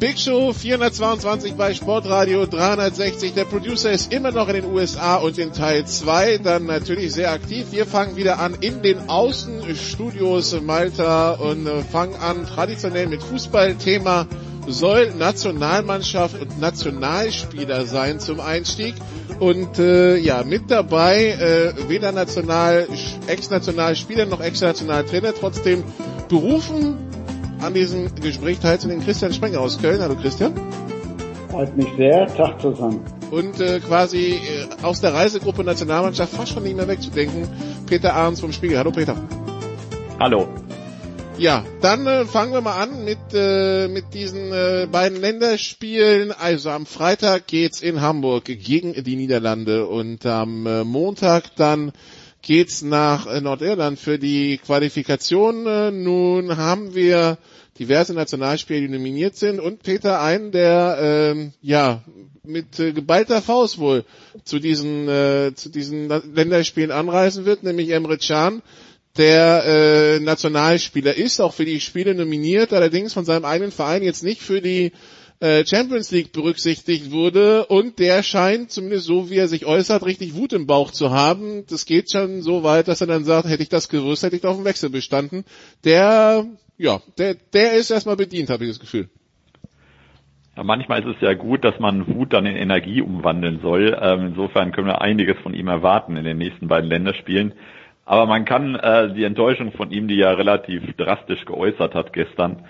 Big Show 422 bei Sportradio 360. Der Producer ist immer noch in den USA und in Teil 2 dann natürlich sehr aktiv. Wir fangen wieder an in den Außenstudios Malta und äh, fangen an traditionell mit Fußballthema. Soll Nationalmannschaft und Nationalspieler sein zum Einstieg. Und äh, ja, mit dabei äh, weder National, Ex-Nationalspieler noch Ex-Nationaltrainer, trotzdem berufen an diesem Gespräch teilzunehmen Christian Sprenger aus Köln. Hallo Christian. Freut mich sehr. Tag zusammen. Und äh, quasi äh, aus der Reisegruppe Nationalmannschaft fast schon nicht mehr wegzudenken, Peter Ahrens vom Spiegel. Hallo Peter. Hallo. Ja, dann äh, fangen wir mal an mit, äh, mit diesen äh, beiden Länderspielen. Also am Freitag geht's in Hamburg gegen die Niederlande und am äh, Montag dann geht's nach äh, Nordirland für die Qualifikation. Äh, nun haben wir diverse Nationalspiele, die nominiert sind und Peter einen, der ähm, ja mit äh, geballter Faust wohl zu diesen äh, zu diesen Länderspielen anreisen wird, nämlich Emre Can, der äh, Nationalspieler ist, auch für die Spiele nominiert, allerdings von seinem eigenen Verein jetzt nicht für die äh, Champions League berücksichtigt wurde und der scheint, zumindest so wie er sich äußert, richtig Wut im Bauch zu haben. Das geht schon so weit, dass er dann sagt, hätte ich das gewusst, hätte ich auf den Wechsel bestanden. Der, ja, der, der ist erstmal bedient, habe ich das Gefühl. Ja, manchmal ist es ja gut, dass man Wut dann in Energie umwandeln soll. Ähm, insofern können wir einiges von ihm erwarten in den nächsten beiden Länderspielen. Aber man kann äh, die Enttäuschung von ihm, die er relativ drastisch geäußert hat gestern,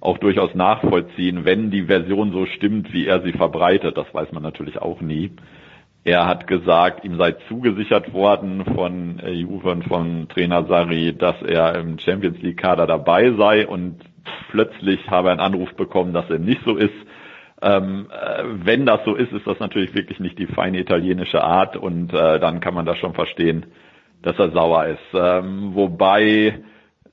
auch durchaus nachvollziehen, wenn die Version so stimmt, wie er sie verbreitet. Das weiß man natürlich auch nie. Er hat gesagt, ihm sei zugesichert worden von äh, Juve und von Trainer Sari, dass er im Champions League Kader dabei sei und plötzlich habe er einen Anruf bekommen, dass er nicht so ist. Ähm, äh, wenn das so ist, ist das natürlich wirklich nicht die feine italienische Art und äh, dann kann man das schon verstehen, dass er sauer ist. Ähm, wobei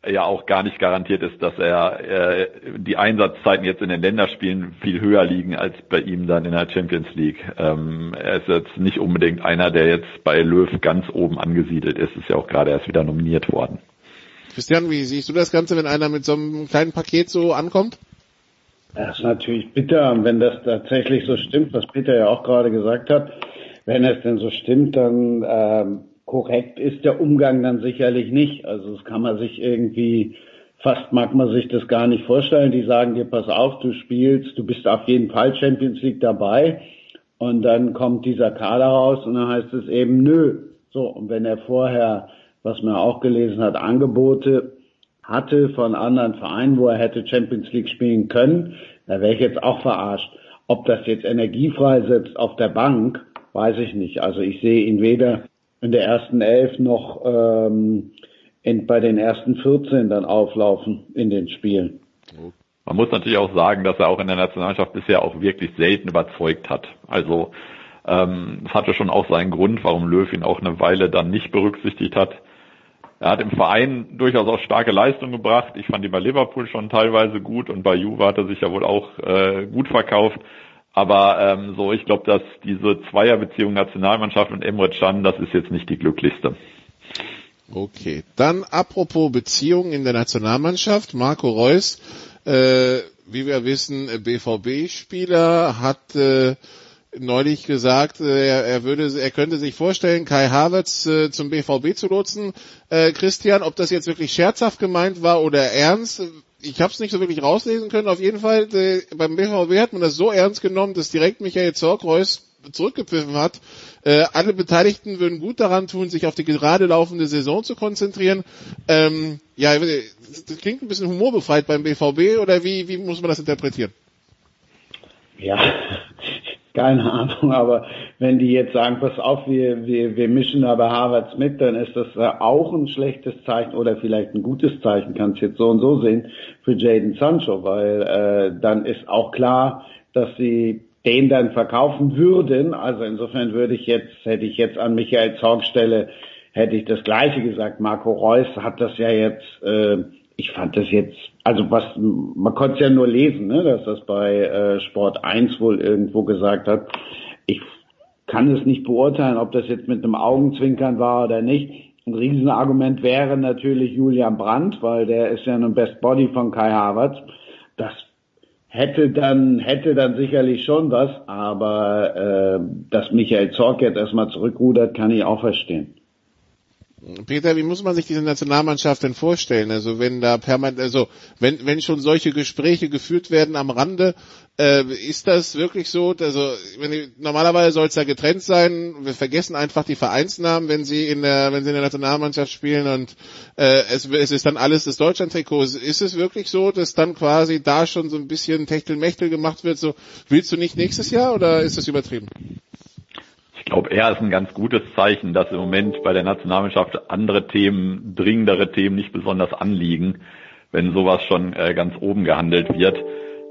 ja auch gar nicht garantiert ist, dass er äh, die Einsatzzeiten jetzt in den Länderspielen viel höher liegen als bei ihm dann in der Champions League. Ähm, er ist jetzt nicht unbedingt einer, der jetzt bei Löw ganz oben angesiedelt ist. Ist ja auch gerade erst wieder nominiert worden. Christian, wie siehst du das Ganze, wenn einer mit so einem kleinen Paket so ankommt? Das ist natürlich bitter, wenn das tatsächlich so stimmt, was Peter ja auch gerade gesagt hat. Wenn es denn so stimmt, dann ähm, korrekt ist der Umgang dann sicherlich nicht. Also das kann man sich irgendwie, fast mag man sich das gar nicht vorstellen. Die sagen dir, pass auf, du spielst, du bist auf jeden Fall Champions League dabei. Und dann kommt dieser Kader raus und dann heißt es eben nö. So, und wenn er vorher, was man auch gelesen hat, Angebote hatte von anderen Vereinen, wo er hätte Champions League spielen können, da wäre ich jetzt auch verarscht. Ob das jetzt Energie freisetzt auf der Bank, weiß ich nicht. Also ich sehe ihn weder in der ersten Elf noch ähm, in, bei den ersten 14 dann auflaufen in den Spielen. Man muss natürlich auch sagen, dass er auch in der Nationalmannschaft bisher auch wirklich selten überzeugt hat. Also ähm, es hatte schon auch seinen Grund, warum Löw ihn auch eine Weile dann nicht berücksichtigt hat. Er hat im Verein durchaus auch starke Leistungen gebracht. Ich fand ihn bei Liverpool schon teilweise gut und bei Juve hat er sich ja wohl auch äh, gut verkauft. Aber ähm, so, ich glaube, dass diese Zweierbeziehung Nationalmannschaft und Emre Can, das ist jetzt nicht die glücklichste. Okay, dann apropos Beziehungen in der Nationalmannschaft. Marco Reus, äh, wie wir wissen, BVB-Spieler, hat äh, neulich gesagt, äh, er, würde, er könnte sich vorstellen, Kai Havertz äh, zum BVB zu lotsen. Äh, Christian, ob das jetzt wirklich scherzhaft gemeint war oder ernst, ich habe es nicht so wirklich rauslesen können. Auf jeden Fall, äh, beim BVB hat man das so ernst genommen, dass direkt Michael Zorkreuz zurückgepfiffen hat. Äh, alle Beteiligten würden gut daran tun, sich auf die gerade laufende Saison zu konzentrieren. Ähm, ja, das klingt ein bisschen humorbefreit beim BVB oder wie, wie muss man das interpretieren? Ja, keine Ahnung, aber wenn die jetzt sagen, pass auf, wir, wir, wir mischen aber Harvards mit, dann ist das auch ein schlechtes Zeichen oder vielleicht ein gutes Zeichen, kannst jetzt so und so sehen, für Jaden Sancho, weil äh, dann ist auch klar, dass sie den dann verkaufen würden. Also insofern würde ich jetzt, hätte ich jetzt an Michael Zorg Stelle, hätte ich das Gleiche gesagt. Marco Reus hat das ja jetzt, äh, ich fand das jetzt, also was, man konnte es ja nur lesen, ne, dass das bei äh, Sport 1 wohl irgendwo gesagt hat. Ich kann es nicht beurteilen, ob das jetzt mit einem Augenzwinkern war oder nicht. Ein Riesenargument wäre natürlich Julian Brandt, weil der ist ja nun Best Body von Kai Havertz. Das hätte dann, hätte dann sicherlich schon was, aber äh, dass Michael Zorc jetzt erstmal zurückrudert, kann ich auch verstehen. Peter, wie muss man sich diese Nationalmannschaft denn vorstellen? Also wenn da permanent, also wenn wenn schon solche Gespräche geführt werden am Rande, äh, ist das wirklich so? Also wenn, normalerweise soll es ja getrennt sein. Wir vergessen einfach die Vereinsnamen, wenn sie in der wenn sie in der Nationalmannschaft spielen und äh, es, es ist dann alles das Deutschland-Trikot. Ist es wirklich so, dass dann quasi da schon so ein bisschen Techtelmechtel gemacht wird? So willst du nicht nächstes Jahr oder ist das übertrieben? Ich glaube, eher ist ein ganz gutes Zeichen, dass im Moment bei der Nationalmannschaft andere Themen, dringendere Themen nicht besonders anliegen, wenn sowas schon äh, ganz oben gehandelt wird.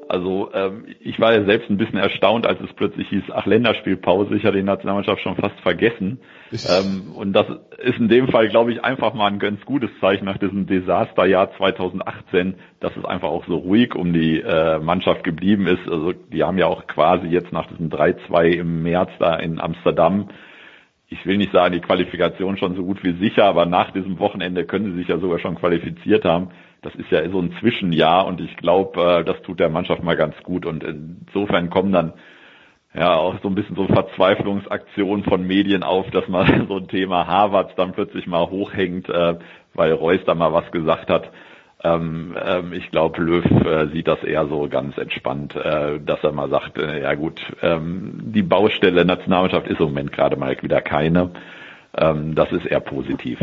Also ähm, ich war ja selbst ein bisschen erstaunt, als es plötzlich hieß, ach Länderspielpause, ich hatte die Nationalmannschaft schon fast vergessen. ähm, und das ist in dem Fall, glaube ich, einfach mal ein ganz gutes Zeichen nach diesem Desasterjahr 2018, dass es einfach auch so ruhig um die äh, Mannschaft geblieben ist. Also die haben ja auch quasi jetzt nach diesem 3-2 im März da in Amsterdam ich will nicht sagen, die Qualifikation schon so gut wie sicher, aber nach diesem Wochenende können sie sich ja sogar schon qualifiziert haben das ist ja so ein Zwischenjahr und ich glaube, äh, das tut der Mannschaft mal ganz gut und insofern kommen dann ja auch so ein bisschen so Verzweiflungsaktionen von Medien auf, dass man so ein Thema Harvard dann plötzlich mal hochhängt, äh, weil Reus da mal was gesagt hat. Ähm, ähm, ich glaube, Löw äh, sieht das eher so ganz entspannt, äh, dass er mal sagt, äh, ja gut, ähm, die Baustelle Nationalmannschaft ist im Moment gerade mal wieder keine ähm, das ist eher positiv.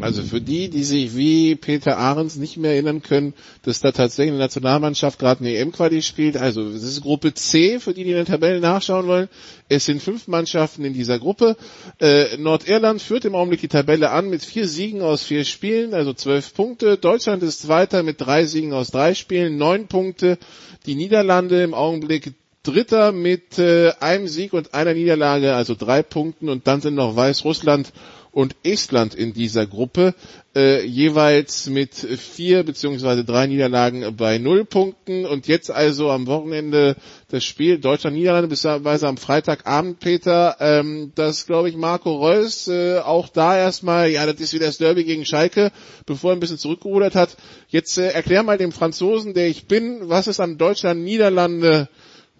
Also für die, die sich wie Peter Ahrens nicht mehr erinnern können, dass da tatsächlich eine Nationalmannschaft gerade eine EM-Quali spielt, also es ist Gruppe C, für die, die in den Tabellen nachschauen wollen. Es sind fünf Mannschaften in dieser Gruppe. Äh, Nordirland führt im Augenblick die Tabelle an mit vier Siegen aus vier Spielen, also zwölf Punkte. Deutschland ist Zweiter mit drei Siegen aus drei Spielen, neun Punkte. Die Niederlande im Augenblick Dritter mit äh, einem Sieg und einer Niederlage, also drei Punkten. Und dann sind noch Weißrussland und Estland in dieser Gruppe, äh, jeweils mit vier beziehungsweise drei Niederlagen bei null Punkten. Und jetzt also am Wochenende das Spiel Deutschland-Niederlande, beziehungsweise am Freitagabend, Peter, ähm, das glaube ich Marco Reus äh, auch da erstmal, ja, das ist wieder das Derby gegen Schalke, bevor er ein bisschen zurückgerudert hat. Jetzt äh, erklär mal dem Franzosen, der ich bin, was ist an Deutschland-Niederlande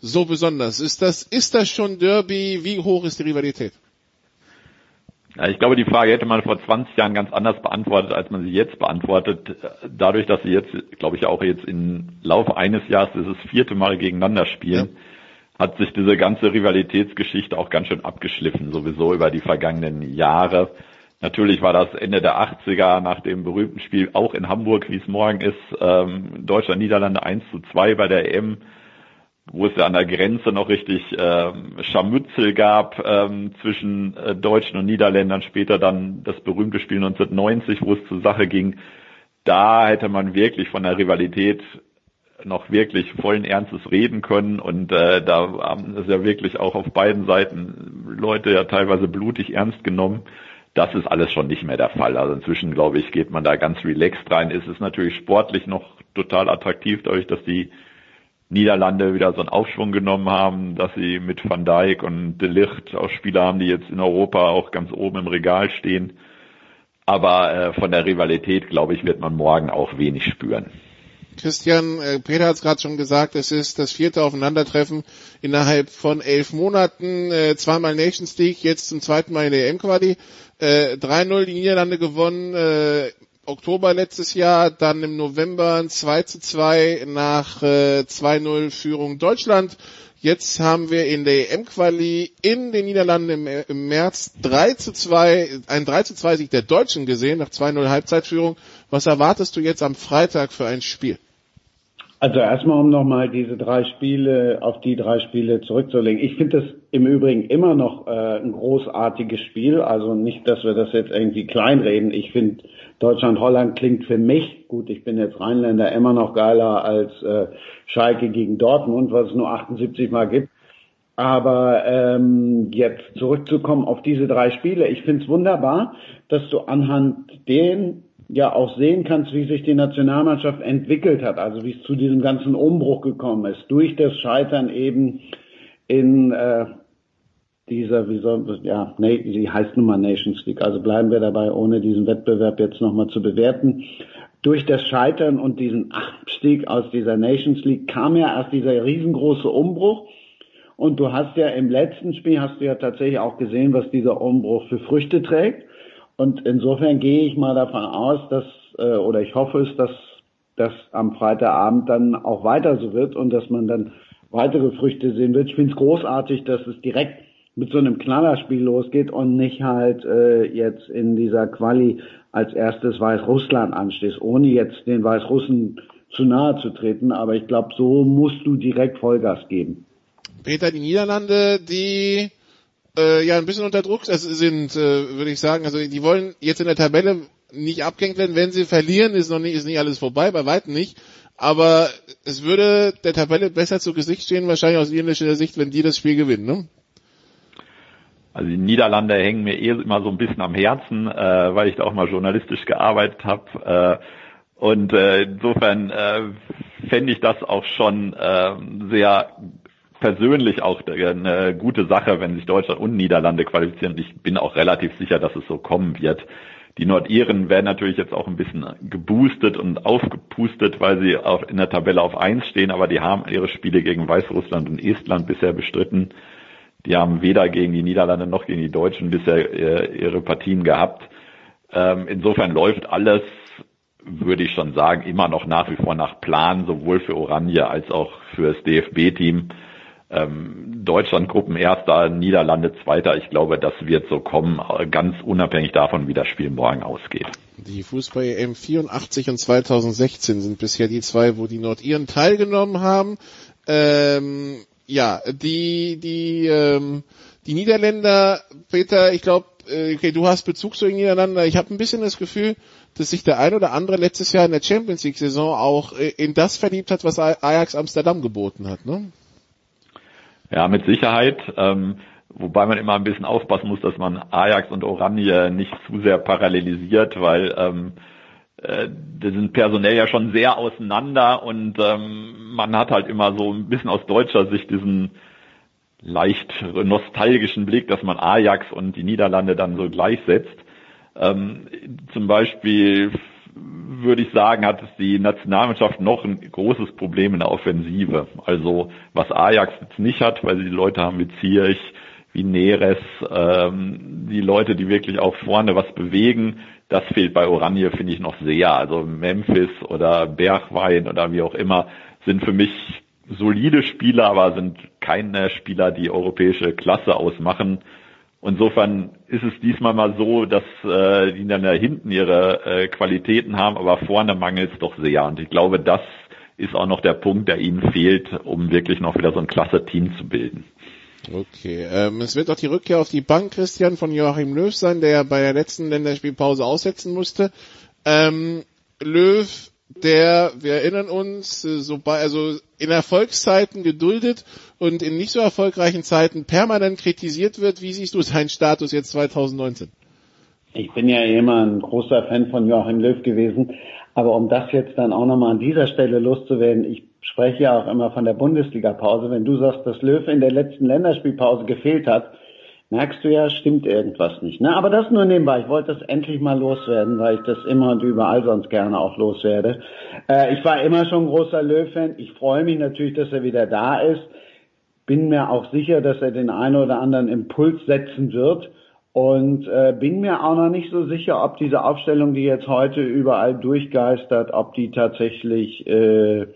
so besonders? Ist das, ist das schon Derby? Wie hoch ist die Rivalität? Ja, ich glaube, die Frage hätte man vor 20 Jahren ganz anders beantwortet, als man sie jetzt beantwortet. Dadurch, dass sie jetzt, glaube ich, auch jetzt im Laufe eines Jahres dieses vierte Mal gegeneinander spielen, ja. hat sich diese ganze Rivalitätsgeschichte auch ganz schön abgeschliffen, sowieso über die vergangenen Jahre. Natürlich war das Ende der 80er nach dem berühmten Spiel auch in Hamburg, wie es morgen ist, ähm, Deutschland-Niederlande 1 zu 2 bei der EM wo es ja an der Grenze noch richtig ähm, Scharmützel gab ähm, zwischen äh, Deutschen und Niederländern, später dann das berühmte Spiel 1990, wo es zur Sache ging. Da hätte man wirklich von der Rivalität noch wirklich vollen Ernstes reden können und äh, da haben es ja wirklich auch auf beiden Seiten Leute ja teilweise blutig ernst genommen. Das ist alles schon nicht mehr der Fall. Also inzwischen, glaube ich, geht man da ganz relaxed rein. Es ist natürlich sportlich noch total attraktiv, dadurch, dass die Niederlande wieder so einen Aufschwung genommen haben, dass sie mit Van Dijk und De Ligt auch Spieler haben, die jetzt in Europa auch ganz oben im Regal stehen. Aber äh, von der Rivalität, glaube ich, wird man morgen auch wenig spüren. Christian, äh, Peter hat es gerade schon gesagt, es ist das vierte Aufeinandertreffen innerhalb von elf Monaten, äh, zweimal Nations League, jetzt zum zweiten Mal in der EM-Quali, äh, 3-0 die Niederlande gewonnen, äh, Oktober letztes Jahr, dann im November 2 zu 2 nach äh, 2-0 Führung Deutschland. Jetzt haben wir in der EM-Quali in den Niederlanden im, im, März 3 zu 2, ein 3 zu 2 Sieg der Deutschen gesehen nach 2-0 Halbzeitführung. Was erwartest du jetzt am Freitag für ein Spiel? Also erstmal, um nochmal diese drei Spiele, auf die drei Spiele zurückzulegen. Ich finde das im Übrigen immer noch äh, ein großartiges Spiel. Also nicht, dass wir das jetzt irgendwie kleinreden. Ich finde Deutschland-Holland klingt für mich, gut, ich bin jetzt Rheinländer, immer noch geiler als äh, Schalke gegen Dortmund, was es nur 78 Mal gibt. Aber ähm, jetzt zurückzukommen auf diese drei Spiele, ich finde es wunderbar, dass du anhand denen ja auch sehen kannst, wie sich die Nationalmannschaft entwickelt hat, also wie es zu diesem ganzen Umbruch gekommen ist, durch das Scheitern eben in äh, dieser, wie soll, ja, sie heißt nun mal Nations League, also bleiben wir dabei, ohne diesen Wettbewerb jetzt nochmal zu bewerten. Durch das Scheitern und diesen Abstieg aus dieser Nations League kam ja erst dieser riesengroße Umbruch. Und du hast ja im letzten Spiel hast du ja tatsächlich auch gesehen, was dieser Umbruch für Früchte trägt. Und insofern gehe ich mal davon aus, dass, äh, oder ich hoffe es, dass das am Freitagabend dann auch weiter so wird und dass man dann weitere Früchte sehen wird. Ich finde es großartig, dass es direkt mit so einem Knallerspiel losgeht und nicht halt äh, jetzt in dieser Quali als erstes Weißrussland anstehst, ohne jetzt den Weißrussen zu nahe zu treten. Aber ich glaube, so musst du direkt Vollgas geben. Peter, die Niederlande, die äh, ja ein bisschen unter Druck sind, äh, würde ich sagen. Also die wollen jetzt in der Tabelle nicht abgehängt werden. Wenn sie verlieren, ist noch nicht, ist nicht alles vorbei, bei weitem nicht. Aber es würde der Tabelle besser zu Gesicht stehen, wahrscheinlich aus irischer Sicht, wenn die das Spiel gewinnen. Ne? Also die Niederlande hängen mir eh immer so ein bisschen am Herzen, äh, weil ich da auch mal journalistisch gearbeitet habe. Äh, und äh, insofern äh, fände ich das auch schon äh, sehr persönlich auch eine gute Sache, wenn sich Deutschland und Niederlande qualifizieren. Ich bin auch relativ sicher, dass es so kommen wird. Die Nordiren werden natürlich jetzt auch ein bisschen geboostet und aufgepustet, weil sie auch in der Tabelle auf eins stehen, aber die haben ihre Spiele gegen Weißrussland und Estland bisher bestritten. Die haben weder gegen die Niederlande noch gegen die Deutschen bisher äh, ihre Partien gehabt. Ähm, insofern läuft alles, würde ich schon sagen, immer noch nach wie vor nach Plan, sowohl für Oranje als auch für das DFB-Team. Ähm, Deutschland Gruppenerster, Niederlande Zweiter. Ich glaube, das wird so kommen, ganz unabhängig davon, wie das Spiel morgen ausgeht. Die Fußball-EM 84 und 2016 sind bisher die zwei, wo die Nordiren teilgenommen haben. Ähm, ja, die, die, ähm, die Niederländer, Peter, ich glaube, äh, okay, du hast Bezug zu den Niederländern. Ich habe ein bisschen das Gefühl, dass sich der ein oder andere letztes Jahr in der Champions League Saison auch äh, in das verliebt hat, was Ajax Amsterdam geboten hat, ne? Ja, mit Sicherheit. Ähm, wobei man immer ein bisschen aufpassen muss, dass man Ajax und Oranje nicht zu sehr parallelisiert, weil ähm, äh, die sind personell ja schon sehr auseinander und ähm, man hat halt immer so ein bisschen aus deutscher Sicht diesen leicht nostalgischen Blick, dass man Ajax und die Niederlande dann so gleichsetzt. Ähm, zum Beispiel würde ich sagen, hat die Nationalmannschaft noch ein großes Problem in der Offensive. Also was Ajax jetzt nicht hat, weil sie die Leute haben wie Zierich, wie Neres, ähm, die Leute, die wirklich auch vorne was bewegen, das fehlt bei Oranje, finde ich, noch sehr. Also Memphis oder Bergwein oder wie auch immer sind für mich solide Spieler, aber sind keine Spieler, die europäische Klasse ausmachen. Insofern ist es diesmal mal so, dass äh, die dann da hinten ihre äh, Qualitäten haben, aber vorne mangelt es doch sehr. Und ich glaube, das ist auch noch der Punkt, der ihnen fehlt, um wirklich noch wieder so ein klasse Team zu bilden. Okay, ähm, es wird auch die Rückkehr auf die Bank, Christian, von Joachim Löw sein, der bei der letzten Länderspielpause aussetzen musste. Ähm, Löw, der, wir erinnern uns, äh, so bei, also in Erfolgszeiten geduldet und in nicht so erfolgreichen Zeiten permanent kritisiert wird. Wie siehst du seinen Status jetzt 2019? Ich bin ja immer ein großer Fan von Joachim Löw gewesen, aber um das jetzt dann auch nochmal an dieser Stelle loszuwerden, ich spreche ja auch immer von der Bundesliga-Pause. Wenn du sagst, dass Löw in der letzten Länderspielpause gefehlt hat, merkst du ja, stimmt irgendwas nicht. Ne? Aber das nur nebenbei. Ich wollte das endlich mal loswerden, weil ich das immer und überall sonst gerne auch loswerde. Äh, ich war immer schon großer Löw-Fan. Ich freue mich natürlich, dass er wieder da ist. Bin mir auch sicher, dass er den einen oder anderen Impuls setzen wird. Und äh, bin mir auch noch nicht so sicher, ob diese Aufstellung, die jetzt heute überall durchgeistert, ob die tatsächlich äh,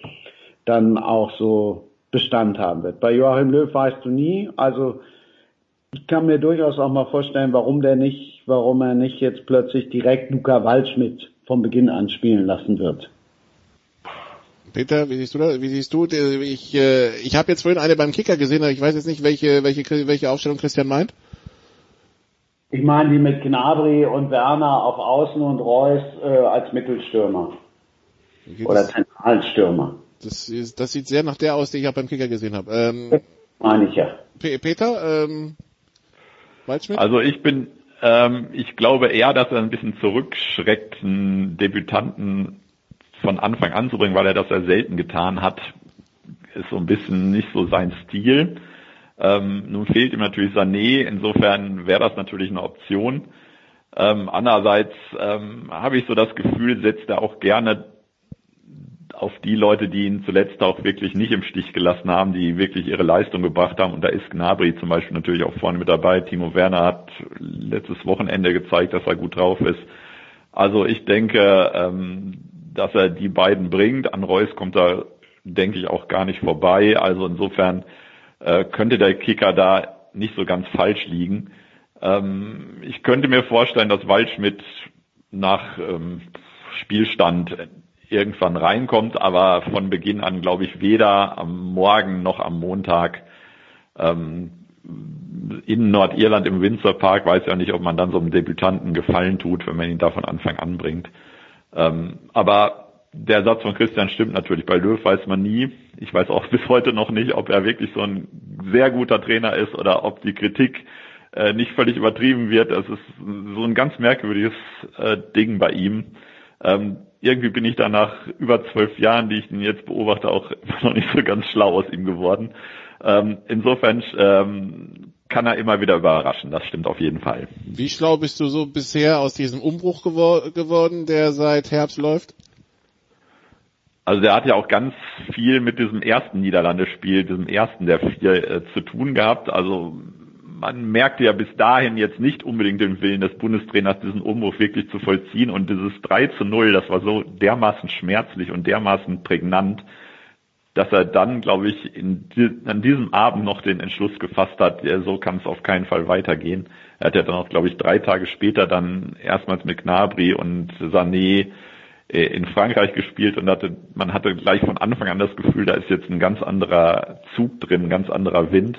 dann auch so Bestand haben wird. Bei Joachim Löw weißt du nie. Also ich kann mir durchaus auch mal vorstellen, warum der nicht, warum er nicht jetzt plötzlich direkt Luca Waldschmidt vom Beginn an spielen lassen wird. Peter, wie siehst du das? Wie siehst du? Ich, äh, ich habe jetzt vorhin eine beim Kicker gesehen, aber ich weiß jetzt nicht, welche, welche, welche Aufstellung Christian meint. Ich meine die mit Gnabry und Werner auf Außen und Reus äh, als Mittelstürmer. Oder Zentralstürmer. Das, ist, das sieht sehr nach der aus, die ich auch beim Kicker gesehen habe. Ähm, meine ich ja. Peter, ähm, Waldschmidt? Also ich bin, ähm, ich glaube eher, dass er ein bisschen zurückschreckt, einen Debütanten von Anfang an zu bringen, weil er das ja selten getan hat. Ist so ein bisschen nicht so sein Stil. Ähm, nun fehlt ihm natürlich Sané, insofern wäre das natürlich eine Option. Ähm, andererseits ähm, habe ich so das Gefühl, setzt er auch gerne auf die Leute, die ihn zuletzt auch wirklich nicht im Stich gelassen haben, die wirklich ihre Leistung gebracht haben. Und da ist Gnabry zum Beispiel natürlich auch vorne mit dabei. Timo Werner hat letztes Wochenende gezeigt, dass er gut drauf ist. Also ich denke, ähm, dass er die beiden bringt. An Reus kommt er, denke ich, auch gar nicht vorbei. Also insofern äh, könnte der Kicker da nicht so ganz falsch liegen. Ähm, ich könnte mir vorstellen, dass Waldschmidt nach ähm, Spielstand irgendwann reinkommt, aber von Beginn an glaube ich weder am Morgen noch am Montag ähm, in Nordirland im Windsor Park weiß ja nicht, ob man dann so einem Debütanten Gefallen tut, wenn man ihn da von Anfang an bringt. Ähm, aber der Satz von Christian stimmt natürlich. Bei Löw weiß man nie. Ich weiß auch bis heute noch nicht, ob er wirklich so ein sehr guter Trainer ist oder ob die Kritik äh, nicht völlig übertrieben wird. Es ist so ein ganz merkwürdiges äh, Ding bei ihm. Ähm, irgendwie bin ich da nach über zwölf Jahren, die ich ihn jetzt beobachte, auch noch nicht so ganz schlau aus ihm geworden. Ähm, insofern ähm, kann er immer wieder überraschen, das stimmt auf jeden Fall. Wie schlau bist du so bisher aus diesem Umbruch gewor geworden, der seit Herbst läuft? Also der hat ja auch ganz viel mit diesem ersten Niederlandespiel, diesem ersten der vier, äh, zu tun gehabt. Also man merkte ja bis dahin jetzt nicht unbedingt den Willen des Bundestrainers, diesen Umbruch wirklich zu vollziehen. Und dieses 3 zu 0, das war so dermaßen schmerzlich und dermaßen prägnant, dass er dann, glaube ich, in, an diesem Abend noch den Entschluss gefasst hat, ja, so kann es auf keinen Fall weitergehen. Er hat ja dann auch, glaube ich, drei Tage später dann erstmals mit Gnabry und Sané äh, in Frankreich gespielt und hatte, man hatte gleich von Anfang an das Gefühl, da ist jetzt ein ganz anderer Zug drin, ein ganz anderer Wind.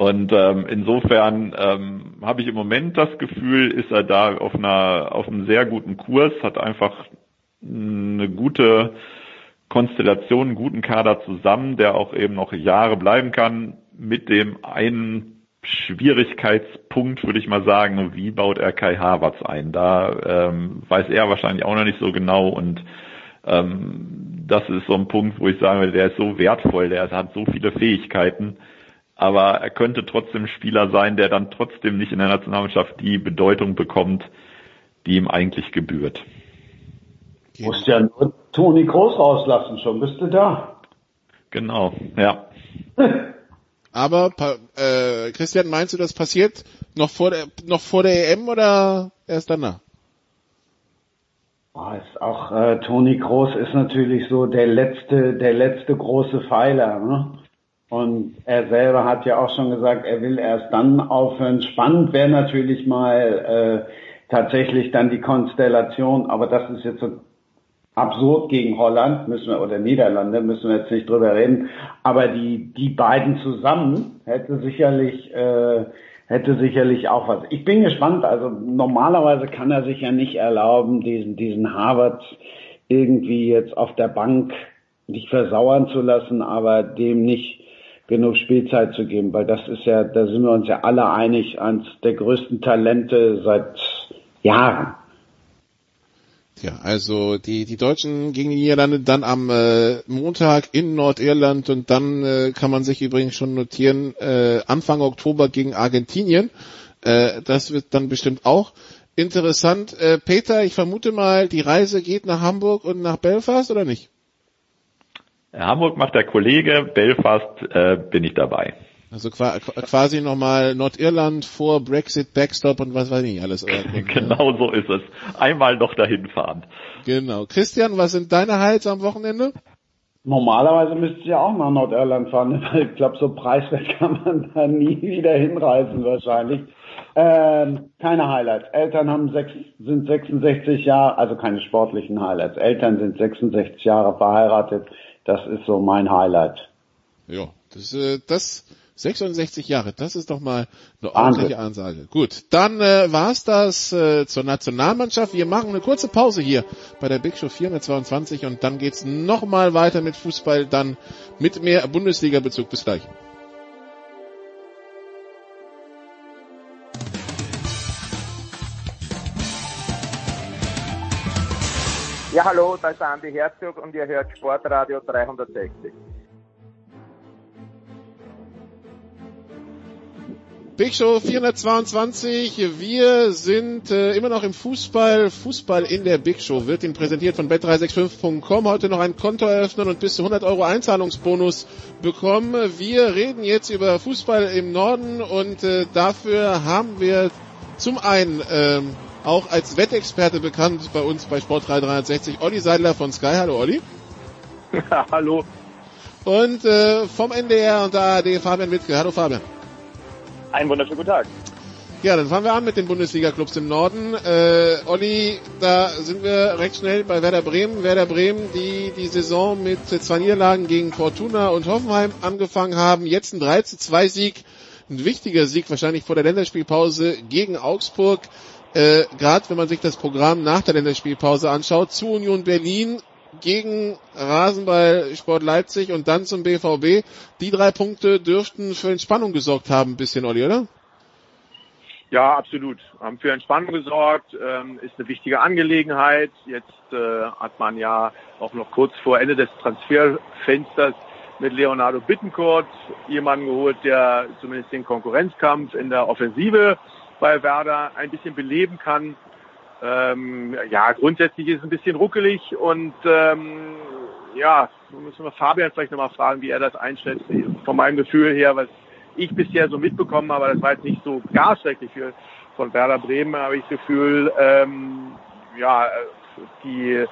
Und ähm, insofern ähm, habe ich im Moment das Gefühl, ist er da auf einer auf einem sehr guten Kurs, hat einfach eine gute Konstellation, einen guten Kader zusammen, der auch eben noch Jahre bleiben kann, mit dem einen Schwierigkeitspunkt, würde ich mal sagen, wie baut er Kai Havertz ein? Da ähm, weiß er wahrscheinlich auch noch nicht so genau und ähm, das ist so ein Punkt, wo ich sage, der ist so wertvoll, der hat so viele Fähigkeiten, aber er könnte trotzdem Spieler sein, der dann trotzdem nicht in der Nationalmannschaft die Bedeutung bekommt, die ihm eigentlich gebührt. Du musst ja nur Toni Groß rauslassen, schon bist du da. Genau, ja. Aber äh, Christian, meinst du, das passiert noch vor der noch vor der EM oder erst danach? Oh, ist auch äh, Toni Groß ist natürlich so der letzte der letzte große Pfeiler. Ne? Und er selber hat ja auch schon gesagt, er will erst dann aufhören. Spannend wäre natürlich mal äh, tatsächlich dann die Konstellation, aber das ist jetzt so absurd gegen Holland, müssen wir, oder Niederlande, müssen wir jetzt nicht drüber reden. Aber die, die beiden zusammen hätte sicherlich, äh, hätte sicherlich auch was. Ich bin gespannt. Also normalerweise kann er sich ja nicht erlauben, diesen, diesen Harvard irgendwie jetzt auf der Bank nicht versauern zu lassen, aber dem nicht genug Spielzeit zu geben, weil das ist ja, da sind wir uns ja alle einig, eines der größten Talente seit Jahren. Ja, also die, die Deutschen gegen die Niederlande dann am äh, Montag in Nordirland und dann äh, kann man sich übrigens schon notieren, äh, Anfang Oktober gegen Argentinien. Äh, das wird dann bestimmt auch interessant. Äh, Peter, ich vermute mal, die Reise geht nach Hamburg und nach Belfast oder nicht? Hamburg macht der Kollege, Belfast äh, bin ich dabei. Also quasi nochmal Nordirland vor Brexit, Backstop und was weiß ich alles. genau so ist es. Einmal noch dahin fahren. Genau. Christian, was sind deine Highlights am Wochenende? Normalerweise müsste ich ja auch nach Nordirland fahren, weil ich glaube, so preiswert kann man da nie wieder hinreisen wahrscheinlich. Ähm, keine Highlights. Eltern haben sechs, sind 66 Jahre, also keine sportlichen Highlights. Eltern sind 66 Jahre verheiratet. Das ist so mein Highlight. Ja, das, äh, das 66 Jahre, das ist doch mal eine ordentliche Ansage. Gut, dann äh, war's das äh, zur Nationalmannschaft. Wir machen eine kurze Pause hier bei der Big Show 422 und dann geht's nochmal weiter mit Fußball, dann mit mehr Bundesliga-Bezug. Bis gleich. Ja, hallo, da ist Andi Herzog und ihr hört Sportradio 360. Big Show 422. Wir sind äh, immer noch im Fußball. Fußball in der Big Show wird Ihnen präsentiert von bet365.com. Heute noch ein Konto eröffnen und bis zu 100 Euro Einzahlungsbonus bekommen. Wir reden jetzt über Fußball im Norden und äh, dafür haben wir zum einen ähm, auch als Wettexperte bekannt bei uns bei Sport 360 Olli Seidler von Sky. Hallo Olli. Hallo. Und äh, vom NDR und der ARD Fabian Wittke. Hallo Fabian. Einen wunderschönen guten Tag. Ja, dann fangen wir an mit den Bundesliga-Clubs im Norden. Äh, Olli, da sind wir recht schnell bei Werder Bremen. Werder Bremen, die die Saison mit zwei Niederlagen gegen Fortuna und Hoffenheim angefangen haben. Jetzt ein 3 zu 2 Sieg. Ein wichtiger Sieg wahrscheinlich vor der Länderspielpause gegen Augsburg. Äh, Gerade wenn man sich das Programm nach der Länderspielpause anschaut, zu Union Berlin gegen Rasenball Sport Leipzig und dann zum BVB. Die drei Punkte dürften für Entspannung gesorgt haben, ein bisschen, Olli, oder? Ja, absolut. Haben für Entspannung gesorgt, ähm, ist eine wichtige Angelegenheit. Jetzt äh, hat man ja auch noch kurz vor Ende des Transferfensters mit Leonardo Bittencourt jemanden geholt, der zumindest den Konkurrenzkampf in der Offensive bei Werder ein bisschen beleben kann. Ähm, ja, grundsätzlich ist es ein bisschen ruckelig und ähm, ja, müssen wir Fabian vielleicht nochmal fragen, wie er das einschätzt. Von meinem Gefühl her, was ich bisher so mitbekommen habe, das war jetzt nicht so gar schrecklich für, von Werder Bremen, habe ich das Gefühl, ähm, ja, die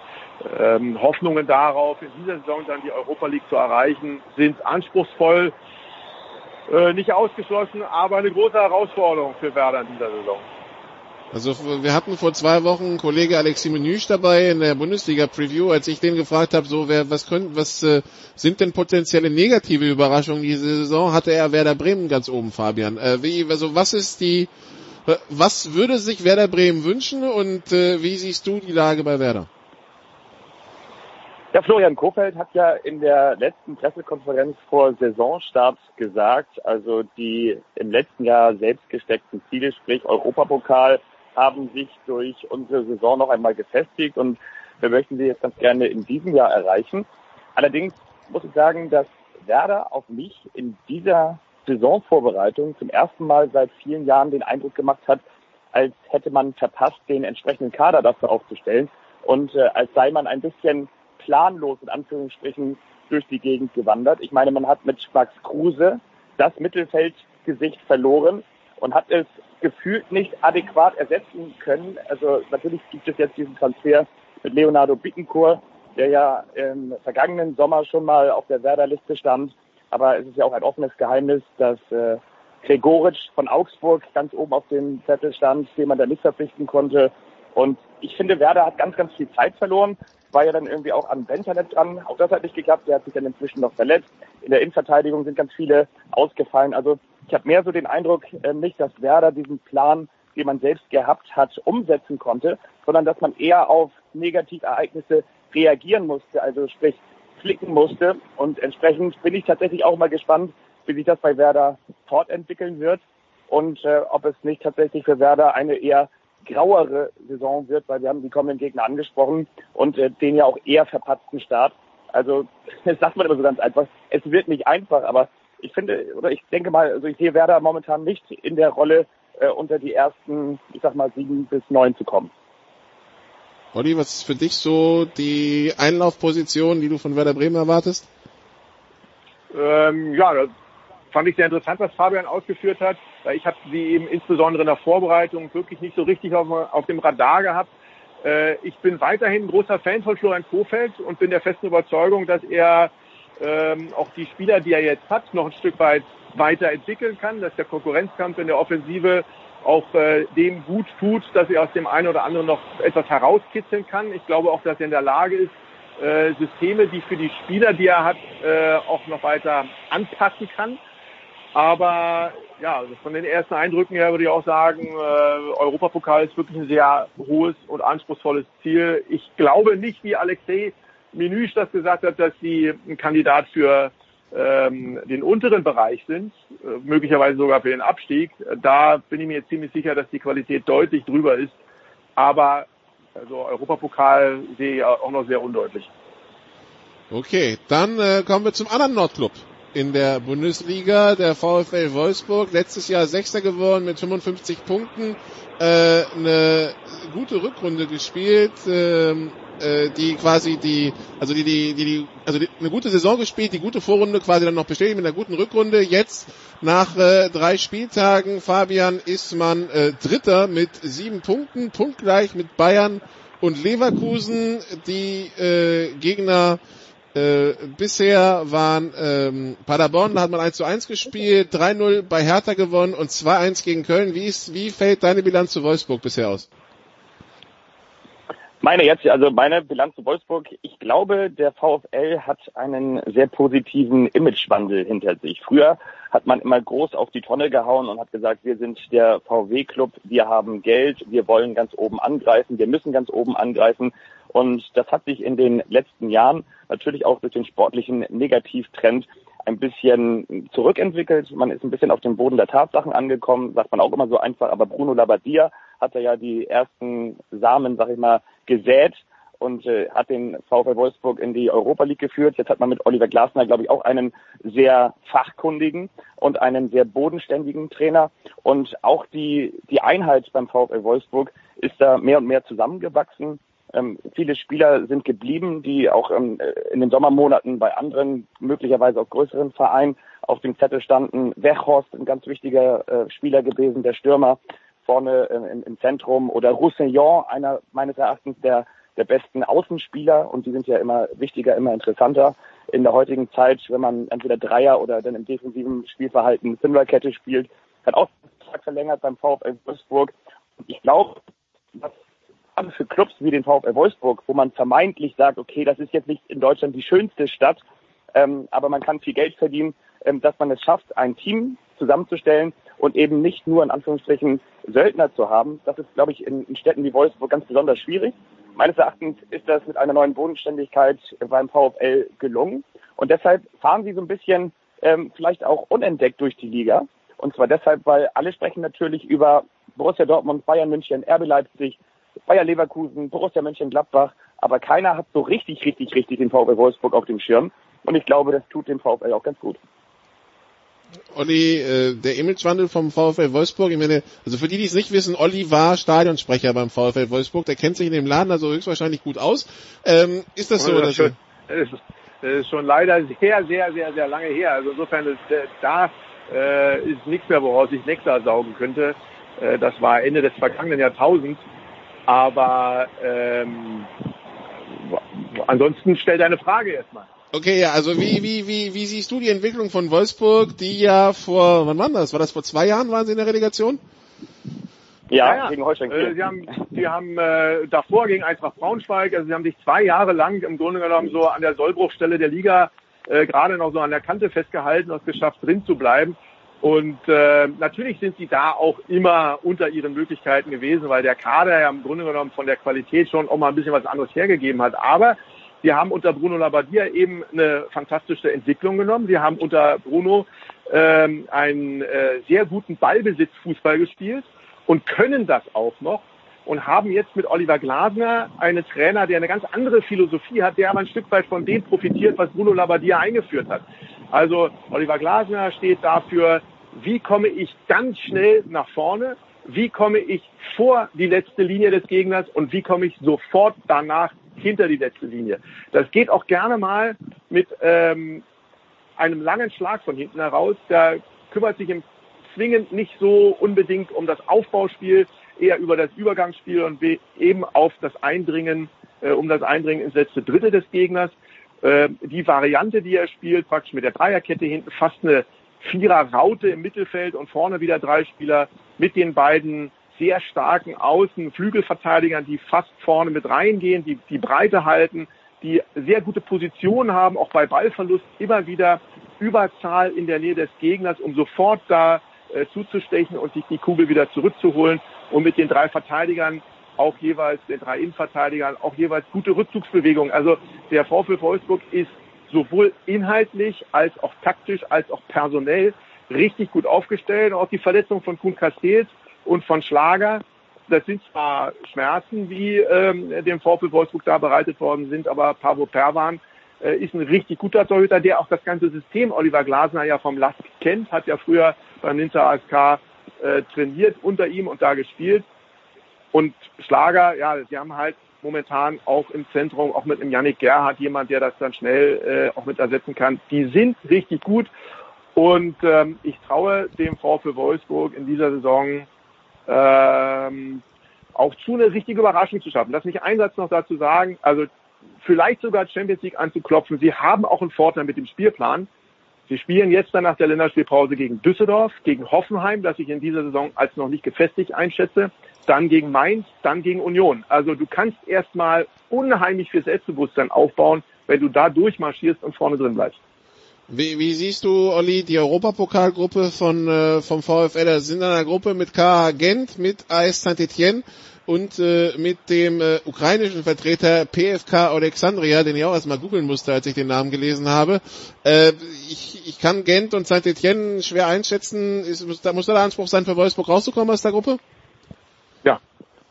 ähm, Hoffnungen darauf, in dieser Saison dann die Europa League zu erreichen, sind anspruchsvoll, äh, nicht ausgeschlossen, aber eine große Herausforderung für Werder in dieser Saison. Also wir hatten vor zwei Wochen Kollege Alexi Menüsch dabei in der Bundesliga-Preview, als ich den gefragt habe, so wer, was können, was äh, sind denn potenzielle negative Überraschungen diese Saison, hatte er Werder Bremen ganz oben, Fabian. Äh, wie, also was ist die, äh, was würde sich Werder Bremen wünschen und äh, wie siehst du die Lage bei Werder? Ja, Florian Kofeld hat ja in der letzten Pressekonferenz vor Saisonstart gesagt, also die im letzten Jahr selbst gesteckten Ziele, sprich Europapokal, haben sich durch unsere Saison noch einmal gefestigt und wir möchten sie jetzt ganz gerne in diesem Jahr erreichen. Allerdings muss ich sagen, dass Werder auf mich in dieser Saisonvorbereitung zum ersten Mal seit vielen Jahren den Eindruck gemacht hat, als hätte man verpasst, den entsprechenden Kader dafür aufzustellen und äh, als sei man ein bisschen planlos in Anführungsstrichen durch die Gegend gewandert. Ich meine, man hat mit Max Kruse das Mittelfeldgesicht verloren und hat es gefühlt nicht adäquat ersetzen können. Also natürlich gibt es jetzt diesen Transfer mit Leonardo Bittencourt, der ja im vergangenen Sommer schon mal auf der Werder-Liste stand. Aber es ist ja auch ein offenes Geheimnis, dass äh, Gregoritsch von Augsburg ganz oben auf dem Zettel stand, den man da nicht verpflichten konnte. Und ich finde, Werder hat ganz, ganz viel Zeit verloren. War ja dann irgendwie auch an Benternet dran. Auch das hat nicht geklappt. Der hat sich dann inzwischen noch verletzt. In der Innenverteidigung sind ganz viele ausgefallen. Also ich habe mehr so den Eindruck, äh, nicht, dass Werder diesen Plan, den man selbst gehabt hat, umsetzen konnte, sondern dass man eher auf Negativereignisse reagieren musste, also sprich flicken musste. Und entsprechend bin ich tatsächlich auch mal gespannt, wie sich das bei Werder fortentwickeln wird und äh, ob es nicht tatsächlich für Werder eine eher grauere Saison wird, weil wir haben die kommenden Gegner angesprochen und äh, den ja auch eher verpatzten Start. Also das sagt man immer so ganz einfach. Es wird nicht einfach, aber ich finde oder ich denke mal, also ich sehe Werder momentan nicht in der Rolle, äh, unter die ersten, ich sag mal, sieben bis neun zu kommen. Olli, was ist für dich so die Einlaufposition, die du von Werder Bremen erwartest? Ähm, ja, das fand ich sehr interessant, was Fabian ausgeführt hat. Weil ich habe sie eben insbesondere in der Vorbereitung wirklich nicht so richtig auf, auf dem Radar gehabt. Äh, ich bin weiterhin ein großer Fan von Florian Kofeld und bin der festen Überzeugung, dass er ähm, auch die Spieler, die er jetzt hat, noch ein Stück weit weiterentwickeln kann, dass der Konkurrenzkampf in der Offensive auch äh, dem gut tut, dass er aus dem einen oder anderen noch etwas herauskitzeln kann. Ich glaube auch, dass er in der Lage ist, äh, Systeme, die für die Spieler, die er hat, äh, auch noch weiter anpassen kann. Aber ja, also von den ersten Eindrücken her würde ich auch sagen, äh, Europapokal ist wirklich ein sehr hohes und anspruchsvolles Ziel. Ich glaube nicht, wie Alexei Menüsch das gesagt hat, dass sie ein Kandidat für ähm, den unteren Bereich sind, äh, möglicherweise sogar für den Abstieg. Da bin ich mir ziemlich sicher, dass die Qualität deutlich drüber ist. Aber also Europapokal sehe ich auch noch sehr undeutlich. Okay, dann äh, kommen wir zum anderen Nordclub in der Bundesliga, der VfL Wolfsburg. Letztes Jahr Sechster geworden mit 55 Punkten. Äh, eine gute Rückrunde gespielt. Ähm, äh, die quasi die, also die, die, die, also die, eine gute Saison gespielt, die gute Vorrunde quasi dann noch bestätigt mit einer guten Rückrunde. Jetzt nach äh, drei Spieltagen, Fabian, ist man äh, Dritter mit sieben Punkten, punktgleich mit Bayern und Leverkusen. Die äh, Gegner äh, bisher waren ähm, Paderborn, da hat man 1 zu 1 gespielt, 3-0 bei Hertha gewonnen und 2-1 gegen Köln. Wie, ist, wie fällt deine Bilanz zu Wolfsburg bisher aus? Meine jetzt, also meine Bilanz zu Wolfsburg. Ich glaube, der VfL hat einen sehr positiven Imagewandel hinter sich. Früher hat man immer groß auf die Tonne gehauen und hat gesagt, wir sind der VW-Club, wir haben Geld, wir wollen ganz oben angreifen, wir müssen ganz oben angreifen. Und das hat sich in den letzten Jahren natürlich auch durch den sportlichen Negativtrend ein bisschen zurückentwickelt. Man ist ein bisschen auf dem Boden der Tatsachen angekommen, sagt man auch immer so einfach. Aber Bruno Labbadia hatte ja die ersten Samen, sag ich mal, gesät und äh, hat den VfL Wolfsburg in die Europa League geführt. Jetzt hat man mit Oliver Glasner, glaube ich, auch einen sehr fachkundigen und einen sehr bodenständigen Trainer. Und auch die, die Einheit beim VfL Wolfsburg ist da mehr und mehr zusammengewachsen. Ähm, viele Spieler sind geblieben, die auch ähm, in den Sommermonaten bei anderen, möglicherweise auch größeren Vereinen auf dem Zettel standen. Wechhorst, ein ganz wichtiger äh, Spieler gewesen, der Stürmer vorne äh, im, im, Zentrum oder Roussillon, einer meines Erachtens der, der besten Außenspieler und die sind ja immer wichtiger, immer interessanter in der heutigen Zeit, wenn man entweder Dreier oder dann im defensiven Spielverhalten Fünferkette spielt, hat auch verlängert beim VfL Wolfsburg. Ich glaube, dass gerade für Clubs wie den VfL Wolfsburg, wo man vermeintlich sagt, okay, das ist jetzt nicht in Deutschland die schönste Stadt, ähm, aber man kann viel Geld verdienen, ähm, dass man es schafft, ein Team zusammenzustellen und eben nicht nur in Anführungsstrichen Söldner zu haben. Das ist, glaube ich, in, in Städten wie Wolfsburg ganz besonders schwierig. Meines Erachtens ist das mit einer neuen Bodenständigkeit beim VfL gelungen. Und deshalb fahren sie so ein bisschen ähm, vielleicht auch unentdeckt durch die Liga. Und zwar deshalb, weil alle sprechen natürlich über Borussia Dortmund, Bayern München, RB Leipzig, Bayer Leverkusen, Borussia Mönchengladbach, aber keiner hat so richtig, richtig, richtig den VfL Wolfsburg auf dem Schirm. Und ich glaube, das tut dem VfL auch ganz gut. Olli, äh, der Imagewandel vom VfL Wolfsburg, ich meine, also für die, die es nicht wissen, Olli war Stadionsprecher beim VfL Wolfsburg, der kennt sich in dem Laden also höchstwahrscheinlich gut aus. Ähm, ist das so? Das, schon, das, ist, schon leider sehr, sehr, sehr, sehr lange her. Also insofern, ist, da äh, ist nichts mehr, woraus ich Nektar saugen könnte. Äh, das war Ende des vergangenen Jahrtausends. Aber ähm, ansonsten stell deine Frage erstmal. Okay, ja, also wie, wie, wie, wie siehst du die Entwicklung von Wolfsburg, die ja vor, wann war das? War das vor zwei Jahren, waren sie in der Relegation? Ja, ja, gegen Holstein. Äh, sie haben, sie haben äh, davor gegen Eintracht Braunschweig, also sie haben sich zwei Jahre lang im Grunde genommen so an der Sollbruchstelle der Liga äh, gerade noch so an der Kante festgehalten und es geschafft, drin zu bleiben. Und äh, natürlich sind sie da auch immer unter ihren Möglichkeiten gewesen, weil der Kader ja im Grunde genommen von der Qualität schon auch mal ein bisschen was anderes hergegeben hat. Aber sie haben unter Bruno Labbadia eben eine fantastische Entwicklung genommen. Sie haben unter Bruno ähm, einen äh, sehr guten Ballbesitzfußball gespielt und können das auch noch. Und haben jetzt mit Oliver Glasner einen Trainer, der eine ganz andere Philosophie hat, der aber ein Stück weit von dem profitiert, was Bruno Labbadia eingeführt hat. Also Oliver Glasner steht dafür, wie komme ich ganz schnell nach vorne, wie komme ich vor die letzte Linie des Gegners und wie komme ich sofort danach hinter die letzte Linie. Das geht auch gerne mal mit ähm, einem langen Schlag von hinten heraus. Da kümmert sich im zwingend nicht so unbedingt um das Aufbauspiel, eher über das Übergangsspiel und eben auf das Eindringen, äh, um das Eindringen ins letzte Drittel des Gegners. Äh, die Variante, die er spielt, praktisch mit der Dreierkette hinten, fast eine Vierer-Raute im Mittelfeld und vorne wieder drei Spieler mit den beiden sehr starken Außen, Flügelverteidigern, die fast vorne mit reingehen, die die Breite halten, die sehr gute Positionen haben, auch bei Ballverlust immer wieder Überzahl in der Nähe des Gegners, um sofort da äh, zuzustechen und sich die Kugel wieder zurückzuholen und mit den drei Verteidigern auch jeweils, den drei Innenverteidigern, auch jeweils gute Rückzugsbewegungen. Also der VfL Wolfsburg ist sowohl inhaltlich als auch taktisch als auch personell richtig gut aufgestellt. Auch die Verletzung von Kuhn Castells und von Schlager, das sind zwar Schmerzen, die ähm, dem VfL Wolfsburg da bereitet worden sind, aber Pavo Perwan äh, ist ein richtig guter Torhüter, der auch das ganze System Oliver Glasner ja vom Last kennt, hat ja früher beim Linzer ASK äh, trainiert unter ihm und da gespielt. Und Schlager, ja, sie haben halt momentan auch im Zentrum, auch mit dem Yannick Gerhardt, jemand, der das dann schnell äh, auch mit ersetzen kann. Die sind richtig gut und ähm, ich traue dem VfL Wolfsburg in dieser Saison ähm, auch zu, eine richtige Überraschung zu schaffen. Lass mich einen Satz noch dazu sagen, also vielleicht sogar Champions League anzuklopfen. Sie haben auch einen Vorteil mit dem Spielplan. Sie spielen jetzt dann nach der Länderspielpause gegen Düsseldorf, gegen Hoffenheim, das ich in dieser Saison als noch nicht gefestigt einschätze, dann gegen Mainz, dann gegen Union. Also du kannst erstmal unheimlich viel Selbstbewusstsein aufbauen, wenn du da durchmarschierst und vorne drin bleibst. Wie, wie siehst du, Olli, die Europapokalgruppe von äh, vom VfL? Da sind in einer Gruppe mit KH Gent, mit AS Saint-Etienne und äh, mit dem äh, ukrainischen Vertreter PFK Alexandria, den ich auch erstmal googeln musste, als ich den Namen gelesen habe. Äh, ich, ich kann Gent und Saint-Etienne schwer einschätzen. Ist, muss, da, muss da der Anspruch sein, für Wolfsburg rauszukommen aus der Gruppe? Ja,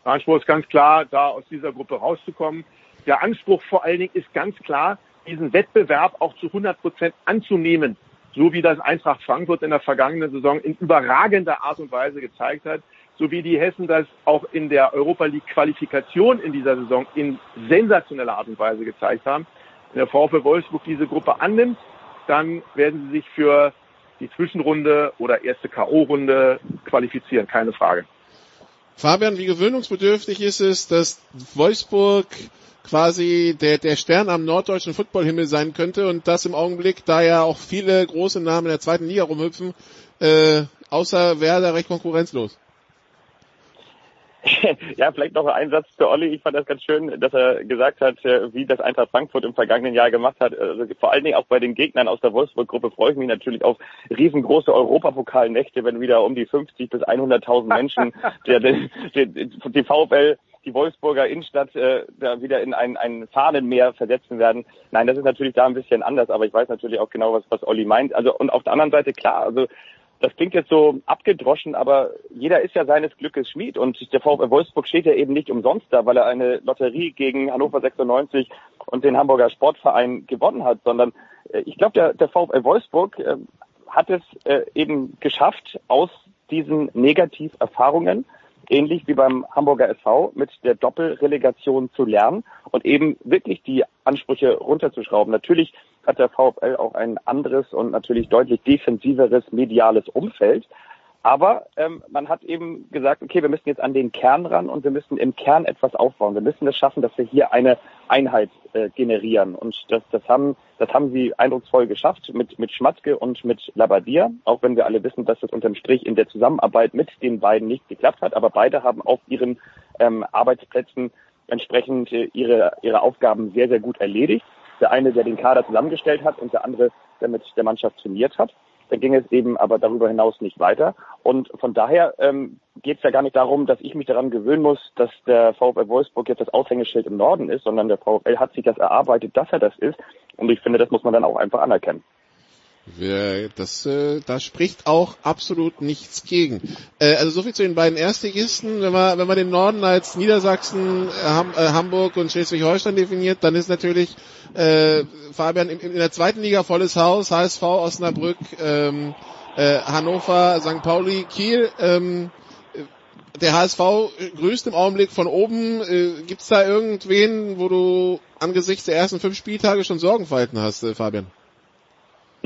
der Anspruch ist ganz klar, da aus dieser Gruppe rauszukommen. Der Anspruch vor allen Dingen ist ganz klar, diesen Wettbewerb auch zu 100 Prozent anzunehmen, so wie das Eintracht Frankfurt in der vergangenen Saison in überragender Art und Weise gezeigt hat, so wie die Hessen das auch in der Europa League Qualifikation in dieser Saison in sensationeller Art und Weise gezeigt haben. Wenn der VfL Wolfsburg diese Gruppe annimmt, dann werden sie sich für die Zwischenrunde oder erste K.O.-Runde qualifizieren, keine Frage. Fabian, wie gewöhnungsbedürftig ist es, dass Wolfsburg quasi der, der Stern am norddeutschen Footballhimmel sein könnte und das im Augenblick, da ja auch viele große Namen in der zweiten Liga rumhüpfen, äh, außer Werder recht konkurrenzlos. Ja, vielleicht noch ein Satz für Olli. Ich fand das ganz schön, dass er gesagt hat, äh, wie das Eintracht Frankfurt im vergangenen Jahr gemacht hat. Also vor allen Dingen auch bei den Gegnern aus der Wolfsburg-Gruppe freue ich mich natürlich auf riesengroße Europapokalnächte, wenn wieder um die 50 bis 100.000 Menschen der, der, der, die VfL die Wolfsburger Innenstadt äh, da wieder in ein, ein Fahnenmeer versetzen werden. Nein, das ist natürlich da ein bisschen anders, aber ich weiß natürlich auch genau, was, was Olli meint. Also und auf der anderen Seite klar, also das klingt jetzt so abgedroschen, aber jeder ist ja seines Glückes Schmied und der VfL Wolfsburg steht ja eben nicht umsonst da, weil er eine Lotterie gegen Hannover 96 und den Hamburger Sportverein gewonnen hat, sondern äh, ich glaube, der, der VfL Wolfsburg äh, hat es äh, eben geschafft, aus diesen Negativerfahrungen ähnlich wie beim Hamburger SV mit der Doppelrelegation zu lernen und eben wirklich die Ansprüche runterzuschrauben. Natürlich hat der VfL auch ein anderes und natürlich deutlich defensiveres mediales Umfeld. Aber ähm, man hat eben gesagt, okay, wir müssen jetzt an den Kern ran und wir müssen im Kern etwas aufbauen. Wir müssen es schaffen, dass wir hier eine Einheit äh, generieren. Und das, das, haben, das haben sie eindrucksvoll geschafft mit, mit Schmatzke und mit Labadia, auch wenn wir alle wissen, dass das unterm Strich in der Zusammenarbeit mit den beiden nicht geklappt hat. Aber beide haben auf ihren ähm, Arbeitsplätzen entsprechend äh, ihre, ihre Aufgaben sehr, sehr gut erledigt. Der eine, der den Kader zusammengestellt hat und der andere, der mit der Mannschaft trainiert hat. Dann ging es eben aber darüber hinaus nicht weiter. Und von daher ähm, geht es ja gar nicht darum, dass ich mich daran gewöhnen muss, dass der VfL Wolfsburg jetzt das Aushängeschild im Norden ist, sondern der VfL hat sich das erarbeitet, dass er das ist. Und ich finde, das muss man dann auch einfach anerkennen. Wir, das, äh, da spricht auch absolut nichts gegen. Äh, also so viel zu den beiden Erstligisten. Wenn man, wenn man den Norden als Niedersachsen, äh, Ham, äh, Hamburg und Schleswig-Holstein definiert, dann ist natürlich äh, Fabian in, in der zweiten Liga volles Haus, HSV, Osnabrück, ähm, äh, Hannover, St. Pauli, Kiel. Ähm, der HSV grüßt im Augenblick von oben. Äh, Gibt es da irgendwen, wo du angesichts der ersten fünf Spieltage schon Sorgenfalten hast, äh, Fabian?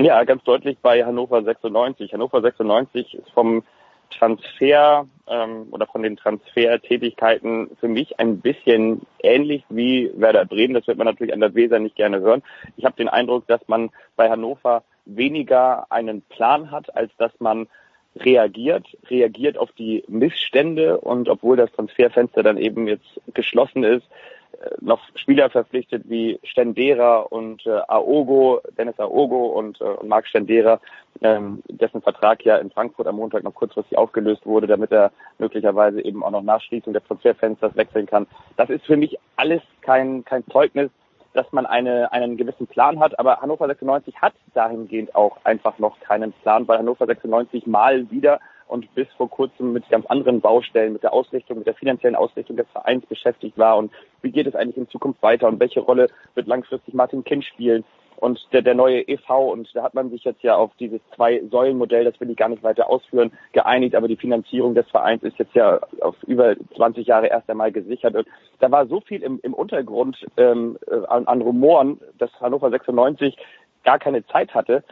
Ja, ganz deutlich bei Hannover 96. Hannover 96 ist vom Transfer ähm, oder von den Transfertätigkeiten für mich ein bisschen ähnlich wie Werder Bremen. Das wird man natürlich an der Weser nicht gerne hören. Ich habe den Eindruck, dass man bei Hannover weniger einen Plan hat, als dass man reagiert, reagiert auf die Missstände und obwohl das Transferfenster dann eben jetzt geschlossen ist, noch Spieler verpflichtet wie Stendera und äh, Aogo, Dennis Aogo und, äh, und Marc Stendera, ähm, dessen Vertrag ja in Frankfurt am Montag noch kurzfristig aufgelöst wurde, damit er möglicherweise eben auch noch nach Schließung des Transferfensters wechseln kann. Das ist für mich alles kein, kein Zeugnis dass man eine, einen gewissen Plan hat. Aber Hannover 96 hat dahingehend auch einfach noch keinen Plan, weil Hannover 96 mal wieder und bis vor kurzem mit ganz anderen Baustellen, mit der Ausrichtung, mit der finanziellen Ausrichtung des Vereins beschäftigt war. Und wie geht es eigentlich in Zukunft weiter und welche Rolle wird langfristig Martin Kind spielen? Und der, der neue EV und da hat man sich jetzt ja auf dieses Zwei-Säulen-Modell, das will ich gar nicht weiter ausführen, geeinigt, aber die Finanzierung des Vereins ist jetzt ja auf über 20 Jahre erst einmal gesichert. Und da war so viel im, im Untergrund ähm, äh, an, an Rumoren, dass Hannover 96 gar keine Zeit hatte,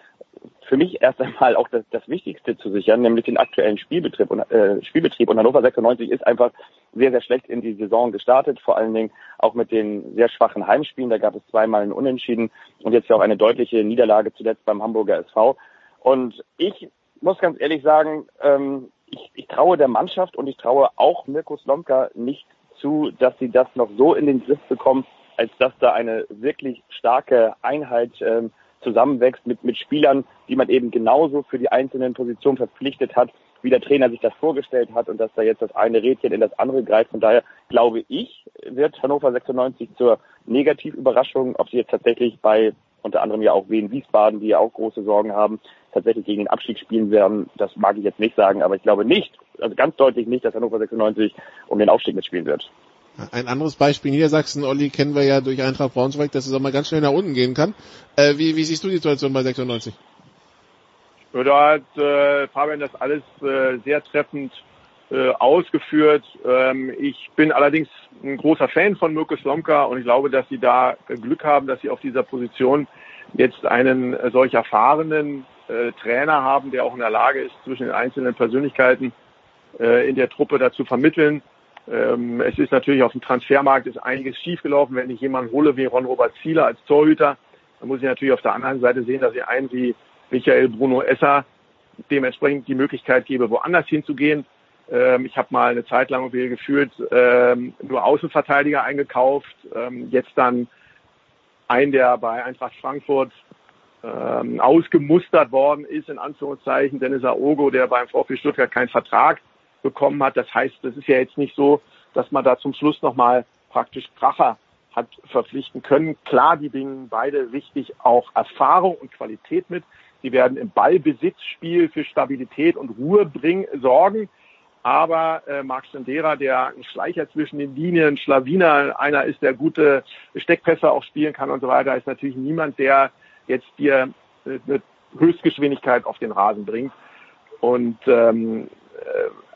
für mich erst einmal auch das, das Wichtigste zu sichern, nämlich den aktuellen Spielbetrieb und, äh, Spielbetrieb. Und Hannover 96 ist einfach sehr, sehr schlecht in die Saison gestartet, vor allen Dingen auch mit den sehr schwachen Heimspielen. Da gab es zweimal einen Unentschieden und jetzt ja auch eine deutliche Niederlage zuletzt beim Hamburger SV. Und ich muss ganz ehrlich sagen, ähm, ich, ich traue der Mannschaft und ich traue auch Mirko Slomka nicht zu, dass sie das noch so in den Griff bekommen, als dass da eine wirklich starke Einheit ähm, zusammenwächst mit, mit Spielern, die man eben genauso für die einzelnen Positionen verpflichtet hat, wie der Trainer sich das vorgestellt hat und dass da jetzt das eine Rädchen in das andere greift. Von daher glaube ich, wird Hannover 96 zur Negativüberraschung, ob sie jetzt tatsächlich bei unter anderem ja auch Wien Wiesbaden, die ja auch große Sorgen haben, tatsächlich gegen den Abstieg spielen werden. Das mag ich jetzt nicht sagen, aber ich glaube nicht, also ganz deutlich nicht, dass Hannover 96 um den Aufstieg mitspielen wird. Ein anderes Beispiel Niedersachsen, Olli, kennen wir ja durch Eintracht Braunschweig, dass es auch mal ganz schnell nach unten gehen kann. Äh, wie, wie siehst du die Situation bei 96? Ja, da hat äh, Fabian das alles äh, sehr treffend äh, ausgeführt. Ähm, ich bin allerdings ein großer Fan von Mirko Slomka und ich glaube, dass sie da Glück haben, dass sie auf dieser Position jetzt einen äh, solch erfahrenen äh, Trainer haben, der auch in der Lage ist, zwischen den einzelnen Persönlichkeiten äh, in der Truppe dazu vermitteln. Ähm, es ist natürlich auf dem Transfermarkt ist einiges schiefgelaufen. Wenn ich jemanden hole wie Ron-Robert Zieler als Torhüter, dann muss ich natürlich auf der anderen Seite sehen, dass ich einen wie Michael Bruno Esser dementsprechend die Möglichkeit gebe, woanders hinzugehen. Ähm, ich habe mal eine Zeit lang geführt, ähm, nur Außenverteidiger eingekauft, ähm, jetzt dann einen, der bei Eintracht Frankfurt ähm, ausgemustert worden ist, in Anführungszeichen, Dennis Aogo, der beim VfB Stuttgart keinen Vertrag bekommen hat. Das heißt, es ist ja jetzt nicht so, dass man da zum Schluss nochmal praktisch Kracher hat verpflichten können. Klar, die bringen beide wichtig auch Erfahrung und Qualität mit. Die werden im Ballbesitzspiel für Stabilität und Ruhe bringen, sorgen. Aber äh, Marc Stendera, der ein Schleicher zwischen den Linien, Schlawiner, einer ist, der gute Steckpässe auch spielen kann und so weiter, ist natürlich niemand, der jetzt dir äh, eine Höchstgeschwindigkeit auf den Rasen bringt. Und ähm, äh,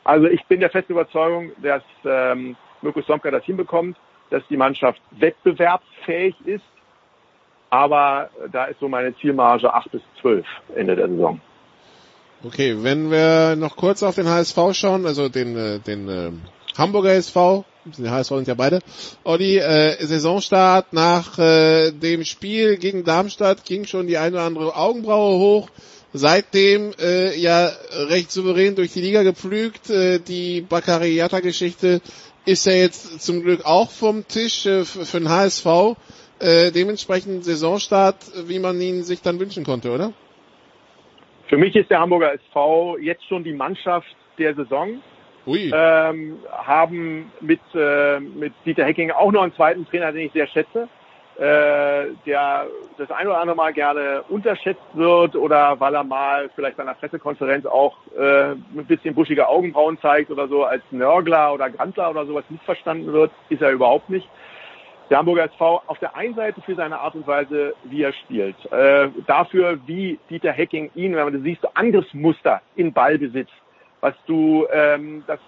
also ich bin der festen Überzeugung, dass ähm, Mirko Slomka das hinbekommt, dass die Mannschaft wettbewerbsfähig ist. Aber da ist so meine Zielmarge 8 bis 12 Ende der Saison. Okay, wenn wir noch kurz auf den HSV schauen, also den, äh, den äh, Hamburger SV, die HSV sind ja beide, Olli, äh, Saisonstart nach äh, dem Spiel gegen Darmstadt ging schon die eine oder andere Augenbraue hoch seitdem äh, ja recht souverän durch die Liga gepflügt. Äh, die Baccariata-Geschichte ist ja jetzt zum Glück auch vom Tisch äh, für den HSV. Äh, dementsprechend Saisonstart, wie man ihn sich dann wünschen konnte, oder? Für mich ist der Hamburger SV jetzt schon die Mannschaft der Saison. Ui. Ähm, haben mit, äh, mit Dieter Hecking auch noch einen zweiten Trainer, den ich sehr schätze. Äh, der das ein oder andere Mal gerne unterschätzt wird oder weil er mal vielleicht bei einer Pressekonferenz auch äh, ein bisschen buschige Augenbrauen zeigt oder so als Nörgler oder Grantler oder sowas missverstanden wird, ist er überhaupt nicht. Der Hamburger SV auf der einen Seite für seine Art und Weise, wie er spielt, äh, dafür, wie Dieter Hecking ihn, wenn man das siehst, so Angriffsmuster in Ballbesitz, was du ähm, das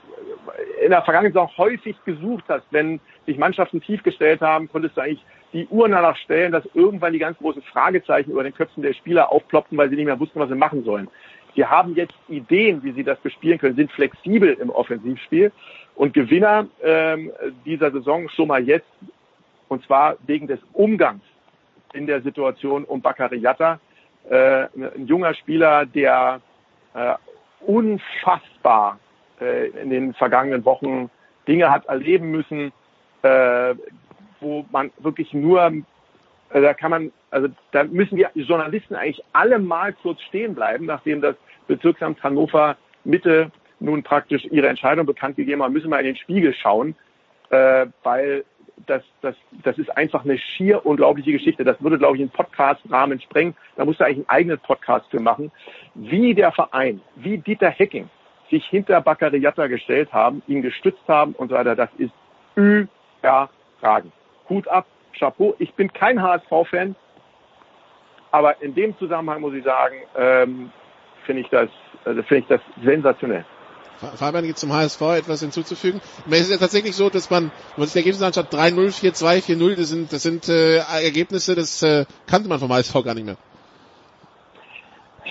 in der Vergangenheit auch häufig gesucht hast, wenn sich Mannschaften tief gestellt haben, konntest du eigentlich die Uhr danach stellen, dass irgendwann die ganz großen Fragezeichen über den Köpfen der Spieler aufploppten, weil sie nicht mehr wussten, was sie machen sollen. Sie haben jetzt Ideen, wie sie das bespielen können, sind flexibel im Offensivspiel. Und Gewinner ähm, dieser Saison schon mal jetzt, und zwar wegen des Umgangs in der Situation um Bakary äh, ein junger Spieler, der äh, unfassbar äh, in den vergangenen Wochen Dinge hat erleben müssen, äh, wo man wirklich nur, äh, da kann man, also da müssen wir Journalisten eigentlich alle mal kurz stehen bleiben, nachdem das Bezirksamt Hannover Mitte nun praktisch ihre Entscheidung bekannt gegeben hat, müssen wir in den Spiegel schauen, äh, weil das, das, das ist einfach eine schier unglaubliche Geschichte. Das würde, glaube ich, einen Podcast-Rahmen sprengen. Da musst du eigentlich einen eigenen Podcast für machen. Wie der Verein, wie Dieter Hecking sich hinter Baccariata gestellt haben, ihn gestützt haben und so weiter, das ist überragend. Hut ab, Chapeau. Ich bin kein HSV-Fan, aber in dem Zusammenhang muss ich sagen, ähm, finde ich das, also finde ich das sensationell. Fabian, gibt zum HSV etwas hinzuzufügen? Es ist ja tatsächlich so, dass man, wenn man sich die Ergebnisse anschaut, 3-0, 4-2, 4-0, das sind, das sind äh, Ergebnisse, das äh, kannte man vom HSV gar nicht mehr.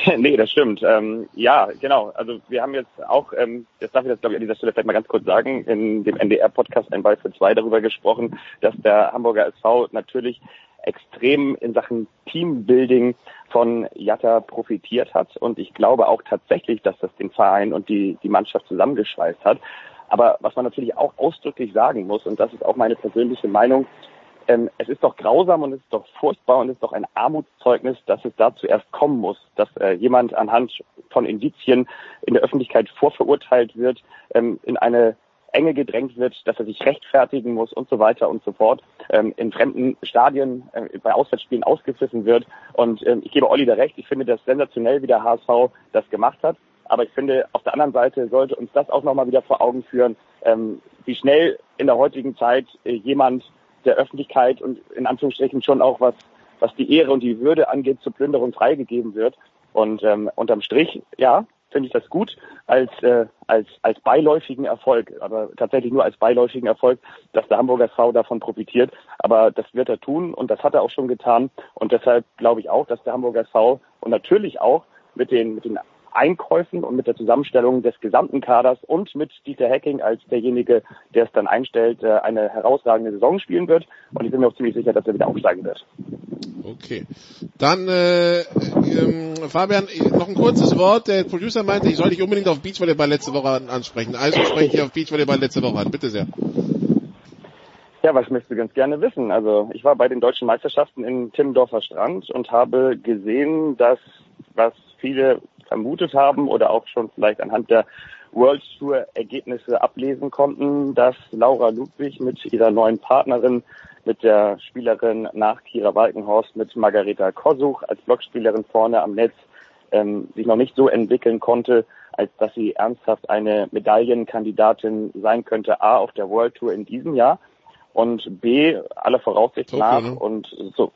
nee, das stimmt. Ähm, ja, genau. Also wir haben jetzt auch, ähm, das darf ich jetzt glaube ich an dieser Stelle vielleicht mal ganz kurz sagen, in dem NDR-Podcast Ein Ball für zwei darüber gesprochen, dass der Hamburger SV natürlich extrem in Sachen Teambuilding von Jatta profitiert hat. Und ich glaube auch tatsächlich, dass das den Verein und die, die Mannschaft zusammengeschweißt hat. Aber was man natürlich auch ausdrücklich sagen muss, und das ist auch meine persönliche Meinung, ähm, es ist doch grausam und es ist doch furchtbar und es ist doch ein Armutszeugnis, dass es dazu erst kommen muss, dass äh, jemand anhand von Indizien in der Öffentlichkeit vorverurteilt wird, ähm, in eine Enge gedrängt wird, dass er sich rechtfertigen muss und so weiter und so fort, ähm, in fremden Stadien äh, bei Auswärtsspielen ausgepfiffen wird. Und ähm, ich gebe Olli da recht, ich finde das sensationell, wie der HSV das gemacht hat. Aber ich finde, auf der anderen Seite sollte uns das auch nochmal wieder vor Augen führen, ähm, wie schnell in der heutigen Zeit äh, jemand der Öffentlichkeit und in Anführungsstrichen schon auch was, was die Ehre und die Würde angeht, zur Plünderung freigegeben wird. Und ähm, unterm Strich, ja, finde ich das gut als, äh, als, als beiläufigen Erfolg, aber tatsächlich nur als beiläufigen Erfolg, dass der Hamburger SV davon profitiert. Aber das wird er tun und das hat er auch schon getan. Und deshalb glaube ich auch, dass der Hamburger SV und natürlich auch mit den, mit den Einkäufen und mit der Zusammenstellung des gesamten Kaders und mit Dieter Hacking als derjenige, der es dann einstellt, äh, eine herausragende Saison spielen wird. Und ich bin mir auch ziemlich sicher, dass er wieder aufsteigen wird. Okay. Dann, äh, ähm, Fabian, noch ein kurzes Wort. Der Producer meinte, ich soll dich unbedingt auf Beachvolleyball letzte Woche ansprechen. Also spreche ich auf Beachvolleyball letzte Woche an. Bitte sehr. Ja, was möchtest du ganz gerne wissen? Also ich war bei den deutschen Meisterschaften in Timmendorfer Strand und habe gesehen, dass was viele vermutet haben oder auch schon vielleicht anhand der World Tour Ergebnisse ablesen konnten, dass Laura Ludwig mit ihrer neuen Partnerin, mit der Spielerin nach Kira Walkenhorst, mit Margareta Kosuch als Blockspielerin vorne am Netz, ähm, sich noch nicht so entwickeln konnte, als dass sie ernsthaft eine Medaillenkandidatin sein könnte, A, auf der World Tour in diesem Jahr und B, aller Voraussicht okay, nach, und so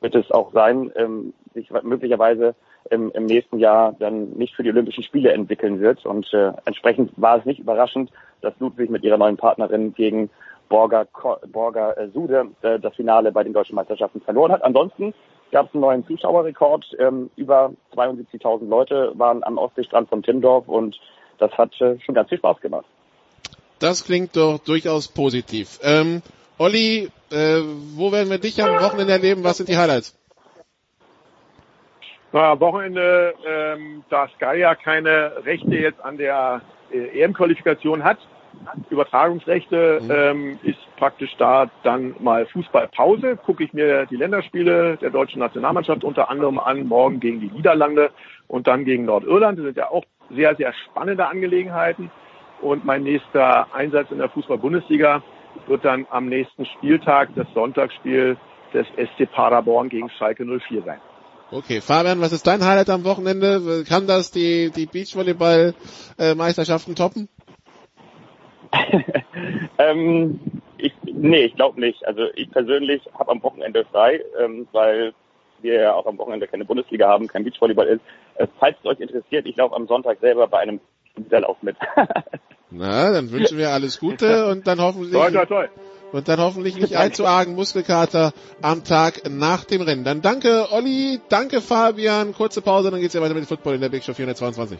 wird es auch sein, ähm, sich möglicherweise im, im nächsten Jahr dann nicht für die Olympischen Spiele entwickeln wird. Und äh, entsprechend war es nicht überraschend, dass Ludwig mit ihrer neuen Partnerin gegen Borger, Borger äh, Sude äh, das Finale bei den deutschen Meisterschaften verloren hat. Ansonsten gab es einen neuen Zuschauerrekord. Ähm, über 72.000 Leute waren am Ostseestrand von Timmendorf und das hat äh, schon ganz viel Spaß gemacht. Das klingt doch durchaus positiv. Ähm, Olli, äh, wo werden wir dich am Wochenende erleben? Was sind die Highlights? Naja, Wochenende, ähm, da Sky ja keine Rechte jetzt an der äh, EM-Qualifikation hat, Übertragungsrechte, mhm. ähm, ist praktisch da dann mal Fußballpause. Gucke ich mir die Länderspiele der deutschen Nationalmannschaft unter anderem an, morgen gegen die Niederlande und dann gegen Nordirland. Das sind ja auch sehr, sehr spannende Angelegenheiten. Und mein nächster Einsatz in der Fußball-Bundesliga wird dann am nächsten Spieltag, das Sonntagsspiel des SC Paderborn gegen Schalke 04 sein. Okay, Fabian, was ist dein Highlight am Wochenende? Kann das die, die Beachvolleyball-Meisterschaften toppen? ähm, ich, nee, ich glaube nicht. Also ich persönlich habe am Wochenende frei, ähm, weil wir ja auch am Wochenende keine Bundesliga haben, kein Beachvolleyball ist. Äh, falls es euch interessiert, ich laufe am Sonntag selber bei einem Wiederlauf mit. Na, dann wünschen wir alles Gute und dann hoffentlich. Toi, toi, toi. Und dann hoffentlich nicht allzu argen Muskelkater am Tag nach dem Rennen. Dann danke Olli, danke Fabian, kurze Pause, dann geht's ja weiter mit Football in der Big Show 422.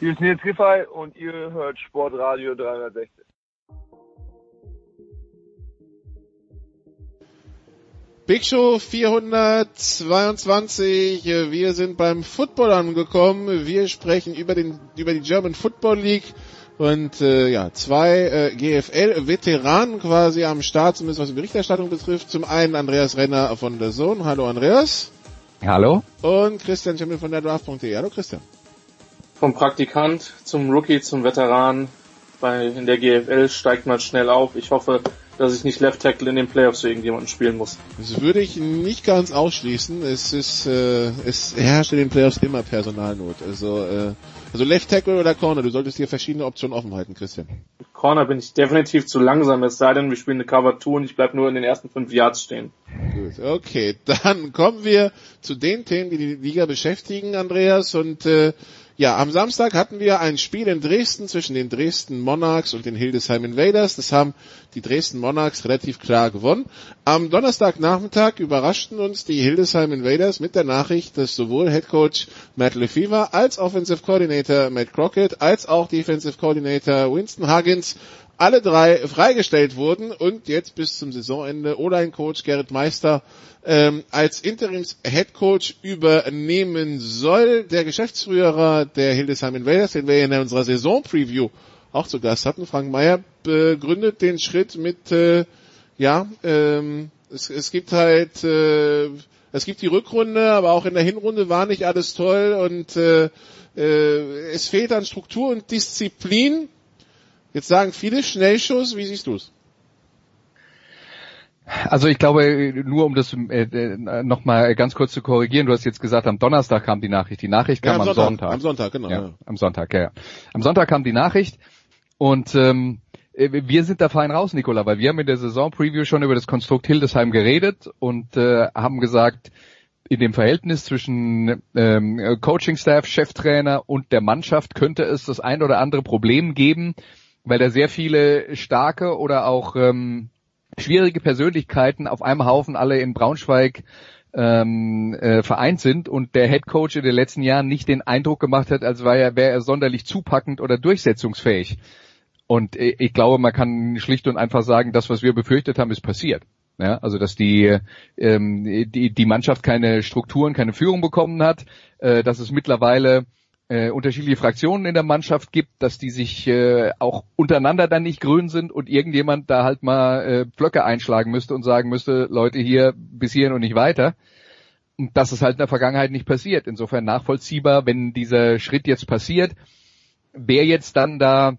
Hier ist Nils Giffey und ihr hört Sportradio 360. Big Show 422. Wir sind beim Football angekommen. Wir sprechen über den über die German Football League und äh, ja zwei äh, GFL-Veteranen quasi am Start, zumindest was die Berichterstattung betrifft. Zum einen Andreas Renner von der Zone. Hallo Andreas. Hallo. Und Christian Schimmel von der Draft.de. Hallo Christian. Vom Praktikant zum Rookie zum Veteran. Bei in der GFL steigt man schnell auf. Ich hoffe, dass ich nicht Left Tackle in den Playoffs für irgendjemanden spielen muss. Das würde ich nicht ganz ausschließen. Es ist, äh, es herrscht in den Playoffs immer Personalnot. Also, äh, also Left Tackle oder Corner, du solltest dir verschiedene Optionen offen halten, Christian. Corner bin ich definitiv zu langsam, es sei denn, wir spielen eine Cover 2 und ich bleib nur in den ersten fünf Yards stehen. Gut, okay. Dann kommen wir zu den Themen, die die Liga beschäftigen, Andreas. Und äh, ja, am Samstag hatten wir ein Spiel in Dresden zwischen den Dresden Monarchs und den Hildesheim Invaders. Das haben die Dresden Monarchs relativ klar gewonnen. Am Donnerstagnachmittag überraschten uns die Hildesheim Invaders mit der Nachricht, dass sowohl Head Coach Matt Lefevre als Offensive Coordinator Matt Crockett als auch Defensive Coordinator Winston Huggins alle drei freigestellt wurden und jetzt bis zum Saisonende O-Line-Coach Gerrit Meister ähm, als Interims-Head-Coach übernehmen soll. Der Geschäftsführer der Hildesheim Invaders, den wir in unserer Saison-Preview auch zu Gast hatten, Frank Meyer, begründet den Schritt mit, äh, ja, ähm, es, es gibt halt, äh, es gibt die Rückrunde, aber auch in der Hinrunde war nicht alles toll und äh, äh, es fehlt an Struktur und Disziplin Jetzt sagen viele Schnellschuss, wie siehst du es? Also ich glaube, nur um das äh, nochmal ganz kurz zu korrigieren, du hast jetzt gesagt, am Donnerstag kam die Nachricht. Die Nachricht kam ja, am, am Sonntag, Sonntag. Am Sonntag, genau. Ja, ja. Am Sonntag, ja, ja. Am Sonntag kam die Nachricht und ähm, äh, wir sind da fein raus, Nicola, weil wir haben in der Saison-Preview schon über das Konstrukt Hildesheim geredet und äh, haben gesagt, in dem Verhältnis zwischen ähm, Coaching-Staff, Cheftrainer und der Mannschaft könnte es das ein oder andere Problem geben, weil da sehr viele starke oder auch ähm, schwierige Persönlichkeiten auf einem Haufen alle in Braunschweig ähm, äh, vereint sind und der Head Coach in den letzten Jahren nicht den Eindruck gemacht hat, als wäre er, wär er sonderlich zupackend oder durchsetzungsfähig. Und äh, ich glaube, man kann schlicht und einfach sagen, das, was wir befürchtet haben, ist passiert. Ja, also dass die, ähm, die die Mannschaft keine Strukturen, keine Führung bekommen hat, äh, dass es mittlerweile äh, unterschiedliche Fraktionen in der Mannschaft gibt, dass die sich äh, auch untereinander dann nicht grün sind und irgendjemand da halt mal äh, Blöcke einschlagen müsste und sagen müsste, Leute hier bis hierhin und nicht weiter. Und das ist halt in der Vergangenheit nicht passiert. Insofern nachvollziehbar, wenn dieser Schritt jetzt passiert, wer jetzt dann da,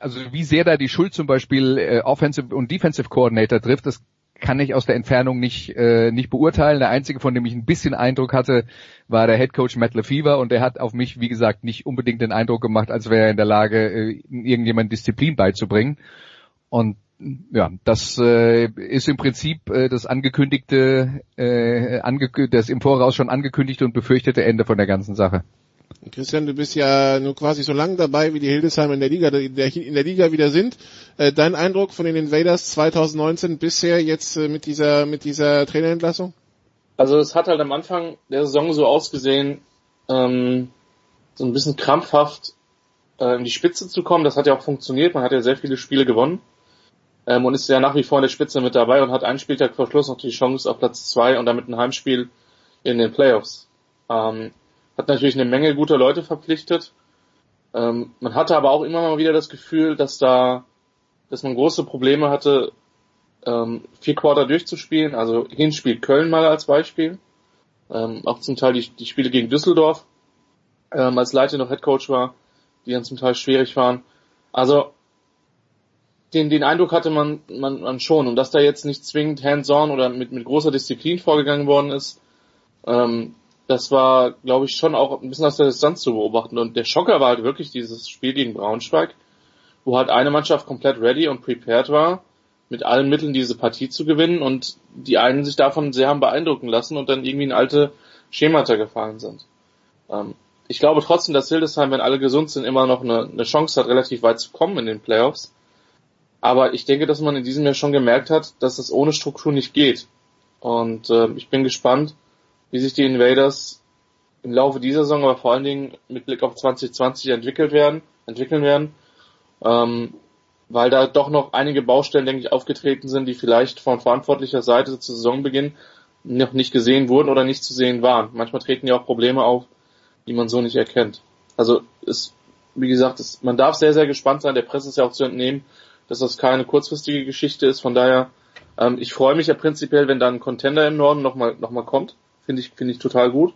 also wie sehr da die Schuld zum Beispiel äh, Offensive und Defensive Coordinator trifft, das kann ich aus der Entfernung nicht, äh, nicht beurteilen. Der einzige, von dem ich ein bisschen Eindruck hatte, war der Head Coach Matt LeFever und der hat auf mich, wie gesagt, nicht unbedingt den Eindruck gemacht, als wäre er in der Lage, äh, irgendjemand Disziplin beizubringen. Und ja, das äh, ist im Prinzip äh, das angekündigte, äh, ange das im Voraus schon angekündigte und befürchtete Ende von der ganzen Sache. Christian, du bist ja nur quasi so lang dabei, wie die Hildesheim in der Liga, in der Liga wieder sind. Äh, dein Eindruck von den Invaders 2019 bisher jetzt äh, mit dieser, mit dieser Trainerentlassung? Also es hat halt am Anfang der Saison so ausgesehen, ähm, so ein bisschen krampfhaft äh, in die Spitze zu kommen. Das hat ja auch funktioniert. Man hat ja sehr viele Spiele gewonnen ähm, und ist ja nach wie vor in der Spitze mit dabei und hat einen Spieltag vor Schluss noch die Chance auf Platz zwei und damit ein Heimspiel in den Playoffs. Ähm, hat natürlich eine Menge guter Leute verpflichtet. Ähm, man hatte aber auch immer mal wieder das Gefühl, dass da, dass man große Probleme hatte, ähm, vier Quarter durchzuspielen. Also Hinspiel Köln mal als Beispiel. Ähm, auch zum Teil die, die Spiele gegen Düsseldorf, ähm, als Leite noch Head Coach war. die dann zum Teil schwierig waren. Also den, den Eindruck hatte man, man, man schon. Und dass da jetzt nicht zwingend hands-on oder mit, mit großer Disziplin vorgegangen worden ist, ähm, das war, glaube ich, schon auch ein bisschen aus der Distanz zu beobachten. Und der Schocker war halt wirklich dieses Spiel gegen Braunschweig, wo halt eine Mannschaft komplett ready und prepared war, mit allen Mitteln diese Partie zu gewinnen und die einen sich davon sehr haben beeindrucken lassen und dann irgendwie in alte Schemata gefallen sind. Ähm, ich glaube trotzdem, dass Hildesheim, wenn alle gesund sind, immer noch eine, eine Chance hat, relativ weit zu kommen in den Playoffs. Aber ich denke, dass man in diesem Jahr schon gemerkt hat, dass es ohne Struktur nicht geht. Und äh, ich bin gespannt, wie sich die Invaders im Laufe dieser Saison, aber vor allen Dingen mit Blick auf 2020 entwickelt werden, entwickeln werden. Ähm, weil da doch noch einige Baustellen, denke ich, aufgetreten sind, die vielleicht von verantwortlicher Seite zu Saisonbeginn noch nicht gesehen wurden oder nicht zu sehen waren. Manchmal treten ja auch Probleme auf, die man so nicht erkennt. Also es, wie gesagt, es, man darf sehr, sehr gespannt sein. Der Presse ist ja auch zu entnehmen, dass das keine kurzfristige Geschichte ist. Von daher, ähm, ich freue mich ja prinzipiell, wenn da ein Contender im Norden nochmal noch mal kommt. Finde ich, finde ich total gut.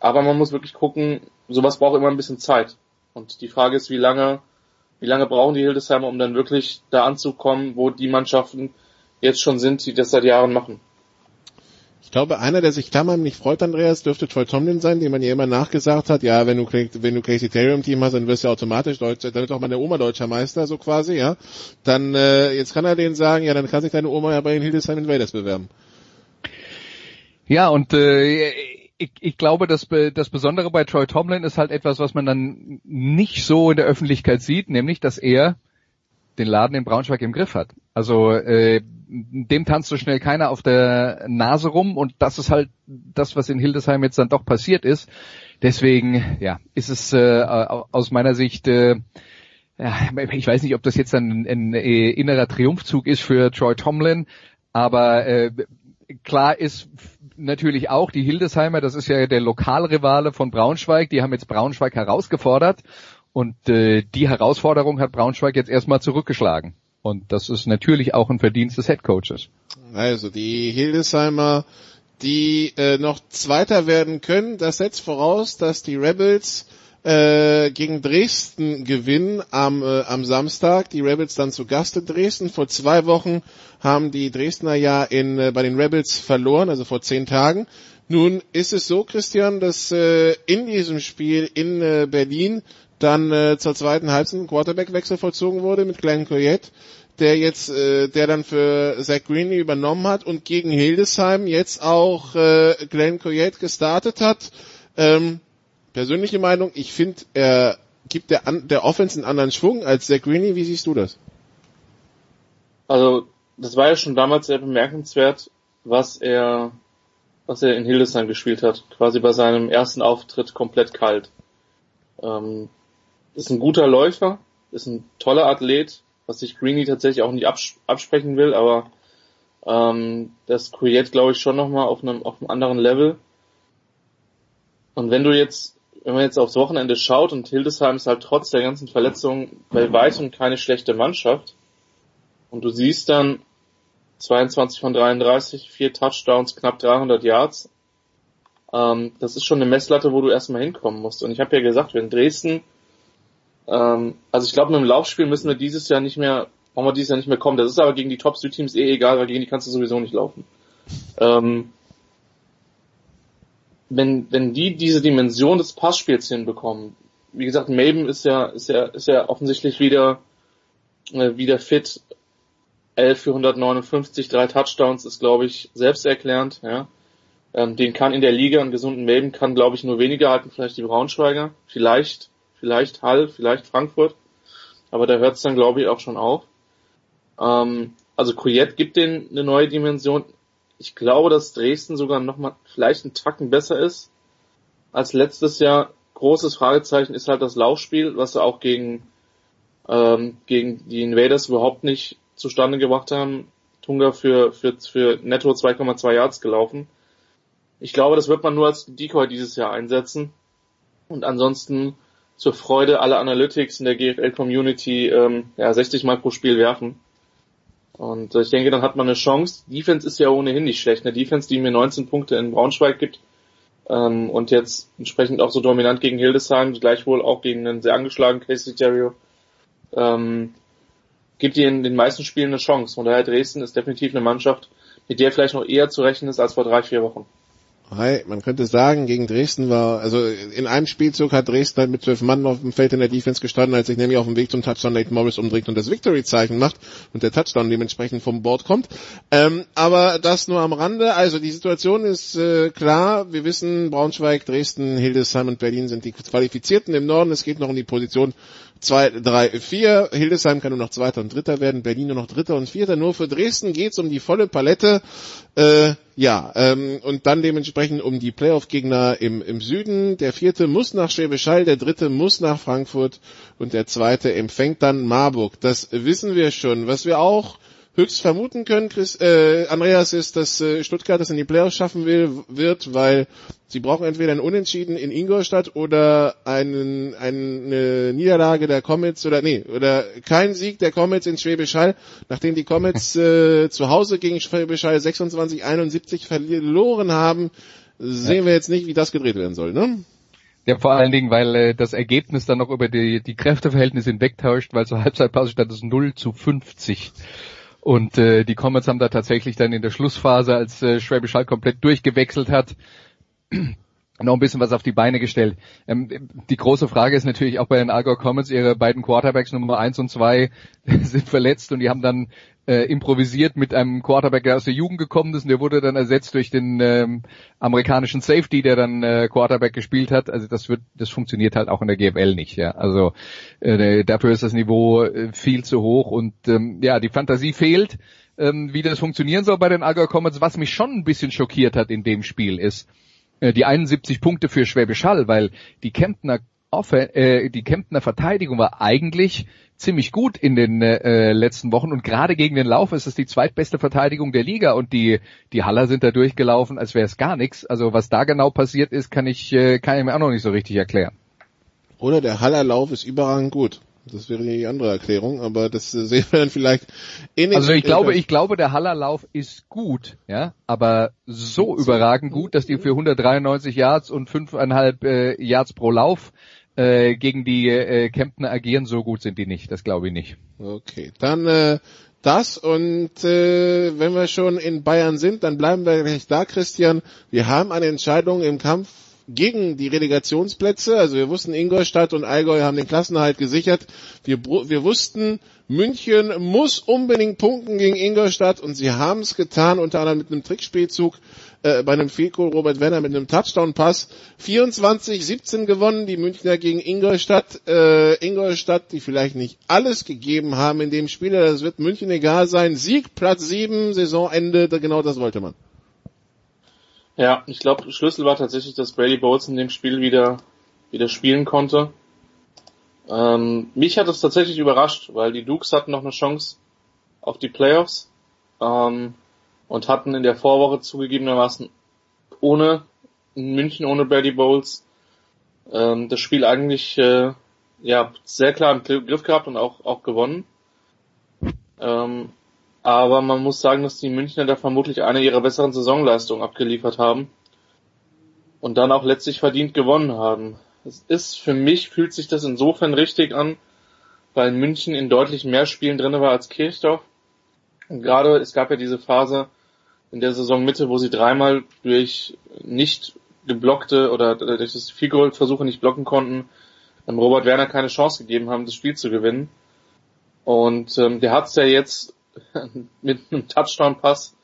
Aber man muss wirklich gucken, sowas braucht immer ein bisschen Zeit. Und die Frage ist, wie lange, wie lange brauchen die Hildesheimer, um dann wirklich da anzukommen, wo die Mannschaften jetzt schon sind, die das seit Jahren machen glaube, einer, der sich nicht freut, Andreas, dürfte Troy Tomlin sein, dem man ja immer nachgesagt hat, ja, wenn du, wenn du Casey Taylor im Team hast, dann wirst du automatisch Deutscher, dann wird auch meine Oma deutscher Meister, so quasi, ja. Dann, äh, jetzt kann er denen sagen, ja, dann kann sich deine Oma ja bei den Hildesheim Invaders bewerben. Ja, und äh, ich, ich glaube, das, das Besondere bei Troy Tomlin ist halt etwas, was man dann nicht so in der Öffentlichkeit sieht, nämlich, dass er den Laden in Braunschweig im Griff hat. Also äh, dem tanzt so schnell keiner auf der Nase rum und das ist halt das, was in Hildesheim jetzt dann doch passiert ist. Deswegen, ja, ist es äh, aus meiner Sicht, äh, ja, ich weiß nicht, ob das jetzt ein, ein, ein innerer Triumphzug ist für Troy Tomlin, aber äh, klar ist natürlich auch die Hildesheimer, das ist ja der Lokalrivale von Braunschweig, die haben jetzt Braunschweig herausgefordert und äh, die Herausforderung hat Braunschweig jetzt erstmal zurückgeschlagen. Und das ist natürlich auch ein Verdienst des Headcoaches. Also die Hildesheimer, die äh, noch Zweiter werden können, das setzt voraus, dass die Rebels äh, gegen Dresden gewinnen am, äh, am Samstag. Die Rebels dann zu Gast in Dresden. Vor zwei Wochen haben die Dresdner ja in, äh, bei den Rebels verloren, also vor zehn Tagen. Nun ist es so, Christian, dass äh, in diesem Spiel in äh, Berlin dann äh, zur zweiten Halbzeit ein Quarterback-Wechsel vollzogen wurde mit Glenn Coyette, der jetzt, äh, der dann für Zach Greenley übernommen hat und gegen Hildesheim jetzt auch äh, Glenn Coyette gestartet hat. Ähm, persönliche Meinung, ich finde, er gibt der, der Offense einen anderen Schwung als Zach Greenley. Wie siehst du das? Also, das war ja schon damals sehr bemerkenswert, was er, was er in Hildesheim gespielt hat. Quasi bei seinem ersten Auftritt komplett kalt. Ähm, ist ein guter Läufer, ist ein toller Athlet, was sich Greeny tatsächlich auch nicht abs absprechen will, aber ähm, das Create glaube ich schon nochmal auf einem, auf einem anderen Level. Und wenn du jetzt, wenn man jetzt aufs Wochenende schaut und Hildesheim ist halt trotz der ganzen Verletzungen bei weitem keine schlechte Mannschaft und du siehst dann 22 von 33, vier Touchdowns, knapp 300 Yards, ähm, das ist schon eine Messlatte, wo du erstmal hinkommen musst. Und ich habe ja gesagt, wenn Dresden ähm, also ich glaube, mit dem Laufspiel müssen wir dieses Jahr nicht mehr, brauchen wir dieses Jahr nicht mehr kommen. Das ist aber gegen die Top-Süd-Teams eh egal, weil gegen die kannst du sowieso nicht laufen. Ähm, wenn, wenn die diese Dimension des Passspiels hinbekommen, wie gesagt, Maben ist ja, ist ja, ist ja offensichtlich wieder, äh, wieder fit. 11 für 159, drei Touchdowns ist, glaube ich, selbsterklärend, ja. Ähm, den kann in der Liga einen gesunden Maben kann, glaube ich, nur weniger halten, vielleicht die Braunschweiger, vielleicht vielleicht Hall, vielleicht Frankfurt. Aber da hört es dann, glaube ich, auch schon auf. Ähm, also Couillet gibt denen eine neue Dimension. Ich glaube, dass Dresden sogar nochmal vielleicht einen Tacken besser ist als letztes Jahr. Großes Fragezeichen ist halt das Laufspiel, was sie auch gegen, ähm, gegen die Invaders überhaupt nicht zustande gebracht haben. Tunga für, für, für netto 2,2 Yards gelaufen. Ich glaube, das wird man nur als Decoy dieses Jahr einsetzen. Und ansonsten zur Freude aller Analytics in der GFL-Community ähm, ja, 60 Mal pro Spiel werfen. Und äh, ich denke, dann hat man eine Chance. Defense ist ja ohnehin nicht schlecht. Eine Defense, die mir 19 Punkte in Braunschweig gibt, ähm, und jetzt entsprechend auch so dominant gegen Hildesheim, gleichwohl auch gegen einen sehr angeschlagenen Casey Terrio, ähm, gibt ihr in den meisten Spielen eine Chance. Von daher Dresden ist definitiv eine Mannschaft, mit der vielleicht noch eher zu rechnen ist als vor drei, vier Wochen. Hi, man könnte sagen, gegen Dresden war, also in einem Spielzug hat Dresden halt mit zwölf Mann auf dem Feld in der Defense gestanden, als sich nämlich auf dem Weg zum Touchdown Nate Morris umdreht und das Victory-Zeichen macht und der Touchdown dementsprechend vom Board kommt. Ähm, aber das nur am Rande. Also die Situation ist äh, klar. Wir wissen, Braunschweig, Dresden, Hildesheim und Berlin sind die Qualifizierten im Norden. Es geht noch um die Position 2, 3, 4. Hildesheim kann nur noch Zweiter und Dritter werden, Berlin nur noch Dritter und Vierter. Nur für Dresden geht's um die volle Palette. Äh, ja, ähm, und dann dementsprechend um die Playoff-Gegner im, im Süden. Der vierte muss nach Schwäbisch Hall, der dritte muss nach Frankfurt und der zweite empfängt dann Marburg. Das wissen wir schon. Was wir auch höchst vermuten können, Chris, äh, Andreas, ist, dass äh, Stuttgart es in die Playoffs schaffen will, wird, weil sie brauchen entweder ein Unentschieden in Ingolstadt oder einen, eine Niederlage der Comets oder nee, oder kein Sieg der Comets in Schwäbisch Hall, nachdem die Comets äh, zu Hause gegen Schwäbisch Hall 26-71 verloren haben, sehen wir jetzt nicht, wie das gedreht werden soll, ne? Ja, vor allen Dingen, weil äh, das Ergebnis dann noch über die, die Kräfteverhältnisse hinwegtauscht, weil zur Halbzeitpause stand es 0 zu 50. Und äh, die Comets haben da tatsächlich dann in der Schlussphase, als äh, Schwäbisch Hall komplett durchgewechselt hat, noch ein bisschen was auf die Beine gestellt. Ähm, die große Frage ist natürlich auch bei den Allgäu Comets, ihre beiden Quarterbacks Nummer eins und zwei sind verletzt und die haben dann äh, improvisiert mit einem Quarterback, der aus der Jugend gekommen ist und der wurde dann ersetzt durch den ähm, amerikanischen Safety, der dann äh, Quarterback gespielt hat. Also das wird, das funktioniert halt auch in der GFL nicht. Ja, also äh, dafür ist das Niveau äh, viel zu hoch und ähm, ja, die Fantasie fehlt, ähm, wie das funktionieren soll bei den Allgäu Comets. Was mich schon ein bisschen schockiert hat in dem Spiel ist äh, die 71 Punkte für Schwäbisch Hall, weil die Kemptner äh, die Kemptner Verteidigung war eigentlich ziemlich gut in den äh, letzten Wochen und gerade gegen den Lauf ist es die zweitbeste Verteidigung der Liga und die die Haller sind da durchgelaufen, als wäre es gar nichts. Also was da genau passiert ist, kann ich äh, kann ich mir auch noch nicht so richtig erklären. Oder der Hallerlauf ist überragend gut. Das wäre die andere Erklärung, aber das äh, sehen wir dann vielleicht in den Also ich glaube, ich glaube, der Hallerlauf ist gut, ja, aber so überragend gut, dass die für 193 Yards und 5,5 äh, Yards pro Lauf äh, gegen die äh, Kemptner agieren, so gut sind die nicht. Das glaube ich nicht. Okay, dann äh, das und äh, wenn wir schon in Bayern sind, dann bleiben wir gleich da, Christian. Wir haben eine Entscheidung im Kampf gegen die Relegationsplätze. Also wir wussten, Ingolstadt und Allgäu haben den Klassenerhalt gesichert. Wir, wir wussten, München muss unbedingt punkten gegen Ingolstadt und sie haben es getan, unter anderem mit einem Trickspielzug äh, bei einem Fehlkohl Robert Werner mit einem Touchdown-Pass. 24-17 gewonnen, die Münchner gegen Ingolstadt. Äh, Ingolstadt, die vielleicht nicht alles gegeben haben in dem Spiel, das wird München egal sein. Sieg, Platz 7, Saisonende, genau das wollte man. Ja, ich glaube, Schlüssel war tatsächlich, dass Brady Bowles in dem Spiel wieder, wieder spielen konnte. Ähm, mich hat es tatsächlich überrascht, weil die Dukes hatten noch eine Chance auf die Playoffs ähm, und hatten in der Vorwoche zugegebenermaßen ohne München, ohne Brady Bowles ähm, das Spiel eigentlich äh, ja sehr klar im Griff gehabt und auch auch gewonnen. Ähm, aber man muss sagen, dass die Münchner da vermutlich eine ihrer besseren Saisonleistungen abgeliefert haben und dann auch letztlich verdient gewonnen haben. Es ist für mich fühlt sich das insofern richtig an, weil München in deutlich mehr Spielen drin war als Kirchdorf. Und gerade es gab ja diese Phase in der Saisonmitte, wo sie dreimal durch nicht geblockte oder durch das Field-Goal-Versuche nicht blocken konnten, Robert Werner keine Chance gegeben haben, das Spiel zu gewinnen. Und ähm, der hat es ja jetzt mit einem Touchdown-Pass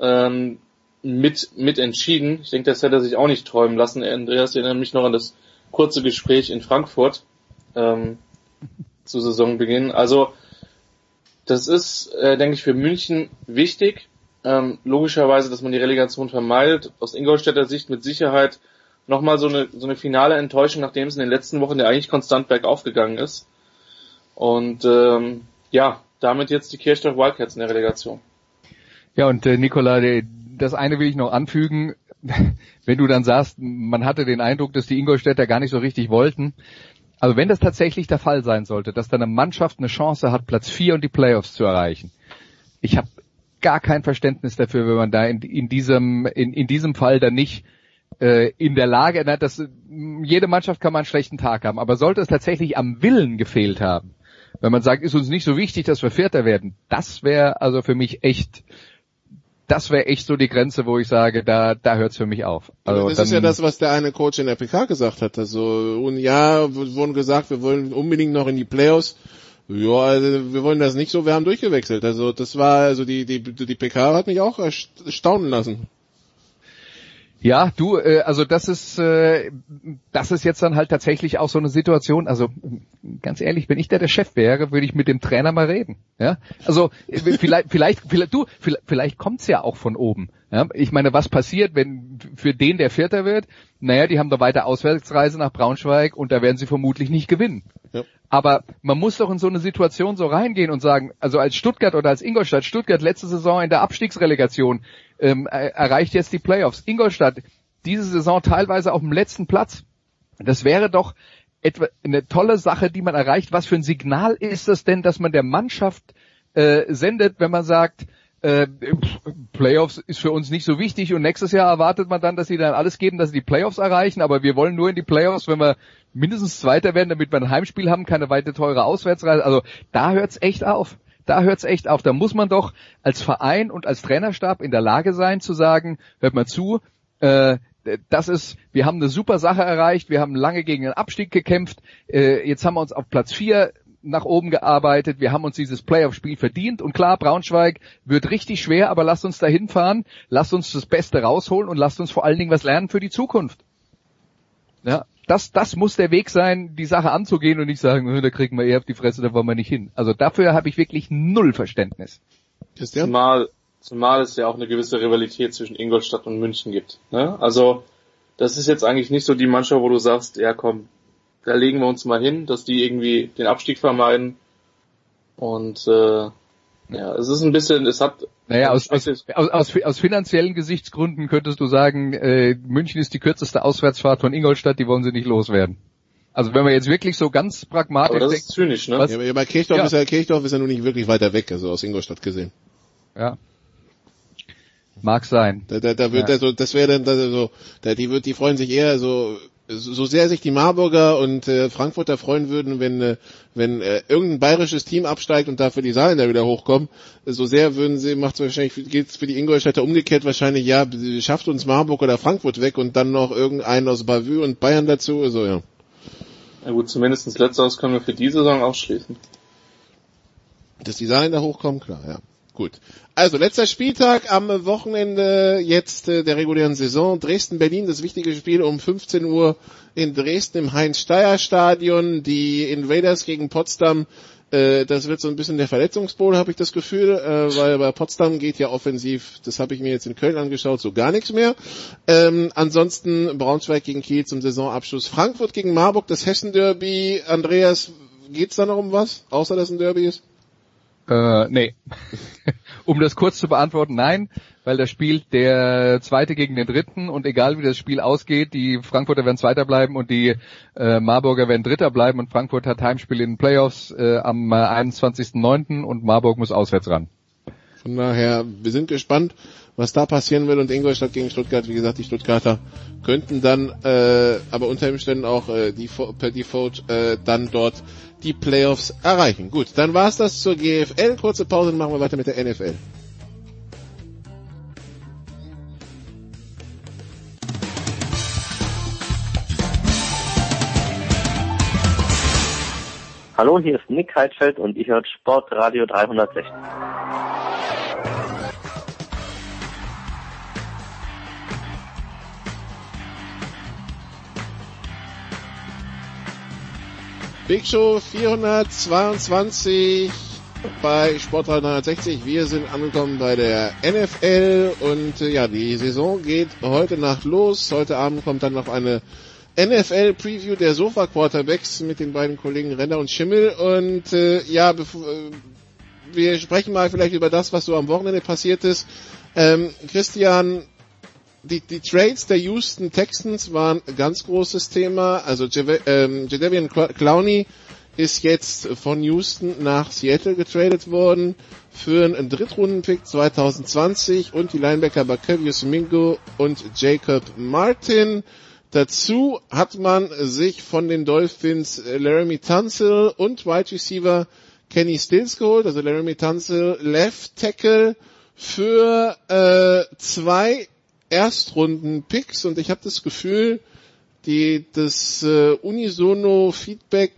ähm, mit, mit entschieden. Ich denke, das hätte er sich auch nicht träumen lassen. Andreas erinnert mich noch an das kurze Gespräch in Frankfurt ähm, zu Saisonbeginn. Also das ist, äh, denke ich, für München wichtig. Ähm, logischerweise, dass man die Relegation vermeidet. Aus Ingolstädter Sicht mit Sicherheit nochmal so eine, so eine finale Enttäuschung, nachdem es in den letzten Wochen ja eigentlich konstant bergauf gegangen ist. Und ähm, ja, damit jetzt die Kirchdorf Wildcats in der Relegation. Ja, und äh, Nicola, das eine will ich noch anfügen. Wenn du dann sagst, man hatte den Eindruck, dass die Ingolstädter gar nicht so richtig wollten. Aber wenn das tatsächlich der Fall sein sollte, dass dann eine Mannschaft eine Chance hat, Platz 4 und die Playoffs zu erreichen. Ich habe gar kein Verständnis dafür, wenn man da in, in diesem in, in diesem Fall dann nicht äh, in der Lage, na, das, jede Mannschaft kann mal einen schlechten Tag haben, aber sollte es tatsächlich am Willen gefehlt haben, wenn man sagt, ist uns nicht so wichtig, dass wir Vierter werden, das wäre also für mich echt das wäre echt so die Grenze, wo ich sage, da, da hört's für mich auf. Also das ist ja das, was der eine Coach in der PK gesagt hat. Also, und ja, wurden gesagt, wir wollen unbedingt noch in die Playoffs. Ja, also wir wollen das nicht so, wir haben durchgewechselt. Also das war, also die, die, die PK hat mich auch erstaunen lassen. Ja, du, äh, also das ist, äh, das ist jetzt dann halt tatsächlich auch so eine Situation. Also ganz ehrlich, wenn ich da der Chef wäre, würde ich mit dem Trainer mal reden. Ja, also äh, vielleicht, vielleicht, vielleicht du, vielleicht, vielleicht kommt's ja auch von oben. Ja, ich meine, was passiert, wenn für den der Vierter wird? Naja, die haben da weiter Auswärtsreise nach Braunschweig und da werden sie vermutlich nicht gewinnen. Ja. Aber man muss doch in so eine Situation so reingehen und sagen, also als Stuttgart oder als Ingolstadt, Stuttgart letzte Saison in der Abstiegsrelegation ähm, erreicht jetzt die Playoffs. Ingolstadt diese Saison teilweise auf dem letzten Platz. Das wäre doch etwa eine tolle Sache, die man erreicht. Was für ein Signal ist es denn, dass man der Mannschaft äh, sendet, wenn man sagt, äh, Playoffs ist für uns nicht so wichtig und nächstes Jahr erwartet man dann, dass sie dann alles geben, dass sie die Playoffs erreichen, aber wir wollen nur in die Playoffs, wenn wir mindestens Zweiter werden, damit wir ein Heimspiel haben, keine weite teure Auswärtsreise. Also da hört's echt auf. Da hört's echt auf. Da muss man doch als Verein und als Trainerstab in der Lage sein zu sagen, hört mal zu, äh, das ist, wir haben eine super Sache erreicht, wir haben lange gegen den Abstieg gekämpft, äh, jetzt haben wir uns auf Platz vier nach oben gearbeitet, wir haben uns dieses Playoff-Spiel verdient und klar, Braunschweig wird richtig schwer, aber lasst uns dahin fahren, lasst uns das Beste rausholen und lasst uns vor allen Dingen was lernen für die Zukunft. Ja, das, das muss der Weg sein, die Sache anzugehen und nicht sagen, da kriegen wir eher auf die Fresse, da wollen wir nicht hin. Also dafür habe ich wirklich null Verständnis. Christian? Zumal, zumal es ja auch eine gewisse Rivalität zwischen Ingolstadt und München gibt. Ne? Also das ist jetzt eigentlich nicht so die Mannschaft, wo du sagst, ja komm, da legen wir uns mal hin, dass die irgendwie den Abstieg vermeiden. Und äh, ja, es ist ein bisschen, es hat. Naja, aus, aus, aus, aus finanziellen Gesichtsgründen könntest du sagen, äh, München ist die kürzeste Auswärtsfahrt von Ingolstadt, die wollen sie nicht loswerden. Also wenn wir jetzt wirklich so ganz pragmatisch Aber das ist zynisch, ne? Was, ja, aber Kirchdorf, ja. Ist ja, Kirchdorf ist ja nun nicht wirklich weiter weg, also aus Ingolstadt gesehen. Ja. Mag sein. Da, da, da wird ja. also, das wäre dann also, da, die wird, die freuen sich eher so so sehr sich die Marburger und äh, Frankfurter freuen würden, wenn äh, wenn äh, irgendein bayerisches Team absteigt und dafür die Saarländer wieder hochkommen, so sehr würden sie macht wahrscheinlich geht's für die Ingolstädter umgekehrt wahrscheinlich ja schafft uns Marburg oder Frankfurt weg und dann noch irgendeinen aus Bavü und Bayern dazu, also ja. Na gut, zumindest letzteres können wir für die Saison ausschließen. Dass die Saarländer hochkommen, klar, ja. Gut. Also letzter Spieltag am Wochenende jetzt äh, der regulären Saison. Dresden-Berlin, das wichtige Spiel um 15 Uhr in Dresden im Heinz-Steier-Stadion. Die Invaders gegen Potsdam. Äh, das wird so ein bisschen der Verletzungsbowl, habe ich das Gefühl, äh, weil bei Potsdam geht ja offensiv, das habe ich mir jetzt in Köln angeschaut, so gar nichts mehr. Ähm, ansonsten Braunschweig gegen Kiel zum Saisonabschluss. Frankfurt gegen Marburg, das Hessen-Derby. Andreas, geht's da noch um was, außer dass ein Derby ist? Äh, nee. um das kurz zu beantworten, nein, weil da spielt der Zweite gegen den Dritten und egal wie das Spiel ausgeht, die Frankfurter werden Zweiter bleiben und die äh, Marburger werden Dritter bleiben und Frankfurt hat Heimspiel in den Playoffs äh, am äh, 21.09. und Marburg muss auswärts ran. Von daher, wir sind gespannt, was da passieren wird und Ingolstadt gegen Stuttgart, wie gesagt, die Stuttgarter könnten dann, äh, aber unter Umständen auch äh, die, per Default äh, dann dort die Playoffs erreichen. Gut, dann war's das zur GFL. Kurze Pause, dann machen wir weiter mit der NFL. Hallo, hier ist Nick Heidfeld und ihr hört Sportradio 360. Big Show 422 bei Sportradio 360. Wir sind angekommen bei der NFL und äh, ja, die Saison geht heute Nacht los. Heute Abend kommt dann noch eine NFL Preview der Sofa Quarterbacks mit den beiden Kollegen Renner und Schimmel und äh, ja, äh, wir sprechen mal vielleicht über das, was so am Wochenende passiert ist. Ähm, Christian, die, die Trades der Houston Texans waren ein ganz großes Thema. Also ähm, Jadavian Clowney ist jetzt von Houston nach Seattle getradet worden für einen Drittrunden-Pick 2020 und die Linebacker Bakevius Mingo und Jacob Martin. Dazu hat man sich von den Dolphins Laramie Tunsil und Wide Receiver Kenny Stills geholt, also Laramie Tunsil Left Tackle für äh, zwei Erstrunden-Picks und ich habe das Gefühl, die, das äh, unisono Feedback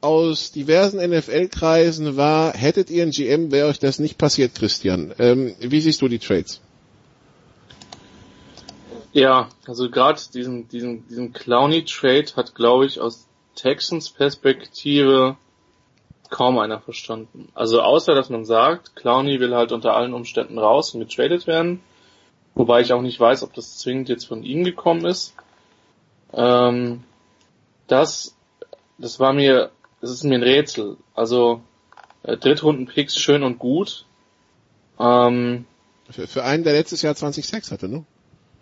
aus diversen NFL-Kreisen war, hättet ihr ein GM, wäre euch das nicht passiert, Christian. Ähm, wie siehst du die Trades? Ja, also gerade diesen, diesen, diesen Clowny-Trade hat, glaube ich, aus Texans Perspektive kaum einer verstanden. Also außer, dass man sagt, Clowny will halt unter allen Umständen raus und getradet werden. Wobei ich auch nicht weiß, ob das zwingend jetzt von ihm gekommen ist. Ähm, das, das war mir, das ist mir ein Rätsel. Also äh, Drittrunden-Picks schön und gut. Ähm, für, für einen, der letztes Jahr 20 Sex hatte, ne?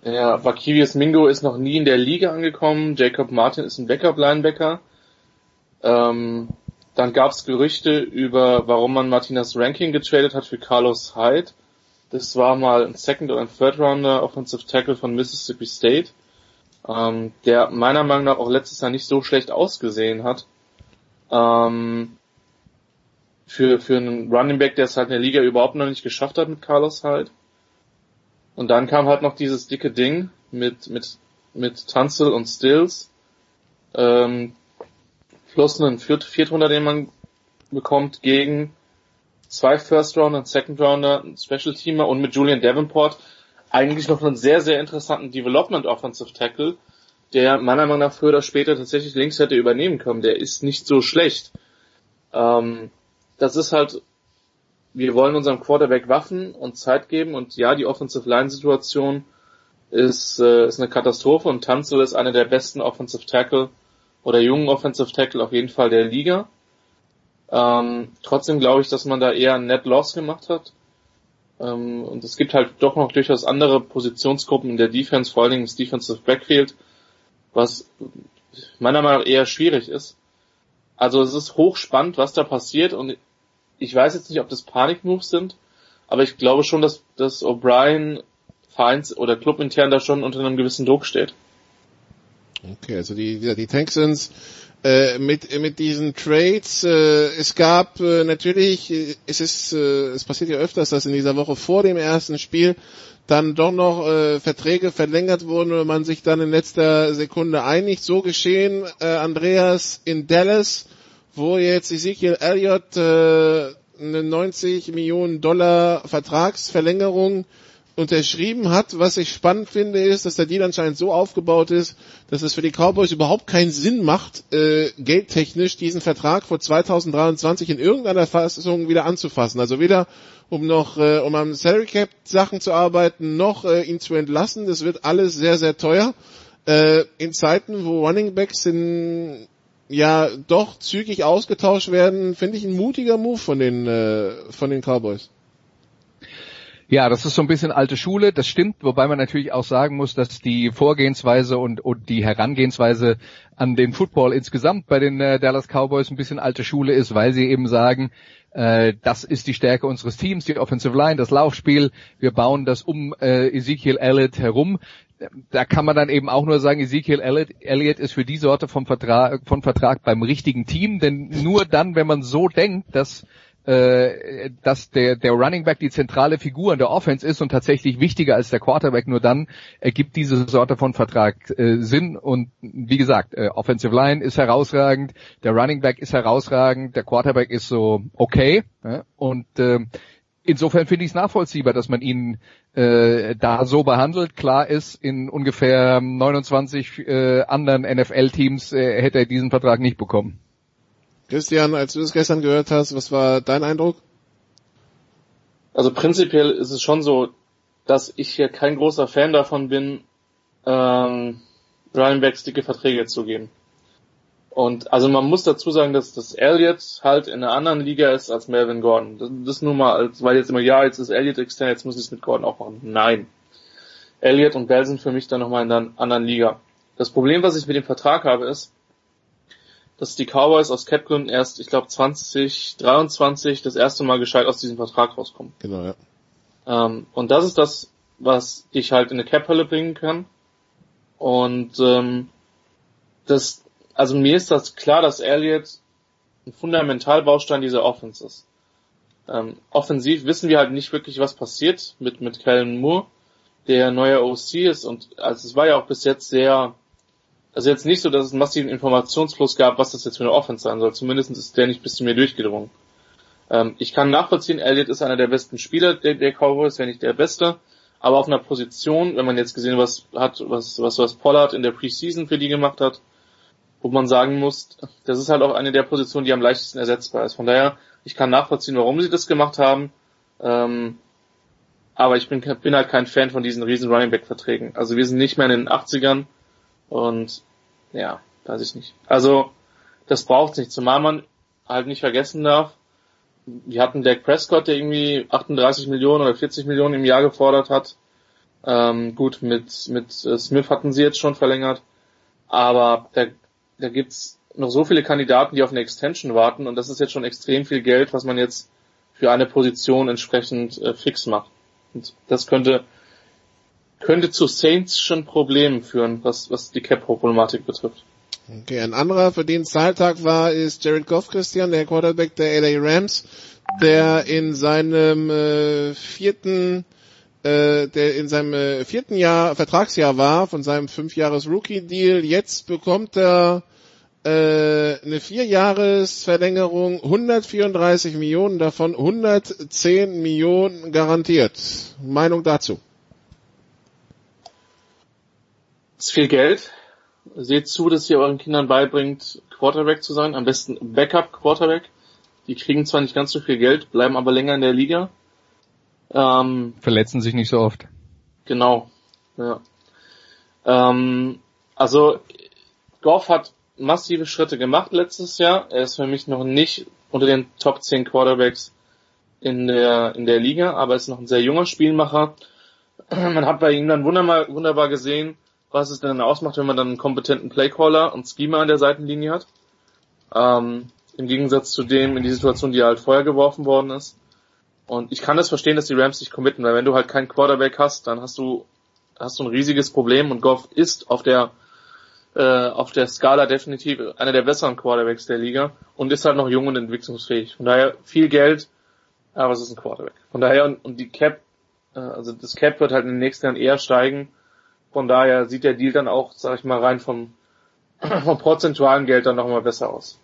Ja, Vakivius Mingo ist noch nie in der Liga angekommen. Jacob Martin ist ein Backup-Linebacker. Ähm, dann gab es Gerüchte über, warum man Martinas Ranking getradet hat für Carlos Hyde. Das war mal ein Second- oder ein Third-Rounder Offensive Tackle von Mississippi State, ähm, der meiner Meinung nach auch letztes Jahr nicht so schlecht ausgesehen hat. Ähm, für, für einen Running Back, der es halt in der Liga überhaupt noch nicht geschafft hat mit Carlos Hyde. Und dann kam halt noch dieses dicke Ding mit, mit, mit Tunzel und Stills. Ähm, plus einen Viert Viertrunder, den man bekommt gegen zwei First Rounder, einen Second Rounder, einen Special Teamer und mit Julian Davenport eigentlich noch einen sehr, sehr interessanten Development Offensive Tackle, der meiner Meinung nach früher oder später tatsächlich links hätte übernehmen können. Der ist nicht so schlecht. Ähm, das ist halt wir wollen unserem Quarterback Waffen und Zeit geben und ja, die Offensive Line Situation ist, äh, ist eine Katastrophe und Tanzel ist einer der besten Offensive Tackle oder jungen Offensive Tackle auf jeden Fall der Liga. Ähm, trotzdem glaube ich, dass man da eher ein Net Loss gemacht hat. Ähm, und es gibt halt doch noch durchaus andere Positionsgruppen in der Defense, vor allen Dingen das Defensive Backfield, was meiner Meinung nach eher schwierig ist. Also es ist hochspannend, was da passiert und ich weiß jetzt nicht, ob das Panikmoves sind, aber ich glaube schon, dass, dass O'Brien Vereins- oder Clubintern da schon unter einem gewissen Druck steht. Okay, also die, die Texans äh, mit mit diesen Trades. Äh, es gab äh, natürlich, äh, es ist, äh, es passiert ja öfters, dass in dieser Woche vor dem ersten Spiel dann doch noch äh, Verträge verlängert wurden und man sich dann in letzter Sekunde einigt. So geschehen, äh, Andreas in Dallas wo jetzt Ezekiel Elliott äh, eine 90 Millionen Dollar Vertragsverlängerung unterschrieben hat. Was ich spannend finde, ist, dass der Deal anscheinend so aufgebaut ist, dass es für die Cowboys überhaupt keinen Sinn macht, äh, geldtechnisch diesen Vertrag vor 2023 in irgendeiner Fassung wieder anzufassen. Also weder um noch äh, um am Salary Cap Sachen zu arbeiten, noch äh, ihn zu entlassen. Das wird alles sehr sehr teuer. Äh, in Zeiten, wo Running Backs in ja doch zügig ausgetauscht werden, finde ich ein mutiger Move von den äh, von den Cowboys. Ja, das ist so ein bisschen alte Schule, das stimmt, wobei man natürlich auch sagen muss, dass die Vorgehensweise und, und die Herangehensweise an den Football insgesamt bei den äh, Dallas Cowboys ein bisschen alte Schule ist, weil sie eben sagen, äh, das ist die Stärke unseres Teams, die Offensive Line, das Laufspiel, wir bauen das um äh, Ezekiel Elliott herum. Da kann man dann eben auch nur sagen, Ezekiel Elliott ist für die Sorte vom Vertrag, von Vertrag beim richtigen Team, denn nur dann, wenn man so denkt, dass äh, dass der, der Running Back die zentrale Figur in der Offense ist und tatsächlich wichtiger als der Quarterback, nur dann ergibt diese Sorte von Vertrag äh, Sinn. Und wie gesagt, äh, Offensive Line ist herausragend, der Running Back ist herausragend, der Quarterback ist so okay. Ja? Und äh, insofern finde ich es nachvollziehbar, dass man ihn äh, da so behandelt. Klar ist, in ungefähr 29 äh, anderen NFL-Teams äh, hätte er diesen Vertrag nicht bekommen. Christian, als du es gestern gehört hast, was war dein Eindruck? Also prinzipiell ist es schon so, dass ich hier kein großer Fan davon bin, ähm, Running Backs dicke Verträge zu geben. Und also man muss dazu sagen, dass das Elliott halt in einer anderen Liga ist als Melvin Gordon. Das, das nur mal, als, weil jetzt immer, ja, jetzt ist Elliott extern, jetzt muss ich es mit Gordon auch machen. Nein. Elliott und Bell sind für mich dann nochmal in einer anderen Liga. Das Problem, was ich mit dem Vertrag habe, ist, dass die Cowboys aus Capgründen erst, ich glaube, 2023 das erste Mal gescheit aus diesem Vertrag rauskommen. Genau, ja. Ähm, und das ist das, was ich halt in eine Cap-Hölle bringen kann. Und ähm, das, also mir ist das klar, dass Elliott ein Fundamentalbaustein dieser Offense ist. Ähm, offensiv wissen wir halt nicht wirklich, was passiert mit, mit Kellen Moore, der neuer OC ist und also es war ja auch bis jetzt sehr, also jetzt nicht so, dass es einen massiven Informationsfluss gab, was das jetzt für eine Offense sein soll. Zumindest ist der nicht bis zu mir durchgedrungen. Ähm, ich kann nachvollziehen, Elliott ist einer der besten Spieler der, der Cowboys, wenn nicht der beste. Aber auf einer Position, wenn man jetzt gesehen was hat, was, was, was Pollard in der Preseason für die gemacht hat, wo man sagen muss, das ist halt auch eine der Positionen, die am leichtesten ersetzbar ist. Von daher, ich kann nachvollziehen, warum sie das gemacht haben. Ähm, aber ich bin, bin halt kein Fan von diesen riesen Running Back Verträgen. Also wir sind nicht mehr in den 80ern und ja, weiß ich nicht. Also das braucht nicht, zumal man halt nicht vergessen darf, wir hatten Dak Prescott, der irgendwie 38 Millionen oder 40 Millionen im Jahr gefordert hat. Ähm, gut, mit, mit äh, Smith hatten sie jetzt schon verlängert. Aber da, da gibt's noch so viele Kandidaten, die auf eine Extension warten. Und das ist jetzt schon extrem viel Geld, was man jetzt für eine Position entsprechend äh, fix macht. Und das könnte, könnte zu Saints schon Problemen führen, was, was die Cap-Problematik betrifft. Okay, ein anderer, für den Zahltag war, ist Jared Goff, Christian, der Quarterback der LA Rams, der in seinem äh, vierten äh, der in seinem äh, vierten Jahr Vertragsjahr war von seinem fünfjahres Rookie Deal. Jetzt bekommt er äh, eine Vierjahresverlängerung, 134 Millionen, davon 110 Millionen garantiert. Meinung dazu? Das ist viel Geld seht zu, dass ihr euren Kindern beibringt, Quarterback zu sein, am besten Backup Quarterback. Die kriegen zwar nicht ganz so viel Geld, bleiben aber länger in der Liga. Ähm, Verletzen sich nicht so oft. Genau. Ja. Ähm, also Goff hat massive Schritte gemacht letztes Jahr. Er ist für mich noch nicht unter den Top 10 Quarterbacks in der, in der Liga, aber ist noch ein sehr junger Spielmacher. Man hat bei ihm dann wunderbar, wunderbar gesehen, was es denn ausmacht, wenn man dann einen kompetenten Playcaller und Schema an der Seitenlinie hat. Ähm, Im Gegensatz zu dem in die Situation, die halt vorher geworfen worden ist. Und ich kann das verstehen, dass die Rams sich committen, weil wenn du halt keinen Quarterback hast, dann hast du hast du ein riesiges Problem und Goff ist auf der äh, auf der Skala definitiv einer der besseren Quarterbacks der Liga und ist halt noch jung und entwicklungsfähig. Von daher viel Geld, aber es ist ein Quarterback. Von daher und, und die Cap, äh, also das Cap wird halt in den nächsten Jahren eher steigen von daher sieht der Deal dann auch, sag ich mal, rein vom, vom prozentualen Geld dann nochmal besser aus.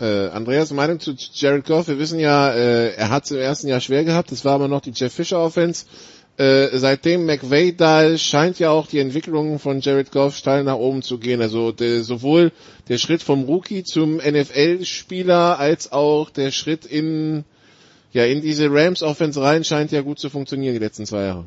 Äh, Andreas Meinung zu Jared Goff. Wir wissen ja, äh, er hat es im ersten Jahr schwer gehabt. Das war aber noch die Jeff Fisher Offense. Äh, seitdem McVay da ist, scheint ja auch die Entwicklung von Jared Goff steil nach oben zu gehen. Also der, sowohl der Schritt vom Rookie zum NFL-Spieler als auch der Schritt in ja in diese Rams Offense rein scheint ja gut zu funktionieren die letzten zwei Jahre.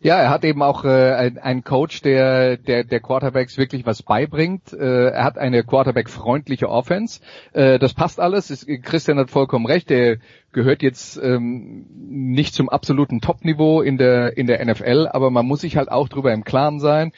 Ja, er hat eben auch äh, einen Coach, der, der der Quarterbacks wirklich was beibringt. Äh, er hat eine Quarterback-freundliche Offense. Äh, das passt alles. Ist, Christian hat vollkommen recht. Der gehört jetzt ähm, nicht zum absoluten Top-Niveau in der in der NFL, aber man muss sich halt auch darüber im Klaren sein,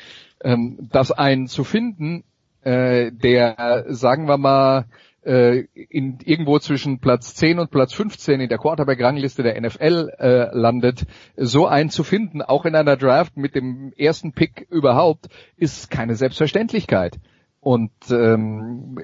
ähm, dass einen zu finden, äh, der sagen wir mal äh, in, irgendwo zwischen Platz 10 und Platz 15 in der Quarterback-Rangliste der NFL äh, landet, so einen zu finden, auch in einer Draft mit dem ersten Pick überhaupt, ist keine Selbstverständlichkeit. Und ähm,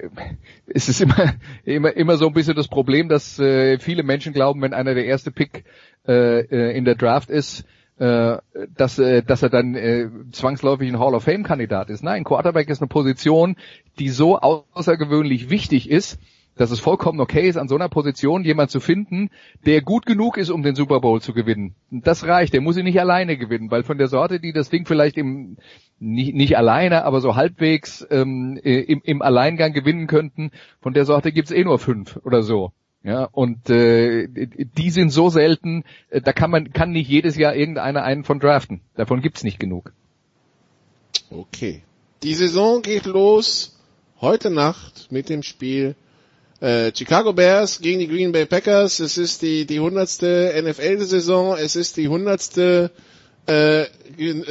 es ist immer, immer, immer so ein bisschen das Problem, dass äh, viele Menschen glauben, wenn einer der erste Pick äh, äh in der Draft ist, äh, dass, äh, dass er dann äh, zwangsläufig ein Hall of Fame Kandidat ist. Nein, Quarterback ist eine Position, die so außergewöhnlich wichtig ist, dass es vollkommen okay ist, an so einer Position jemand zu finden, der gut genug ist, um den Super Bowl zu gewinnen. Das reicht. Der muss ihn nicht alleine gewinnen, weil von der Sorte, die das Ding vielleicht im nicht, nicht alleine, aber so halbwegs ähm, im, im Alleingang gewinnen könnten, von der Sorte gibt's eh nur fünf oder so. Ja, und äh, die sind so selten, äh, da kann man kann nicht jedes Jahr irgendeiner einen von draften. Davon gibt's nicht genug. Okay. Die Saison geht los heute Nacht mit dem Spiel äh, Chicago Bears gegen die Green Bay Packers. Es ist die die hundertste NFL-Saison. Es ist die hundertste äh,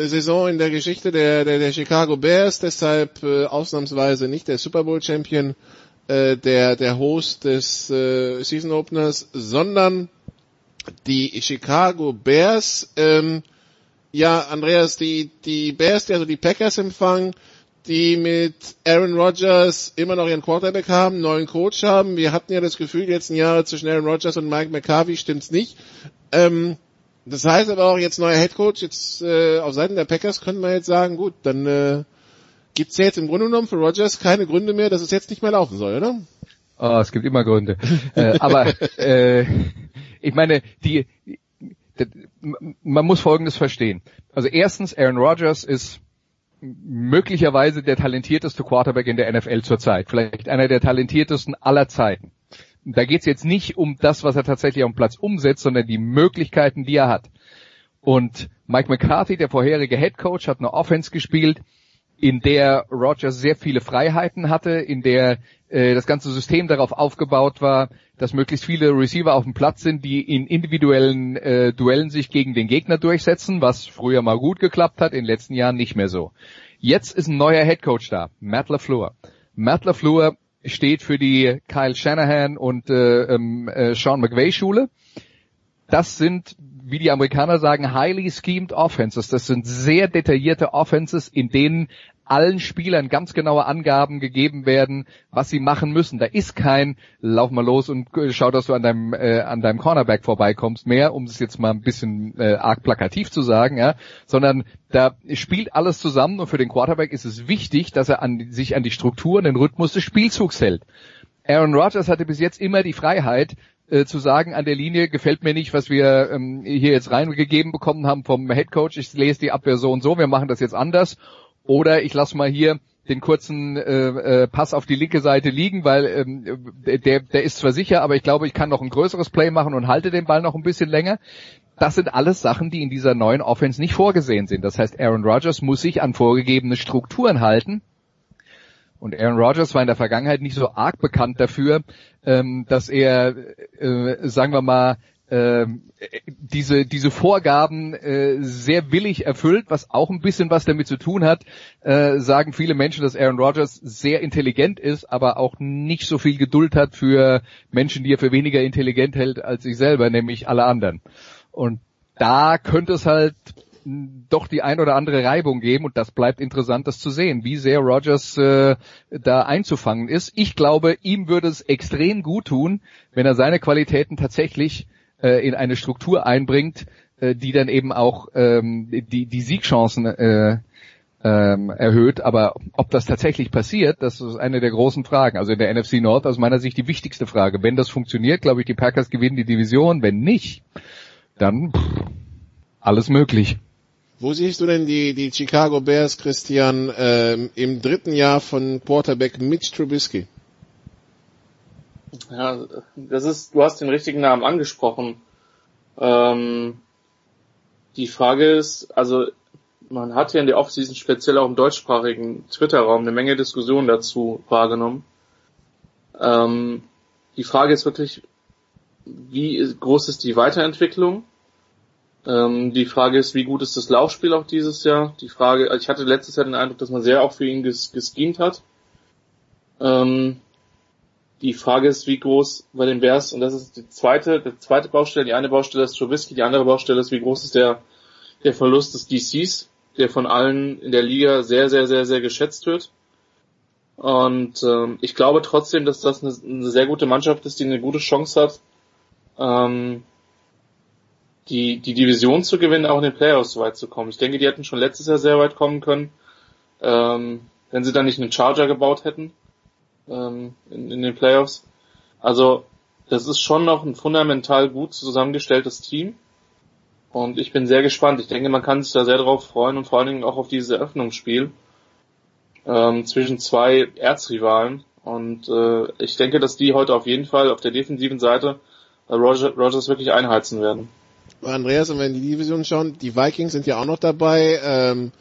Saison in der Geschichte der, der, der Chicago Bears, deshalb äh, ausnahmsweise nicht der Super Bowl Champion, äh, der, der Host des äh, Season Openers, sondern die Chicago Bears. Ähm, ja, Andreas, die, die Bears, die also die Packers empfangen, die mit Aaron Rodgers immer noch ihren Quarterback haben, neuen Coach haben. Wir hatten ja das Gefühl, die letzten Jahre zwischen Aaron Rodgers und Mike McCarthy stimmt's nicht. Ähm, das heißt aber auch jetzt neuer Headcoach, jetzt äh, auf Seiten der Packers könnte man jetzt sagen, gut, dann äh, gibt's ja jetzt im Grunde genommen für Rodgers keine Gründe mehr, dass es jetzt nicht mehr laufen soll, oder? Oh, es gibt immer Gründe. äh, aber äh, ich meine, die, die, man muss Folgendes verstehen. Also erstens, Aaron Rodgers ist möglicherweise der talentierteste Quarterback in der NFL zurzeit. Vielleicht einer der talentiertesten aller Zeiten. Da geht es jetzt nicht um das, was er tatsächlich auf dem Platz umsetzt, sondern die Möglichkeiten, die er hat. Und Mike McCarthy, der vorherige Head Coach, hat eine Offense gespielt, in der Rogers sehr viele Freiheiten hatte, in der äh, das ganze System darauf aufgebaut war, dass möglichst viele Receiver auf dem Platz sind, die in individuellen äh, Duellen sich gegen den Gegner durchsetzen, was früher mal gut geklappt hat, in den letzten Jahren nicht mehr so. Jetzt ist ein neuer Head Coach da, Matt LaFleur. Matt LaFleur steht für die Kyle Shanahan und äh, ähm, äh, Sean McVay Schule. Das sind, wie die Amerikaner sagen, highly schemed offenses. Das sind sehr detaillierte Offenses, in denen allen Spielern ganz genaue Angaben gegeben werden, was sie machen müssen. Da ist kein Lauf mal los und schau, dass du an deinem äh, an deinem Cornerback vorbeikommst mehr, um es jetzt mal ein bisschen äh, arg plakativ zu sagen, ja, sondern da spielt alles zusammen und für den Quarterback ist es wichtig, dass er an, sich an die Strukturen, den Rhythmus des Spielzugs hält. Aaron Rodgers hatte bis jetzt immer die Freiheit, äh, zu sagen, an der Linie gefällt mir nicht, was wir ähm, hier jetzt reingegeben bekommen haben vom Head Coach. Ich lese die Abwehr so und so, wir machen das jetzt anders. Oder ich lasse mal hier den kurzen äh, äh, Pass auf die linke Seite liegen, weil ähm, der, der ist zwar sicher, aber ich glaube, ich kann noch ein größeres Play machen und halte den Ball noch ein bisschen länger. Das sind alles Sachen, die in dieser neuen Offense nicht vorgesehen sind. Das heißt, Aaron Rodgers muss sich an vorgegebene Strukturen halten. Und Aaron Rodgers war in der Vergangenheit nicht so arg bekannt dafür, ähm, dass er, äh, sagen wir mal, äh, diese diese Vorgaben äh, sehr willig erfüllt, was auch ein bisschen was damit zu tun hat, äh, sagen viele Menschen, dass Aaron Rodgers sehr intelligent ist, aber auch nicht so viel Geduld hat für Menschen, die er für weniger intelligent hält als sich selber, nämlich alle anderen. Und da könnte es halt doch die ein oder andere Reibung geben und das bleibt interessant, das zu sehen, wie sehr Rogers äh, da einzufangen ist. Ich glaube, ihm würde es extrem gut tun, wenn er seine Qualitäten tatsächlich äh, in eine Struktur einbringt, äh, die dann eben auch ähm, die, die Siegchancen äh, ähm, erhöht. Aber ob das tatsächlich passiert, das ist eine der großen Fragen. Also in der NFC Nord aus meiner Sicht die wichtigste Frage. Wenn das funktioniert, glaube ich, die Packers gewinnen die Division. Wenn nicht, dann pff, alles möglich. Wo siehst du denn die, die Chicago Bears, Christian, ähm, im dritten Jahr von Quarterback Mitch Trubisky? Ja, das ist, du hast den richtigen Namen angesprochen. Ähm, die Frage ist, also man hat ja in der Offseason speziell auch im deutschsprachigen Twitter-Raum eine Menge Diskussionen dazu wahrgenommen. Ähm, die Frage ist wirklich, wie groß ist die Weiterentwicklung? Ähm, die Frage ist, wie gut ist das Laufspiel auch dieses Jahr? Die Frage, ich hatte letztes Jahr den Eindruck, dass man sehr auch für ihn ges geschemt hat. Ähm, die Frage ist, wie groß bei den Bears, und das ist die zweite, die zweite Baustelle, die eine Baustelle ist Trubisky, die andere Baustelle ist, wie groß ist der, der Verlust des DCs, der von allen in der Liga sehr, sehr, sehr, sehr geschätzt wird. Und ähm, ich glaube trotzdem, dass das eine, eine, sehr gute Mannschaft ist, die eine gute Chance hat, ähm, die, die Division zu gewinnen, auch in den Playoffs so weit zu kommen. Ich denke, die hätten schon letztes Jahr sehr weit kommen können, ähm, wenn sie dann nicht einen Charger gebaut hätten ähm, in, in den Playoffs. Also das ist schon noch ein fundamental gut zusammengestelltes Team. Und ich bin sehr gespannt. Ich denke, man kann sich da sehr darauf freuen und vor allen Dingen auch auf dieses Eröffnungsspiel ähm, zwischen zwei Erzrivalen. Und äh, ich denke, dass die heute auf jeden Fall auf der defensiven Seite äh, Roger, Rogers wirklich einheizen werden. Andreas, und wenn die Division schauen, die Vikings sind ja auch noch dabei. Ähm,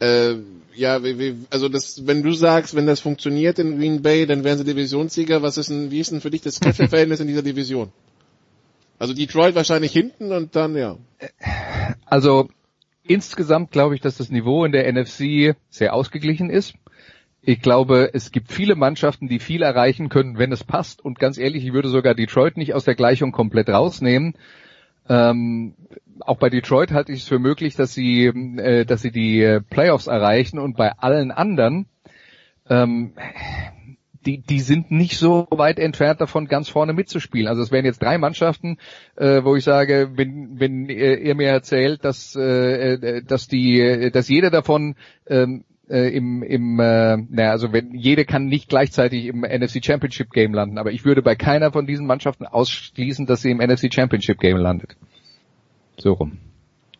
äh, ja, wie, wie, also das, wenn du sagst, wenn das funktioniert in Green Bay, dann wären sie Divisionssieger. Was ist denn, wie ist denn für dich das Kräfteverhältnis in dieser Division? Also Detroit wahrscheinlich hinten und dann ja. Also insgesamt glaube ich, dass das Niveau in der NFC sehr ausgeglichen ist. Ich glaube, es gibt viele Mannschaften, die viel erreichen können, wenn es passt. Und ganz ehrlich, ich würde sogar Detroit nicht aus der Gleichung komplett rausnehmen. Ähm, auch bei Detroit halte ich es für möglich, dass sie, äh, dass sie die äh, Playoffs erreichen und bei allen anderen, ähm, die, die sind nicht so weit entfernt davon, ganz vorne mitzuspielen. Also es wären jetzt drei Mannschaften, äh, wo ich sage, wenn, wenn ihr mir erzählt, dass, äh, äh dass die, dass jeder davon ähm, äh, im, im äh, naja, also wenn jede kann nicht gleichzeitig im NFC Championship Game landen, aber ich würde bei keiner von diesen Mannschaften ausschließen, dass sie im NFC Championship Game landet. So rum.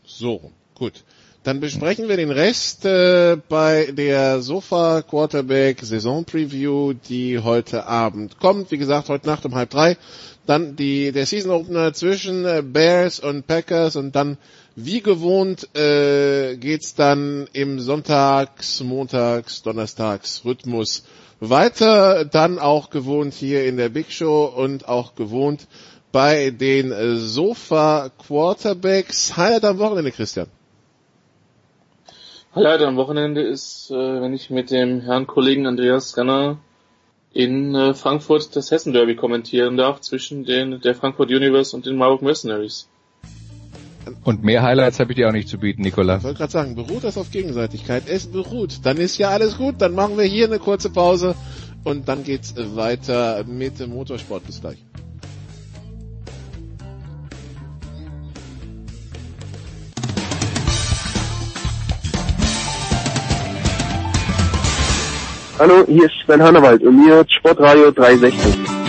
So rum. Gut. Dann besprechen wir den Rest äh, bei der Sofa Quarterback Saison Preview, die heute Abend kommt. Wie gesagt, heute Nacht um halb drei. Dann die, der Season Opener zwischen äh, Bears und Packers und dann wie gewohnt äh, geht's dann im Sonntags, Montags, Donnerstags Rhythmus weiter. Dann auch gewohnt hier in der Big Show und auch gewohnt bei den Sofa Quarterbacks. Highlight am Wochenende, Christian. Highlight am Wochenende ist, äh, wenn ich mit dem Herrn Kollegen Andreas Renner in äh, Frankfurt das Hessen Derby kommentieren darf zwischen den der Frankfurt Universe und den Marburg Mercenaries. Und mehr Highlights habe ich dir auch nicht zu bieten, Nikola. Ich wollte gerade sagen, beruht das auf Gegenseitigkeit? Es beruht. Dann ist ja alles gut. Dann machen wir hier eine kurze Pause und dann geht's weiter mit dem Motorsport. Bis gleich. Hallo, hier ist Sven Hannewald und mir hört Sportradio 360.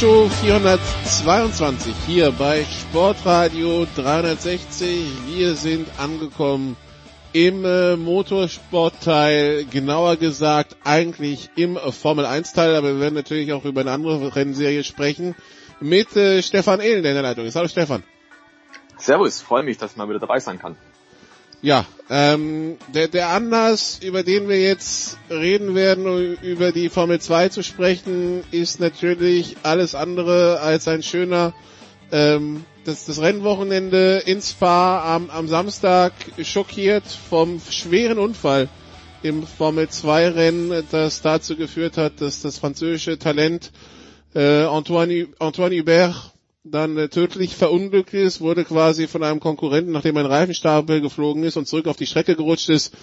Show 422 hier bei Sportradio 360. Wir sind angekommen im äh, Motorsportteil, genauer gesagt eigentlich im Formel 1 Teil, aber wir werden natürlich auch über eine andere Rennserie sprechen mit äh, Stefan Ehlen, in der Leitung. Hallo Stefan. Servus, freue mich, dass ich mal wieder dabei sein kann. Ja, ähm, der, der Anlass, über den wir jetzt reden werden, um über die Formel 2 zu sprechen, ist natürlich alles andere als ein schöner ähm, das, das Rennwochenende in Spa am, am Samstag schockiert vom schweren Unfall im Formel 2 Rennen, das dazu geführt hat, dass das französische Talent äh, Antoine, Antoine Hubert dann äh, tödlich verunglückt ist, wurde quasi von einem Konkurrenten, nachdem ein Reifenstapel geflogen ist und zurück auf die Strecke gerutscht ist,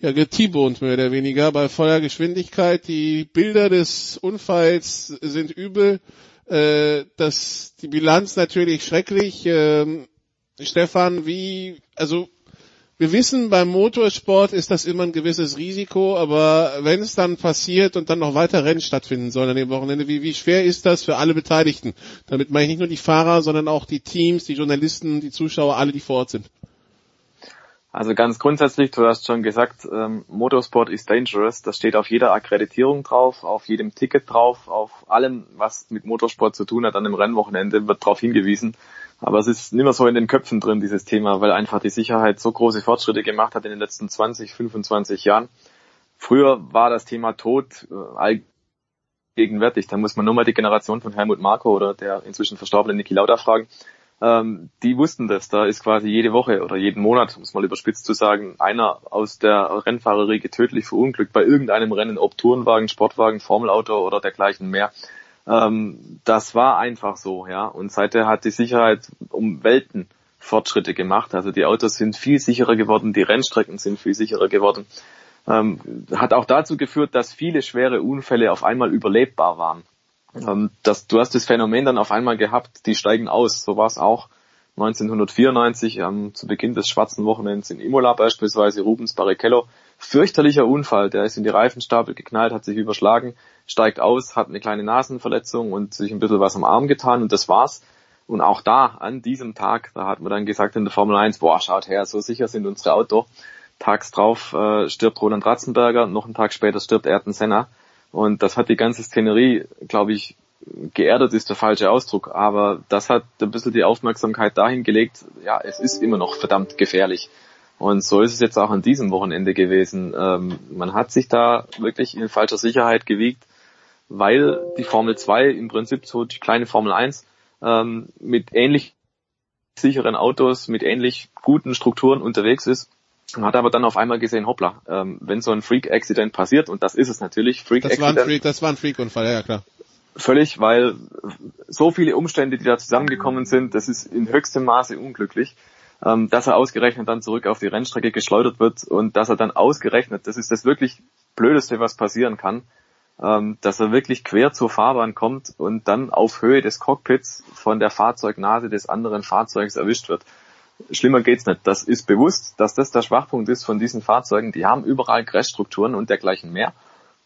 ja, getibont mehr oder weniger bei voller Geschwindigkeit. Die Bilder des Unfalls sind übel äh, das, die Bilanz natürlich schrecklich. Ähm, Stefan, wie, also wir wissen, beim Motorsport ist das immer ein gewisses Risiko, aber wenn es dann passiert und dann noch weiter Rennen stattfinden sollen an dem Wochenende, wie, wie schwer ist das für alle Beteiligten? Damit meine ich nicht nur die Fahrer, sondern auch die Teams, die Journalisten, die Zuschauer, alle, die vor Ort sind. Also ganz grundsätzlich, du hast schon gesagt, ähm, Motorsport is dangerous. Das steht auf jeder Akkreditierung drauf, auf jedem Ticket drauf, auf allem, was mit Motorsport zu tun hat an dem Rennwochenende, wird darauf hingewiesen. Aber es ist nicht mehr so in den Köpfen drin, dieses Thema, weil einfach die Sicherheit so große Fortschritte gemacht hat in den letzten 20, 25 Jahren. Früher war das Thema Tod äh, allgegenwärtig. Da muss man nur mal die Generation von Helmut Marko oder der inzwischen verstorbene Niki Lauda fragen ähm, die wussten das. Da ist quasi jede Woche oder jeden Monat, um es mal überspitzt zu sagen, einer aus der Rennfahrerriege tödlich verunglückt bei irgendeinem Rennen, ob Tourenwagen, Sportwagen, Formelauto oder dergleichen mehr. Ähm, das war einfach so, ja. Und seither hat die Sicherheit um Welten Fortschritte gemacht. Also die Autos sind viel sicherer geworden, die Rennstrecken sind viel sicherer geworden. Ähm, hat auch dazu geführt, dass viele schwere Unfälle auf einmal überlebbar waren. Ähm, das, du hast das Phänomen dann auf einmal gehabt, die steigen aus. So war es auch 1994 ähm, zu Beginn des schwarzen Wochenends in Imola beispielsweise Rubens Barrichello. Fürchterlicher Unfall, der ist in die Reifenstapel geknallt, hat sich überschlagen, steigt aus, hat eine kleine Nasenverletzung und sich ein bisschen was am Arm getan und das war's. Und auch da, an diesem Tag, da hat man dann gesagt in der Formel 1, boah, schaut her, so sicher sind unsere Auto. Tags drauf äh, stirbt Roland Ratzenberger, noch einen Tag später stirbt Ayrton Senna. Und das hat die ganze Szenerie, glaube ich, geerdet ist der falsche Ausdruck, aber das hat ein bisschen die Aufmerksamkeit dahin gelegt, ja, es ist immer noch verdammt gefährlich. Und so ist es jetzt auch an diesem Wochenende gewesen. Ähm, man hat sich da wirklich in falscher Sicherheit gewiegt, weil die Formel 2 im Prinzip so die kleine Formel 1 ähm, mit ähnlich sicheren Autos, mit ähnlich guten Strukturen unterwegs ist. Man hat aber dann auf einmal gesehen, hoppla, ähm, wenn so ein Freak-Accident passiert, und das ist es natürlich, Freak-Accident. Das, Freak, das war ein Freak-Unfall, ja klar. Völlig, weil so viele Umstände, die da zusammengekommen sind, das ist in höchstem Maße unglücklich ähm, dass er ausgerechnet dann zurück auf die Rennstrecke geschleudert wird und dass er dann ausgerechnet, das ist das wirklich Blödeste, was passieren kann, ähm, dass er wirklich quer zur Fahrbahn kommt und dann auf Höhe des Cockpits von der Fahrzeugnase des anderen Fahrzeugs erwischt wird. Schlimmer geht's nicht. Das ist bewusst, dass das der Schwachpunkt ist von diesen Fahrzeugen. Die haben überall Crashstrukturen und dergleichen mehr.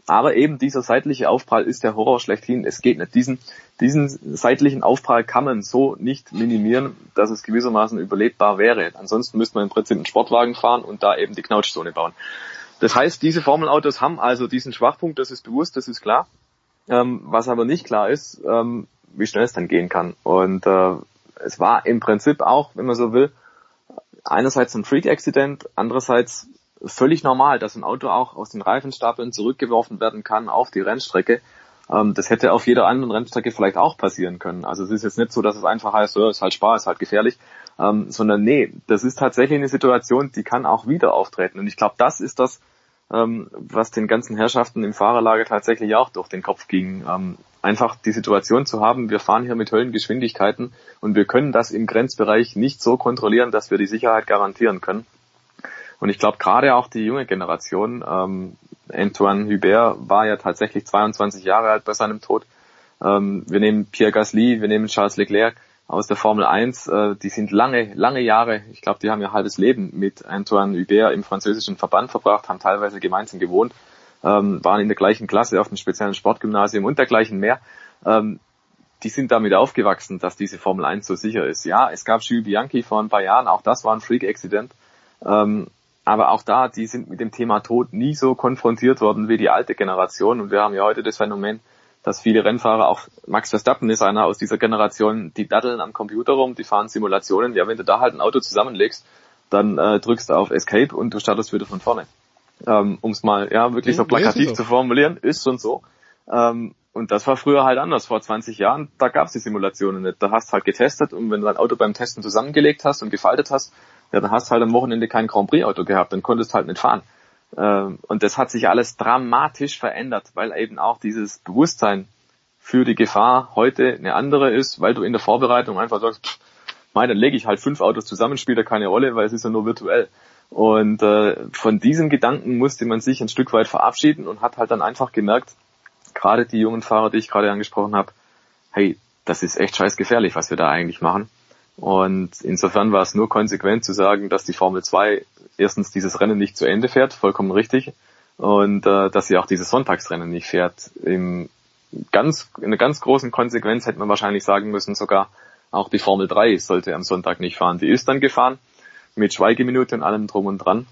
Aber eben dieser seitliche Aufprall ist der Horror schlechthin. Es geht nicht. Diesen, diesen seitlichen Aufprall kann man so nicht minimieren, dass es gewissermaßen überlebbar wäre. Ansonsten müsste man im Prinzip einen Sportwagen fahren und da eben die Knautschzone bauen. Das heißt, diese Formelautos haben also diesen Schwachpunkt, das ist bewusst, das ist klar. Ähm, was aber nicht klar ist, ähm, wie schnell es dann gehen kann. Und äh, es war im Prinzip auch, wenn man so will, einerseits ein Freak-Accident, andererseits völlig normal, dass ein Auto auch aus den Reifenstapeln zurückgeworfen werden kann auf die Rennstrecke. Ähm, das hätte auf jeder anderen Rennstrecke vielleicht auch passieren können. Also es ist jetzt nicht so, dass es einfach heißt, so, ist halt Spaß, ist halt gefährlich, ähm, sondern nee, das ist tatsächlich eine Situation, die kann auch wieder auftreten. Und ich glaube, das ist das, ähm, was den ganzen Herrschaften im Fahrerlager tatsächlich auch durch den Kopf ging. Ähm, einfach die Situation zu haben, wir fahren hier mit Höllengeschwindigkeiten und wir können das im Grenzbereich nicht so kontrollieren, dass wir die Sicherheit garantieren können. Und ich glaube gerade auch die junge Generation, ähm, Antoine Hubert war ja tatsächlich 22 Jahre alt bei seinem Tod. Ähm, wir nehmen Pierre Gasly, wir nehmen Charles Leclerc aus der Formel 1. Äh, die sind lange, lange Jahre, ich glaube, die haben ihr halbes Leben mit Antoine Hubert im französischen Verband verbracht, haben teilweise gemeinsam gewohnt, ähm, waren in der gleichen Klasse auf einem speziellen Sportgymnasium und dergleichen mehr. Ähm, die sind damit aufgewachsen, dass diese Formel 1 so sicher ist. Ja, es gab Jules Bianchi vor ein paar Jahren, auch das war ein Freak-Accident. Ähm, aber auch da, die sind mit dem Thema Tod nie so konfrontiert worden wie die alte Generation. Und wir haben ja heute das Phänomen, dass viele Rennfahrer, auch Max Verstappen ist einer aus dieser Generation, die daddeln am Computer rum, die fahren Simulationen. Ja, wenn du da halt ein Auto zusammenlegst, dann äh, drückst du auf Escape und du startest wieder von vorne. Ähm, um es mal ja wirklich so plakativ zu formulieren, ist schon so. Ähm, und das war früher halt anders. Vor 20 Jahren, da gab es die Simulationen nicht. Da hast halt getestet und wenn du dein Auto beim Testen zusammengelegt hast und gefaltet hast, ja, dann hast du halt am Wochenende kein Grand Prix Auto gehabt, dann konntest halt nicht fahren. Ähm, und das hat sich alles dramatisch verändert, weil eben auch dieses Bewusstsein für die Gefahr heute eine andere ist, weil du in der Vorbereitung einfach sagst, pff, mein, dann lege ich halt fünf Autos zusammen, spielt ja keine Rolle, weil es ist ja nur virtuell. Und äh, von diesem Gedanken musste man sich ein Stück weit verabschieden und hat halt dann einfach gemerkt, gerade die jungen Fahrer, die ich gerade angesprochen habe, hey, das ist echt scheiß gefährlich, was wir da eigentlich machen. Und insofern war es nur konsequent zu sagen, dass die Formel 2 erstens dieses Rennen nicht zu Ende fährt, vollkommen richtig, und äh, dass sie auch dieses Sonntagsrennen nicht fährt. Im ganz, in einer ganz großen Konsequenz hätte man wahrscheinlich sagen müssen, sogar auch die Formel 3 sollte am Sonntag nicht fahren. Die ist dann gefahren, mit Schweigeminute und allem drum und dran.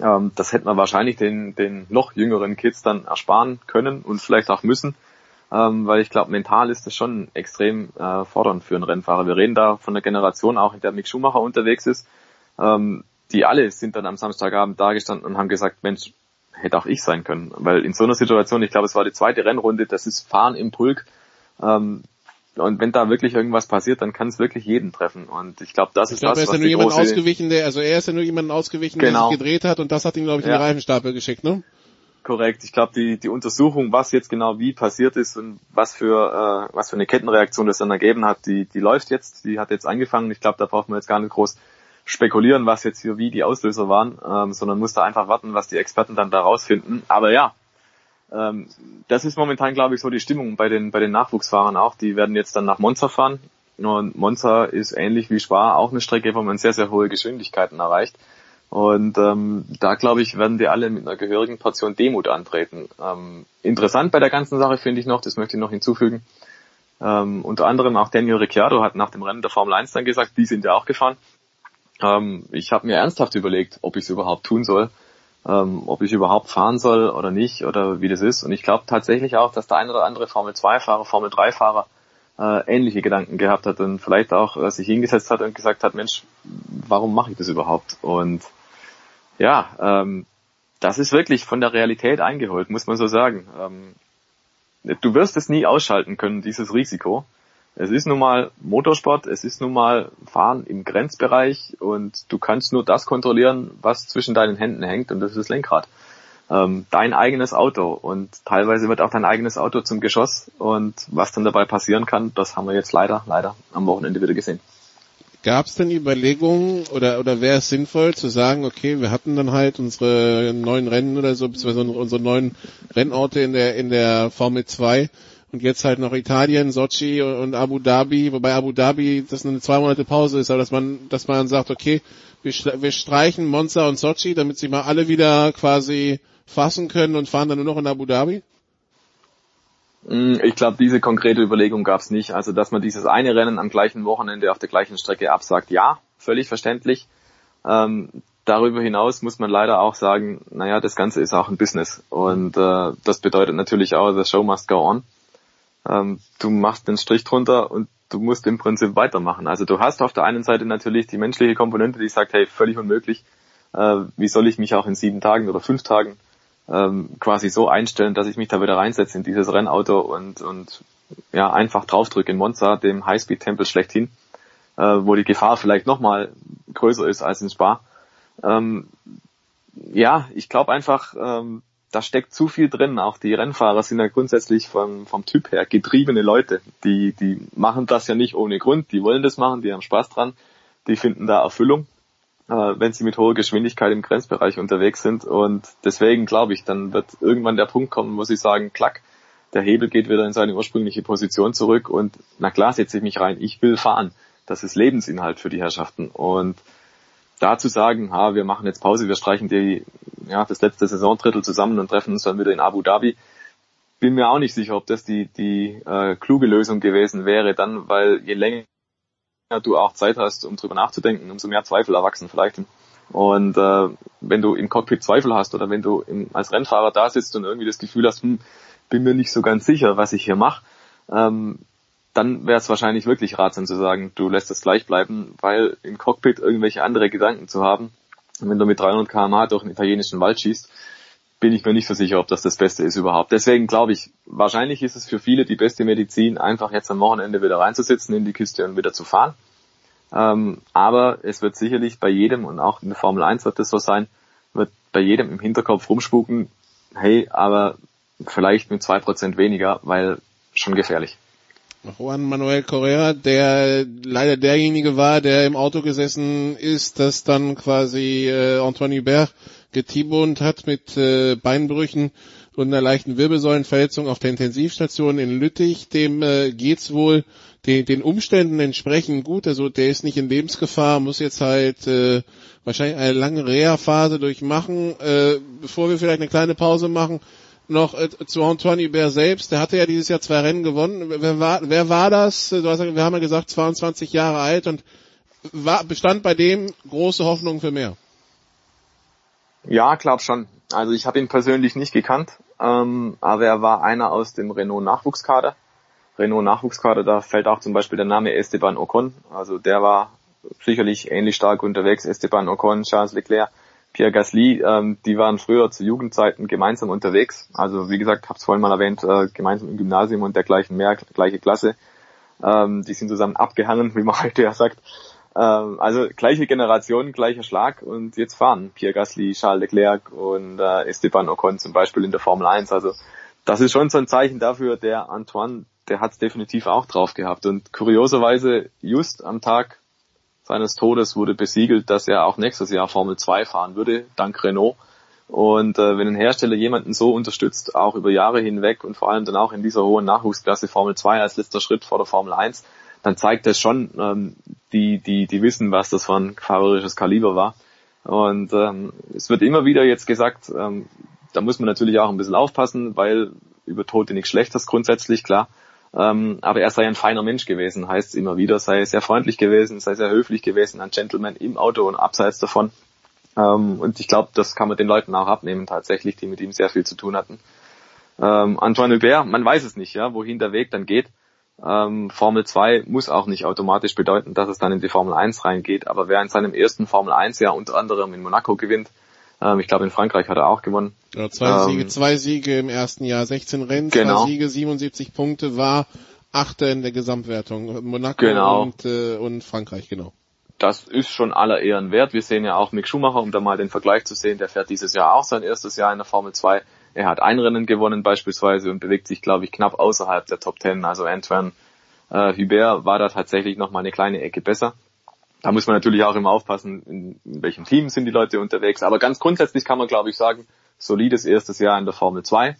Ähm, das hätte man wahrscheinlich den, den noch jüngeren Kids dann ersparen können und vielleicht auch müssen ähm, weil ich glaube, mental ist das schon extrem äh, fordernd für einen Rennfahrer. Wir reden da von einer Generation auch, in der Mick Schumacher unterwegs ist. Ähm, die alle sind dann am Samstagabend dagestanden und haben gesagt, Mensch, hätte auch ich sein können. Weil in so einer Situation, ich glaube, es war die zweite Rennrunde, das ist Fahren im Pulk. Ähm, und wenn da wirklich irgendwas passiert, dann kann es wirklich jeden treffen. Und ich glaube, das ich ist glaub, das, er ist was ja nur jemand ausgewichen, der, also er ist ja nur jemand ausgewichen, genau. der sich gedreht hat und das hat ihn, glaube ich, in ja. die Reifenstapel geschickt, ne? Korrekt. Ich glaube, die, die Untersuchung, was jetzt genau wie passiert ist und was für, äh, was für eine Kettenreaktion das dann ergeben hat, die, die läuft jetzt, die hat jetzt angefangen. Ich glaube, da braucht man jetzt gar nicht groß spekulieren, was jetzt hier wie die Auslöser waren, ähm, sondern muss da einfach warten, was die Experten dann da rausfinden. Aber ja, ähm, das ist momentan, glaube ich, so die Stimmung bei den, bei den Nachwuchsfahrern auch. Die werden jetzt dann nach Monza fahren. Und Monza ist ähnlich wie Spa auch eine Strecke, wo man sehr, sehr hohe Geschwindigkeiten erreicht. Und ähm, da glaube ich, werden die alle mit einer gehörigen Portion Demut antreten. Ähm, interessant bei der ganzen Sache finde ich noch, das möchte ich noch hinzufügen, ähm, unter anderem auch Daniel Ricciardo hat nach dem Rennen der Formel 1 dann gesagt, die sind ja auch gefahren. Ähm, ich habe mir ernsthaft überlegt, ob ich es überhaupt tun soll, ähm, ob ich überhaupt fahren soll oder nicht oder wie das ist. Und ich glaube tatsächlich auch, dass der ein oder andere Formel 2-Fahrer, Formel 3-Fahrer äh, ähnliche Gedanken gehabt hat und vielleicht auch äh, sich hingesetzt hat und gesagt hat, Mensch, warum mache ich das überhaupt? Und Ja, ähm, das ist wirklich von der Realität eingeholt, muss man so sagen. Ähm, du wirst es nie ausschalten können, dieses Risiko. Es ist nun mal Motorsport, es ist nun mal Fahren im Grenzbereich und du kannst nur das kontrollieren, was zwischen deinen Händen hängt und das ist das Lenkrad. Ähm, dein eigenes Auto und teilweise wird auch dein eigenes Auto zum Geschoss und was dann dabei passieren kann, das haben wir jetzt leider, leider am Wochenende wieder gesehen. Gab es denn Überlegungen oder oder wäre es sinnvoll zu sagen, okay, wir hatten dann halt unsere neuen Rennen oder so, beziehungsweise unsere neuen Rennorte in der in der Formel 2 und jetzt halt noch Italien, Sochi und Abu Dhabi, wobei Abu Dhabi das eine zwei Monate Pause ist, aber dass man, dass man sagt, okay, wir, wir streichen Monza und Sochi, damit sich mal alle wieder quasi fassen können und fahren dann nur noch in Abu Dhabi? Mm, ich glaube, diese konkrete Überlegung gab es nicht. Also, dass man dieses eine Rennen am gleichen Wochenende auf der gleichen Strecke absagt, ja, völlig verständlich. Ähm, darüber hinaus muss man leider auch sagen, naja, das Ganze ist auch ein Business. Und äh, das bedeutet natürlich auch, the show must go on. Ähm, du machst den Strich drunter und du musst im Prinzip weitermachen. Also du hast auf der einen Seite natürlich die menschliche Komponente, die sagt, hey, völlig unmöglich, äh, wie soll ich mich auch in sieben Tagen oder fünf Tagen ähm, quasi so einstellen, dass ich mich da wieder reinsetze in dieses Rennauto und, und ja, einfach draufdrücke in Monza, dem Highspeed-Tempel schlechthin, äh, wo die Gefahr vielleicht nochmal größer ist als in Spa. Ähm, ja, ich glaube einfach, ähm, da steckt zu viel drin. Auch die Rennfahrer sind ja grundsätzlich vom, vom Typ her getriebene Leute. Die, die machen das ja nicht ohne Grund. Die wollen das machen, die haben Spaß dran, die finden da Erfüllung, wenn sie mit hoher Geschwindigkeit im Grenzbereich unterwegs sind. Und deswegen glaube ich, dann wird irgendwann der Punkt kommen, wo sie sagen, klack, der Hebel geht wieder in seine ursprüngliche Position zurück und na klar setze ich mich rein, ich will fahren. Das ist Lebensinhalt für die Herrschaften. Und da zu sagen, ha, wir machen jetzt Pause, wir streichen die, ja, das letzte Saisondrittel zusammen und treffen uns dann wieder in Abu Dhabi, bin mir auch nicht sicher, ob das die, die äh, kluge Lösung gewesen wäre, dann, weil je länger du auch Zeit hast, um drüber nachzudenken, umso mehr Zweifel erwachsen vielleicht. Und äh, wenn du im Cockpit Zweifel hast oder wenn du im, als Rennfahrer da sitzt und irgendwie das Gefühl hast, hm, bin mir nicht so ganz sicher, was ich hier mache, ähm, dann wäre es wahrscheinlich wirklich ratsam zu sagen, du lässt es gleich bleiben, weil im Cockpit irgendwelche andere Gedanken zu haben, wenn du mit 300 km durch den italienischen Wald schießt, bin ich mir nicht so sicher, ob das das Beste ist überhaupt. Deswegen glaube ich, wahrscheinlich ist es für viele die beste Medizin, einfach jetzt am Wochenende wieder reinzusitzen in die Kiste und wieder zu fahren. Ähm, aber es wird sicherlich bei jedem, und auch in der Formel 1 wird das so sein, wird bei jedem im Hinterkopf rumspuken, hey, aber vielleicht mit zwei Prozent weniger, weil schon gefährlich. Juan Manuel Correa, der leider derjenige war, der im Auto gesessen ist, das dann quasi äh, Antoine Hubert getibont hat mit äh, Beinbrüchen und einer leichten Wirbelsäulenverletzung auf der Intensivstation in Lüttich. Dem äh, geht's wohl den, den Umständen entsprechend gut. Also der ist nicht in Lebensgefahr, muss jetzt halt äh, wahrscheinlich eine lange Reha-Phase durchmachen. Äh, bevor wir vielleicht eine kleine Pause machen, noch äh, zu Antoine Hubert selbst. Der hatte ja dieses Jahr zwei Rennen gewonnen. Wer war, wer war das? Du hast, wir haben ja gesagt, 22 Jahre alt und war, bestand bei dem große Hoffnung für mehr. Ja, glaub schon. Also ich habe ihn persönlich nicht gekannt, ähm, aber er war einer aus dem Renault Nachwuchskader. Renault Nachwuchskader, da fällt auch zum Beispiel der Name Esteban Ocon. Also der war sicherlich ähnlich stark unterwegs. Esteban Ocon, Charles Leclerc, Pierre Gasly, ähm, die waren früher zu Jugendzeiten gemeinsam unterwegs. Also wie gesagt, habe es vorhin mal erwähnt, äh, gemeinsam im Gymnasium und dergleichen mehr, gleiche Klasse. Ähm, die sind zusammen abgehangen, wie man heute ja sagt. Ähm, also gleiche Generation, gleicher Schlag und jetzt fahren Pierre Gasly, Charles Leclerc und äh, Esteban Ocon zum Beispiel in der Formel 1. Also das ist schon so ein Zeichen dafür, der Antoine, der hat es definitiv auch drauf gehabt. Und kurioserweise just am Tag seines Todes wurde besiegelt, dass er auch nächstes Jahr Formel 2 fahren würde, dank Renault. Und äh, wenn ein Hersteller jemanden so unterstützt, auch über Jahre hinweg und vor allem dann auch in dieser hohen Nachwuchsklasse Formel 2 als letzter Schritt vor der Formel 1, dann zeigt das schon, ähm, die, die, die wissen, was das für ein fahrerisches Kaliber war. Und ähm, es wird immer wieder jetzt gesagt, ähm, da muss man natürlich auch ein bisschen aufpassen, weil über Tote nichts Schlechtes grundsätzlich, klar. Ähm, aber er sei ein feiner Mensch gewesen, heißt es immer wieder, sei sehr freundlich gewesen, sei sehr höflich gewesen, ein Gentleman im Auto und abseits davon. Ähm, und ich glaube, das kann man den Leuten auch abnehmen tatsächlich, die mit ihm sehr viel zu tun hatten. Ähm, Antoine Hubert, man weiß es nicht, ja, wohin der Weg dann geht. Ähm, Formel 2 muss auch nicht automatisch bedeuten, dass es dann in die Formel 1 reingeht, aber wer in seinem ersten Formel 1 Jahr unter anderem in Monaco gewinnt, Ähm, ich glaube, in Frankreich hat er auch gewonnen. Ja, zwei Ähm, Siege, zwei Siege im ersten Jahr, 16 Rennen, Genau. zwei Siege, 77 Punkte, war Achter in der Gesamtwertung. Monaco Genau. und, äh, und Frankreich, genau. das ist schon aller Ehren wert. Wir sehen ja auch Mick Schumacher, um da mal den Vergleich zu sehen, der fährt dieses Jahr auch sein erstes Jahr in der Formel 2. Er hat ein Rennen gewonnen beispielsweise und bewegt sich, glaube ich, knapp außerhalb der Top 10. Also Antoine äh, Hubert war da tatsächlich noch mal eine kleine Ecke besser. Da muss man natürlich auch immer aufpassen, in, welchem Team sind die Leute unterwegs. Aber ganz grundsätzlich kann man, glaube ich, sagen, solides erstes Jahr in der Formel 2.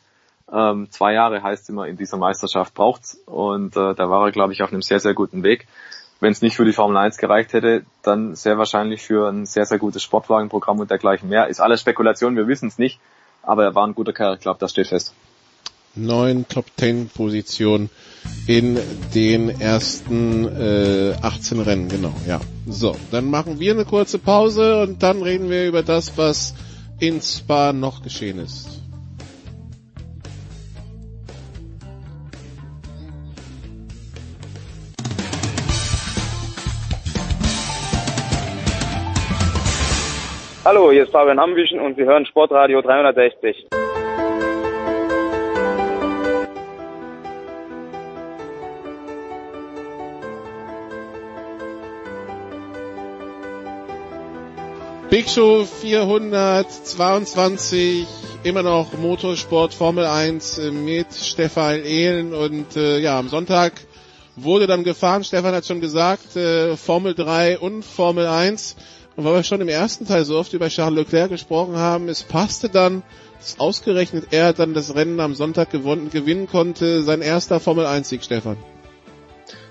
Ähm, zwei Jahre heißt immer, in dieser Meisterschaft braucht's und äh, da war er, glaube ich, auf einem sehr, sehr guten Weg. Wenn es nicht für die Formel 1 gereicht hätte, dann sehr wahrscheinlich für ein sehr, sehr gutes Sportwagenprogramm und dergleichen mehr. Ist alles Spekulation, wir wissen es nicht, aber er war ein guter Kerl, ich glaube, das steht fest. Neun Top 10 Positionen in den ersten äh, 18 Rennen, genau, ja. So, dann machen wir eine kurze Pause und dann reden wir über das, was in Spa noch geschehen ist. Hallo, hier ist Fabian Hamwischen und Sie hören Sportradio 360. Big Show 422, immer noch Motorsport Formel 1 äh, mit Stefan Ehlen und äh, ja, am Sonntag wurde dann gefahren, Stefan hat schon gesagt, äh, Formel 3 und Formel 1. Und weil wir schon im ersten Teil so oft über Charles Leclerc gesprochen haben, es passte dann, dass ausgerechnet er dann das Rennen am Sonntag gewonnen, gewinnen konnte, sein erster Formel 1 Sieg, Stefan.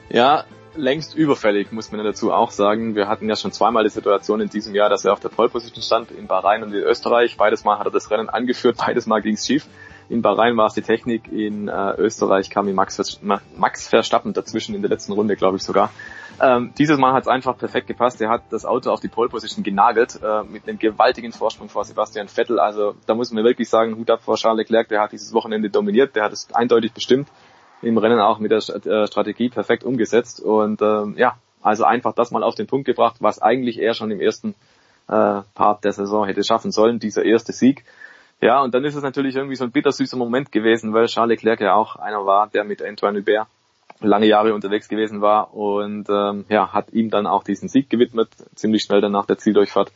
Ja, längst überfällig, muss man dazu auch sagen. Wir hatten ja schon zweimal die Situation in diesem Jahr, dass er auf der Pole Position stand, in Bahrain und in Österreich. Beides Mal hat er das Rennen angeführt, beides Mal ging's schief. In Bahrain war es die Technik, in äh, Österreich kam ihm Max, Max Verstappen dazwischen in der letzten Runde, glaube ich sogar. Ähm, dieses Mal hat es einfach perfekt gepasst. Er hat das Auto auf die Pole Position genagelt, äh, mit einem gewaltigen Vorsprung vor Sebastian Vettel. Also da muss man wirklich sagen, Hut ab vor Charles Leclerc, der hat dieses Wochenende dominiert, der hat es eindeutig bestimmt im Rennen auch mit der äh, Strategie perfekt umgesetzt und ähm, ja, also einfach das mal auf den Punkt gebracht, was eigentlich er schon im ersten äh, Part der Saison hätte schaffen sollen, dieser erste Sieg. Ja, und dann ist es natürlich irgendwie so ein bittersüßer Moment gewesen, weil Charles Leclerc ja auch einer war, der mit Antoine Hubert lange Jahre unterwegs gewesen war und ähm, ja, hat ihm dann auch diesen Sieg gewidmet, ziemlich schnell danach der Zieldurchfahrt.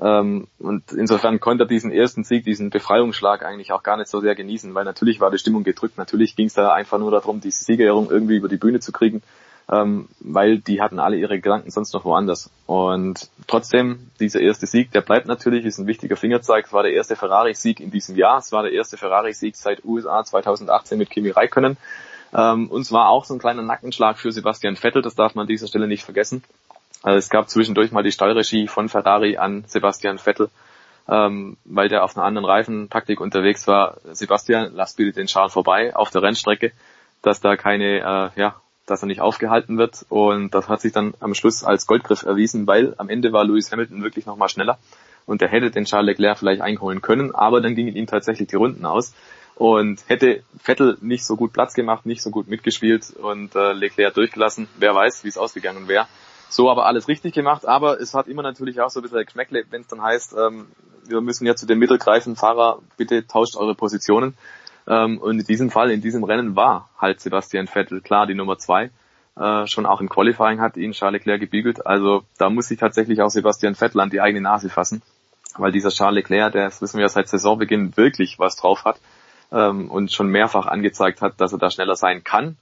Ähm, und insofern konnte er diesen ersten Sieg, diesen Befreiungsschlag eigentlich auch gar nicht so sehr genießen, weil natürlich war die Stimmung gedrückt. Natürlich ging es da einfach nur darum, diese Siegerehrung irgendwie über die Bühne zu kriegen, ähm, weil die hatten alle ihre Gedanken sonst noch woanders. Und trotzdem, dieser erste Sieg, der bleibt natürlich, ist ein wichtiger Fingerzeig. Es war der erste Ferrari-Sieg in diesem Jahr. Es war der erste Ferrari-Sieg seit USA 2018 mit Kimi Räikkönen. Ähm, und es war auch so ein kleiner Nackenschlag für Sebastian Vettel, das darf man an dieser Stelle nicht vergessen. Also es gab zwischendurch mal die Stallregie von Ferrari an Sebastian Vettel, ähm, weil der auf einer anderen Reifentaktik unterwegs war. Sebastian, lass bitte den Charles vorbei auf der Rennstrecke, dass da keine, äh, ja, dass er nicht aufgehalten wird. Und das hat sich dann am Schluss als Goldgriff erwiesen, weil am Ende war Lewis Hamilton wirklich nochmal schneller und der hätte den Charles Leclerc vielleicht einholen können, aber dann gingen ihm tatsächlich die Runden aus. Und hätte Vettel nicht so gut Platz gemacht, nicht so gut mitgespielt und äh, Leclerc durchgelassen, wer weiß, wie es ausgegangen wäre. So aber alles richtig gemacht, aber es hat immer natürlich auch so ein bisschen Geschmäckle, wenn es dann heißt, ähm, wir müssen ja zu den Mittel greifen, Fahrer, bitte tauscht eure Positionen. Ähm, und in diesem Fall, in diesem Rennen war halt Sebastian Vettel klar die Nummer zwei. Äh, schon auch im Qualifying hat ihn Charles Leclerc gebiegelt. Also da muss sich tatsächlich auch Sebastian Vettel an die eigene Nase fassen. Weil dieser Charles Leclerc, der, das wissen wir ja seit Saisonbeginn, wirklich was drauf hat ähm, und schon mehrfach angezeigt hat, dass er da schneller sein kann.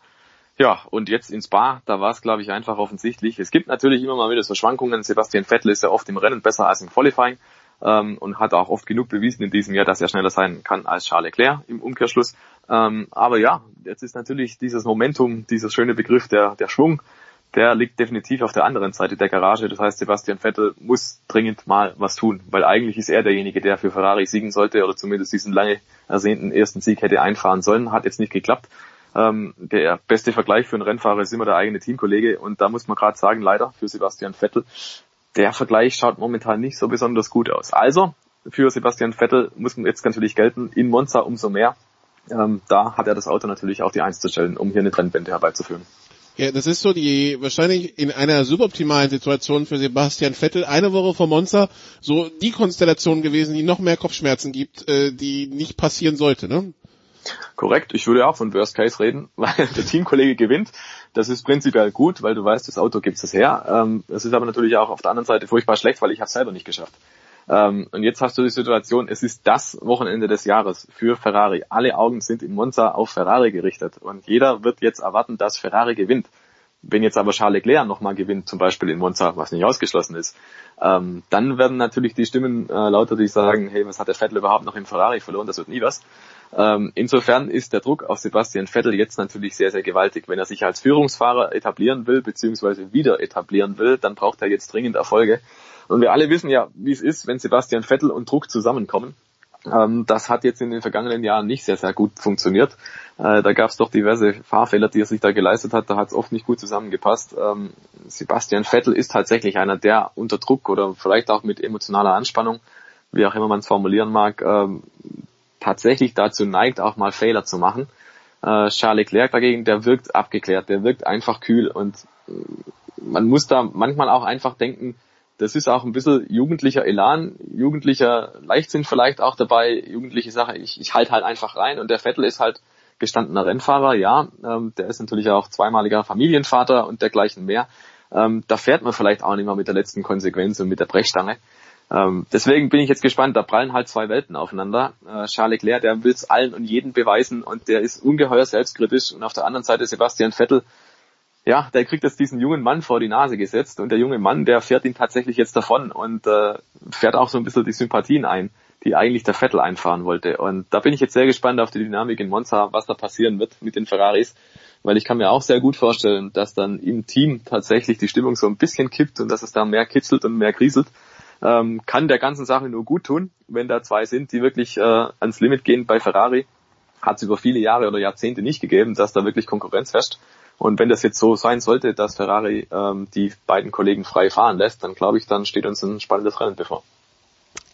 Ja, und jetzt ins Spa, da war es, glaube ich, einfach offensichtlich. Es gibt natürlich immer mal wieder so Schwankungen. Sebastian Vettel ist ja oft im Rennen besser als im Qualifying ähm, und hat auch oft genug bewiesen in diesem Jahr, dass er schneller sein kann als Charles Leclerc im Umkehrschluss. Ähm, aber ja, jetzt ist natürlich dieses Momentum, dieser schöne Begriff, der, der Schwung, der liegt definitiv auf der anderen Seite der Garage. Das heißt, Sebastian Vettel muss dringend mal was tun, weil eigentlich ist er derjenige, der für Ferrari siegen sollte oder zumindest diesen lange ersehnten ersten Sieg hätte einfahren sollen. Hat jetzt nicht geklappt. Ähm, der beste Vergleich für einen Rennfahrer ist immer der eigene Teamkollege und da muss man gerade sagen, leider für Sebastian Vettel, der Vergleich schaut momentan nicht so besonders gut aus. Also für Sebastian Vettel muss man jetzt natürlich gelten, in Monza umso mehr. Ähm, da hat er das Auto natürlich auf die Eins zu stellen, um hier eine Trennwende herbeizuführen. Ja, das ist so die, wahrscheinlich in einer suboptimalen Situation für Sebastian Vettel, eine Woche vor Monza, so die Konstellation gewesen, die noch mehr Kopfschmerzen gibt, äh, die nicht passieren sollte, ne? Korrekt, ich würde auch von Worst Case reden, weil der Teamkollege gewinnt. Das ist prinzipiell gut, weil du weißt, das Auto gibt es her. Ähm, es ist aber natürlich auch auf der anderen Seite furchtbar schlecht, weil ich habe es selber nicht geschafft. Ähm, und jetzt hast du die Situation, es ist das Wochenende des Jahres für Ferrari. Alle Augen sind in Monza auf Ferrari gerichtet und jeder wird jetzt erwarten, dass Ferrari gewinnt. Wenn jetzt aber Charles Leclerc nochmal gewinnt, zum Beispiel in Monza, was nicht ausgeschlossen ist, ähm, dann werden natürlich die Stimmen äh, lauter, die sagen, hey, was hat der Vettel überhaupt noch im Ferrari verloren, das wird nie was. Ähm, insofern ist der Druck auf Sebastian Vettel jetzt natürlich sehr, sehr gewaltig. Wenn er sich als Führungsfahrer etablieren will, beziehungsweise wieder etablieren will, dann braucht er jetzt dringend Erfolge. Und wir alle wissen ja, wie es ist, wenn Sebastian Vettel und Druck zusammenkommen. Ähm, das hat jetzt in den vergangenen Jahren nicht sehr, sehr gut funktioniert. Äh, da gab es doch diverse Fahrfehler, die er sich da geleistet hat. Da hat es oft nicht gut zusammengepasst. Ähm, Sebastian Vettel ist tatsächlich einer, der unter Druck oder vielleicht auch mit emotionaler Anspannung, wie auch immer man es formulieren mag, ähm, tatsächlich dazu neigt, auch mal Fehler zu machen. Äh, Charles Leclerc dagegen, der wirkt abgeklärt, der wirkt einfach kühl und äh, man muss da manchmal auch einfach denken, das ist auch ein bisschen jugendlicher Elan, jugendlicher Leichtsinn vielleicht auch dabei, jugendliche Sache, ich, ich halte halt einfach rein. Und der Vettel ist halt gestandener Rennfahrer, ja, ähm, der ist natürlich auch zweimaliger Familienvater und dergleichen mehr. Ähm, da fährt man vielleicht auch nicht mehr mit der letzten Konsequenz und mit der Brechstange. Ähm, deswegen bin ich jetzt gespannt, da prallen halt zwei Welten aufeinander. Äh, Charles Leclerc, der will es allen und jeden beweisen. Und der ist ungeheuer selbstkritisch. Und auf der anderen Seite Sebastian Vettel, ja, der kriegt jetzt diesen jungen Mann vor die Nase gesetzt und der junge Mann, der fährt ihn tatsächlich jetzt davon und äh, fährt auch so ein bisschen die Sympathien ein, die eigentlich der Vettel einfahren wollte. Und da bin ich jetzt sehr gespannt auf die Dynamik in Monza, was da passieren wird mit den Ferraris, weil ich kann mir auch sehr gut vorstellen, dass dann im Team tatsächlich die Stimmung so ein bisschen kippt und dass es da mehr kitzelt und mehr kriselt. Ähm, kann der ganzen Sache nur gut tun, wenn da zwei sind, die wirklich äh, ans Limit gehen bei Ferrari. Hat es über viele Jahre oder Jahrzehnte nicht gegeben, dass da wirklich Konkurrenz herrscht. Und wenn das jetzt so sein sollte, dass Ferrari ähm, die beiden Kollegen frei fahren lässt, dann glaube ich, dann steht uns ein spannendes Rennen bevor.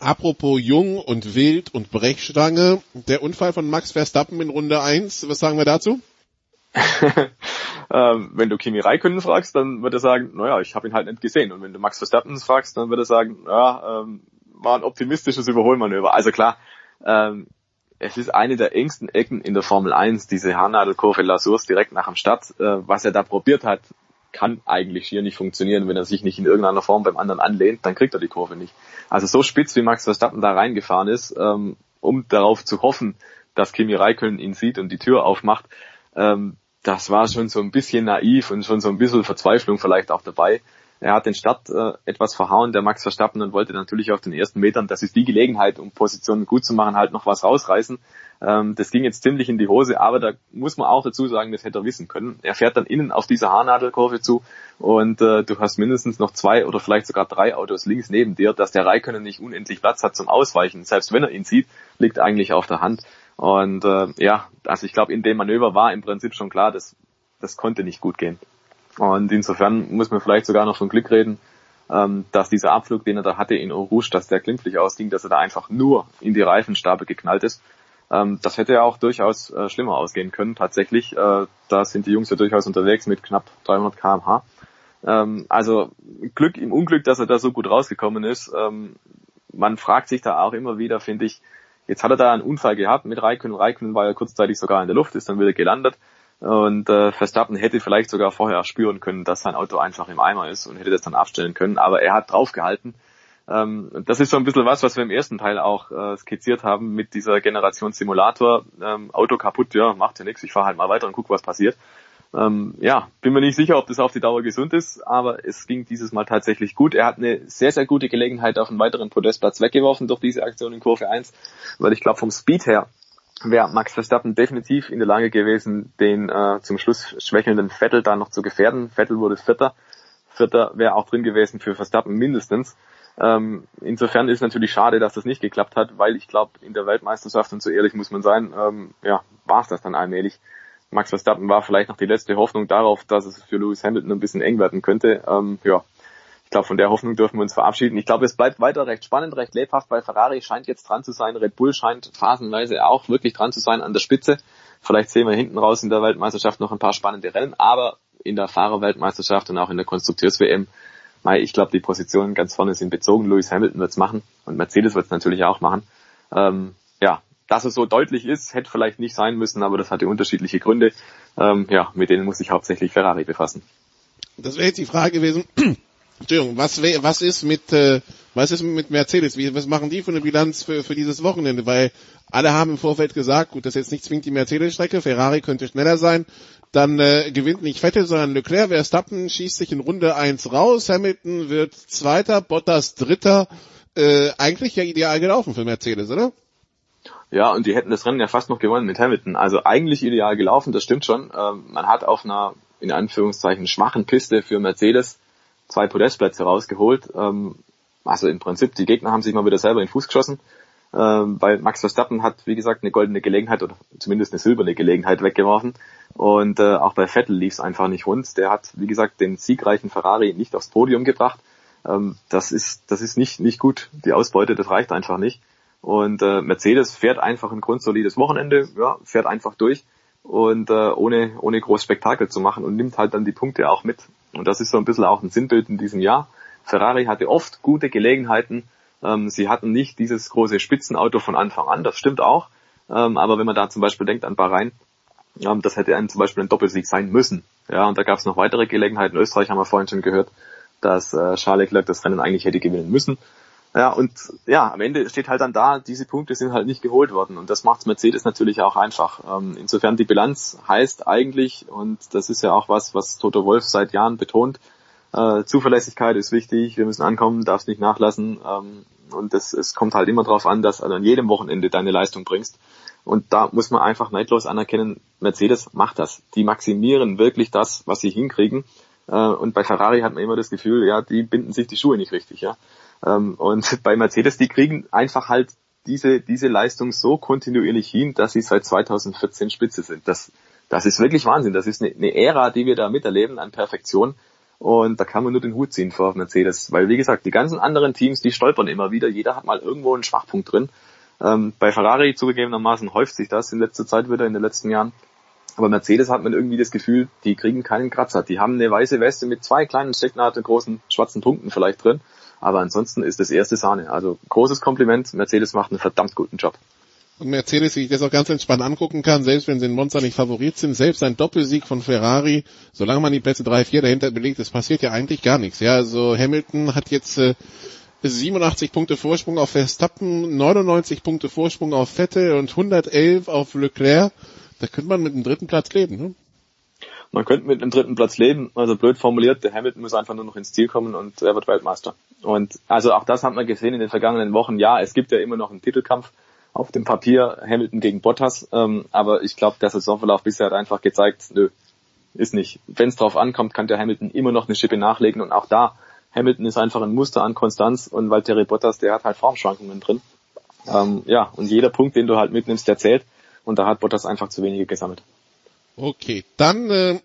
Apropos jung und wild und Brechstange, der Unfall von Max Verstappen in Runde 1, was sagen wir dazu? ähm, wenn du Kimi Räikkönen fragst, dann wird er sagen, naja, ich habe ihn halt nicht gesehen. Und wenn du Max Verstappen fragst, dann wird er sagen, ja, ähm, war ein optimistisches Überholmanöver. Also klar, ähm, es ist eine der engsten Ecken in der Formel 1, diese Haarnadelkurve La Source direkt nach dem Start. Äh, was er da probiert hat, kann eigentlich hier nicht funktionieren. Wenn er sich nicht in irgendeiner Form beim anderen anlehnt, dann kriegt er die Kurve nicht. Also so spitz wie Max Verstappen da reingefahren ist, ähm, um darauf zu hoffen, dass Kimi Räikkönen ihn sieht und die Tür aufmacht, ähm, das war schon so ein bisschen naiv und schon so ein bisschen Verzweiflung vielleicht auch dabei. Er hat den Start äh, etwas verhauen, der Max Verstappen, und wollte natürlich auf den ersten Metern, das ist die Gelegenheit, um Positionen gut zu machen, halt noch was rausreißen. Ähm, das ging jetzt ziemlich in die Hose, aber da muss man auch dazu sagen, das hätte er wissen können. Er fährt dann innen auf diese Haarnadelkurve zu und äh, du hast mindestens noch zwei oder vielleicht sogar drei Autos links neben dir, dass der Raikönnen nicht unendlich Platz hat zum Ausweichen. Selbst wenn er ihn sieht, liegt eigentlich auf der Hand. Und äh, ja, also ich glaube, in dem Manöver war im Prinzip schon klar, dass das konnte nicht gut gehen. Und insofern muss man vielleicht sogar noch von Glück reden, ähm, dass dieser Abflug, den er da hatte in Eau Rouge, dass der glimpflich ausging, dass er da einfach nur in die Reifenstabe geknallt ist. Ähm, das hätte ja auch durchaus äh, schlimmer ausgehen können. Tatsächlich, äh, da sind die Jungs ja durchaus unterwegs mit knapp 300 kmh. Ähm, also Glück im Unglück, dass er da so gut rausgekommen ist. Ähm, man fragt sich da auch immer wieder, finde ich, jetzt hat er da einen Unfall gehabt mit Raikkonen. Raikkonen war ja kurzzeitig sogar in der Luft, ist dann wieder gelandet. Und äh, Verstappen hätte vielleicht sogar vorher spüren können, dass sein Auto einfach im Eimer ist und hätte das dann abstellen können. Aber er hat draufgehalten. Ähm, das ist so ein bisschen was, was wir im ersten Teil auch äh, skizziert haben mit dieser Generation Simulator. Ähm, Auto kaputt, ja, macht ja nichts, ich fahre halt mal weiter und guck, was passiert. Ähm, ja, bin mir nicht sicher, ob das auf die Dauer gesund ist, aber es ging dieses Mal tatsächlich gut. Er hat eine sehr, sehr gute Gelegenheit auf einen weiteren Podestplatz weggeworfen durch diese Aktion in Kurve 1, weil ich glaube vom Speed her wäre Max Verstappen definitiv in der Lage gewesen, den äh, zum Schluss schwächelnden Vettel da noch zu gefährden. Vettel wurde Vierter. Vierter wäre auch drin gewesen für Verstappen mindestens. Ähm, insofern ist natürlich schade, dass das nicht geklappt hat, weil ich glaube, in der Weltmeisterschaft, und so ehrlich muss man sein, ähm, ja, war es das dann allmählich. Max Verstappen war vielleicht noch die letzte Hoffnung darauf, dass es für Lewis Hamilton ein bisschen eng werden könnte. Ähm, ja, ich glaube, von der Hoffnung dürfen wir uns verabschieden. Ich glaube, es bleibt weiter recht spannend, recht lebhaft, weil Ferrari scheint jetzt dran zu sein. Red Bull scheint phasenweise auch wirklich dran zu sein an der Spitze. Vielleicht sehen wir hinten raus in der Weltmeisterschaft noch ein paar spannende Rennen, aber in der Fahrerweltmeisterschaft und auch in der Konstrukteurs-WM. Ich glaube, die Positionen ganz vorne sind bezogen. Lewis Hamilton wird's machen und Mercedes wird's natürlich auch machen. Ähm, ja, dass es so deutlich ist, hätte vielleicht nicht sein müssen, aber das hatte unterschiedliche Gründe. Ähm, ja, mit denen muss sich hauptsächlich Ferrari befassen. Das wäre jetzt die Frage gewesen. Entschuldigung, was, was ist mit äh, was ist mit Mercedes? Wie, was machen die für eine Bilanz für, für dieses Wochenende? Weil alle haben im Vorfeld gesagt, gut, das ist jetzt nicht zwingend die Mercedes-Strecke, Ferrari könnte schneller sein, dann äh, gewinnt nicht Vettel, sondern Leclerc, Verstappen schießt sich in Runde 1 raus, Hamilton wird Zweiter, Bottas Dritter. Äh, eigentlich ja ideal gelaufen für Mercedes, oder? Ja, und die hätten das Rennen ja fast noch gewonnen mit Hamilton. Also eigentlich ideal gelaufen, das stimmt schon. Ähm, man hat auf einer, in Anführungszeichen, schwachen Piste für Mercedes zwei Podestplätze rausgeholt. Ähm, also im Prinzip, die Gegner haben sich mal wieder selber in den Fuß geschossen. Ähm, weil Max Verstappen hat, wie gesagt, eine goldene Gelegenheit oder zumindest eine silberne Gelegenheit weggeworfen. Und äh, auch bei Vettel lief es einfach nicht rund. Der hat, wie gesagt, den siegreichen Ferrari nicht aufs Podium gebracht. Ähm, das ist, das ist nicht, nicht gut. Die Ausbeute, das reicht einfach nicht. Und äh, Mercedes fährt einfach ein grundsolides Wochenende, ja, fährt einfach durch und äh, ohne, ohne groß Spektakel zu machen und nimmt halt dann die Punkte auch mit. Und das ist so ein bisschen auch ein Sinnbild in diesem Jahr. Ferrari hatte oft gute Gelegenheiten. Ähm, sie hatten nicht dieses große Spitzenauto von Anfang an, das stimmt auch. Ähm, aber wenn man da zum Beispiel denkt an Bahrain, ähm, das hätte ein, zum Beispiel ein Doppelsieg sein müssen. Ja, und da gab es noch weitere Gelegenheiten. In Österreich haben wir vorhin schon gehört, dass äh, Charles Leclerc das Rennen eigentlich hätte gewinnen müssen. Ja, und ja, am Ende steht halt dann da, diese Punkte sind halt nicht geholt worden und das macht Mercedes natürlich auch einfach. Ähm, insofern die Bilanz heißt eigentlich, und das ist ja auch was, was Toto Wolf seit Jahren betont, äh, Zuverlässigkeit ist wichtig, wir müssen ankommen, darfst nicht nachlassen ähm, und das, es kommt halt immer darauf an, dass du an jedem Wochenende deine Leistung bringst. Und da muss man einfach neidlos anerkennen, Mercedes macht das. Die maximieren wirklich das, was sie hinkriegen. Äh, und bei Ferrari hat man immer das Gefühl, ja, die binden sich die Schuhe nicht richtig, ja. Ähm, und bei Mercedes, die kriegen einfach halt diese, diese Leistung so kontinuierlich hin, dass sie seit 2014 Spitze sind. Das, das ist wirklich Wahnsinn. Das ist eine, eine Ära, die wir da miterleben an Perfektion. Und da kann man nur den Hut ziehen vor Mercedes. Weil, wie gesagt, die ganzen anderen Teams, die stolpern immer wieder. Jeder hat mal irgendwo einen Schwachpunkt drin. Ähm, bei Ferrari zugegebenermaßen häuft sich das in letzter Zeit wieder, in den letzten Jahren. Aber Mercedes hat man irgendwie das Gefühl, die kriegen keinen Kratzer. Die haben eine weiße Weste mit zwei kleinen Stecknadeln, großen schwarzen Punkten vielleicht drin. Aber ansonsten ist das erste Sahne. Also großes Kompliment. Mercedes macht einen verdammt guten Job. Und Mercedes, wie ich das auch ganz entspannt angucken kann, selbst wenn sie in Monza nicht Favorit sind, selbst ein Doppelsieg von Ferrari, solange man die Plätze 3, 4 dahinter belegt, es passiert ja eigentlich gar nichts. Ja, also Hamilton hat jetzt äh, 87 Punkte Vorsprung auf Verstappen, 99 Punkte Vorsprung auf Vettel und 111 auf Leclerc. Da könnte man mit dem dritten Platz leben. Ne? man könnte mit einem dritten Platz leben, also blöd formuliert, der Hamilton muss einfach nur noch ins Ziel kommen und er wird Weltmeister. Und also auch das hat man gesehen in den vergangenen Wochen. Ja, es gibt ja immer noch einen Titelkampf auf dem Papier, Hamilton gegen Bottas, ähm, aber ich glaube, der Saisonverlauf bisher hat einfach gezeigt, nö, ist nicht. Wenn es drauf ankommt, kann der Hamilton immer noch eine Schippe nachlegen und auch da, Hamilton ist einfach ein Muster an Konstanz und Valtteri Bottas, der hat halt Formschwankungen drin. Ähm, ja, und jeder Punkt, den du halt mitnimmst, der zählt und da hat Bottas einfach zu wenige gesammelt. Okay, dann, äh,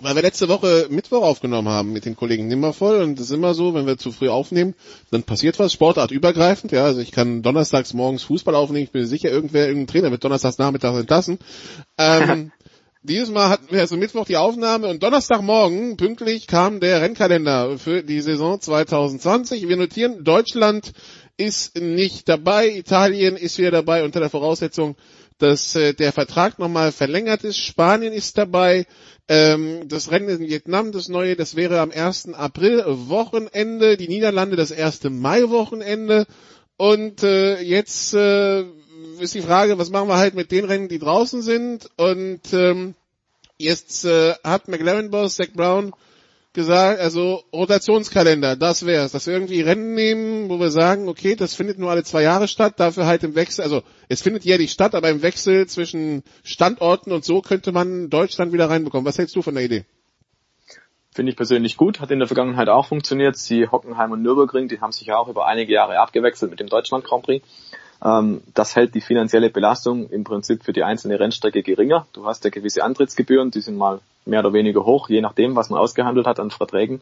weil wir letzte Woche Mittwoch aufgenommen haben mit den Kollegen Nimmervoll und es ist immer so, wenn wir zu früh aufnehmen, dann passiert was, sportartübergreifend, ja, also ich kann donnerstags morgens Fußball aufnehmen, ich bin sicher, irgendwer, irgendein Trainer wird donnerstags nachmittags entlassen. Ähm, dieses Mal hatten wir also Mittwoch die Aufnahme und Donnerstagmorgen pünktlich kam der Rennkalender für die Saison 2020. Wir notieren, Deutschland ist nicht dabei, Italien ist wieder dabei unter der Voraussetzung, dass äh, der Vertrag nochmal verlängert ist. Spanien ist dabei. Ähm, das Rennen in Vietnam, das neue, das wäre am 1. April Wochenende. Die Niederlande das 1. Mai Wochenende. Und äh, jetzt äh, ist die Frage, was machen wir halt mit den Rennen, die draußen sind? Und ähm, jetzt äh, hat McLaren-Boss Zach Brown gesagt, also Rotationskalender, das wär's, dass wir irgendwie Rennen nehmen, wo wir sagen, okay, das findet nur alle zwei Jahre statt, dafür halt im Wechsel, also es findet jährlich statt, aber im Wechsel zwischen Standorten und so könnte man Deutschland wieder reinbekommen. Was hältst du von der Idee? Finde ich persönlich gut, hat in der Vergangenheit auch funktioniert. Sie Hockenheim und Nürburgring, die haben sich ja auch über einige Jahre abgewechselt mit dem Deutschland Grand Prix. Ähm, das hält die finanzielle Belastung im Prinzip für die einzelne Rennstrecke geringer. Du hast ja gewisse Antrittsgebühren, die sind mal mehr oder weniger hoch, je nachdem, was man ausgehandelt hat an Verträgen.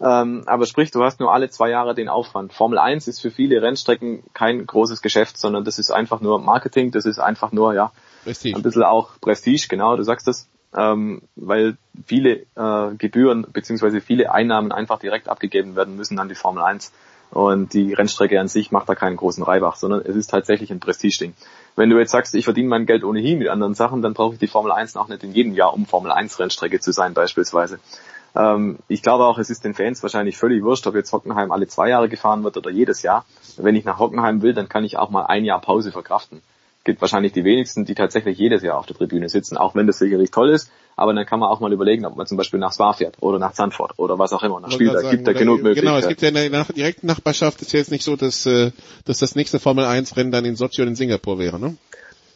Ähm, aber sprich, du hast nur alle zwei Jahre den Aufwand. Formel 1 ist für viele Rennstrecken kein großes Geschäft, sondern das ist einfach nur Marketing, das ist einfach nur, ja, Prestige. ein bisschen auch Prestige, genau, du sagst das. ähm, weil viele äh, Gebühren beziehungsweise viele Einnahmen einfach direkt abgegeben werden müssen an die Formel 1. Und die Rennstrecke an sich macht da keinen großen Reibach, sondern es ist tatsächlich ein Prestigeding. Wenn du jetzt sagst, ich verdiene mein Geld ohnehin mit anderen Sachen, dann brauche ich die Formel 1 auch nicht in jedem Jahr, um Formel 1 Rennstrecke zu sein beispielsweise. Ähm, ich glaube auch, es ist den Fans wahrscheinlich völlig wurscht, ob jetzt Hockenheim alle zwei Jahre gefahren wird oder jedes Jahr. Wenn ich nach Hockenheim will, dann kann ich auch mal ein Jahr Pause verkraften. Gibt wahrscheinlich die wenigsten, die tatsächlich jedes Jahr auf der Tribüne sitzen, auch wenn das sicherlich toll ist. Aber dann kann man auch mal überlegen, ob man zum Beispiel nach Spa fährt oder nach Zandvoort oder was auch immer. Nach Spielberg gibt da genug Möglichkeiten. Genau, es gibt ja in der direkten Nachbarschaft, ist ja jetzt nicht so, dass, äh, dass das nächste Formel 1 Rennen dann in Sochi und in Singapur wäre, ne?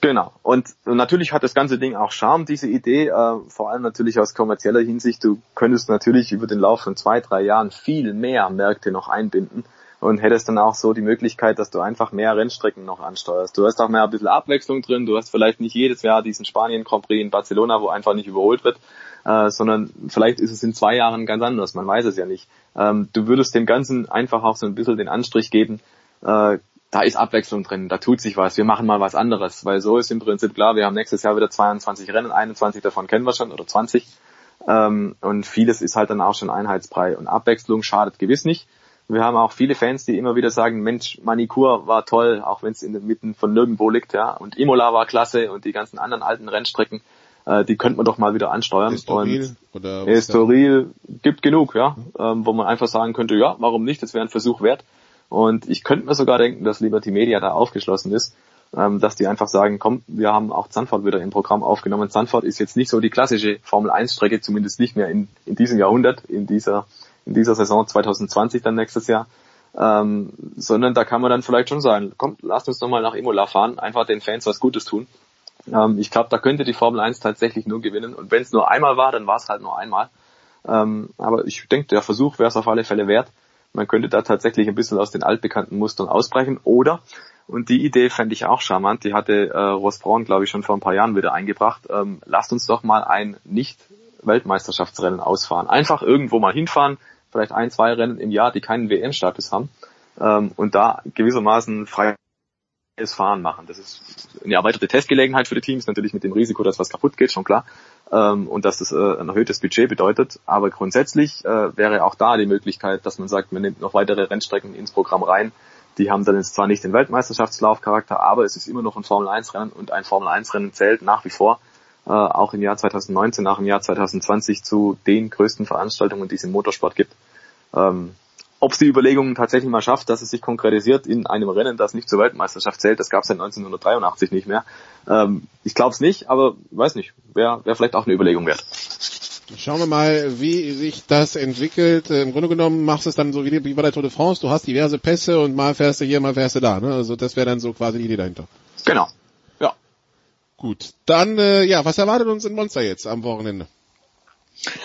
Genau. Und natürlich hat das ganze Ding auch Charme, diese Idee, äh, vor allem natürlich aus kommerzieller Hinsicht. Du könntest natürlich über den Lauf von zwei, drei Jahren viel mehr Märkte noch einbinden und hättest dann auch so die Möglichkeit, dass du einfach mehr Rennstrecken noch ansteuerst. Du hast auch mehr ein bisschen Abwechslung drin. Du hast vielleicht nicht jedes Jahr diesen Spanien Grand Prix in Barcelona, wo einfach nicht überholt wird, äh, sondern vielleicht ist es in zwei Jahren ganz anders. Man weiß es ja nicht. Ähm, du würdest dem Ganzen einfach auch so ein bisschen den Anstrich geben, äh, da ist Abwechslung drin, da tut sich was, wir machen mal was anderes, weil so ist im Prinzip klar, wir haben nächstes Jahr wieder 22 Rennen, 21 davon kennen wir schon oder 20 ähm, und vieles ist halt dann auch schon Einheitsbrei und Abwechslung schadet gewiss nicht. Wir haben auch viele Fans, die immer wieder sagen, Mensch, Manikur war toll, auch wenn es in den Mitten von nirgendwo liegt, ja, und Imola war klasse und die ganzen anderen alten Rennstrecken, äh, die könnte man doch mal wieder ansteuern. Estoril und oder Estoril gibt genug, ja, ähm, wo man einfach sagen könnte, ja, warum nicht, das wäre ein Versuch wert. Und ich könnte mir sogar denken, dass Liberty Media da aufgeschlossen ist, ähm, dass die einfach sagen, komm, wir haben auch Zandvoort wieder im Programm aufgenommen. Zandvoort ist jetzt nicht so die klassische Formel 1 Strecke, zumindest nicht mehr in, in diesem Jahrhundert, in dieser, in dieser Saison 2020 dann nächstes Jahr. Ähm, sondern da kann man dann vielleicht schon sagen, komm, lasst uns doch mal nach Imola fahren, einfach den Fans was Gutes tun. Ähm, ich glaube, da könnte die Formel 1 tatsächlich nur gewinnen. Und wenn es nur einmal war, dann war es halt nur einmal. Ähm, aber ich denke, der Versuch wäre es auf alle Fälle wert. Man könnte da tatsächlich ein bisschen aus den altbekannten Mustern ausbrechen. Oder, und die Idee fände ich auch charmant, die hatte äh, Ross Braun, glaube ich, schon vor ein paar Jahren wieder eingebracht, ähm, lasst uns doch mal ein Nicht-Weltmeisterschaftsrennen ausfahren. Einfach irgendwo mal hinfahren, vielleicht ein, zwei Rennen im Jahr, die keinen WM-Status haben, ähm, und da gewissermaßen frei Fahren machen. Das ist eine erweiterte Testgelegenheit für die Teams, natürlich mit dem Risiko, dass was kaputt geht, schon klar. Ähm, und dass das äh, ein erhöhtes Budget bedeutet. Aber grundsätzlich äh, wäre auch da die Möglichkeit, dass man sagt, man nimmt noch weitere Rennstrecken ins Programm rein. Die haben dann zwar nicht den Weltmeisterschaftslaufcharakter, aber es ist immer noch ein Formel-1-Rennen und ein Formel-1-Rennen zählt nach wie vor äh, auch im Jahr 2019, nach dem Jahr 2020 zu den größten Veranstaltungen, die es im Motorsport gibt. Ähm, ob es die Überlegungen tatsächlich mal schafft, dass es sich konkretisiert in einem Rennen, das nicht zur Weltmeisterschaft zählt, das gab es seit 1983 nicht mehr. Ähm, ich glaube es nicht, aber weiß nicht, wäre wär vielleicht auch eine Überlegung wert. Schauen wir mal, wie sich das entwickelt. Im Grunde genommen machst du es dann so wie, wie bei der Tour de France. Du hast diverse Pässe und mal fährst du hier, mal fährst du da. Ne? Also das wäre dann so quasi die Idee dahinter. Genau. Gut. Dann, äh, ja, was erwartet uns in Monster jetzt am Wochenende?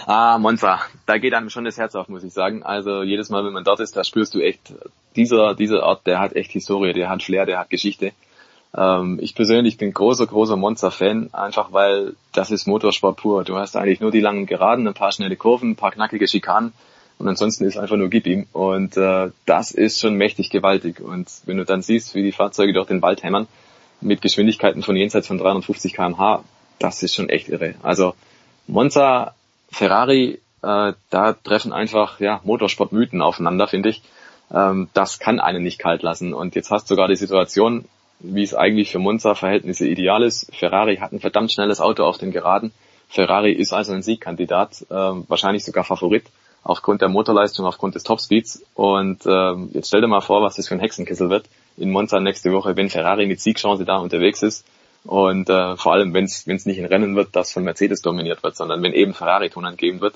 Ah, Monza. Da geht einem schon das Herz auf, muss ich sagen. Also jedes Mal, wenn man dort ist, da spürst du echt, dieser, dieser Ort, der hat echt Historie, der hat Flair, der hat Geschichte. Ähm, ich persönlich bin großer, großer Monza-Fan, einfach weil das ist Motorsport pur. Du hast eigentlich nur die langen Geraden, ein paar schnelle Kurven, ein paar knackige Schikanen und ansonsten ist einfach nur gib ihm. Und äh, das ist schon mächtig gewaltig. Und wenn du dann siehst, wie die Fahrzeuge durch den Wald hämmern, mit Geschwindigkeiten von jenseits von 350 kmh, das ist schon echt irre. Also Monza Ferrari, äh, da treffen einfach ja, Motorsportmythen aufeinander, finde ich. Ähm, das kann einen nicht kalt lassen. Und jetzt hast du sogar die Situation, wie es eigentlich für Monza-Verhältnisse ideal ist. Ferrari hat ein verdammt schnelles Auto auf den Geraden. Ferrari ist also ein Siegkandidat, äh, wahrscheinlich sogar Favorit aufgrund der Motorleistung, aufgrund des Topspeeds. Und ähm, jetzt stell dir mal vor, was das für ein Hexenkessel wird in Monza nächste Woche, wenn Ferrari mit Siegchance da unterwegs ist und äh, vor allem, wenn es nicht ein Rennen wird, das von Mercedes dominiert wird, sondern wenn eben Ferrari Tonern geben wird,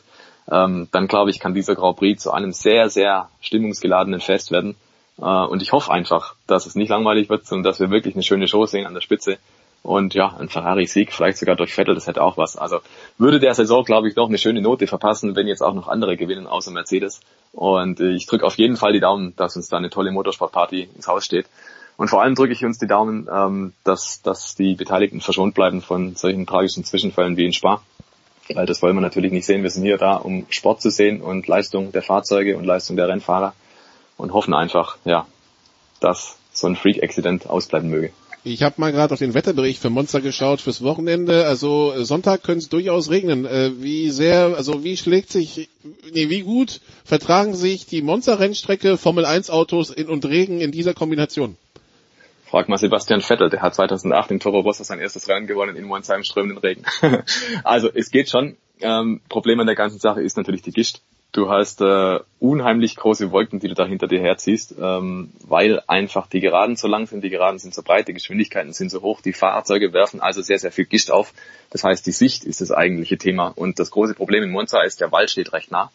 ähm, dann glaube ich, kann dieser Grand Prix zu einem sehr, sehr stimmungsgeladenen Fest werden. Äh, und ich hoffe einfach, dass es nicht langweilig wird, sondern dass wir wirklich eine schöne Show sehen an der Spitze. Und ja, ein Ferrari-Sieg, vielleicht sogar durch Vettel, das hätte auch was. Also würde der Saison, glaube ich, noch eine schöne Note verpassen, wenn jetzt auch noch andere gewinnen, außer Mercedes. Und äh, ich drücke auf jeden Fall die Daumen, dass uns da eine tolle Motorsportparty ins Haus steht. Und vor allem drücke ich uns die Daumen, ähm, dass, dass die Beteiligten verschont bleiben von solchen tragischen Zwischenfällen wie in Spa. Weil das wollen wir natürlich nicht sehen. Wir sind hier da, um Sport zu sehen und Leistung der Fahrzeuge und Leistung der Rennfahrer und hoffen einfach, ja, dass so ein Freak-Accident ausbleiben möge. Ich habe mal gerade auf den Wetterbericht für Monster geschaut fürs Wochenende. Also Sonntag könnte es durchaus regnen. Äh, wie sehr, also wie schlägt sich, nee, wie gut vertragen sich die Monster-Rennstrecke, Formel 1 Autos und Regen in dieser Kombination? Frag mal Sebastian Vettel, der hat 2008 in Toro Rosso sein erstes Rennen gewonnen in Monza im strömenden Regen. also es geht schon. Ähm, Problem an der ganzen Sache ist natürlich die Gischt. Du hast äh, unheimlich große Wolken, die du da hinter dir herziehst, ähm, weil einfach die Geraden so lang sind, die Geraden sind so breit, die Geschwindigkeiten sind so hoch, die Fahrzeuge werfen also sehr, sehr viel Gischt auf. Das heißt, die Sicht ist das eigentliche Thema. Und das große Problem in Monza ist, der Wald steht recht nah,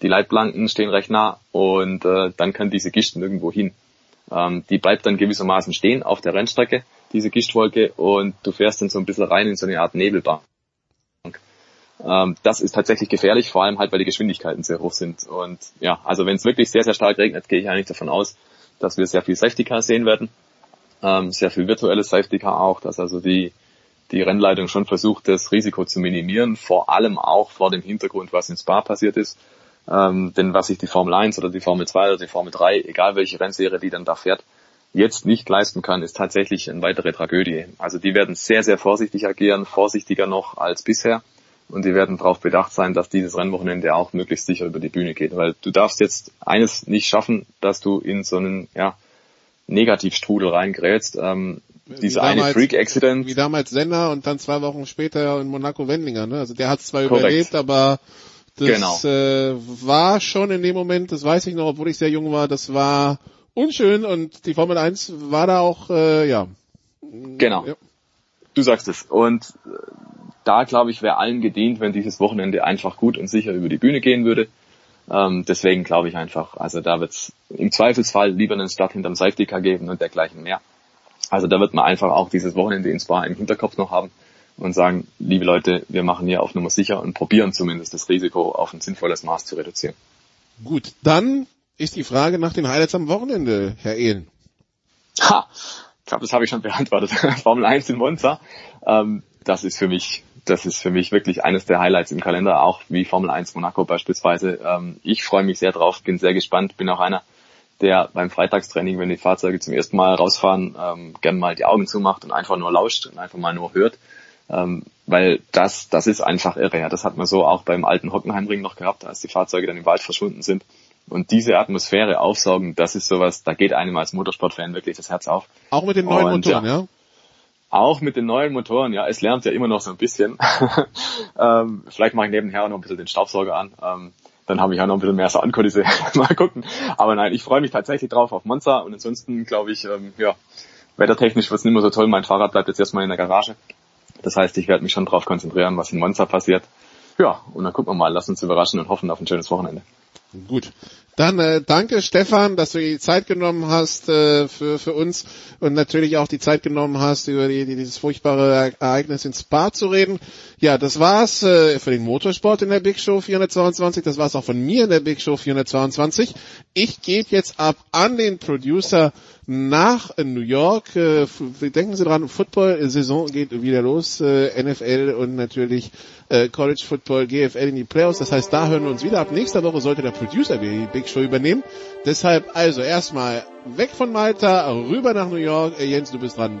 die Leitplanken stehen recht nah und äh, dann kann diese Gischt nirgendwo hin. Ähm, die bleibt dann gewissermaßen stehen auf der Rennstrecke, diese Gischtwolke, und du fährst dann so ein bisschen rein in so eine Art Nebelbahn. Ähm, das ist tatsächlich gefährlich, vor allem halt, weil die Geschwindigkeiten sehr hoch sind. Und ja, also wenn es wirklich sehr, sehr stark regnet, gehe ich eigentlich davon aus, dass wir sehr viel Safety Car sehen werden. Ähm, sehr viel virtuelles Safety Car auch, dass also die, die Rennleitung schon versucht, das Risiko zu minimieren, vor allem auch vor dem Hintergrund, was in Spa passiert ist. Ähm, denn was sich die Formel 1 oder die Formel 2 oder die Formel 3, egal welche Rennserie die dann da fährt, jetzt nicht leisten kann, ist tatsächlich eine weitere Tragödie. Also die werden sehr, sehr vorsichtig agieren, vorsichtiger noch als bisher und die werden darauf bedacht sein, dass dieses Rennwochenende auch möglichst sicher über die Bühne geht, weil du darfst jetzt eines nicht schaffen, dass du in so einen ja, Negativstrudel reingerätst. Ähm, diese eine Freak-Accident. Wie damals Senna und dann zwei Wochen später in Monaco Wendlinger. Ne? Also der hat zwar Korrekt. überlebt, aber das genau. äh, war schon in dem Moment, das weiß ich noch, obwohl ich sehr jung war, das war unschön und die Formel 1 war da auch, äh, ja. Genau. Ja. Du sagst es. Und äh, da, glaube ich, wäre allen gedient, wenn dieses Wochenende einfach gut und sicher über die Bühne gehen würde. Ähm, deswegen glaube ich einfach, also da wird es im Zweifelsfall lieber einen Start hinterm Safety Car geben und dergleichen mehr. Also da wird man einfach auch dieses Wochenende ins Spa im Hinterkopf noch haben und sagen, liebe Leute, wir machen hier auf Nummer sicher und probieren zumindest das Risiko auf ein sinnvolles Maß zu reduzieren. Gut, dann ist die Frage nach den Highlights am Wochenende, Herr Ehlen. Ha, ich glaube, das habe ich schon beantwortet. Formel 1 in Monza, ähm, das ist für mich das ist für mich wirklich eines der Highlights im Kalender, auch wie Formel 1 Monaco beispielsweise. Ähm, ich freue mich sehr drauf, bin sehr gespannt, bin auch einer, der beim Freitagstraining, wenn die Fahrzeuge zum ersten Mal rausfahren, ähm, gern mal die Augen zumacht und einfach nur lauscht und einfach mal nur hört. Ähm, weil das, das ist einfach irre. Ja. Das hat man so auch beim alten Hockenheimring noch gehabt, als die Fahrzeuge dann im Wald verschwunden sind. Und diese Atmosphäre aufsaugen, das ist sowas, da geht einem als Motorsportfan wirklich das Herz auf. Auch mit den neuen und, Motoren, ja? Ja? Auch mit den neuen Motoren, ja, es lernt ja immer noch so ein bisschen. ähm, vielleicht mache ich nebenher auch noch ein bisschen den Staubsauger an. Ähm, dann habe ich auch noch ein bisschen mehr Soundkulisse. Mal gucken. Aber nein, ich freue mich tatsächlich drauf auf Monza und ansonsten glaube ich, ähm, ja, wettertechnisch wird es nicht mehr so toll. Mein Fahrrad bleibt jetzt erstmal in der Garage. Das heißt, ich werde mich schon darauf konzentrieren, was in Monza passiert. Ja, und dann gucken wir mal, lass uns überraschen und hoffen auf ein schönes Wochenende. Gut. Dann äh, danke Stefan, dass du die Zeit genommen hast äh, für, für uns und natürlich auch die Zeit genommen hast, über die, dieses furchtbare Ereignis in Spa zu reden. Ja, das war's äh, für den Motorsport in der Big Show 422. Das war's auch von mir in der Big Show 422. Ich gebe jetzt ab an den Producer nach New York. Äh, denken Sie dran, Football-Saison geht wieder los. Äh, NFL und natürlich äh, College Football, GFL in die Playoffs. Das heißt, da hören wir uns wieder. Ab nächster Woche sollte der Producer die Big Show übernehmen. Deshalb also erstmal weg von Malta, rüber nach New York. Äh, Jens, du bist dran.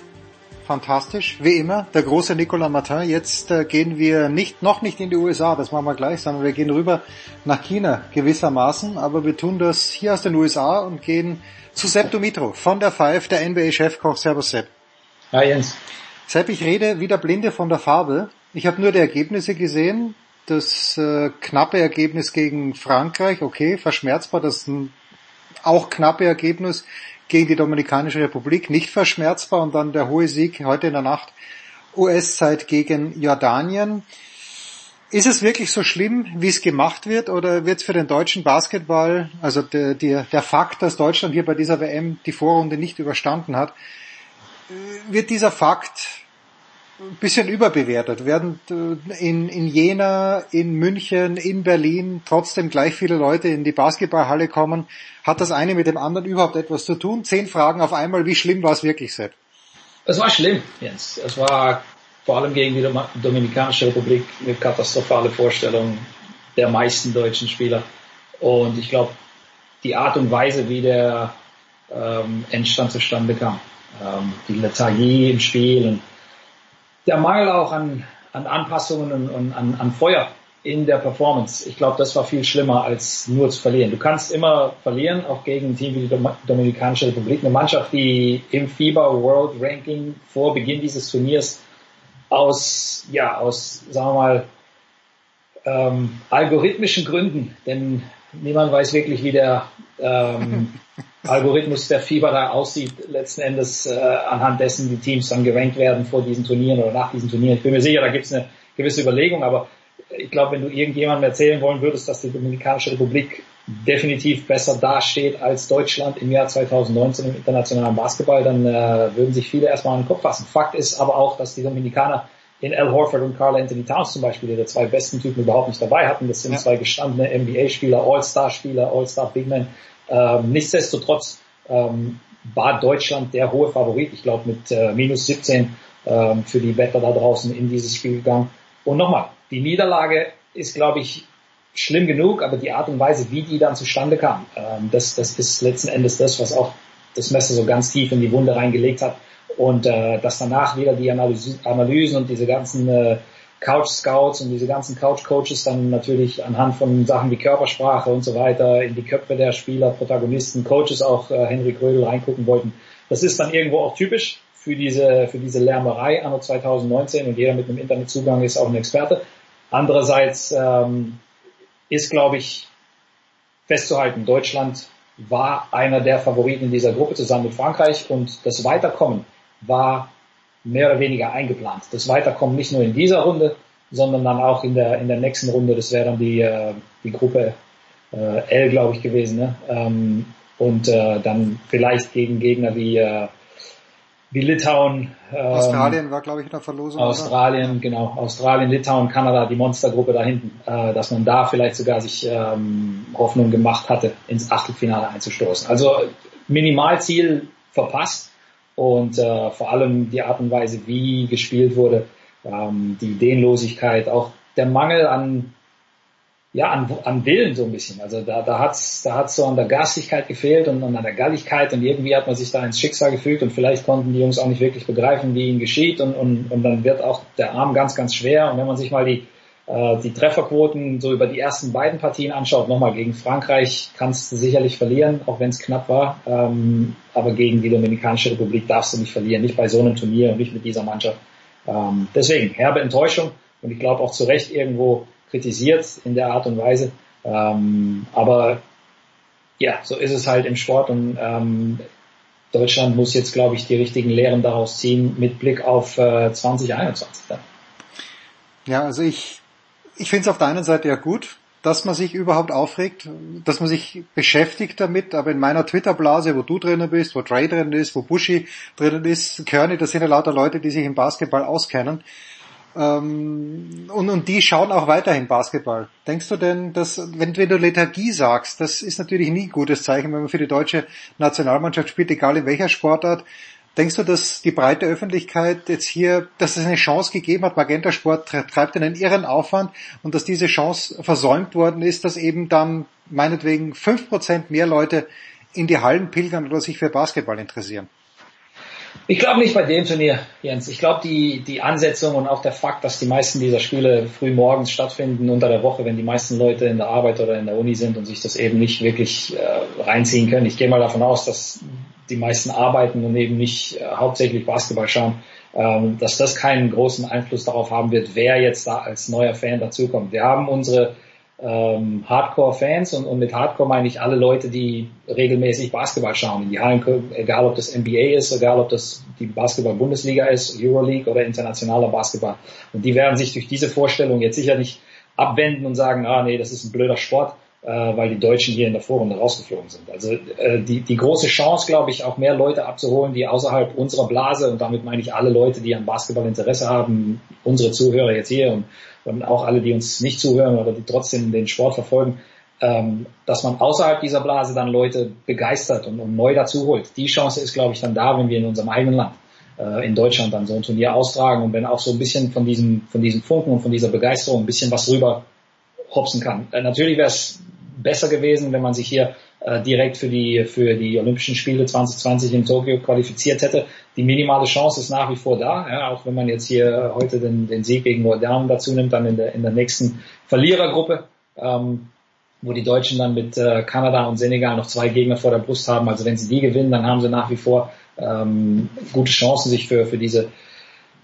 fantastisch, wie immer, der große Nicolas Martin. Jetzt äh, gehen wir nicht, noch nicht in die USA, das machen wir gleich, sondern wir gehen rüber nach China gewissermaßen, aber wir tun das hier aus den USA und gehen zu Sepp Dumitro von der Five, der NBA-Chefkoch. Servus Sepp. Hi Jens. Sepp, ich rede wieder blinde von der Farbe. Ich habe nur die Ergebnisse gesehen. Das äh, knappe Ergebnis gegen Frankreich, okay, verschmerzbar, das auch knappe Ergebnis gegen die Dominikanische Republik nicht verschmerzbar und dann der hohe Sieg heute in der Nacht US-Zeit gegen Jordanien. Ist es wirklich so schlimm, wie es gemacht wird, oder wird es für den deutschen Basketball, also der, der, der Fakt, dass Deutschland hier bei dieser WM die Vorrunde nicht überstanden hat, wird dieser Fakt ein bisschen überbewertet? Werden in, in Jena, in München, in Berlin trotzdem gleich viele Leute in die Basketballhalle kommen? Hat das eine mit dem anderen überhaupt etwas zu tun? Zehn Fragen auf einmal. Wie schlimm war es wirklich, Sepp? Es war schlimm, Jens. Es war vor allem gegen die Dominikanische Republik eine katastrophale Vorstellung der meisten deutschen Spieler. Und ich glaube, die Art und Weise, wie der ähm, Endstand zustande kam, ähm, die Lethargie im Spiel und der Mangel auch an, an Anpassungen und, und an, an Feuer in der Performance. Ich glaube, das war viel schlimmer als nur zu verlieren. Du kannst immer verlieren, auch gegen ein Team wie die Dominikanische Republik, eine Mannschaft, die im FIBA World Ranking vor Beginn dieses Turniers aus, ja, aus, sagen wir mal, ähm, algorithmischen Gründen, denn niemand weiß wirklich, wie der ähm, Algorithmus der Fieber da aussieht, letzten Endes äh, anhand dessen die Teams dann gerankt werden vor diesen Turnieren oder nach diesen Turnieren. Ich bin mir sicher, da gibt es eine gewisse Überlegung, aber ich glaube, wenn du irgendjemandem erzählen wollen würdest, dass die Dominikanische Republik definitiv besser dasteht als Deutschland im Jahr 2019 im internationalen Basketball, dann äh, würden sich viele erstmal an den Kopf fassen. Fakt ist aber auch, dass die Dominikaner in Al Horford und Carl Anthony Towns zum Beispiel, die zwei besten Typen überhaupt nicht dabei hatten. Das sind ja. zwei gestandene NBA-Spieler, All-Star-Spieler, All-Star-Bigmen. Ähm, nichtsdestotrotz ähm, war Deutschland der hohe Favorit. Ich glaube mit äh, minus 17 ähm, für die Wetter da draußen in dieses Spiel gegangen. Und nochmal, die Niederlage ist, glaube ich, schlimm genug, aber die Art und Weise, wie die dann zustande kam, ähm, das, das ist letzten Endes das, was auch das Messer so ganz tief in die Wunde reingelegt hat. Und äh, dass danach wieder die Analyse, Analysen und diese ganzen äh, Couch Scouts und diese ganzen Couch Coaches dann natürlich anhand von Sachen wie Körpersprache und so weiter in die Köpfe der Spieler, Protagonisten, Coaches auch äh, Henry Grödel reingucken wollten. Das ist dann irgendwo auch typisch für diese, für diese Lärmerei anno 2019 und jeder mit einem Internetzugang ist auch ein Experte. Andererseits ähm, ist, glaube ich, festzuhalten, Deutschland war einer der Favoriten in dieser Gruppe zusammen mit Frankreich und das Weiterkommen war mehr oder weniger eingeplant. Das Weiterkommen nicht nur in dieser Runde, sondern dann auch in der, in der nächsten Runde. Das wäre dann die, äh, die Gruppe äh, L, glaube ich, gewesen. Ne? Ähm, und äh, dann vielleicht gegen Gegner wie äh, wie Litauen. Ähm, Australien war, glaube ich, in der Verlosung. Australien, oder? genau. Australien, Litauen, Kanada, die Monstergruppe da hinten. Äh, dass man da vielleicht sogar sich ähm, Hoffnung gemacht hatte, ins Achtelfinale einzustoßen. Also Minimalziel verpasst und äh, vor allem die Art und Weise, wie gespielt wurde, ähm, die Ideenlosigkeit, auch der Mangel an ja, an, an Willen so ein bisschen. Also da, da hat's, da hat's so an der Garstigkeit gefehlt und, und an der Galligkeit und irgendwie hat man sich da ins Schicksal gefügt und vielleicht konnten die Jungs auch nicht wirklich begreifen, wie ihnen geschieht und, und, und dann wird auch der Arm ganz, ganz schwer und wenn man sich mal die, äh, die Trefferquoten so über die ersten beiden Partien anschaut, nochmal gegen Frankreich kannst du sicherlich verlieren, auch wenn es knapp war, ähm, aber gegen die Dominikanische Republik darfst du nicht verlieren, nicht bei so einem Turnier und nicht mit dieser Mannschaft. Ähm, deswegen, herbe Enttäuschung und ich glaube auch zu Recht irgendwo kritisiert in der Art und Weise. Ähm, aber ja, so ist es halt im Sport und ähm, Deutschland muss jetzt, glaube ich, die richtigen Lehren daraus ziehen mit Blick auf äh, 2021. Dann. Ja, also ich, ich finde es auf der einen Seite ja gut, dass man sich überhaupt aufregt, dass man sich beschäftigt damit, aber in meiner Twitter-Blase, wo du drinnen bist, wo Trey drin ist, wo Bushi drinnen ist, Körny, das sind ja lauter Leute, die sich im Basketball auskennen. Ähm, und, und die schauen auch weiterhin Basketball. Denkst du denn, dass, wenn, wenn du Lethargie sagst, das ist natürlich nie ein gutes Zeichen, wenn man für die deutsche Nationalmannschaft spielt, egal in welcher Sportart. Denkst du, dass die breite Öffentlichkeit jetzt hier, dass es eine Chance gegeben hat, Magenta Sport treibt einen irren Aufwand und dass diese Chance versäumt worden ist, dass eben dann meinetwegen fünf Prozent mehr Leute in die Hallen pilgern oder sich für Basketball interessieren? Ich glaube nicht bei dem Turnier, Jens. Ich glaube, die, die Ansetzung und auch der Fakt, dass die meisten dieser Spiele früh morgens stattfinden, unter der Woche, wenn die meisten Leute in der Arbeit oder in der Uni sind und sich das eben nicht wirklich äh, reinziehen können. Ich gehe mal davon aus, dass die meisten arbeiten und eben nicht äh, hauptsächlich Basketball schauen, ähm, dass das keinen großen Einfluss darauf haben wird, wer jetzt da als neuer Fan dazukommt. Wir haben unsere ähm, Hardcore-Fans und, und mit Hardcore meine ich alle Leute, die regelmäßig Basketball schauen in die Hallen, egal ob das NBA ist, egal ob das die Basketball-Bundesliga ist, Euroleague oder internationaler Basketball. Und die werden sich durch diese Vorstellung jetzt sicher nicht abwenden und sagen, ah nee, das ist ein blöder Sport, weil die Deutschen hier in der Vorrunde rausgeflogen sind. Also äh, die, die große Chance, glaube ich, auch mehr Leute abzuholen, die außerhalb unserer Blase, und damit meine ich alle Leute, die an Basketball Interesse haben, unsere Zuhörer jetzt hier und, und auch alle, die uns nicht zuhören oder die trotzdem den Sport verfolgen, ähm, dass man außerhalb dieser Blase dann Leute begeistert und, und neu dazu holt. Die Chance ist, glaube ich, dann da, wenn wir in unserem eigenen Land äh, in Deutschland dann so ein Turnier austragen und wenn auch so ein bisschen von diesem, von diesem Funken und von dieser Begeisterung ein bisschen was rüber hopsen kann. Äh, natürlich wäre es besser gewesen, wenn man sich hier äh, direkt für die, für die Olympischen Spiele 2020 in Tokio qualifiziert hätte. Die minimale Chance ist nach wie vor da, ja, auch wenn man jetzt hier heute den, den Sieg gegen Modern dazu nimmt, dann in der, in der nächsten Verlierergruppe. Ähm, wo die Deutschen dann mit äh, Kanada und Senegal noch zwei Gegner vor der Brust haben. Also wenn sie die gewinnen, dann haben sie nach wie vor ähm, gute Chancen, sich für, für diese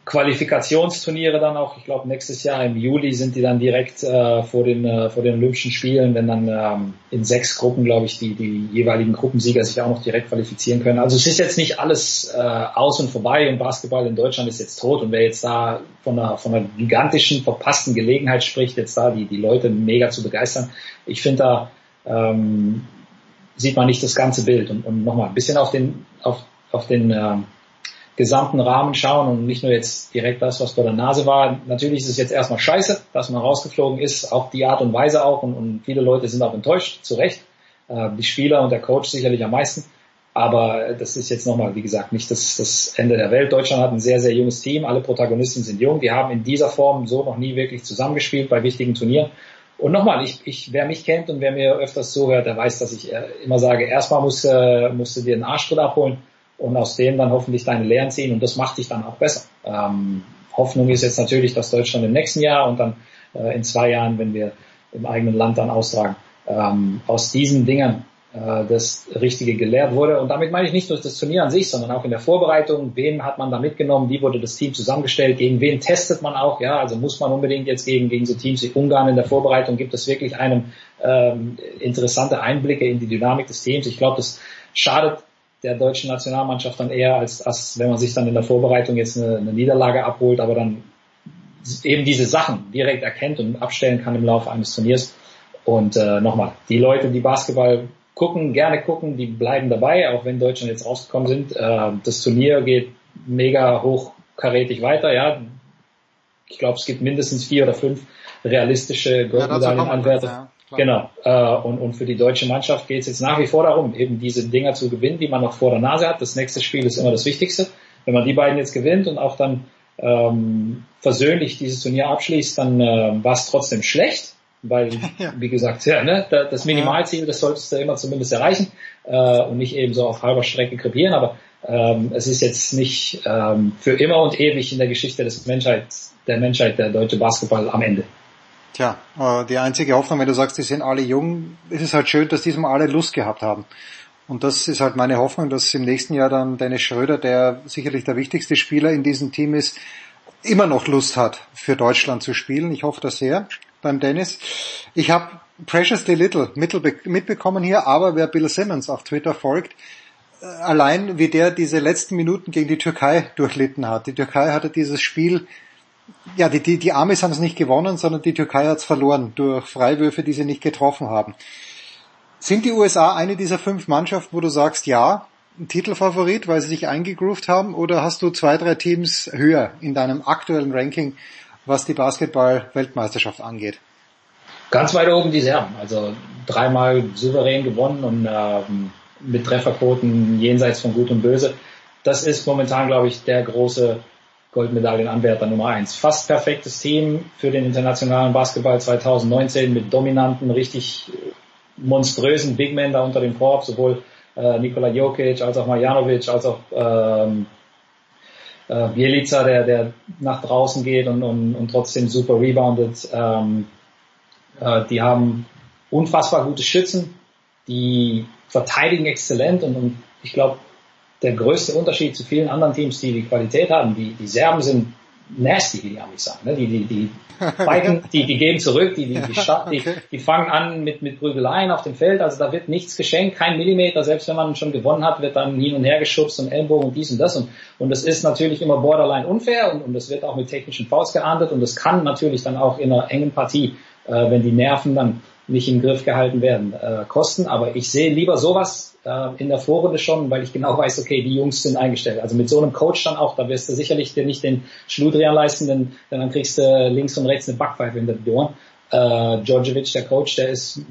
Qualifikationsturniere dann auch, ich glaube nächstes Jahr im Juli sind die dann direkt äh, vor den äh, vor den Olympischen Spielen, wenn dann ähm, in sechs Gruppen, glaube ich, die die jeweiligen Gruppensieger sich auch noch direkt qualifizieren können. Also es ist jetzt nicht alles äh, aus und vorbei und Basketball in Deutschland ist jetzt tot. Und wer jetzt da von einer von einer gigantischen verpassten Gelegenheit spricht, jetzt da die die Leute mega zu begeistern, ich finde da ähm, sieht man nicht das ganze Bild. Und, und nochmal ein bisschen auf den auf auf den äh, gesamten Rahmen schauen und nicht nur jetzt direkt das, was vor der Nase war. Natürlich ist es jetzt erstmal scheiße, dass man rausgeflogen ist, auch die Art und Weise auch und, und viele Leute sind auch enttäuscht, zu Recht. Äh, die Spieler und der Coach sicherlich am meisten. Aber das ist jetzt nochmal, wie gesagt, nicht das, das Ende der Welt. Deutschland hat ein sehr, sehr junges Team. Alle Protagonisten sind jung. Die haben in dieser Form so noch nie wirklich zusammengespielt bei wichtigen Turnieren. Und nochmal, ich, ich, wer mich kennt und wer mir öfters zuhört, der weiß, dass ich äh, immer sage, erstmal musst, äh, musst du dir einen Arschtritt abholen und aus dem dann hoffentlich deine Lehren ziehen und das macht dich dann auch besser. Ähm, Hoffnung ist jetzt natürlich, dass Deutschland im nächsten Jahr und dann äh, in zwei Jahren, wenn wir im eigenen Land dann austragen, ähm, aus diesen Dingen äh, das Richtige gelehrt wurde. Und damit meine ich nicht nur das Turnier an sich, sondern auch in der Vorbereitung. Wen hat man da mitgenommen? Wie wurde das Team zusammengestellt? Gegen wen testet man auch? Ja, also muss man unbedingt jetzt gegen, gegen so Teams wie Ungarn in der Vorbereitung, gibt es wirklich einem ähm, interessante Einblicke in die Dynamik des Teams. Ich glaube, das schadet der deutschen Nationalmannschaft dann eher, als, als wenn man sich dann in der Vorbereitung jetzt eine, eine Niederlage abholt, aber dann eben diese Sachen direkt erkennt und abstellen kann im Laufe eines Turniers. Und äh, nochmal, die Leute, die Basketball gucken, gerne gucken, die bleiben dabei, auch wenn Deutschland jetzt rausgekommen sind. Äh, das Turnier geht mega hochkarätig weiter, ja. Ich glaube, es gibt mindestens vier oder fünf realistische Goldmedaillenanwärter. Ja, Genau. Äh, und, und für die deutsche Mannschaft geht es jetzt nach wie vor darum, eben diese Dinger zu gewinnen, die man noch vor der Nase hat. Das nächste Spiel ist immer das Wichtigste. Wenn man die beiden jetzt gewinnt und auch dann ähm, versöhnlich dieses Turnier abschließt, dann äh, war es trotzdem schlecht, weil, ja. wie gesagt, ja, ne, das Minimalziel, das solltest du immer zumindest erreichen äh, und nicht eben so auf halber Strecke krepieren, aber ähm, es ist jetzt nicht ähm, für immer und ewig in der Geschichte des Menschheit, der Menschheit der deutsche Basketball am Ende. Tja, äh, die einzige Hoffnung, wenn du sagst, die sind alle jung, ist es halt schön, dass diesmal alle Lust gehabt haben. Und das ist halt meine Hoffnung, dass im nächsten Jahr dann Dennis Schröder, der sicherlich der wichtigste Spieler in diesem Team ist, immer noch Lust hat, für Deutschland zu spielen. Ich hoffe das sehr beim Dennis. Ich habe Preciously Little mitbekommen hier, aber wer Bill Simmons auf Twitter folgt, äh, allein wie der diese letzten Minuten gegen die Türkei durchlitten hat. Die Türkei hatte dieses Spiel ja, die, die, die Amis haben es nicht gewonnen, sondern die Türkei hat es verloren durch Freiwürfe, die sie nicht getroffen haben. Sind die USA eine dieser fünf Mannschaften, wo du sagst, ja, ein Titelfavorit, weil sie sich eingegroovt haben, oder hast du zwei, drei Teams höher in deinem aktuellen Ranking, was die Basketball-Weltmeisterschaft angeht? Ganz weit oben die Serben, also dreimal souverän gewonnen und ähm, mit Trefferquoten jenseits von Gut und Böse. Das ist momentan, glaube ich, der große Goldmedaillenanwärter Nummer eins. Fast perfektes Team für den internationalen Basketball 2019 mit dominanten, richtig monströsen Big Men da unter dem Korb, sowohl äh, Nikola Jokic als auch Marjanovic, als auch ähm, äh, Bielica, der, der nach draußen geht und, und, und trotzdem super reboundet. Ähm, äh, die haben unfassbar gute Schützen, die verteidigen exzellent und, und ich glaube, der größte Unterschied zu vielen anderen Teams, die die Qualität haben. Die, die Serben sind nasty, wie die Amis sagen. Ne? Die, die, die fighten, die, die geben zurück, die, die, die, die, die fangen an mit, mit Prügeleien auf dem Feld. Also da wird nichts geschenkt, kein Millimeter. Selbst wenn man schon gewonnen hat, wird dann hin und her geschubst und Ellbogen und dies und das. Und, und das ist natürlich immer borderline unfair und, und das wird auch mit technischen Fouls geahndet und das kann natürlich dann auch in einer engen Partie äh, wenn die Nerven dann nicht im Griff gehalten werden, äh, kosten. Aber ich sehe lieber sowas äh, in der Vorrunde schon, weil ich genau weiß, okay, die Jungs sind eingestellt. Also mit so einem Coach dann auch, da wirst du sicherlich dir nicht den Schludrian leisten, denn, denn dann kriegst du links und rechts eine Backpfeife in die Ohren. Äh, Djordjevic, der Coach, der ist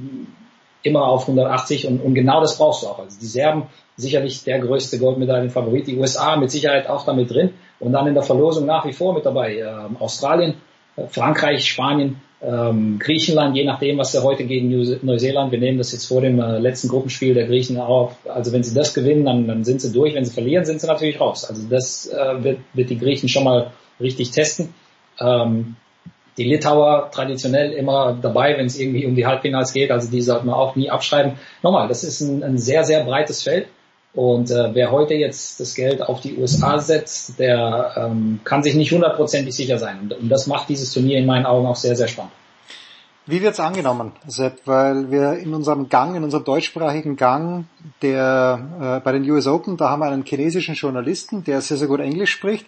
immer auf 180 und, und genau das brauchst du auch. Also die Serben sicherlich der größte Goldmedaillenfavorit, die USA mit Sicherheit auch damit drin und dann in der Verlosung nach wie vor mit dabei ähm, Australien, äh, Frankreich, Spanien, ähm, Griechenland, je nachdem, was sie heute gegen Neuseeland, wir nehmen das jetzt vor dem äh, letzten Gruppenspiel der Griechen auf, also wenn sie das gewinnen, dann, dann sind sie durch, wenn sie verlieren, sind sie natürlich raus. Also das äh, wird, wird die Griechen schon mal richtig testen. Ähm, die Litauer traditionell immer dabei, wenn es irgendwie um die Halbfinals geht, also die sollten wir auch nie abschreiben. Nochmal, das ist ein, ein sehr, sehr breites Feld. Und äh, wer heute jetzt das Geld auf die USA setzt, der ähm, kann sich nicht hundertprozentig sicher sein. Und, und das macht dieses Turnier in meinen Augen auch sehr, sehr spannend. Wie wird's angenommen, Sepp? Weil wir in unserem Gang, in unserem deutschsprachigen Gang, der äh, bei den US Open, da haben wir einen chinesischen Journalisten, der sehr, sehr gut Englisch spricht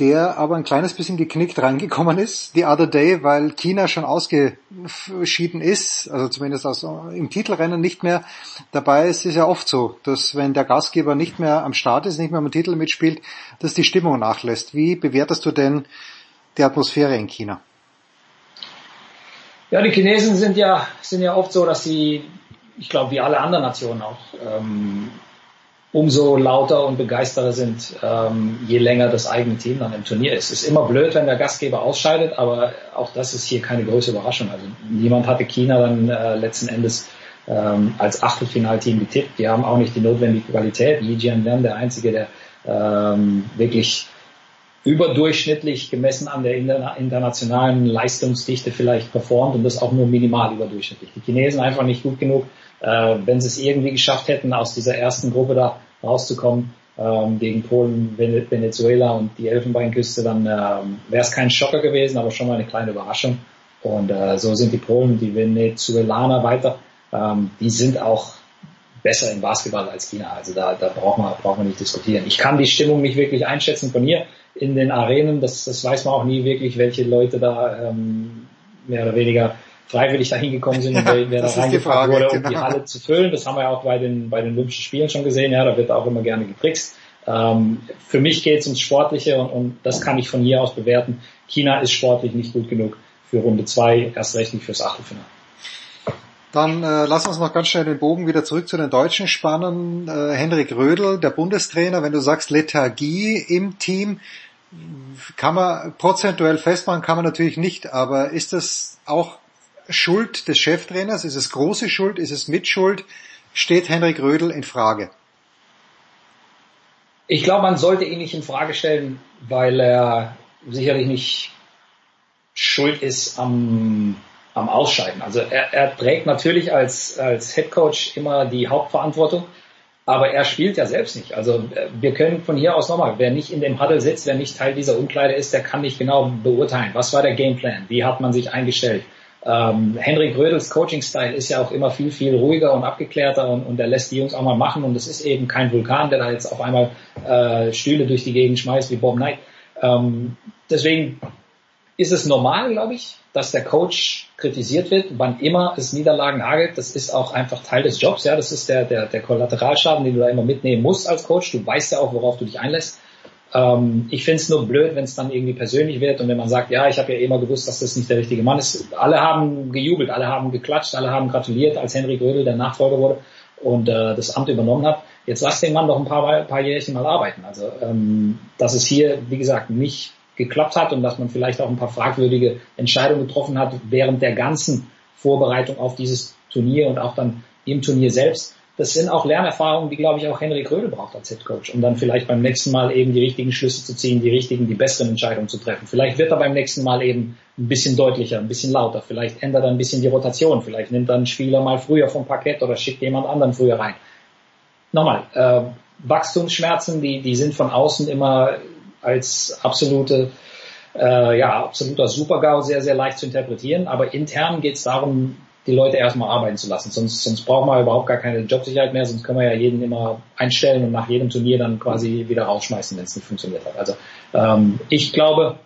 der aber ein kleines bisschen geknickt reingekommen ist, the other day, weil China schon ausgeschieden ist, also zumindest aus, im Titelrennen nicht mehr dabei ist, ist ja oft so, dass wenn der Gastgeber nicht mehr am Start ist, nicht mehr am Titel mitspielt, dass die Stimmung nachlässt. Wie bewertest du denn die Atmosphäre in China? Ja, die Chinesen sind ja, sind ja oft so, dass sie, ich glaube, wie alle anderen Nationen auch, ähm, umso lauter und begeisterter sind, ähm, je länger das eigene Team dann im Turnier ist. Es ist immer blöd, wenn der Gastgeber ausscheidet, aber auch das ist hier keine große Überraschung. Also niemand hatte China dann äh, letzten Endes ähm, als Achtelfinalteam getippt. Die haben auch nicht die notwendige Qualität. Yi Jianwen, der Einzige, der ähm, wirklich überdurchschnittlich gemessen an der internationalen Leistungsdichte vielleicht performt und das auch nur minimal überdurchschnittlich. Die Chinesen einfach nicht gut genug. Äh, wenn sie es irgendwie geschafft hätten, aus dieser ersten Gruppe da rauszukommen ähm, gegen Polen, Venezuela und die Elfenbeinküste, dann ähm, wäre es kein Schocker gewesen, aber schon mal eine kleine Überraschung. Und äh, so sind die Polen, die Venezuelaner weiter. Ähm, die sind auch besser im Basketball als China. Also da, da braucht man, braucht man nicht diskutieren. Ich kann die Stimmung nicht wirklich einschätzen von hier in den Arenen. Das, das weiß man auch nie wirklich, welche Leute da ähm, mehr oder weniger freiwillig dahin gekommen sind und wer, wer da reingefragt wurde, um genau. die Halle zu füllen. Das haben wir ja auch bei den, bei den Olympischen Spielen schon gesehen. Ja, da wird auch immer gerne getrickst. Ähm, für mich geht es ums Sportliche und, und das kann ich von hier aus bewerten. China ist sportlich nicht gut genug für Runde zwei, erst recht nicht fürs Achtelfinale. Dann äh, lass uns noch ganz schnell den Bogen wieder zurück zu den Deutschen spannen. Äh, Henrik Rödel, der Bundestrainer, wenn du sagst Lethargie im Team, kann man prozentuell festmachen, kann man natürlich nicht, aber ist das auch Schuld des Cheftrainers? Ist es große Schuld? Ist es Mitschuld? Steht Henrik Rödel in Frage? Ich glaube, man sollte ihn nicht in Frage stellen, weil er sicherlich nicht schuld ist am, am Ausscheiden. Also er, er trägt natürlich als, als Head Coach immer die Hauptverantwortung, aber er spielt ja selbst nicht. Also wir können von hier aus nochmal, wer nicht in dem Huddle sitzt, wer nicht Teil dieser Umkleide ist, der kann nicht genau beurteilen, was war der Gameplan, wie hat man sich eingestellt, ähm, Henrik Rödels Coaching-Style ist ja auch immer viel, viel ruhiger und abgeklärter und, und er lässt die Jungs auch mal machen und es ist eben kein Vulkan, der da jetzt auf einmal äh, Stühle durch die Gegend schmeißt wie Bob Knight. Ähm, deswegen ist es normal, glaube ich, dass der Coach kritisiert wird, wann immer es Niederlagen hagelt. Das ist auch einfach Teil des Jobs. Ja, das ist der, der, der Kollateralschaden, den du da immer mitnehmen musst als Coach. Du weißt ja auch, worauf du dich einlässt. Ähm, ich finde es nur blöd, wenn es dann irgendwie persönlich wird und wenn man sagt, ja, ich habe ja immer gewusst, dass das nicht der richtige Mann ist. Alle haben gejubelt, alle haben geklatscht, alle haben gratuliert, als Henry Grödel der Nachfolger wurde und äh, das Amt übernommen hat. Jetzt lass den Mann doch ein paar, paar Jährchen mal arbeiten. Also ähm, dass es hier, wie gesagt, nicht geklappt hat und dass man vielleicht auch ein paar fragwürdige Entscheidungen getroffen hat während der ganzen Vorbereitung auf dieses Turnier und auch dann im Turnier selbst das sind auch Lernerfahrungen, die, glaube ich, auch Henrik Rödel braucht als Head Coach, um dann vielleicht beim nächsten Mal eben die richtigen Schlüsse zu ziehen, die richtigen, die besseren Entscheidungen zu treffen. Vielleicht wird er beim nächsten Mal eben ein bisschen deutlicher, ein bisschen lauter, vielleicht ändert er ein bisschen die Rotation, vielleicht nimmt er einen Spieler mal früher vom Parkett oder schickt jemand anderen früher rein. Nochmal, äh, Wachstumsschmerzen, die, die sind von außen immer als absolute äh, ja, absoluter Supergau sehr, sehr leicht zu interpretieren, aber intern geht es darum, die Leute erstmal arbeiten zu lassen. Sonst, sonst braucht man überhaupt gar keine Jobsicherheit mehr, sonst können wir ja jeden immer einstellen und nach jedem Turnier dann quasi wieder rausschmeißen, wenn es nicht funktioniert hat. Also ähm, ich glaube,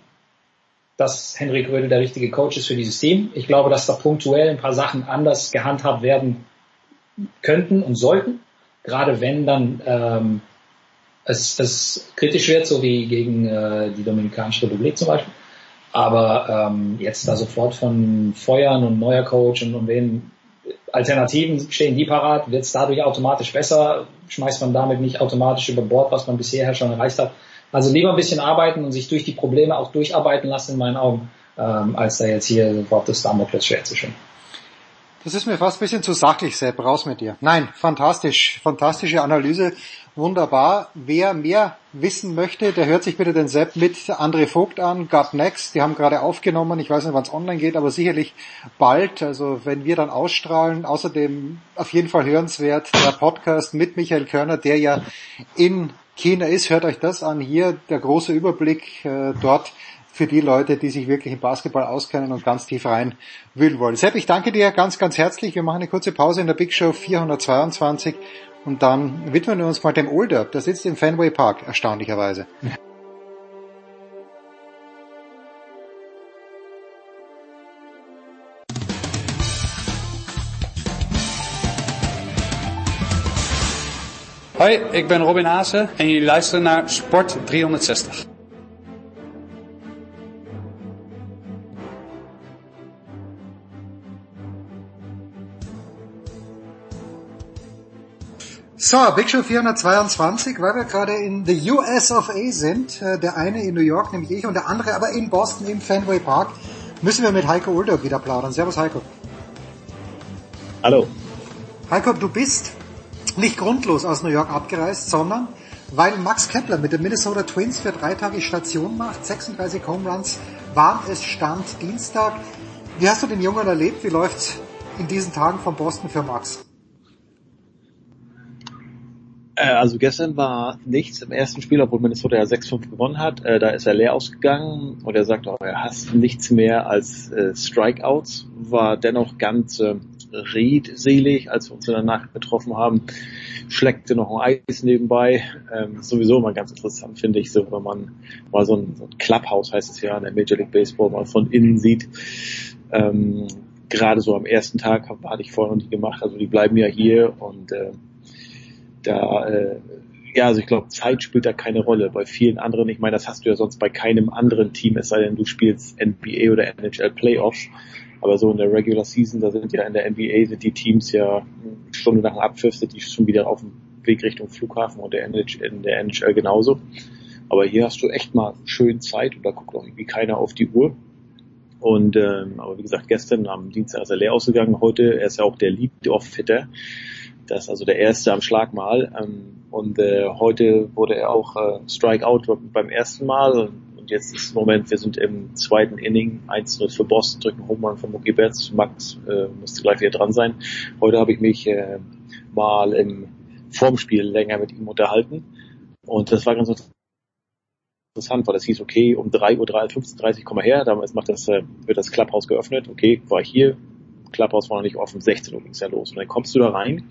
dass Henrik Rödel der richtige Coach ist für dieses Team. Ich glaube, dass da punktuell ein paar Sachen anders gehandhabt werden könnten und sollten. Gerade wenn dann ähm, es, es kritisch wird, so wie gegen äh, die Dominikanische Republik zum Beispiel. Aber ähm, jetzt da sofort von Feuern und neuer Coach und, und wen Alternativen stehen die parat, wird es dadurch automatisch besser, schmeißt man damit nicht automatisch über Bord, was man bisher schon erreicht hat. Also lieber ein bisschen arbeiten und sich durch die Probleme auch durcharbeiten lassen in meinen Augen, ähm, als da jetzt hier sofort das Damoklesschwert zu schwingen. Das ist mir fast ein bisschen zu sachlich, Sepp. Raus mit dir. Nein, fantastisch. Fantastische Analyse. Wunderbar. Wer mehr wissen möchte, der hört sich bitte den Sepp mit André Vogt an. Gut Next. Die haben gerade aufgenommen. Ich weiß nicht, wann es online geht, aber sicherlich bald. Also wenn wir dann ausstrahlen. Außerdem auf jeden Fall hörenswert der Podcast mit Michael Körner, der ja in China ist. Hört euch das an. Hier der große Überblick äh, dort für die Leute, die sich wirklich im Basketball auskennen und ganz tief rein wühlen wollen. Sepp, ich danke dir ganz, ganz herzlich. Wir machen eine kurze Pause in der Big Show 422 und dann widmen wir uns mal dem Older. Der sitzt im Fenway Park, erstaunlicherweise. Hoi, ik ben Robin Aase en jullie luisteren naar Sport 360. So, Big Show 422, weil wir gerade in the US of A sind, äh, der eine in New York, nämlich ich, und der andere aber in Boston im Fenway Park, müssen wir mit Heiko Older wieder plaudern. Servus Heiko. Hallo. Heiko, du bist nicht grundlos aus New York abgereist, sondern weil Max Kepler mit den Minnesota Twins für drei Tage Station macht, 36 Home Runs, waren es Stand Dienstag. Wie hast du den Jungen erlebt? Wie läuft's in diesen Tagen von Boston für Max? Äh, also gestern war nichts im ersten Spiel, obwohl Minnesota ja 6-5 gewonnen hat. Äh, da ist er leer ausgegangen und er sagt auch, er hasst nichts mehr als äh, Strikeouts. War dennoch ganz äh, redselig, als wir uns danach getroffen haben. Schleckte noch ein Eis nebenbei. Ähm, sowieso immer ganz interessant, finde ich, so wenn man mal so ein, so ein Clubhouse heißt es ja in der Major League Baseball mal von innen sieht. Ähm, Gerade so am ersten Tag hatte ich vorher noch nie gemacht. Also die bleiben ja hier und äh, da, äh, ja, also ich glaube, Zeit spielt da keine Rolle. Bei vielen anderen, ich meine, das hast du ja sonst bei keinem anderen Team, es sei denn, du spielst NBA oder NHL Playoffs. Aber so in der Regular Season, da sind ja in der NBA sind die Teams ja eine Stunde nach dem Abpfiff sind die schon wieder auf dem Weg Richtung Flughafen und der NHL, in der NHL genauso. Aber hier hast du echt mal schön Zeit und da guckt auch irgendwie keiner auf die Uhr. Und ähm, aber wie gesagt, gestern am Dienstag ist er leer ausgegangen. Heute, er ist ja auch der Lead-Off-Fitter. Das also der erste am Schlag mal. Ähm, und äh, heute wurde er auch äh, Strikeout beim ersten Mal. Und jetzt ist Moment, wir sind im zweiten Inning, 1-0 für Boston, drücken Home von Mookie Betts. Max äh, müsste gleich wieder dran sein. Heute habe ich mich äh, mal im Formspiel länger mit ihm unterhalten. Und das war ganz interessant, weil das hieß, okay, um 3 Uhr, 15.30 komm mal her, damals macht das, äh, wird das Clubhouse geöffnet, okay, war ich hier, Clubhouse war noch nicht offen, 16 Uhr ging es ja los. Und dann kommst du da rein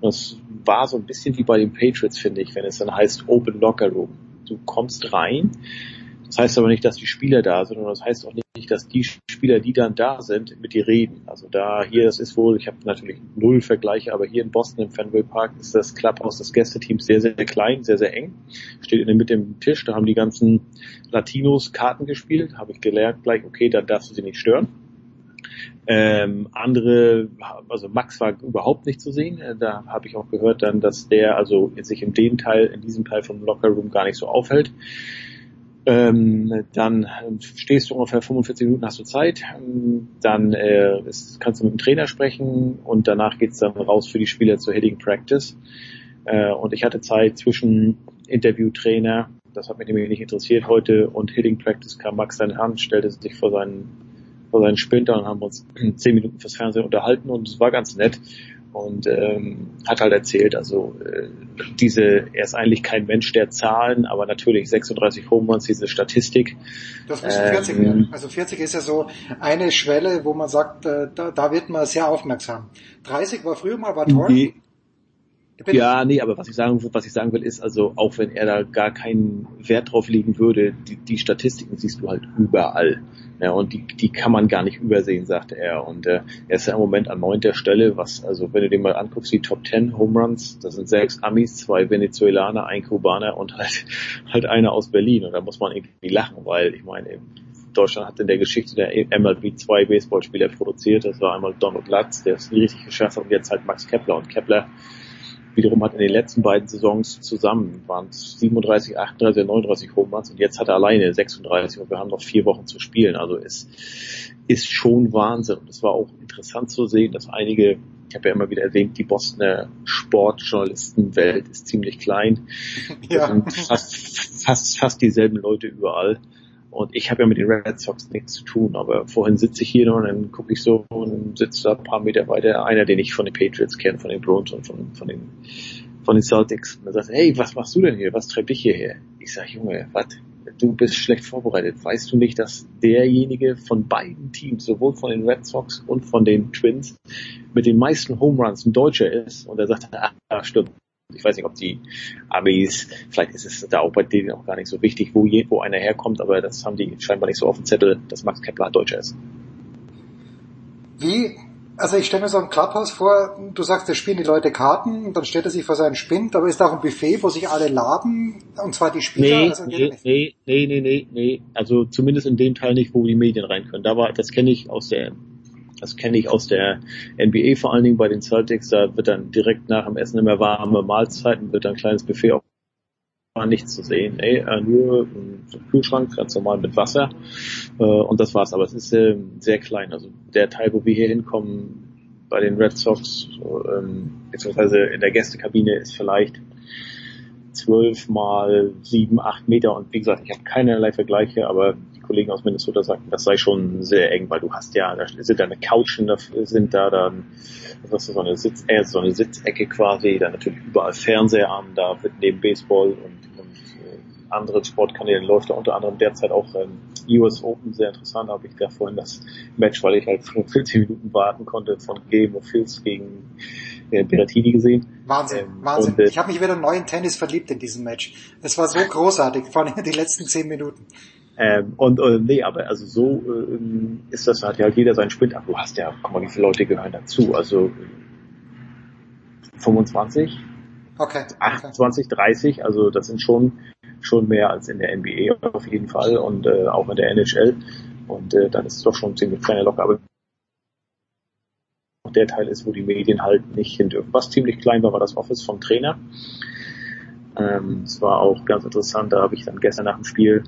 und es war so ein bisschen wie bei den Patriots, finde ich, wenn es dann heißt Open Locker Room. Du kommst rein, das heißt aber nicht, dass die Spieler da sind, und das heißt auch nicht, dass die Spieler, die dann da sind, mit dir reden. Also da hier, das ist wohl, ich habe natürlich null Vergleiche, aber hier in Boston im Fenway Park ist das Clubhouse des Gästeteams sehr, sehr klein, sehr, sehr eng. Steht in der Mitte im Tisch, da haben die ganzen Latinos Karten gespielt, habe ich gelernt gleich, okay, dann darfst du sie nicht stören. Ähm, andere, also Max war überhaupt nicht zu sehen. Äh, da habe ich auch gehört dann, dass der also sich in dem Teil, in diesem Teil vom Locker Room gar nicht so aufhält. Ähm, dann stehst du ungefähr 45 Minuten, hast du Zeit. Dann äh, ist, kannst du mit dem Trainer sprechen und danach geht's dann raus für die Spieler zur Hitting Practice. Äh, und ich hatte Zeit zwischen Interview-Trainer, das hat mich nämlich nicht interessiert heute, und Hitting Practice kam Max seine Hand, stellte sich vor seinen vor seinen Sprinter und haben uns zehn Minuten fürs Fernsehen unterhalten und es war ganz nett und ähm, hat halt erzählt, also äh, diese, er ist eigentlich kein Mensch der Zahlen, aber natürlich 36 Home Runs, diese Statistik. Das müssen 40 ähm, werden. Also 40 ist ja so eine Schwelle, wo man sagt, äh, da, da wird man sehr aufmerksam. 30 war früher mal, war toll. Die, ja, nee, aber was ich sagen, was ich sagen will, ist also, auch wenn er da gar keinen Wert drauf legen würde, die, die Statistiken siehst du halt überall. Ja, und die, die kann man gar nicht übersehen, sagte er. Und äh, er ist ja im Moment an neunter Stelle, was, also wenn du dir mal anguckst, die Top Ten Home Runs, das sind sechs Amis, zwei Venezuelaner, ein Kubaner und halt, halt einer aus Berlin. Und da muss man irgendwie lachen, weil ich meine, Deutschland hat in der Geschichte der MLB zwei Baseballspieler produziert. Das war einmal Donald Lutz, der es nie richtig geschafft hat, und jetzt halt Max Kepler. Und Kepler wiederum hat in den letzten beiden Saisons zusammen waren es 37, 38, 39 Home Runs und jetzt hat er alleine 36 und wir haben noch vier Wochen zu spielen. Also es ist schon Wahnsinn. Und es war auch interessant zu sehen, dass einige, ich habe ja immer wieder erwähnt, die Bostoner Sportjournalistenwelt ist ziemlich klein. Ja. Fast, fast, fast dieselben Leute überall. Und ich habe ja mit den Red Sox nichts zu tun, aber vorhin sitze ich hier und dann gucke ich so und sitzt da ein paar Meter weiter einer, den ich von den Patriots kenne, von den Bruins und von, von den von den Celtics. Und er sagt, hey, was machst du denn hier? Was treibt dich hierher? Ich sage, Junge, was? Du bist schlecht vorbereitet. Weißt du nicht, dass derjenige von beiden Teams, sowohl von den Red Sox und von den Twins, mit den meisten Home Runs ein Deutscher ist? Und er sagt, ah, stimmt. Ich weiß nicht, ob die Amis, vielleicht ist es da auch bei denen auch gar nicht so wichtig, wo, je, wo einer herkommt, aber das haben die scheinbar nicht so auf dem Zettel, dass Max Kepler ein Deutscher ist. Wie, also ich stelle mir so ein Clubhouse vor, du sagst, da spielen die Leute Karten, und dann stellt er sich vor seinen Spind, aber ist da auch ein Buffet, wo sich alle laden, und zwar die Spieler? Nee, also nee, nee, nee, nee, nee, nee, also zumindest in dem Teil nicht, wo die Medien rein können. Da war, das kenne ich aus der das kenne ich aus der NBA vor allen Dingen bei den Celtics. Da wird dann direkt nach dem Essen immer warme Mahlzeiten, wird dann ein kleines Buffet war nichts zu sehen. Ey, äh, nur ein Kühlschrank, ganz normal mit Wasser. Äh, und das war's. Aber es ist äh, sehr klein. Also der Teil, wo wir hier hinkommen, bei den Red Sox, ähm, beziehungsweise in der Gästekabine ist vielleicht zwölf mal sieben, acht Meter. Und wie gesagt, ich habe keinerlei Vergleiche, aber Kollegen aus Minnesota sagten, das sei schon sehr eng, weil du hast ja, da sind da eine Couchen, sind da dann, was ist so eine Sitz, äh, so eine Sitzecke quasi, da natürlich überall Fernseher an, da wird neben Baseball und, und äh, anderen Sportkanälen läuft da unter anderem derzeit auch ähm, US Open, sehr interessant, habe ich da vorhin das Match, weil ich halt 15 Minuten warten konnte von Game of Fields gegen äh, Berrettini gesehen. Wahnsinn, ähm, Wahnsinn. Und, äh, ich habe mich wieder neu in Tennis verliebt in diesem Match. Es war so großartig, vor allem die letzten 10 Minuten. Ähm, und äh, nee, aber also so äh, ist das, hat ja halt jeder seinen Sprint. Ach, du hast ja, guck mal, wie viele Leute gehören dazu. Also 25, okay, 28, okay. 30, also das sind schon schon mehr als in der NBA auf jeden Fall und äh, auch in der NHL. Und äh, dann ist es doch schon ziemlich kleiner locker. Aber der Teil ist, wo die Medien halt nicht hin dürfen. Was ziemlich klein war, war das Office vom Trainer. Ähm, es war auch ganz interessant, da habe ich dann gestern nach dem Spiel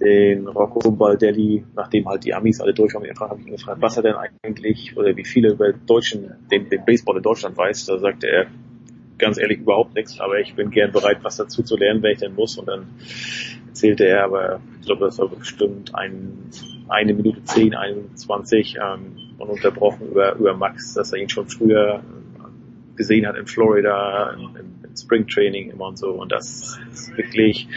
den Rocco Baldelli, nachdem halt die Amis alle durch waren, habe ich ihn gefragt, was er denn eigentlich oder wie viele über Deutschen, den, den Baseball in Deutschland weiß. Da sagte er ganz ehrlich überhaupt nichts, aber ich bin gern bereit, was dazu zu lernen, wenn ich denn muss. Und dann erzählte er, aber ich glaube, das war bestimmt ein, eine Minute zehn, 21 ähm, ununterbrochen über, über Max, dass er ihn schon früher gesehen hat in Florida, in, in Spring Training immer und so. Und das ist wirklich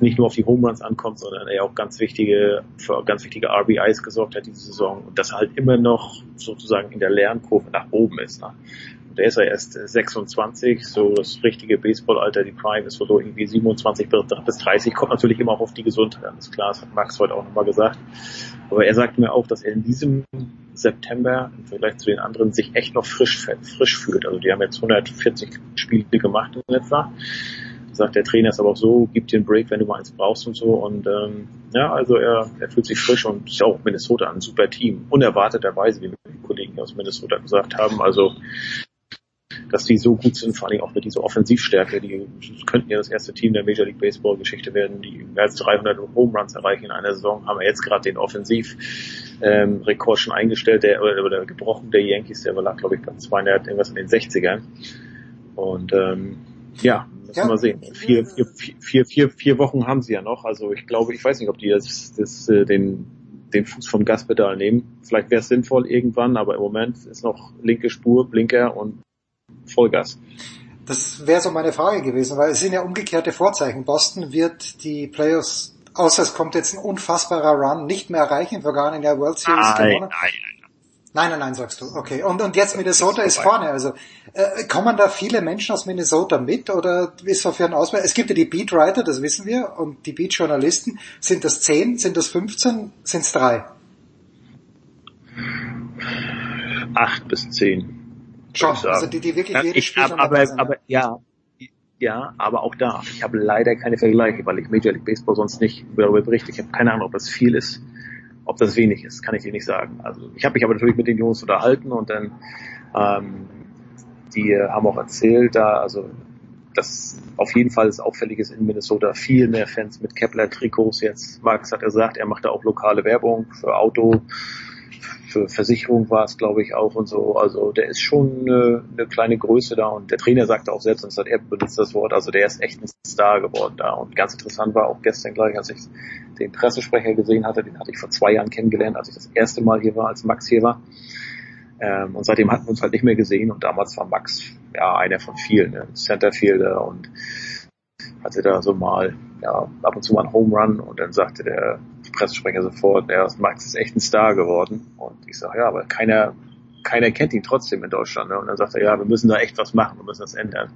nicht nur auf die Home Runs ankommt, sondern er auch ganz wichtige, für ganz wichtige RBIs gesorgt hat diese Saison. Und dass er halt immer noch sozusagen in der Lernkurve nach oben ist. Ne? Und er ist ja erst 26, so das richtige Baseballalter, die Prime ist so irgendwie 27 bis 30, kommt natürlich immer auch auf die Gesundheit an. Ist klar, das hat Max heute auch nochmal gesagt. Aber er sagt mir auch, dass er in diesem September im Vergleich zu den anderen sich echt noch frisch, frisch fühlt. Also die haben jetzt 140 Spiele gemacht in etwa. Sagt der Trainer ist aber auch so, gib dir einen Break, wenn du mal eins brauchst und so. Und ähm, ja, also er, er fühlt sich frisch und ist auch Minnesota ein super Team. Unerwarteterweise, wie die Kollegen aus Minnesota gesagt haben. Also dass die so gut sind, vor allem auch mit dieser Offensivstärke. Die könnten ja das erste Team der Major League Baseball Geschichte werden, die mehr als 300 Home Runs erreichen in einer Saison. Haben wir jetzt gerade den Offensivrekord ähm, schon eingestellt, der, oder, oder gebrochen, der Yankees, der lag glaube ich bei 200, irgendwas in den 60ern. Und ähm, ja, müssen ja. wir sehen. Vier, vier, vier, vier, vier Wochen haben sie ja noch. Also ich glaube, ich weiß nicht, ob die das, das, äh, den, den Fuß vom Gaspedal nehmen. Vielleicht wäre es sinnvoll irgendwann, aber im Moment ist noch linke Spur, Blinker und Vollgas. Das wäre so meine Frage gewesen, weil es sind ja umgekehrte Vorzeichen. Boston wird die Playoffs, außer es kommt jetzt ein unfassbarer Run, nicht mehr erreichen, gar in der World Series nein, gewonnen. Nein, nein, nein. Nein, nein, nein, sagst du. Okay. Und, und jetzt Minnesota ist vorne. Also äh, kommen da viele Menschen aus Minnesota mit oder ist so für ein Auswahl? Es gibt ja die Beatwriter, das wissen wir, und die Beat-Journalisten. Sind das zehn? Sind das 15? Sind es drei? Acht bis zehn. Schon, also die, die wirklich jedes ich, Spiel aber, aber, aber ja, ja, aber auch da. Ich habe leider keine Vergleiche, weil ich Major League Baseball sonst nicht darüber berichte. Ich habe keine Ahnung, ob das viel ist, ob das wenig ist, kann ich dir nicht sagen. Also ich habe mich aber natürlich mit den Jungs unterhalten und dann ähm, die haben auch erzählt, da also dass auf jeden Fall es auffällig ist in Minnesota viel mehr Fans mit Kepler-Trikots jetzt. Max hat gesagt, er macht da auch lokale Werbung für Auto, für Versicherung war es, glaube ich, auch und so. Also der ist schon eine, eine kleine Größe da und der Trainer sagte auch selbst, und hat er benutzt das Wort, also der ist echt ein Star geworden da. Und ganz interessant war auch gestern gleich, als ich den Pressesprecher gesehen hatte, den hatte ich vor zwei Jahren kennengelernt, als ich das erste Mal hier war, als Max hier war. Ähm, und seitdem hatten wir uns halt nicht mehr gesehen und damals war Max ja einer von vielen, ne? Centerfielder und hatte da so mal ja, ab und zu mal einen Home Run und dann sagte der Pressesprecher sofort, ja, Max ist echt ein Star geworden. Und ich sage, ja, aber keiner, keiner kennt ihn trotzdem in Deutschland. Ne? Und dann sagt er, ja, wir müssen da echt was machen, wir müssen das ändern.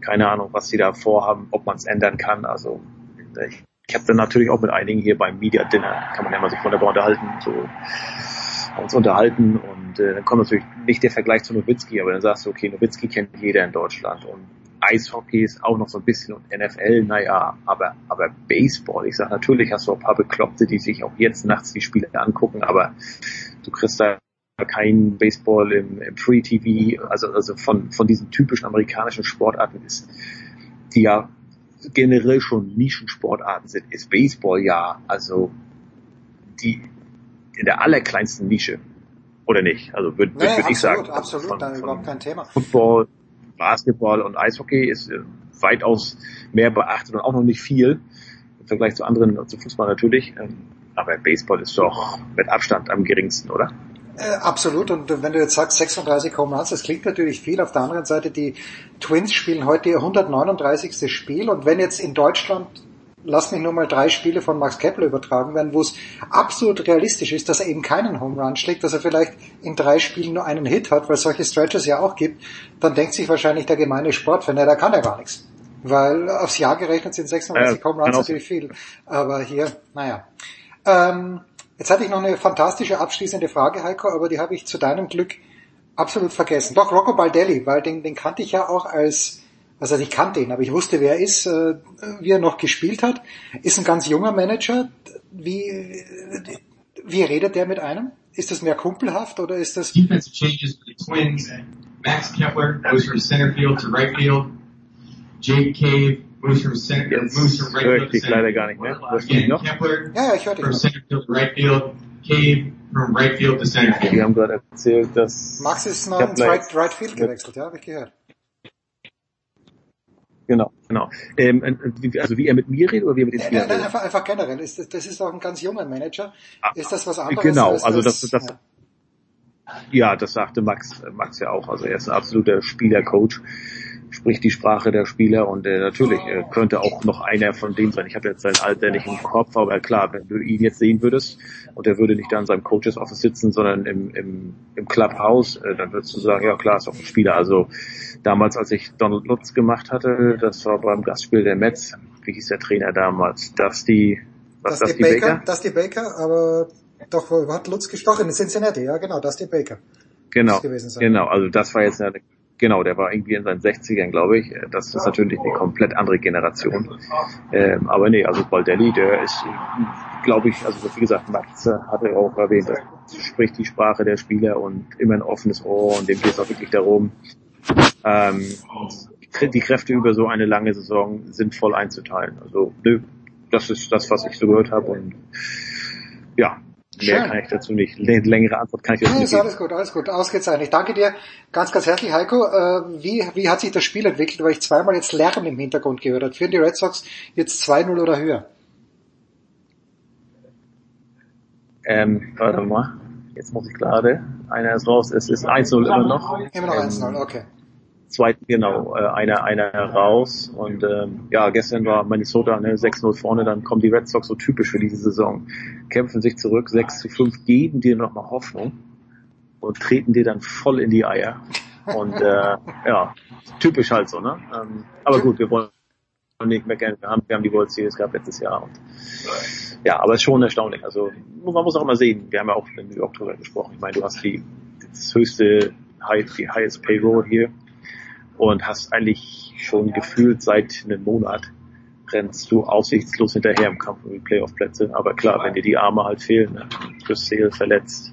Keine Ahnung, was sie da vorhaben, ob man es ändern kann. Also ich, ich habe dann natürlich auch mit einigen hier beim Media Dinner, kann man ja mal sich wunderbar unterhalten, so uns unterhalten und äh, dann kommt natürlich nicht der Vergleich zu Nowitzki, aber dann sagst du, okay, Nowitzki kennt jeder in Deutschland und Eishockey ist auch noch so ein bisschen und NFL, naja, aber, aber Baseball, ich sag natürlich hast du ein paar Bekloppte, die sich auch jetzt nachts die Spiele angucken, aber du kriegst da kein Baseball im, im Free TV, also, also von, von diesen typischen amerikanischen Sportarten ist, die ja generell schon Nischensportarten sind, ist Baseball ja, also die in der allerkleinsten Nische. Oder nicht? Also würde Nee, würd, absolut, ich sagen. absolut, von, da von überhaupt kein Thema. Football, Basketball und Eishockey ist äh, weitaus mehr beachtet und auch noch nicht viel im Vergleich zu anderen, zu Fußball natürlich. Ähm, aber Baseball ist doch mit Abstand am geringsten, oder? Äh, absolut. Und wenn du jetzt sagst 36 Home Runs, das klingt natürlich viel. Auf der anderen Seite, die Twins spielen heute ihr 139. Spiel. Und wenn jetzt in Deutschland, lass mich nur mal drei Spiele von Max Kepler übertragen werden, wo es absolut realistisch ist, dass er eben keinen Home Run schlägt, dass er vielleicht in drei Spielen nur einen Hit hat, weil es solche Stretches ja auch gibt, dann denkt sich wahrscheinlich der gemeine Sportfan, ja, da kann er gar nichts. Weil aufs Jahr gerechnet sind 36 Ja, Home Runs auch natürlich viel. Aber hier, naja. Ähm, jetzt hatte ich noch eine fantastische abschließende Frage, Heiko, aber die habe ich zu deinem Glück absolut vergessen. Doch, Rocco Baldelli, weil den, den kannte ich ja auch als, also ich kannte ihn, aber ich wusste, wer er ist, äh, wie er noch gespielt hat. Ist ein ganz junger Manager. Wie, wie redet der mit einem? Ist das mehr kumpelhaft oder ist das... defensive changes for the Twins. Max Kepler moves from center field to right field. Jake Cave moves from center, Jetzt moves from right höre field ich to dich center. leider gar nicht mehr. Hörst du mich Again, noch? Kepler Ja, ich höre dich from center field to right field. Cave from right field to center field. Die haben gerade erzählt, dass Max ist noch ins right, right Field gewechselt, ja, habe ich gehört. Genau, genau. Ähm, äh, also wie er mit mir redet oder wie er mit den Nein, Spielern nein, redet? einfach, einfach generell. Ist das, das ist auch ein ganz junger Manager. Ist das was anderes? Genau, als also das, das, ja. ja, das sagte Max, Max ja auch. Also er ist ein absoluter Spielercoach, spricht die Sprache der Spieler und äh, natürlich äh, könnte auch noch einer von denen sein. Ich habe jetzt sein Alter nicht im Kopf, aber klar, wenn du ihn jetzt sehen würdest und er würde nicht da in seinem Coaches Office sitzen, sondern im, im, im Clubhouse, äh, dann würdest du sagen, ja klar, ist auch ein Spieler. Also damals, als ich Donald Lutz gemacht hatte, das war beim Gastspiel der Mets, wie hieß der Trainer damals? Dusty, was Dusty Dusty Baker, Baker? Dusty Baker, aber doch, wo hat Lutz gestochen? In Cincinnati, ja genau, Dusty Baker. Genau, Muss gewesen sein. genau. Also das war jetzt eine, genau, der war irgendwie in seinen 60ern, glaube ich. Das ist natürlich eine komplett andere Generation. Ähm, aber nee, also Baldelli, der ist, glaube ich, also wie gesagt, Max äh, hatte auch erwähnt, er spricht die Sprache der Spieler und immer ein offenes Ohr und dem geht es auch wirklich darum, ähm, die Kräfte über so eine lange Saison sinnvoll einzuteilen. Also nö, das ist das, was ich so gehört habe und ja, mehr Schön. kann ich dazu nicht. Lä- Längere Antwort kann ich dazu nicht geben. alles gut, alles gut, ausgezeichnet. Ich danke dir ganz, ganz herzlich, Heiko. Äh, wie, wie hat sich das Spiel entwickelt, weil ich zweimal jetzt Lärm im Hintergrund gehört habe? Führen die Red Sox jetzt 2-0 oder höher? Ähm, warte mal. Jetzt muss ich gerade. Einer ist raus. Es ist 1-0 immer noch. Immer noch Ähm, 1-0, okay. Zweiten, genau, äh, einer, einer raus. Und ähm, ja, gestern war Minnesota ne, 6-0 vorne, dann kommen die Red Sox so typisch für diese Saison. Kämpfen sich zurück, 6 zu 5, geben dir nochmal Hoffnung. und treten dir dann voll in die Eier. Und äh, ja, typisch halt so, ne? Ähm, aber gut, wir wollen nicht meckern. Wir haben, wir haben die World Series gehabt letztes Jahr. Und, ja, aber ist schon erstaunlich. Also man muss auch immer sehen. Wir haben ja auch in New York drüber gesprochen. Ich meine, du hast die das höchste, die highest Payroll hier und hast eigentlich schon gefühlt seit einem Monat rennst du aussichtslos hinterher im Kampf um die Playoff-Plätze. Aber klar, wenn dir die Arme halt fehlen, ne? Chris Sale verletzt,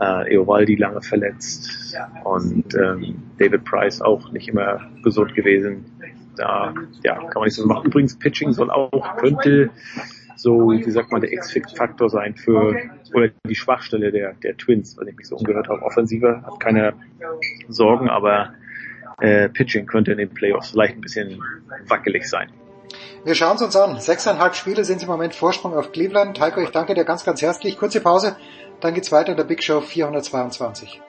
äh, Eovaldi lange verletzt und ähm, David Price auch nicht immer gesund gewesen. Da ja, kann man nicht so machen. Übrigens, Pitching soll auch, könnte so, wie sagt man, der X-Faktor sein für, oder die Schwachstelle der, der Twins, was ich mich so umgehört habe. Offensive hat keine Sorgen, aber äh, Pitching könnte in den Playoffs vielleicht ein bisschen wackelig sein. Wir schauen es uns an. Sechseinhalb Spiele sind im Moment Vorsprung auf Cleveland. Heiko, ich danke dir ganz, ganz herzlich. Kurze Pause, dann geht's weiter in der Big Show 422.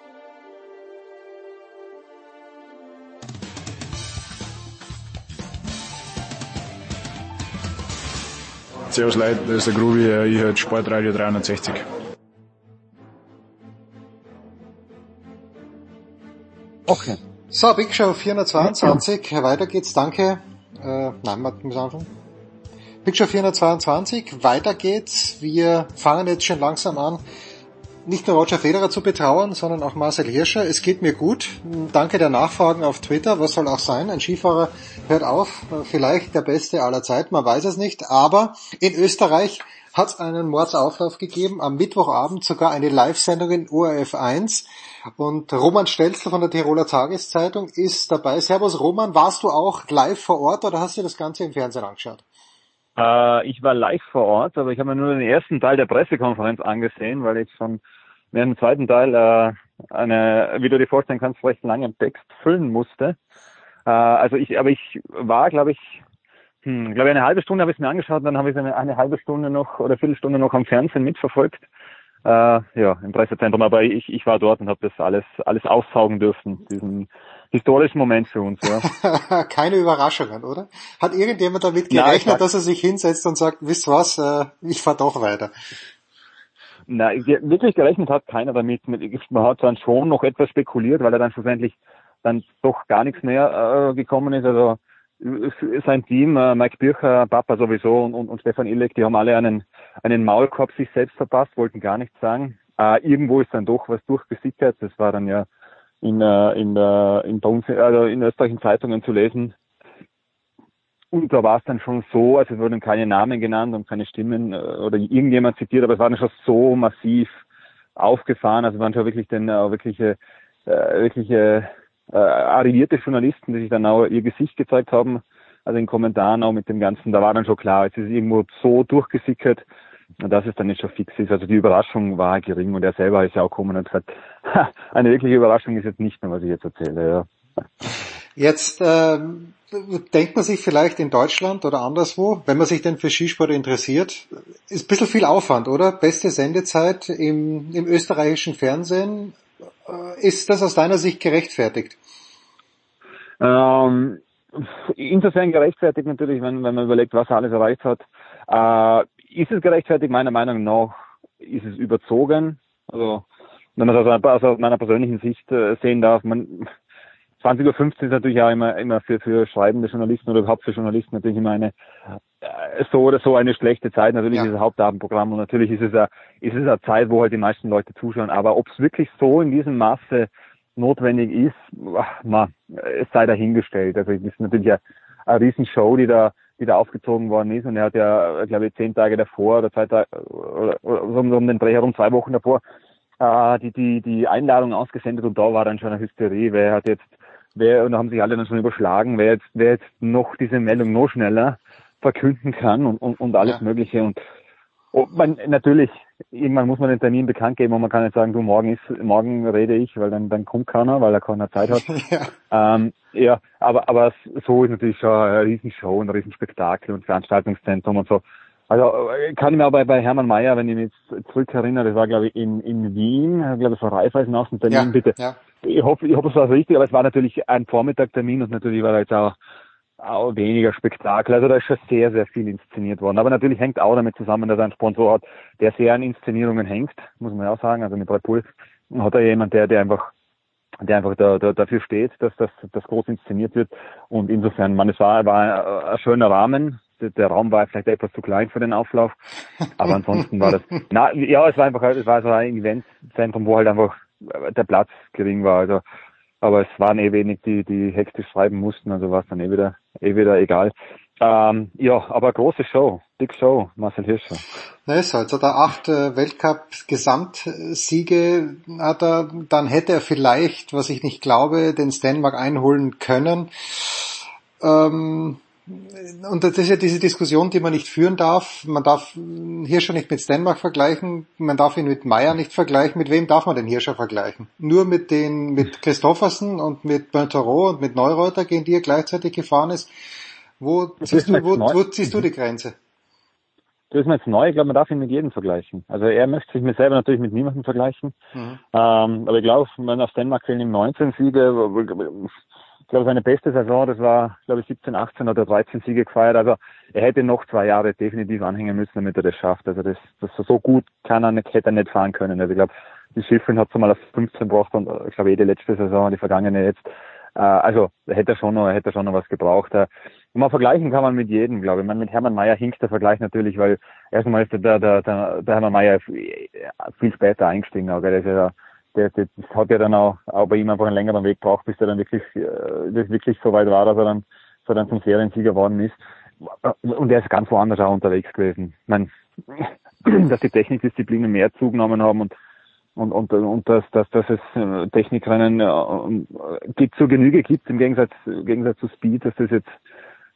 Servus Leute, das ist der Grubi, ich höre Sportradio 360. Okay. So, Big Show 422, weiter geht's, danke. Äh, nein, man muss anfangen. Big Show 422, weiter geht's. Wir fangen jetzt schon langsam an, nicht nur Roger Federer zu betrauern, sondern auch Marcel Hirscher. Es geht mir gut. Danke der Nachfragen auf Twitter. Was soll auch sein? Ein Skifahrer hört auf. Vielleicht der beste aller Zeiten. Man weiß es nicht. Aber in Österreich hat einen Mordsauflauf gegeben. Am Mittwochabend sogar eine Live-Sendung in ORF 1. Und Roman Stelzl von der Tiroler Tageszeitung ist dabei. Servus Roman, warst du auch live vor Ort oder hast du das Ganze im Fernsehen angeschaut? Äh, ich war live vor Ort, aber ich habe mir nur den ersten Teil der Pressekonferenz angesehen, weil ich schon während dem zweiten Teil äh, eine, wie du dir vorstellen kannst, recht langen Text füllen musste. Äh, also ich, aber ich war, glaube ich, hm, glaube ich, eine halbe Stunde habe ich es mir angeschaut, dann habe ich eine, eine halbe Stunde noch oder Viertelstunde noch am Fernsehen mitverfolgt äh, ja, im Pressezentrum, aber ich, ich war dort und habe das alles, alles aussaugen dürfen, diesen historischen Moment für uns. Ja. Keine Überraschungen, oder? Hat irgendjemand damit gerechnet, Nein, dass er sich hinsetzt und sagt, wisst was, äh, ich fahr doch weiter? Nein, wirklich gerechnet hat keiner damit. Man hat dann schon noch etwas spekuliert, weil er dann schlussendlich dann doch gar nichts mehr äh, gekommen ist. Also sein Team, äh, Mike Bircher, Papa sowieso und, und, Stefan Ilek, die haben alle einen, einen Maulkorb sich selbst verpasst, wollten gar nichts sagen. Äh, irgendwo ist dann doch was durchgesickert. Das war dann ja in, äh, in, äh, in, bei uns, also in österreichischen Zeitungen zu lesen. Und da war es dann schon so, also es wurden keine Namen genannt und keine Stimmen oder irgendjemand zitiert, aber es war dann schon so massiv aufgefahren. Also waren schon wirklich dann äh, wirkliche, äh, wirkliche äh, arrivierte Journalisten, die sich dann auch ihr Gesicht gezeigt haben, also in Kommentaren auch mit dem Ganzen, da war dann schon klar, es ist irgendwo so durchgesickert, dass es dann nicht schon fix ist. Also die Überraschung war gering und er selber ist ja auch gekommen und gesagt, eine wirkliche Überraschung ist jetzt nicht mehr, was ich jetzt erzähle. Ja. Jetzt ähm, denkt man sich vielleicht in Deutschland oder anderswo, wenn man sich denn für Skisport interessiert, ist ein bisschen viel Aufwand, oder? Beste Sendezeit im, im österreichischen Fernsehen, ist das aus deiner Sicht gerechtfertigt? Ähm, insofern gerechtfertigt natürlich, wenn, wenn man überlegt, was er alles erreicht hat. Äh, ist es gerechtfertigt? Meiner Meinung nach ist es überzogen. Also wenn man also aus meiner persönlichen Sicht äh, sehen darf, man 20.15 Uhr ist natürlich auch immer, immer für, für schreibende Journalisten oder überhaupt für Journalisten natürlich immer eine äh, so oder so eine schlechte Zeit. Natürlich ja. ist es Hauptabendprogramm und natürlich ist es, eine, ist es eine Zeit, wo halt die meisten Leute zuschauen. Aber ob es wirklich so in diesem Maße notwendig ist, man, es sei dahingestellt. Also es ist natürlich eine, eine Riesenshow, die da, die da aufgezogen worden ist. Und er hat ja, glaube ich, zehn Tage davor oder zwei Tage oder, oder um, um den Dreh herum, zwei Wochen davor, äh, die, die, die Einladung ausgesendet und da war dann schon eine Hysterie, wer hat jetzt wer, und da haben sich alle dann schon überschlagen, wer jetzt, wer jetzt noch diese Meldung noch schneller verkünden kann und, und, und alles ja. Mögliche. Und ob man natürlich, irgendwann muss man den Termin bekannt geben und man kann nicht sagen, du morgen ist, morgen rede ich, weil dann, dann kommt keiner, weil er keine Zeit hat. ja. Ähm, ja, aber, aber so ist natürlich schon eine Riesenshow, ein Riesenspektakel und Veranstaltungszentrum und so. Also äh, kann ich mir aber bei Hermann Mayer, wenn ich mich jetzt zurückerinnere, das war glaube ich in, in Wien, glaube ich, vor Raiffeisen aus dem Termin, ja, bitte. Ja. Ich hoffe, ich hoffe, es war richtig, aber es war natürlich ein Vormittagtermin und natürlich war da jetzt auch, auch weniger Spektakel. Also da ist schon sehr, sehr viel inszeniert worden. Aber natürlich hängt auch damit zusammen, dass er einen Sponsor hat, der sehr an Inszenierungen hängt, muss man ja auch sagen. Also mit Red Bull hat er jemand, der, der einfach der einfach da, da, dafür steht, dass das, das groß inszeniert wird. Und insofern, man, es war, war ein schöner Rahmen. Der, Raum war vielleicht etwas zu klein für den Auflauf. Aber ansonsten war das, na, ja, es war einfach, es war so ein Eventzentrum, wo halt einfach der Platz gering war. Also, aber es waren eh wenig, die, die hektisch schreiben mussten, also war es dann eh wieder, eh wieder egal. Ähm, ja, aber große Show, Big Show, Marcel Hirscher. Na ist halt, so der acht äh, Weltcup-Gesamtsiege hat er, dann hätte er vielleicht, was ich nicht glaube, den Stanmark einholen können. Ähm, und das ist ja diese Diskussion, die man nicht führen darf. Man darf Hirscher nicht mit Stenmark vergleichen, man darf ihn mit Meyer nicht vergleichen. Mit wem darf man den Hirscher vergleichen? Nur mit den, mit Christoffersen und mit Bertero und mit Neureuter, gegen die er gleichzeitig gefahren ist. Wo ziehst, du, wo, wo ziehst du die Grenze? Das ist mir jetzt neu, ich glaube, man darf ihn mit jedem vergleichen. Also er möchte sich mit selber natürlich mit niemandem vergleichen. Mhm. Ähm, aber ich glaube, wenn auf Dänemark fehlen ihm 19 Siege, ich glaube, seine beste Saison, das war, glaube ich, 17, 18 oder 13 Siege gefeiert. Also er hätte noch zwei Jahre definitiv anhängen müssen, damit er das schafft. Also das, das so gut kann er nicht, hätte er nicht fahren können. Also ich glaube, die Schiffrin hat es mal auf 15 gebracht und ich glaube, jede letzte Saison, die vergangene jetzt. Äh, also hätte er schon noch, hätte er schon noch was gebraucht. Äh, mal vergleichen kann man mit jedem, glaube ich. Man mit Hermann Mayer hinkt der Vergleich natürlich, weil erstmal ist der, der, der, der Hermann Mayer viel später eingestiegen. Aber der, ist ja, der, der, das hat ja dann auch, auch bei ihm einfach einen längeren Weg gebraucht, bis er dann wirklich, äh, wirklich so weit war, dass er dann, dass dann zum Seriensieger geworden ist. Und er ist ganz woanders auch unterwegs gewesen. Ich meine, dass die Technikdisziplinen mehr zugenommen haben und und, und, und dass, dass, dass es äh, Technikrennen äh, zur Genüge gibt im Gegensatz, im Gegensatz zu Speed, dass das jetzt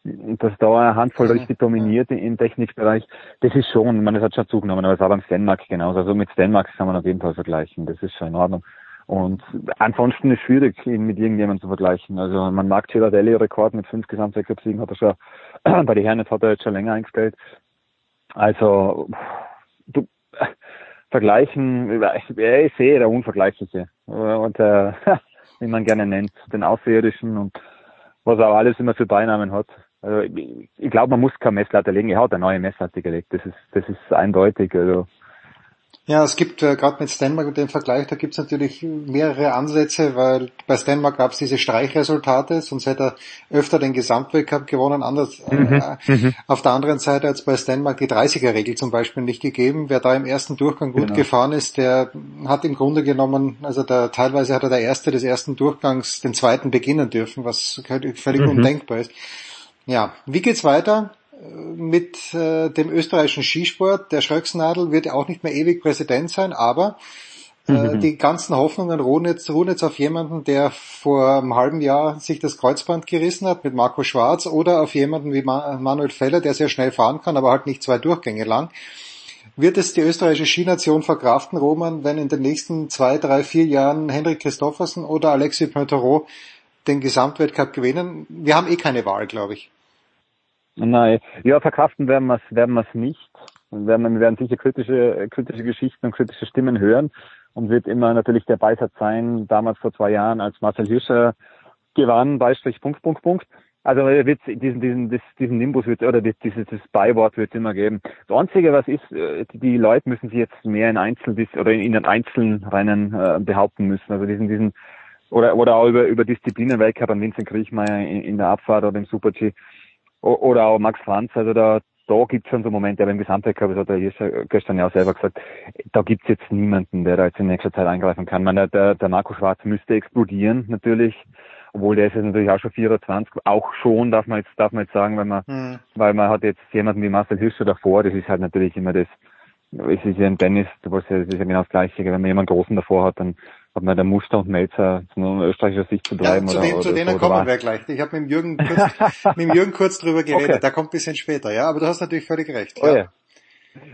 dass da eine Handvoll mhm. richtig dominiert im Technikbereich, das ist schon, man, das hat schon zugenommen, aber es war beim Stenmark genauso. Also mit Stenmark kann man auf jeden Fall vergleichen, das ist schon in Ordnung. Und ansonsten ist es schwierig, ihn mit irgendjemandem zu vergleichen. Also man mag Girardelli Rekord mit fünf Gesamtweltcup-Siegen hat er schon, bei den Herren hat er jetzt schon länger eingestellt. Also, du, vergleichen, er ist eh der Unvergleichliche. Und, äh, wie man gerne nennt, den Außerirdischen und was er auch alles immer für Beinamen hat. Also ich, ich glaube, man muss keine Messlatte legen. Er hat eine neue Messlatte gelegt. Das ist, das ist eindeutig. Also ja, es gibt äh, gerade mit Stenmark und dem Vergleich, da gibt es natürlich mehrere Ansätze, weil bei Stenmark gab es diese Streichresultate, sonst hätte er öfter den Gesamtweltcup gewonnen. Anders, äh, mhm. äh, auf der anderen Seite hat es bei Stenmark die 30er-Regel zum Beispiel nicht gegeben. Wer da im ersten Durchgang gut genau. gefahren ist, der hat im Grunde genommen, also der, teilweise hat er der Erste des ersten Durchgangs den zweiten beginnen dürfen, was völlig mhm. undenkbar ist. Ja, wie geht's weiter? mit äh, dem österreichischen Skisport. Der Schröcksnadel wird auch nicht mehr ewig Präsident sein, aber äh, mhm. die ganzen Hoffnungen ruhen jetzt, ruhen jetzt auf jemanden, der vor einem halben Jahr sich das Kreuzband gerissen hat mit Marco Schwarz oder auf jemanden wie Manuel Feller, der sehr schnell fahren kann, aber halt nicht zwei Durchgänge lang. Wird es die österreichische Skination verkraften, Roman, wenn in den nächsten zwei, drei, vier Jahren Henrik Christoffersen oder Alexis Pointerot den Gesamtweltcup gewinnen? Wir haben eh keine Wahl, glaube ich. Nein, ja, verkraften werden wir es werden wir's nicht. Wir werden, sicher kritische, kritische Geschichten und kritische Stimmen hören und wird immer natürlich der Beisatz sein, damals vor zwei Jahren, als Marcel Hirscher gewann, Beistrich, Punkt, Punkt, Punkt. Also wird diesen, diesen, diesen Nimbus wird, oder dieses, dieses Beiwort wird immer geben. Das Einzige, was ist, äh, die Leute müssen sich jetzt mehr in Einzel oder in den Einzelrennen äh, behaupten müssen. Also diesen, diesen, oder, oder auch über, über Disziplinen Weltcup an Vincent Kriechmeier in, in der Abfahrt oder im Super-G oder auch Max Franz, also da, da gibt es schon so Momente, aber im Gesamtweltcup, das hat er gestern ja auch selber gesagt, da gibt es jetzt niemanden, der da jetzt in nächster Zeit eingreifen kann. Man, der, der Marco Schwarz müsste explodieren, natürlich, obwohl der ist jetzt natürlich auch schon 24, auch schon, darf man jetzt, darf man jetzt sagen, weil man, mhm. weil man hat jetzt jemanden wie Marcel Hirscher davor, das ist halt natürlich immer das, es ist ja im Tennis, das ist ja genau das Gleiche, wenn man jemanden Großen davor hat, dann hat man der Muster und Melzer von österreichischer Sicht zu bleiben. Ja, zu, oder, den, oder, zu denen kommen wir gleich. Ich habe mit dem Jürgen kurz, mit dem Jürgen kurz drüber geredet, okay. der kommt ein bisschen später, ja, aber du hast natürlich völlig recht. Oh, ja.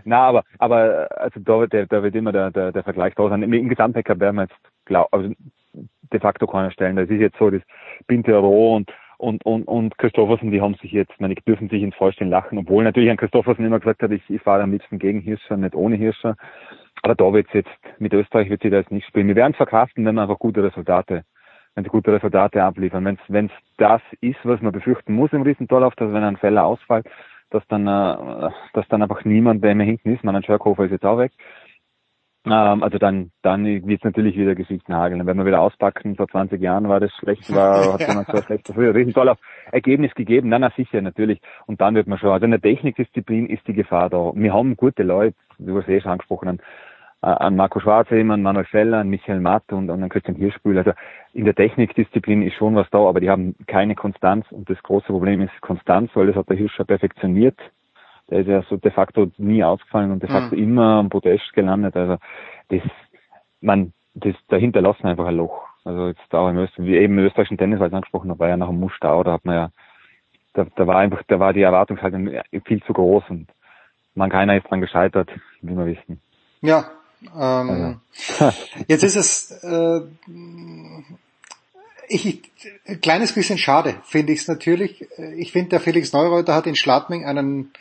Na, aber, aber, also da, der, da wird immer der, der, der Vergleich da sein. Im Gesamthacker werden wir jetzt, glaub, also de facto keiner stellen. Das ist jetzt so, das Bintero und, und, und, und Christoffersen, die haben sich jetzt, meine, die dürfen sich ins Vorstellen lachen, obwohl natürlich ein Christoffersen immer gesagt hat, ich, ich fahre am liebsten gegen Hirscher, nicht ohne Hirscher. Aber da wird jetzt, mit Österreich wird sie das nicht spielen. Wir werden es verkraften, wenn wir einfach gute Resultate, wenn sie gute Resultate abliefern. Wenn es das ist, was man befürchten muss im Riesentorlauf, dass wenn ein Feller ausfällt, dass dann, äh, dass dann einfach niemand, der immer hinten ist, man ein Schörkhofer ist jetzt auch weg, Ähm, also dann, dann wird es natürlich wieder Geschichten hageln. Wenn wir wieder auspacken, vor 20 Jahren war das schlecht, war, hat jemand so schlecht, früher riesen toll auf Ergebnis gegeben. Nein, na sicher, natürlich. Und dann wird man schon, also in der Technikdisziplin ist die Gefahr da. Wir haben gute Leute, du hast eh schon angesprochen, an, an Marco Schwarze, an Manuel Feller, an Michael Matt und, und an Christian Hirschbühl. Also in der Technikdisziplin ist schon was da, aber die haben keine Konstanz und das große Problem ist Konstanz, weil das hat der Hirscher perfektioniert der ist ja so de facto nie ausgefallen und de facto mhm. immer am Podest gelandet. Also das, man, das, dahinter lassen einfach ein Loch. Also jetzt auch im Österreich, wie eben im österreichischen Tennis, weil ich angesprochen habe, war ja nach dem Mustau, da hat man ja, da, da war einfach, da war die Erwartungshaltung viel zu groß und man keiner ist dran gescheitert, wie wir wissen. Ja, ähm, also. jetzt ist es äh, ich, ein kleines bisschen schade, finde ich es natürlich. Ich finde, der Felix Neureuter hat in Schladming einen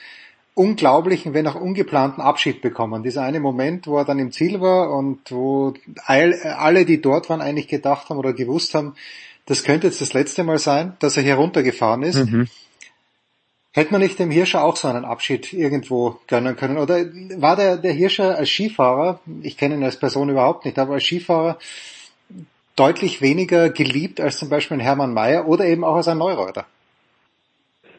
unglaublichen, wenn auch ungeplanten Abschied bekommen. Dieser eine Moment, wo er dann im Ziel war und wo alle, die dort waren, eigentlich gedacht haben oder gewusst haben, das könnte jetzt das letzte Mal sein, dass er hier runtergefahren ist. Mhm. Hätte man nicht dem Hirscher auch so einen Abschied irgendwo gönnen können? Oder war der, der Hirscher als Skifahrer, ich kenne ihn als Person überhaupt nicht, aber als Skifahrer deutlich weniger geliebt als zum Beispiel ein Hermann Mayer oder eben auch als ein Neureuter?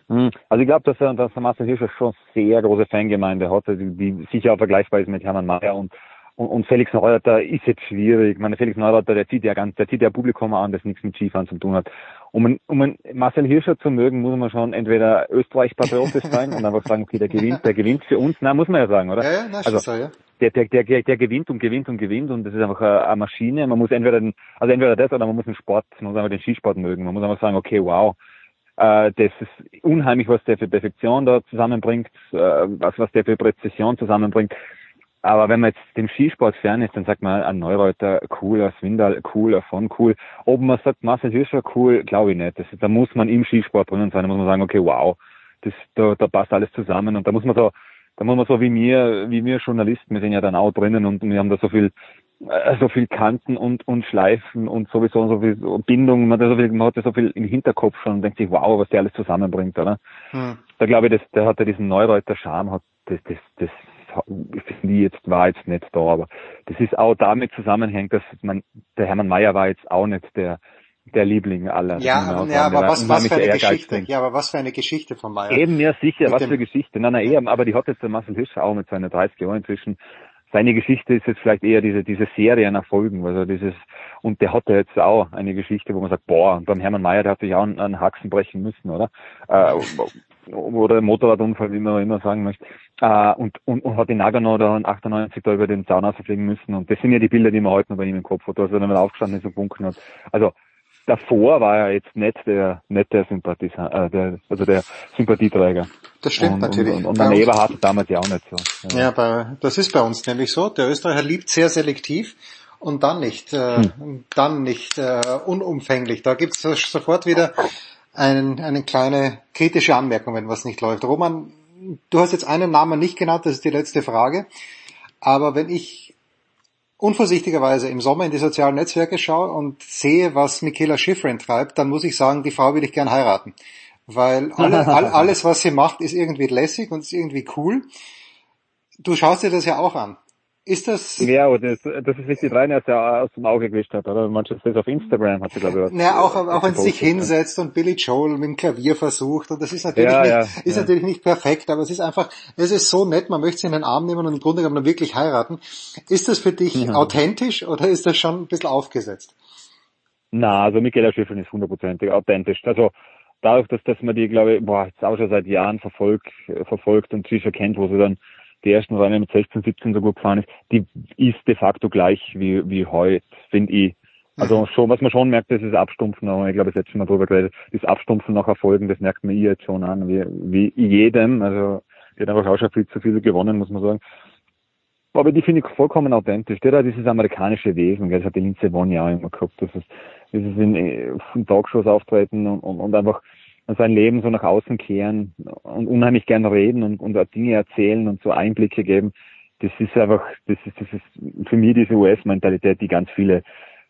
Hm, also ich glaube, dass, er, dass der Marcel Hirscher schon sehr große Fangemeinde hat, die, die sicher auch vergleichbar ist mit Hermann Mayer und, und, und Felix Neureuter ist jetzt schwierig. Ich meine, Felix Neureuter, der zieht ja ganz, der zieht ja Publikum an, das nichts mit Skifahren zu tun hat. Um, einen, um einen Marcel Hirscher zu mögen, muss man schon entweder Österreich-patriotisch sein und einfach sagen, okay, der gewinnt, der gewinnt für uns. Na, muss man ja sagen, oder? Ja, ja, na, also, so, ja. Der, der, der, der gewinnt und gewinnt und gewinnt und das ist einfach eine, eine Maschine. Man muss entweder den, also entweder das oder man muss den Sport, man muss einfach den Skisport mögen. Man muss einfach sagen, okay, wow, äh, das ist unheimlich, was der für Perfektion da zusammenbringt, äh, was, was der für Präzision zusammenbringt. Aber wenn man jetzt dem Skisport fern ist, dann sagt man ein Neureuter cool, ein Swindal cool, ein von cool. Ob man sagt Marcel Hirscher cool, glaube ich nicht. Das, da muss man im Skisport drinnen sein, da muss man sagen, okay, wow, das, da, da passt alles zusammen und da muss man so, da muss man so wie mir, wie wir Journalisten, wir sind ja dann auch drinnen und wir haben da so viel so viel Kanten und, und Schleifen und sowieso so viel Bindung, man hat, so viel, man hat so viel im Hinterkopf schon und denkt sich, wow, was der alles zusammenbringt, oder? Hm. Da glaube ich, das, der hat ja diesen Neureuter Charme, hat, das, das, das ich jetzt, war jetzt nicht da, aber das ist auch damit zusammenhängt, dass man, der Hermann Mayer war jetzt auch nicht der, der Liebling aller. Ja, ja aber was, was für eine Geschichte, ja, aber was für eine Geschichte von Mayer. Eben, ja, sicher, was für Geschichte. Nein, nein, eher, aber die hat jetzt der Marcel Hirscher auch mit seinen 30 Jahren inzwischen seine Geschichte ist jetzt vielleicht eher diese, diese Serie nach Folgen, also dieses, und der hatte jetzt auch eine Geschichte, wo man sagt, boah, und beim Hermann Mayer, der hat sich auch einen, einen Haxen brechen müssen, oder? Äh, oder Motorradunfall, wie man immer sagen möchte. Äh, und, und, und hat in Nagano da 98 da über den Zaun ausfliegen müssen. Und das sind ja die Bilder, die man heute noch bei ihm im Kopf hat, er dann mal aufgestanden ist und bunken hat. Also, davor war er jetzt nicht der, nicht der Sympathisant, äh, der, also der Sympathieträger. Das stimmt und, natürlich. Und, und, und Eberhard damals ja auch nicht so. Ja, ja bei, das ist bei uns nämlich so. Der Österreicher liebt sehr selektiv und dann nicht, äh, hm. dann nicht äh, unumfänglich. Da gibt's sofort wieder einen, eine kleine kritische Anmerkung, wenn was nicht läuft. Roman, du hast jetzt einen Namen nicht genannt, das ist die letzte Frage. Aber wenn ich unvorsichtigerweise im Sommer in die sozialen Netzwerke schaue und sehe, was Michaela Schifrin treibt, dann muss ich sagen, die Frau will ich gern heiraten. Weil alle, all, alles, was sie macht, ist irgendwie lässig und ist irgendwie cool. Du schaust dir das ja auch an. Ist das? Ja, das, das ist nicht die Reine, der aus dem Auge gewischt hat, oder? Manches das auf Instagram hat sie, glaube ich. Ja, auch, auch wenn sie sich hinsetzt und Billy Joel mit dem Klavier versucht und das ist natürlich ja, nicht, ja, ist ja. natürlich nicht perfekt, aber es ist einfach, es ist so nett, man möchte sie in den Arm nehmen und im Grunde genommen wirklich heiraten. Ist das für dich ja. authentisch oder ist das schon ein bisschen aufgesetzt? Na, also Michaela Schiffrin ist hundertprozentig authentisch. Also, dadurch, dass, dass man die, glaube ich, boah, jetzt auch schon seit Jahren verfolgt, verfolgt und sie schon kennt, wo sie dann die ersten Rennen mit 16, 17 so gut gefahren ist, die ist de facto gleich wie, wie heute, finde ich. Also mhm. schon, was man schon merkt, das ist Abstumpfen, aber ich glaube, es jetzt schon mal drüber geredet, das Abstumpfen nach Erfolgen, das merkt man ihr jetzt schon an, wie, wie jedem, also, die hat einfach auch schon viel zu viel gewonnen, muss man sagen. Aber die finde ich vollkommen authentisch. Der hat dieses amerikanische Wesen, das hat die Linze Vonn ja auch immer gehabt, das ist, das ist in, in Talkshows auftreten und, und, und einfach sein Leben so nach außen kehren und unheimlich gern reden und, und Dinge erzählen und so Einblicke geben. Das ist einfach, das ist, das ist für mich diese US-Mentalität, die ganz viele,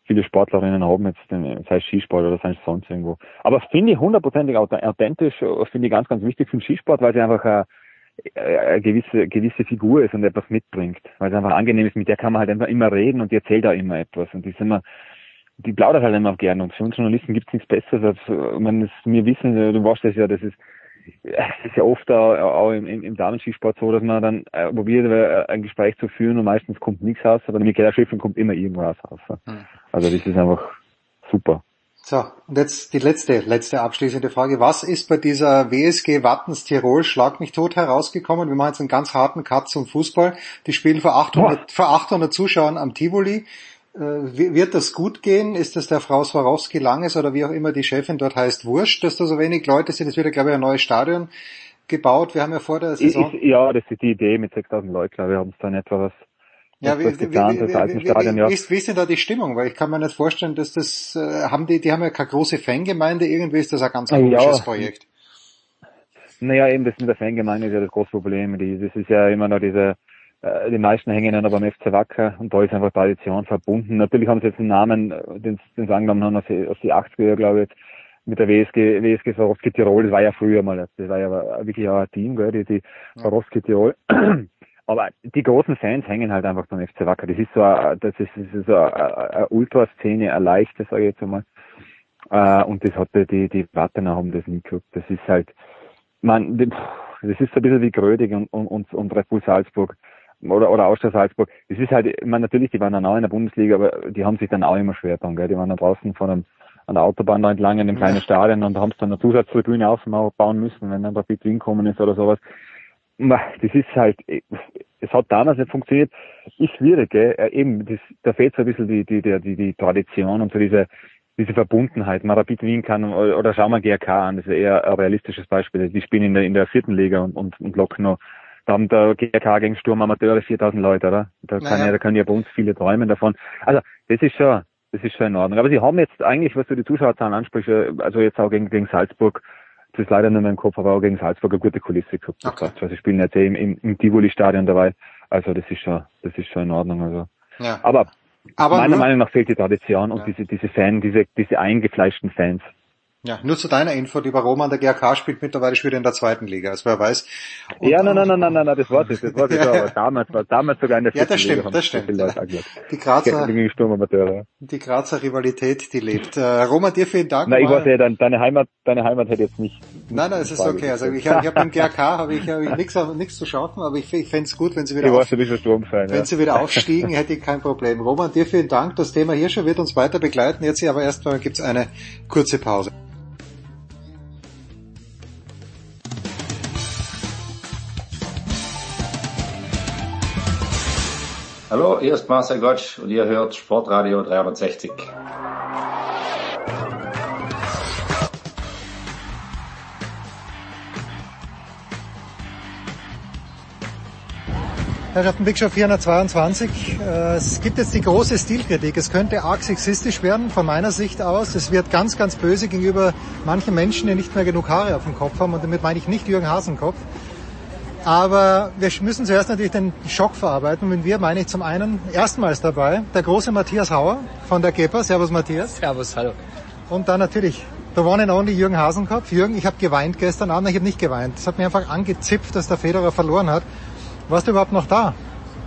viele Sportlerinnen haben, jetzt, sei es Skisport oder sei es sonst irgendwo. Aber finde ich hundertprozentig authentisch, finde ich ganz, ganz wichtig für den Skisport, weil sie einfach, äh, eine gewisse, gewisse Figur ist und etwas mitbringt. Weil es einfach angenehm ist, mit der kann man halt einfach immer reden und die erzählt auch immer etwas. Und die ist immer, die plaudert halt immer gerne. Und für uns Journalisten gibt es nichts Besseres, als wenn es mir wissen, du weißt das ja, das ist, es ist ja oft auch, auch im, im Damenskisport so, dass man dann äh, probiert, äh, ein Gespräch zu führen und meistens kommt nichts raus, aber mit Michaela Schiffen kommt immer irgendwas raus. Hm. Also das ist einfach super. So, und jetzt die letzte, letzte abschließende Frage. Was ist bei dieser WSG Wattens Tirol Schlag mich tot herausgekommen? Wir machen jetzt einen ganz harten Cut zum Fußball. Die spielen vor 800, vor 800 Zuschauern am Tivoli. Äh, wird das gut gehen? Ist das der Frau Swarovski Langes oder wie auch immer die Chefin dort heißt wurscht, dass da so wenig Leute sind? Es wird ja, glaube ich, ein neues Stadion gebaut. Wir haben ja vor der Saison... Ich, ja, das ist die Idee mit 6000 Leuten, glaube ich, haben es dann etwa was ja, wie, geplant, wie, wie, Stadion, ja. ist, wie ist denn da die Stimmung? Weil ich kann mir nicht vorstellen, dass das, äh, haben die, die haben ja keine große Fangemeinde, irgendwie ist das ein ganz komisches ja. Projekt. Naja, eben das mit der Fangemeinde ist ja das große Problem. Die, das ist ja immer noch diese, die meisten hängen ja noch beim FC Wacker und da ist einfach Tradition verbunden. Natürlich haben sie jetzt einen Namen, äh, den, den sie angenommen haben aus, die, aus die 80er, glaube ich, mit der WSG, WSG Swarovski Tirol, das war ja früher mal, das war ja wirklich auch ein Team, gell, die, die Swarovski Tirol. Aber die großen Fans hängen halt einfach beim FC Wacker. Das ist so, eine, das ist, das ist so eine, eine Ultraszene, eine leichte, sage ich jetzt einmal. Äh, und das hat die, die Wattener haben das nie gehabt. Das ist halt, man, das ist so ein bisschen wie Grödig und, und, und Red Bull Salzburg oder, oder Austria Salzburg. Das ist halt, ich meine, natürlich, die waren dann auch in der Bundesliga, aber die haben sich dann auch immer schwer getan, gell? Die waren dann draußen von einem, an der Autobahn da entlang in dem kleinen Stadion und haben es dann eine Zusatztribüne aufbauen müssen, wenn dann Rapid Wien kommen ist oder sowas das ist halt, es hat damals nicht funktioniert, ist schwierig, gell? Äh, eben, das, da fehlt so ein bisschen die, die, die, die Tradition und so diese, diese Verbundenheit. Man Rapid Wien kann, oder schauen wir GRK an, das ist eher ein realistisches Beispiel. Die spielen in der, in der vierten Liga und, und, und locken noch, da haben der GRK gegen Sturm Amateure 4000 Leute, oder? Da kann naja. ja, da können ja bei uns viele träumen davon. Also, das ist schon, das ist schon in Ordnung. Aber sie haben jetzt eigentlich, was du die Zuschauerzahlen ansprichst, also jetzt auch gegen, gegen Salzburg, das ist leider nur mein Kopf, aber auch gegen Salzburg eine gute Kulisse gehabt. Okay. Also sie spielen jetzt eh im, im, im Tivoli-Stadion dabei. Also das ist schon, das ist schon in Ordnung. Also. Ja. Aber, aber meiner Meinung nach fehlt die Tradition und ja. diese, diese Fan, diese, diese eingefleischten Fans. Ja, nur zu deiner Info, lieber Roman, der GRK spielt mittlerweile wieder in der zweiten Liga, also wer weiß. Und, ja, nein, nein, nein, nein, nein, das war das, das war das, aber damals, war damals sogar in der Ja, das stimmt, Liga das stimmt. Die Grazer, die Grazer Rivalität, die lebt. Äh, Roman, dir vielen Dank. Nein, ich weiß ja, deine Heimat, deine Heimat hätte jetzt nicht. Nein, nein, es ist okay. Also ich habe ich hab im GRK habe ich, hab ich nichts, nichts zu schaffen, aber ich, ich fände es gut, wenn sie wieder, auf, wenn ja. sie wieder aufstiegen, hätte ich kein Problem. Roman, dir vielen Dank. Das Thema Hirscher wird uns weiter begleiten. Jetzt hier aber erstmal gibt's eine kurze Pause. Hallo, hier ist Marcel Gottsch und ihr hört Sportradio 360. Herrschaften Big Show 422. Äh, es gibt jetzt die große Stilkritik. Es könnte arg sexistisch werden von meiner Sicht aus. Es wird ganz, ganz böse gegenüber manchen Menschen, die nicht mehr genug Haare auf dem Kopf haben. Und damit meine ich nicht Jürgen Hasenkopf. Aber wir müssen zuerst natürlich den Schock verarbeiten. Und wir meine ich zum einen erstmals dabei der große Matthias Hauer von der GEPA. Servus Matthias. Servus, hallo. Und dann natürlich der one and only Jürgen Hasenkopf. Jürgen, ich habe geweint gestern Abend. Ich habe nicht geweint. Es hat mir einfach angezipft, dass der Federer verloren hat. Warst du überhaupt noch da?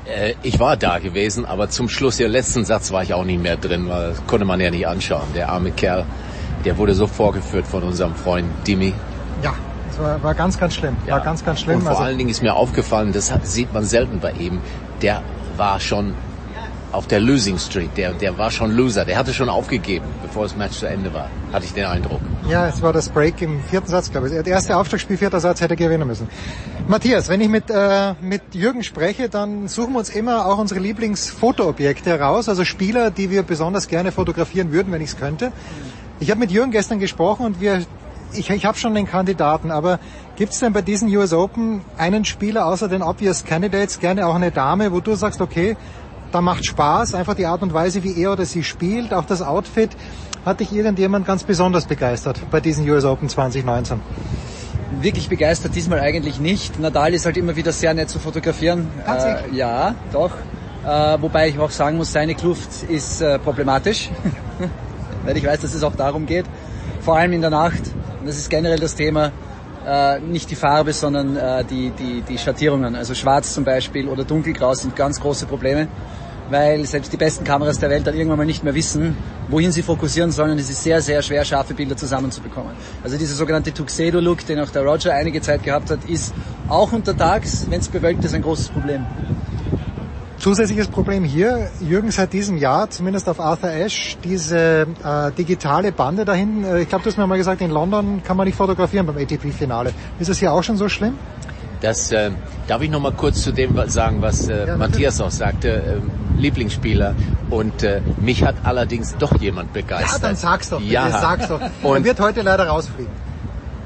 Äh, ich war da gewesen, aber zum Schluss, der letzten Satz war ich auch nicht mehr drin, weil das konnte man ja nicht anschauen. Der arme Kerl, der wurde so vorgeführt von unserem Freund Dimi. Ja, war, war ganz, ganz schlimm. Ja. War ganz, ganz schlimm. Und vor also, allen Dingen ist mir aufgefallen, das sieht man selten bei ihm, der war schon auf der Losing Street. Der, der war schon Loser. Der hatte schon aufgegeben, bevor das Match zu Ende war. Hatte ich den Eindruck. Ja, es war das Break im vierten Satz, glaube ich. Der erste Aufschlagspiel, vierter Satz hätte gewinnen müssen. Matthias, wenn ich mit, äh, mit Jürgen spreche, dann suchen wir uns immer auch unsere Lieblingsfotoobjekte heraus. Also Spieler, die wir besonders gerne fotografieren würden, wenn ich es könnte. Ich habe mit Jürgen gestern gesprochen und wir ich, ich habe schon den Kandidaten, aber gibt es denn bei diesen US Open einen Spieler außer den Obvious Candidates, gerne auch eine Dame, wo du sagst, okay, da macht Spaß, einfach die Art und Weise, wie er oder sie spielt, auch das Outfit. Hat dich irgendjemand ganz besonders begeistert bei diesen US Open 2019? Wirklich begeistert diesmal eigentlich nicht. Nadal ist halt immer wieder sehr nett zu fotografieren. Äh, ja, doch. Äh, wobei ich auch sagen muss, seine Kluft ist äh, problematisch. Weil ich weiß, dass es auch darum geht. Vor allem in der Nacht und das ist generell das Thema, äh, nicht die Farbe, sondern äh, die, die, die Schattierungen. Also schwarz zum Beispiel oder dunkelgrau sind ganz große Probleme, weil selbst die besten Kameras der Welt dann irgendwann mal nicht mehr wissen, wohin sie fokussieren sollen und es ist sehr, sehr schwer, scharfe Bilder zusammenzubekommen. Also dieser sogenannte Tuxedo-Look, den auch der Roger einige Zeit gehabt hat, ist auch untertags, wenn es bewölkt ist, ein großes Problem. Zusätzliches Problem hier, Jürgen, seit diesem Jahr, zumindest auf Arthur Ashe, diese äh, digitale Bande dahin. Äh, ich glaube, du hast mir mal gesagt, in London kann man nicht fotografieren beim ATP-Finale. Ist das hier auch schon so schlimm? Das äh, darf ich noch mal kurz zu dem sagen, was äh, ja, Matthias auch sagte, äh, Lieblingsspieler. Und äh, mich hat allerdings doch jemand begeistert. Ja, dann sag's doch. Ja, sag's doch. Und er wird heute leider rausfliegen.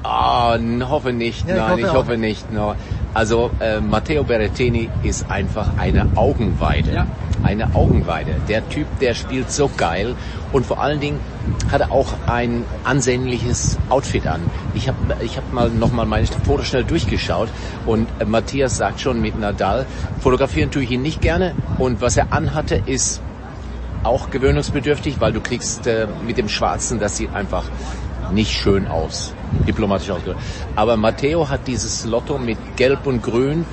Oh, hoffe nicht. Ja, Nein, ich hoffe, ich hoffe nicht. No. Also äh, Matteo Berrettini ist einfach eine Augenweide. Ja. Eine Augenweide. Der Typ, der spielt so geil und vor allen Dingen hat er auch ein ansehnliches Outfit an. Ich habe ich hab mal noch mal meine Fotos schnell durchgeschaut und äh, Matthias sagt schon mit Nadal, fotografieren tue ich ihn nicht gerne und was er anhatte ist auch gewöhnungsbedürftig, weil du kriegst äh, mit dem Schwarzen, das sieht einfach nicht schön aus, diplomatisch ausgedrückt. Aber Matteo hat dieses Lotto mit Gelb und Grün,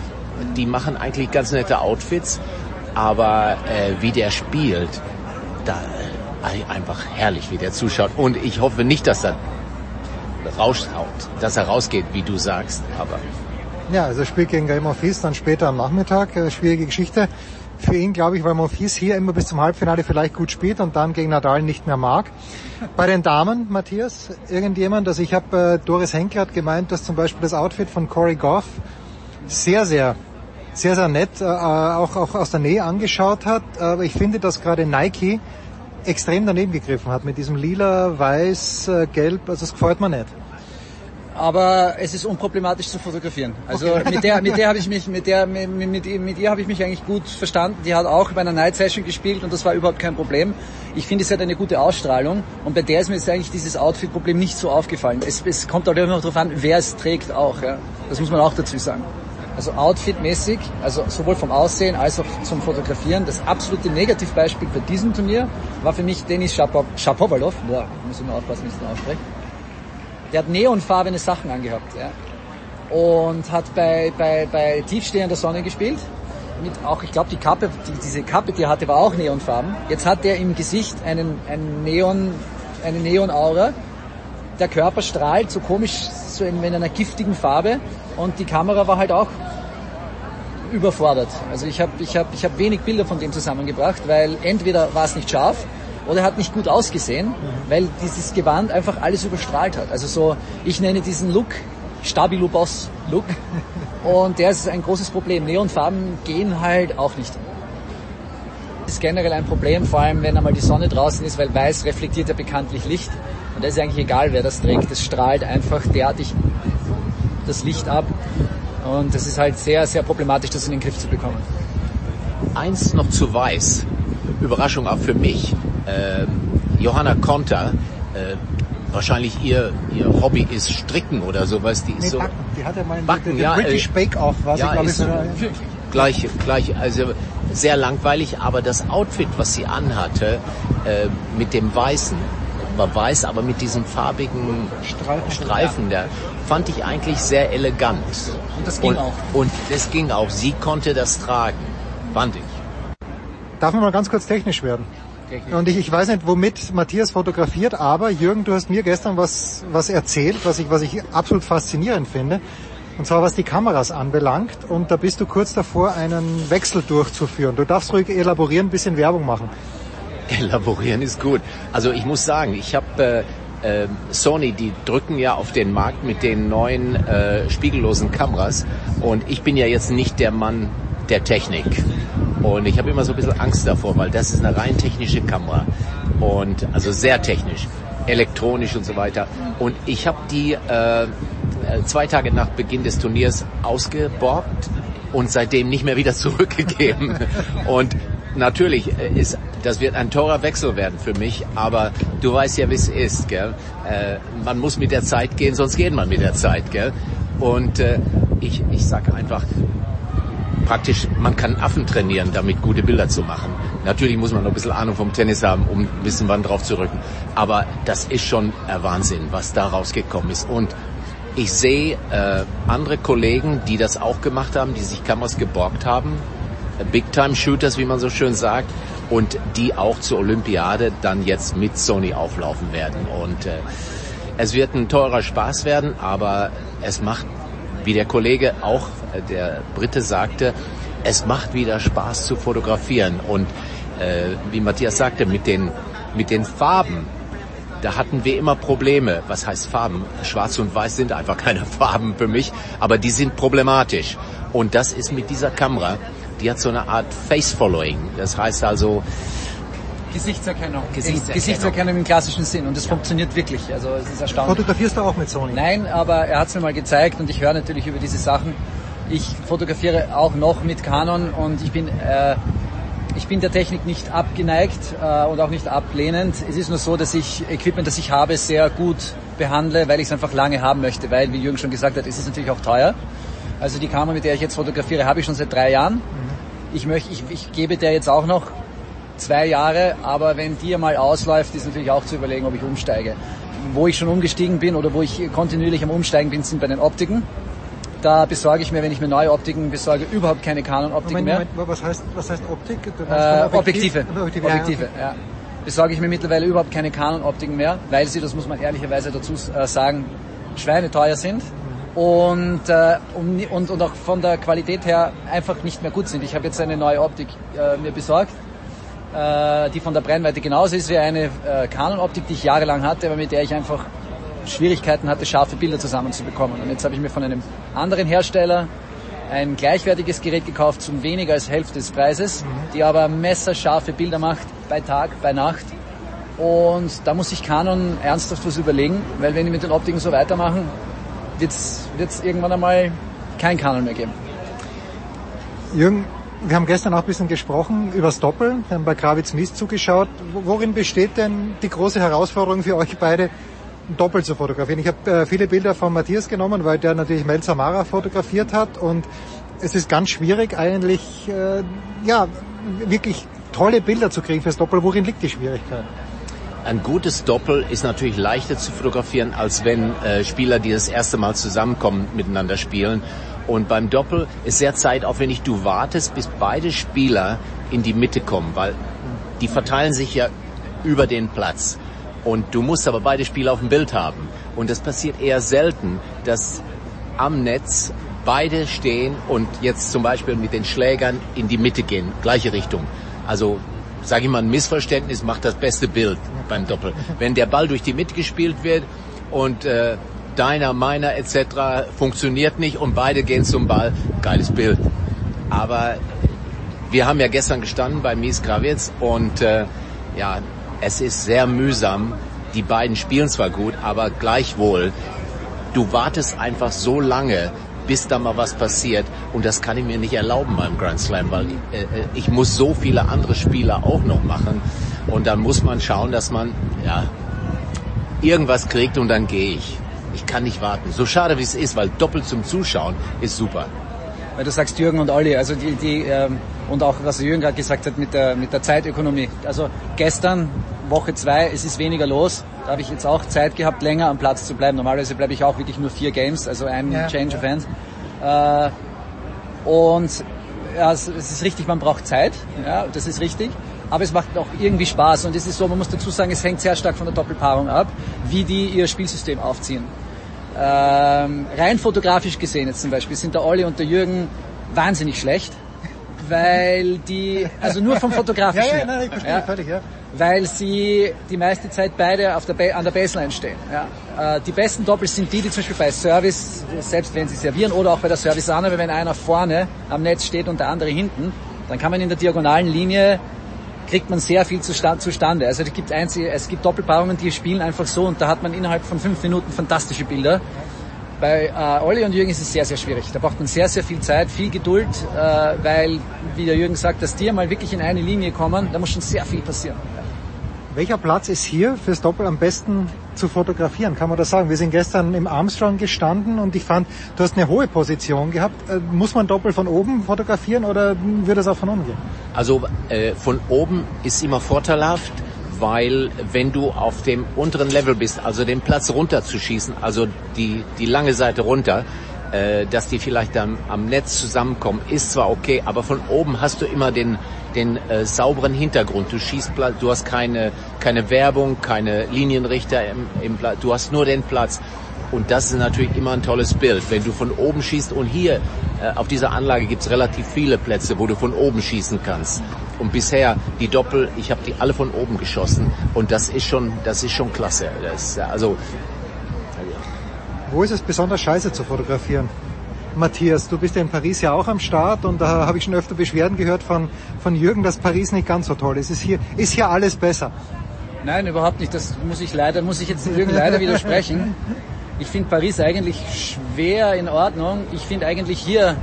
die machen eigentlich ganz nette Outfits, aber äh, wie der spielt, da äh, einfach herrlich, wie der zuschaut. Und ich hoffe nicht, dass er raushaut, dass er rausgeht, wie du sagst, aber. Ja, also spielt gegen Game of Thrones dann später am Nachmittag, äh, schwierige Geschichte für ihn, glaube ich, weil Monfils hier immer bis zum Halbfinale vielleicht gut spielt und dann gegen Nadal nicht mehr mag. Bei den Damen, Matthias, irgendjemand, also ich habe äh, Doris Henkel hat gemeint, dass zum Beispiel das Outfit von Corey Goff sehr, sehr, sehr, sehr nett äh, auch, auch aus der Nähe angeschaut hat. Aber ich finde, dass gerade Nike extrem daneben gegriffen hat mit diesem lila, weiß, äh, gelb. Also das gefällt mir nicht aber es ist unproblematisch zu fotografieren. Also okay. mit der, mit der habe ich mich, mit der, mit, mit, mit ihr habe ich mich eigentlich gut verstanden. Die hat auch bei einer Night Session gespielt und das war überhaupt kein Problem. Ich finde, sie hat eine gute Ausstrahlung und bei der ist mir jetzt eigentlich dieses Outfit-Problem nicht so aufgefallen. Es, es kommt auch immer noch darauf an, wer es trägt auch. Ja. Das muss man auch dazu sagen. Also Outfit-mäßig, also sowohl vom Aussehen als auch zum Fotografieren. Das absolute Negativbeispiel bei diesem Turnier war für mich Denis Shapovalov. Boah, muss ich mal aufpassen, wie ich es ausspreche der hat neonfarbene Sachen angehabt, ja. Und hat bei, bei, bei tiefstehender Sonne gespielt. Mit auch, ich glaube, die Kappe, die, diese Kappe, die er hatte, war auch neonfarben. Jetzt hat er im Gesicht einen, einen Neon, eine Neonaura. Der Körper strahlt so komisch, so in, in einer giftigen Farbe. Und die Kamera war halt auch überfordert. Also ich habe ich hab, ich hab wenig Bilder von dem zusammengebracht, weil entweder war es nicht scharf oder hat nicht gut ausgesehen, mhm. weil dieses Gewand einfach alles überstrahlt hat. Also so, ich nenne diesen Look Stabilo Boss Look und der ist ein großes Problem. Neonfarben gehen halt auch nicht. Das ist generell ein Problem, vor allem wenn einmal die Sonne draußen ist, weil weiß reflektiert ja bekanntlich Licht und da ist eigentlich egal, wer das trägt. Es strahlt einfach derartig das Licht ab und das ist halt sehr, sehr problematisch, das in den Griff zu bekommen. Eins noch zu weiß. Überraschung auch für mich äh, Johanna Konter, äh, wahrscheinlich ihr, ihr Hobby ist Stricken oder sowas. Die ist nee, so Backen. Die hat ja mal Backen, ja, British äh, Bake Off, was ja, ich glaube ich. Gleiche, gleiche, also sehr langweilig, aber das Outfit, was sie anhatte, äh, mit dem Weißen, war weiß, aber mit diesem farbigen Streifen, Streifen ja. da, fand ich eigentlich sehr elegant. Und das ging und, auch. Und das ging auch. Sie konnte das tragen, fand ich. Darf man mal ganz kurz technisch werden? Und ich, ich weiß nicht, womit Matthias fotografiert, aber Jürgen, du hast mir gestern was, was erzählt, was ich, was ich absolut faszinierend finde. Und zwar was die Kameras anbelangt. Und da bist du kurz davor, einen Wechsel durchzuführen. Du darfst ruhig elaborieren, ein bisschen Werbung machen. Elaborieren ist gut. Also ich muss sagen, ich habe äh, äh, Sony, die drücken ja auf den Markt mit den neuen äh, spiegellosen Kameras. Und ich bin ja jetzt nicht der Mann der Technik. Und ich habe immer so ein bisschen Angst davor, weil das ist eine rein technische Kamera. Und also sehr technisch, elektronisch und so weiter. Und ich habe die äh, zwei Tage nach Beginn des Turniers ausgeborgt und seitdem nicht mehr wieder zurückgegeben. und natürlich ist, das wird ein teurer Wechsel werden für mich, aber du weißt ja, wie es ist, gell? Äh, man muss mit der Zeit gehen, sonst geht man mit der Zeit, gell? Und äh, ich, ich sage einfach, praktisch, man kann Affen trainieren, damit gute Bilder zu machen. Natürlich muss man noch ein bisschen Ahnung vom Tennis haben, um ein bisschen wann drauf zu rücken. Aber das ist schon ein Wahnsinn, was da rausgekommen ist. Und ich sehe äh, andere Kollegen, die das auch gemacht haben, die sich Kameras geborgt haben, Big-Time-Shooters, wie man so schön sagt, und die auch zur Olympiade dann jetzt mit Sony auflaufen werden. Und äh, es wird ein teurer Spaß werden, aber es macht, wie der Kollege auch, äh, der Brite sagte, es macht wieder Spaß zu fotografieren. Und äh, wie Matthias sagte, mit den, mit den Farben, da hatten wir immer Probleme. Was heißt Farben? Schwarz und Weiß sind einfach keine Farben für mich, aber die sind problematisch. Und das ist mit dieser Kamera, die hat so eine Art Face-Following. Das heißt also, Gesichtserkennung. Gesichtserkennung. Gesichtserkennung im klassischen Sinn und es ja. funktioniert wirklich. Also es ist erstaunlich. Fotografierst du auch mit Sony? Nein, aber er hat es mir mal gezeigt und ich höre natürlich über diese Sachen. Ich fotografiere auch noch mit Canon und ich bin äh, ich bin der Technik nicht abgeneigt äh, und auch nicht ablehnend. Es ist nur so, dass ich Equipment, das ich habe, sehr gut behandle, weil ich es einfach lange haben möchte, weil, wie Jürgen schon gesagt hat, es ist natürlich auch teuer. Also die Kamera, mit der ich jetzt fotografiere, habe ich schon seit drei Jahren. Mhm. Ich, möchte, ich, ich gebe der jetzt auch noch zwei Jahre, aber wenn die mal ausläuft, ist natürlich auch zu überlegen, ob ich umsteige. Wo ich schon umgestiegen bin oder wo ich kontinuierlich am Umsteigen bin, sind bei den Optiken. Da besorge ich mir, wenn ich mir neue Optiken besorge, überhaupt keine Canon-Optiken mehr. Moment, was heißt, was heißt Optik? Äh, Objektive. Objektive, Objektive ja, ja. Besorge ich mir mittlerweile überhaupt keine Canon-Optiken mehr, weil sie, das muss man ehrlicherweise dazu äh, sagen, schweineteuer sind und, äh, und, und auch von der Qualität her einfach nicht mehr gut sind. Ich habe jetzt eine neue Optik äh, mir besorgt, äh, die von der Brennweite genauso ist wie eine äh, Canon-Optik, die ich jahrelang hatte, aber mit der ich einfach Schwierigkeiten hatte, scharfe Bilder zusammenzubekommen. Und jetzt habe ich mir von einem anderen Hersteller ein gleichwertiges Gerät gekauft zum weniger als Hälfte des Preises, die aber messerscharfe Bilder macht, bei Tag, bei Nacht. Und da muss sich Canon ernsthaft was überlegen, weil wenn die mit den Optiken so weitermachen, wird es irgendwann einmal kein Canon mehr geben. Jürgen, wir haben gestern auch ein bisschen gesprochen über das Doppel, wir haben bei Kravitz Mist zugeschaut. Worin besteht denn die große Herausforderung für euch beide, doppelt zu fotografieren. Ich habe äh, viele Bilder von Matthias genommen, weil der natürlich Mel Samara fotografiert hat und es ist ganz schwierig eigentlich, äh, ja, wirklich tolle Bilder zu kriegen fürs Doppel. Worin liegt die Schwierigkeit? Ein gutes Doppel ist natürlich leichter zu fotografieren, als wenn äh, Spieler, die das erste Mal zusammenkommen, miteinander spielen. Und beim Doppel ist sehr zeitaufwendig. Du wartest, bis beide Spieler in die Mitte kommen, weil die verteilen sich ja über den Platz. Und du musst aber beide Spieler auf dem Bild haben. Und das passiert eher selten, dass am Netz beide stehen und jetzt zum Beispiel mit den Schlägern in die Mitte gehen, gleiche Richtung. Also sage ich mal, ein Missverständnis macht das beste Bild beim Doppel. Wenn der Ball durch die Mitte gespielt wird und äh, deiner, meiner etc. funktioniert nicht und beide gehen zum Ball, geiles Bild. Aber wir haben ja gestern gestanden bei Mies Krawitz und äh, ja, es ist sehr mühsam. Die beiden spielen zwar gut, aber gleichwohl, du wartest einfach so lange, bis da mal was passiert. Und das kann ich mir nicht erlauben beim Grand Slam, weil äh, äh, ich muss so viele andere Spieler auch noch machen. Und dann muss man schauen, dass man ja irgendwas kriegt und dann gehe ich. Ich kann nicht warten. So schade wie es ist, weil doppelt zum Zuschauen ist super. Weil du sagst Jürgen und Olli, also die, die ähm, und auch was Jürgen gerade gesagt hat mit der mit der Zeitökonomie. Also gestern Woche zwei, es ist weniger los. Da habe ich jetzt auch Zeit gehabt, länger am Platz zu bleiben. Normalerweise bleibe ich auch wirklich nur vier Games, also ein ja. Change of Hands. Äh, und ja, es, es ist richtig, man braucht Zeit. Ja, das ist richtig. Aber es macht auch irgendwie Spaß. Und es ist so, man muss dazu sagen, es hängt sehr stark von der Doppelpaarung ab, wie die ihr Spielsystem aufziehen. Ähm, rein fotografisch gesehen jetzt zum Beispiel sind der Olli und der Jürgen wahnsinnig schlecht weil die, also nur vom Fotografischen. ja, ja, nein, ich verstehe ja, völlig, ja. Weil sie die meiste Zeit beide auf der an der Baseline stehen. Ja. Äh, die besten Doppels sind die, die zum Beispiel bei Service, selbst wenn sie servieren oder auch bei der Service-Annahme, wenn einer vorne am Netz steht und der andere hinten, dann kann man in der diagonalen Linie kriegt man sehr viel zustande. Also es gibt, einzige, es gibt Doppelpaarungen, die spielen einfach so und da hat man innerhalb von fünf Minuten fantastische Bilder. Bei äh, Olli und Jürgen ist es sehr, sehr schwierig. Da braucht man sehr, sehr viel Zeit, viel Geduld, äh, weil, wie der Jürgen sagt, dass die mal wirklich in eine Linie kommen, da muss schon sehr viel passieren. Welcher Platz ist hier fürs Doppel am besten zu fotografieren? Kann man das sagen? Wir sind gestern im Armstrong gestanden und ich fand, du hast eine hohe Position gehabt. Äh, muss man Doppel von oben fotografieren oder würde das auch von unten gehen? Also äh, von oben ist immer vorteilhaft, weil wenn du auf dem unteren Level bist, also den Platz runterzuschießen, also die, die lange Seite runter, äh, dass die vielleicht am, am Netz zusammenkommen, ist zwar okay, aber von oben hast du immer den, den äh, sauberen Hintergrund. Du schießt, du hast keine, keine Werbung, keine Linienrichter im, im du hast nur den Platz. Und das ist natürlich immer ein tolles Bild, wenn du von oben schießt. Und hier äh, auf dieser Anlage gibt es relativ viele Plätze, wo du von oben schießen kannst. Und bisher die Doppel, ich habe die alle von oben geschossen. Und das ist schon, das ist schon klasse. Das, also wo ist es besonders scheiße zu fotografieren? Matthias, du bist ja in Paris ja auch am Start und da habe ich schon öfter Beschwerden gehört von, von Jürgen, dass Paris nicht ganz so toll ist. Ist hier, ist hier alles besser? Nein, überhaupt nicht. Das muss ich leider, muss ich jetzt Jürgen leider widersprechen. Ich finde Paris eigentlich schwer in Ordnung. Ich finde eigentlich hier,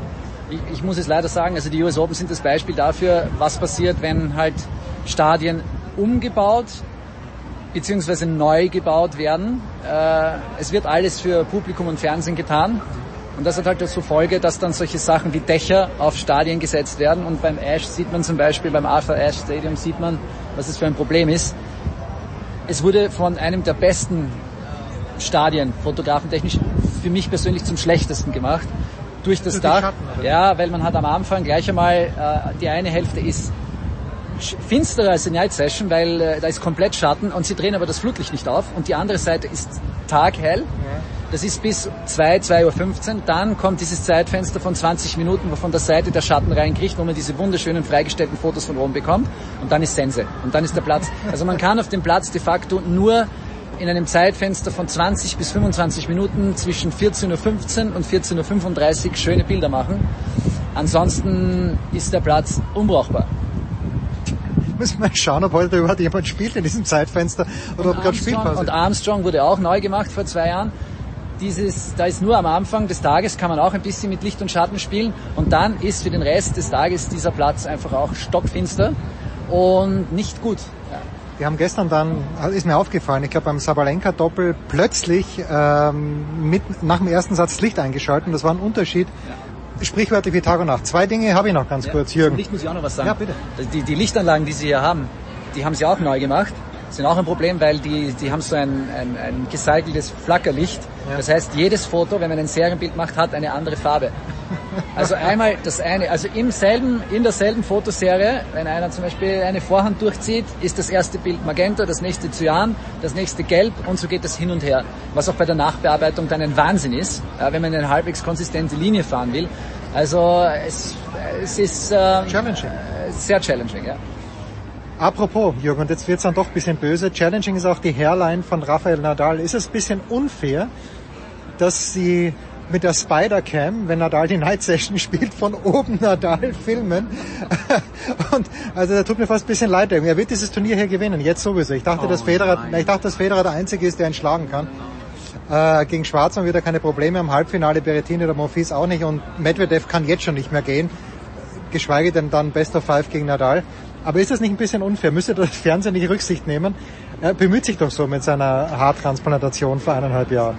ich, ich muss es leider sagen, also die US Open sind das Beispiel dafür, was passiert, wenn halt Stadien umgebaut beziehungsweise neu gebaut werden. Äh, es wird alles für Publikum und Fernsehen getan. Und das hat halt zur Folge, dass dann solche Sachen wie Dächer auf Stadien gesetzt werden. Und beim Ash sieht man zum Beispiel, beim Arthur Ashe Stadium sieht man, was es für ein Problem ist. Es wurde von einem der besten Stadien, fotografentechnisch, für mich persönlich zum schlechtesten gemacht. Durch das Dach. Schatten, ja, weil man hat am Anfang gleich einmal, äh, die eine Hälfte ist finsterer als die Night Session, weil äh, da ist komplett Schatten und sie drehen aber das Flutlicht nicht auf und die andere Seite ist taghell. Das ist bis 2, 2.15 Uhr. Dann kommt dieses Zeitfenster von 20 Minuten, wo von der Seite der Schatten reinkriegt, wo man diese wunderschönen freigestellten Fotos von oben bekommt. Und dann ist Sense. Und dann ist der Platz. Also man kann auf dem Platz de facto nur in einem Zeitfenster von 20 bis 25 Minuten zwischen 14.15 Uhr und 14.35 Uhr schöne Bilder machen. Ansonsten ist der Platz unbrauchbar müssen wir schauen, ob heute überhaupt jemand spielt in diesem Zeitfenster oder und ob gerade Spielpause Und Armstrong wurde auch neu gemacht vor zwei Jahren. Dieses, da ist nur am Anfang des Tages kann man auch ein bisschen mit Licht und Schatten spielen und dann ist für den Rest des Tages dieser Platz einfach auch stockfinster und nicht gut. Ja. Die haben gestern dann, ist mir aufgefallen, ich glaube beim Sabalenka-Doppel plötzlich ähm, mit, nach dem ersten Satz Licht eingeschalten. Das war ein Unterschied. Ja sprichwörtlich wie Tag und Nacht. Zwei Dinge habe ich noch ganz ja, kurz, Jürgen. Licht muss ich auch noch was sagen. Ja, bitte. Die, die Lichtanlagen, die Sie hier haben, die haben Sie auch neu gemacht. Sind auch ein Problem, weil die, die haben so ein, ein, ein gecyceltes Flackerlicht. Ja. Das heißt, jedes Foto, wenn man ein Serienbild macht, hat eine andere Farbe. Also einmal das eine, also im selben, in derselben Fotoserie, wenn einer zum Beispiel eine Vorhand durchzieht, ist das erste Bild Magenta, das nächste Cyan, das nächste Gelb und so geht das hin und her. Was auch bei der Nachbearbeitung dann ein Wahnsinn ist, wenn man eine halbwegs konsistente Linie fahren will. Also es, es ist äh, challenging. sehr challenging, ja. Apropos, Jürgen, und jetzt wird's dann doch ein bisschen böse. Challenging ist auch die Hairline von Rafael Nadal. Ist es ein bisschen unfair, dass sie mit der Spider-Cam, wenn Nadal die Night Session spielt, von oben Nadal filmen. und also da tut mir fast ein bisschen leid. Er wird dieses Turnier hier gewinnen, jetzt sowieso. Ich dachte, oh, dass Federer, ich dachte, dass Federer der Einzige ist, der ihn schlagen kann. Äh, gegen Schwarzmann wird er keine Probleme am Halbfinale, Berrettini oder Monfils auch nicht und Medvedev kann jetzt schon nicht mehr gehen, geschweige denn dann Best of Five gegen Nadal. Aber ist das nicht ein bisschen unfair? Müsste das Fernsehen nicht Rücksicht nehmen? Er bemüht sich doch so mit seiner Haartransplantation vor eineinhalb Jahren.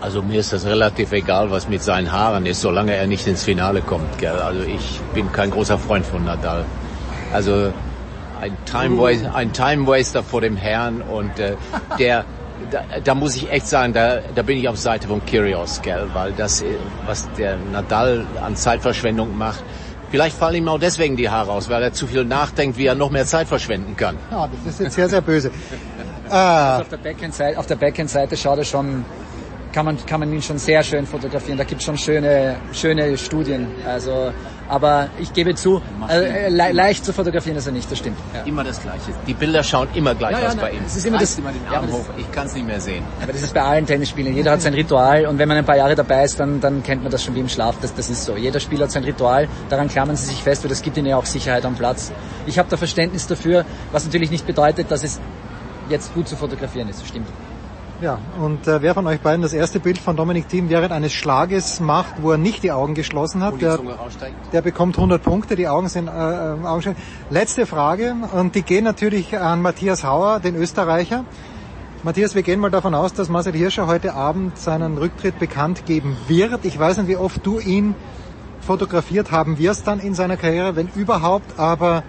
Also mir ist das relativ egal, was mit seinen Haaren ist, solange er nicht ins Finale kommt. Gell? Also ich bin kein großer Freund von Nadal. Also ein Time, Waster, ein Time Waster vor dem Herrn und äh, der da, da muss ich echt sagen, da, da bin ich auf Seite von Kyrgios, gell, weil das, was der Nadal an Zeitverschwendung macht, vielleicht fallen ihm auch deswegen die Haare aus, weil er zu viel nachdenkt, wie er noch mehr Zeit verschwenden kann. Ja, das ist jetzt sehr, sehr böse. also auf der Backhand-Seite, auf der Backhand-Seite schaut er schon kann man, kann man ihn schon sehr schön fotografieren. Da gibt es schon schöne, schöne Studien. Also, aber ich gebe zu, äh, le leicht zu fotografieren ist er nicht, das stimmt. Ja. Immer das Gleiche. Die Bilder schauen immer gleich ja, ja, aus bei ihm. Es ist immer das, immer den Arm hoch. Ich kann es nicht mehr sehen. Aber das ist bei allen Tennisspielern. Jeder hat sein Ritual und wenn man ein paar Jahre dabei ist, dann, dann kennt man das schon wie im Schlaf. Das, das ist so. Jeder Spieler hat sein Ritual. Daran klammern sie sich fest, weil das gibt ihnen ja auch Sicherheit am Platz. Ich habe da Verständnis dafür, was natürlich nicht bedeutet, dass es jetzt gut zu fotografieren ist. Das stimmt. Ja, und äh, wer von euch beiden das erste Bild von Dominik Thiem während eines Schlages macht, wo er nicht die Augen geschlossen hat, der, der bekommt 100 Punkte, die Augen sind äh, äh Augen Letzte Frage, und die gehen natürlich an Matthias Hauer, den Österreicher. Matthias, wir gehen mal davon aus, dass Marcel Hirscher heute Abend seinen Rücktritt bekannt geben wird. Ich weiß nicht, wie oft du ihn fotografiert haben wirst dann in seiner Karriere, wenn überhaupt, aber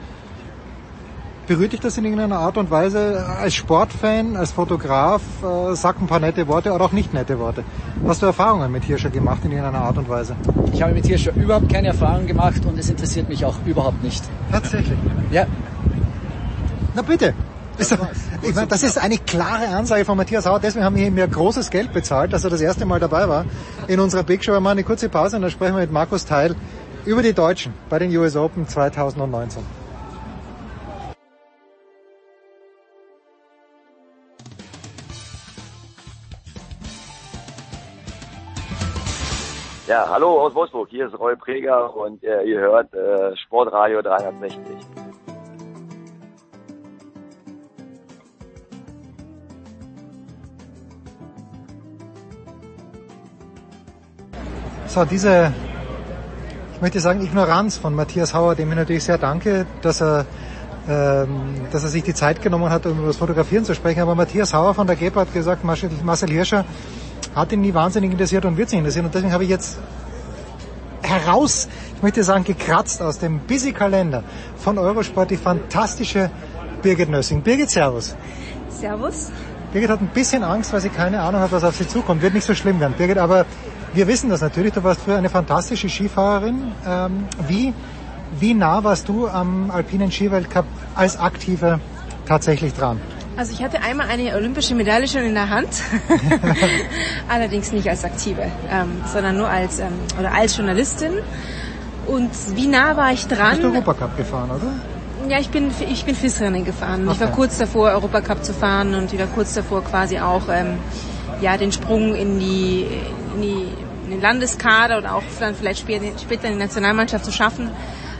Berührt dich das in irgendeiner Art und Weise als Sportfan, als Fotograf? Äh, sag ein paar nette Worte oder auch nicht nette Worte. Hast du Erfahrungen mit Hirscher gemacht in irgendeiner Art und Weise? Ich habe mit Hirscher überhaupt keine Erfahrung gemacht und es interessiert mich auch überhaupt nicht. Tatsächlich? Ja. Na bitte. Das, ich meine, das ist eine klare Ansage von Matthias Hauer. Deswegen haben wir ihm ja großes Geld bezahlt, dass er das erste Mal dabei war in unserer Big Show. Wir machen eine kurze Pause und dann sprechen wir mit Markus Teil über die Deutschen bei den US Open 2019. Ja, hallo aus Wolfsburg. Hier ist Roy Preger und äh, ihr hört äh, Sportradio 360. So, diese, ich möchte sagen, Ignoranz von Matthias Hauer, dem ich natürlich sehr danke, dass er, ähm, dass er sich die Zeit genommen hat, um über das Fotografieren zu sprechen. Aber Matthias Hauer von der GEPA hat gesagt, Marcel Hirscher hat ihn nie wahnsinnig interessiert und wird sich interessieren. Und deswegen habe ich jetzt heraus, ich möchte sagen, gekratzt aus dem Busy-Kalender von Eurosport die fantastische Birgit Nössing. Birgit, Servus. Servus. Birgit hat ein bisschen Angst, weil sie keine Ahnung hat, was auf sie zukommt. Wird nicht so schlimm werden. Birgit, aber wir wissen das natürlich. Du warst früher eine fantastische Skifahrerin. Ähm, wie, wie nah warst du am alpinen Skiweltcup als Aktive tatsächlich dran? Also ich hatte einmal eine olympische Medaille schon in der Hand, allerdings nicht als Aktive, ähm, sondern nur als ähm, oder als Journalistin. Und wie nah war ich dran? Bist du Europacup gefahren, oder? Ja, ich bin ich bin FIS-Rennen gefahren. Okay. Ich war kurz davor, Europacup zu fahren und ich war kurz davor quasi auch ähm, ja den Sprung in die in, die, in den Landeskader oder auch dann vielleicht später, später in die Nationalmannschaft zu schaffen.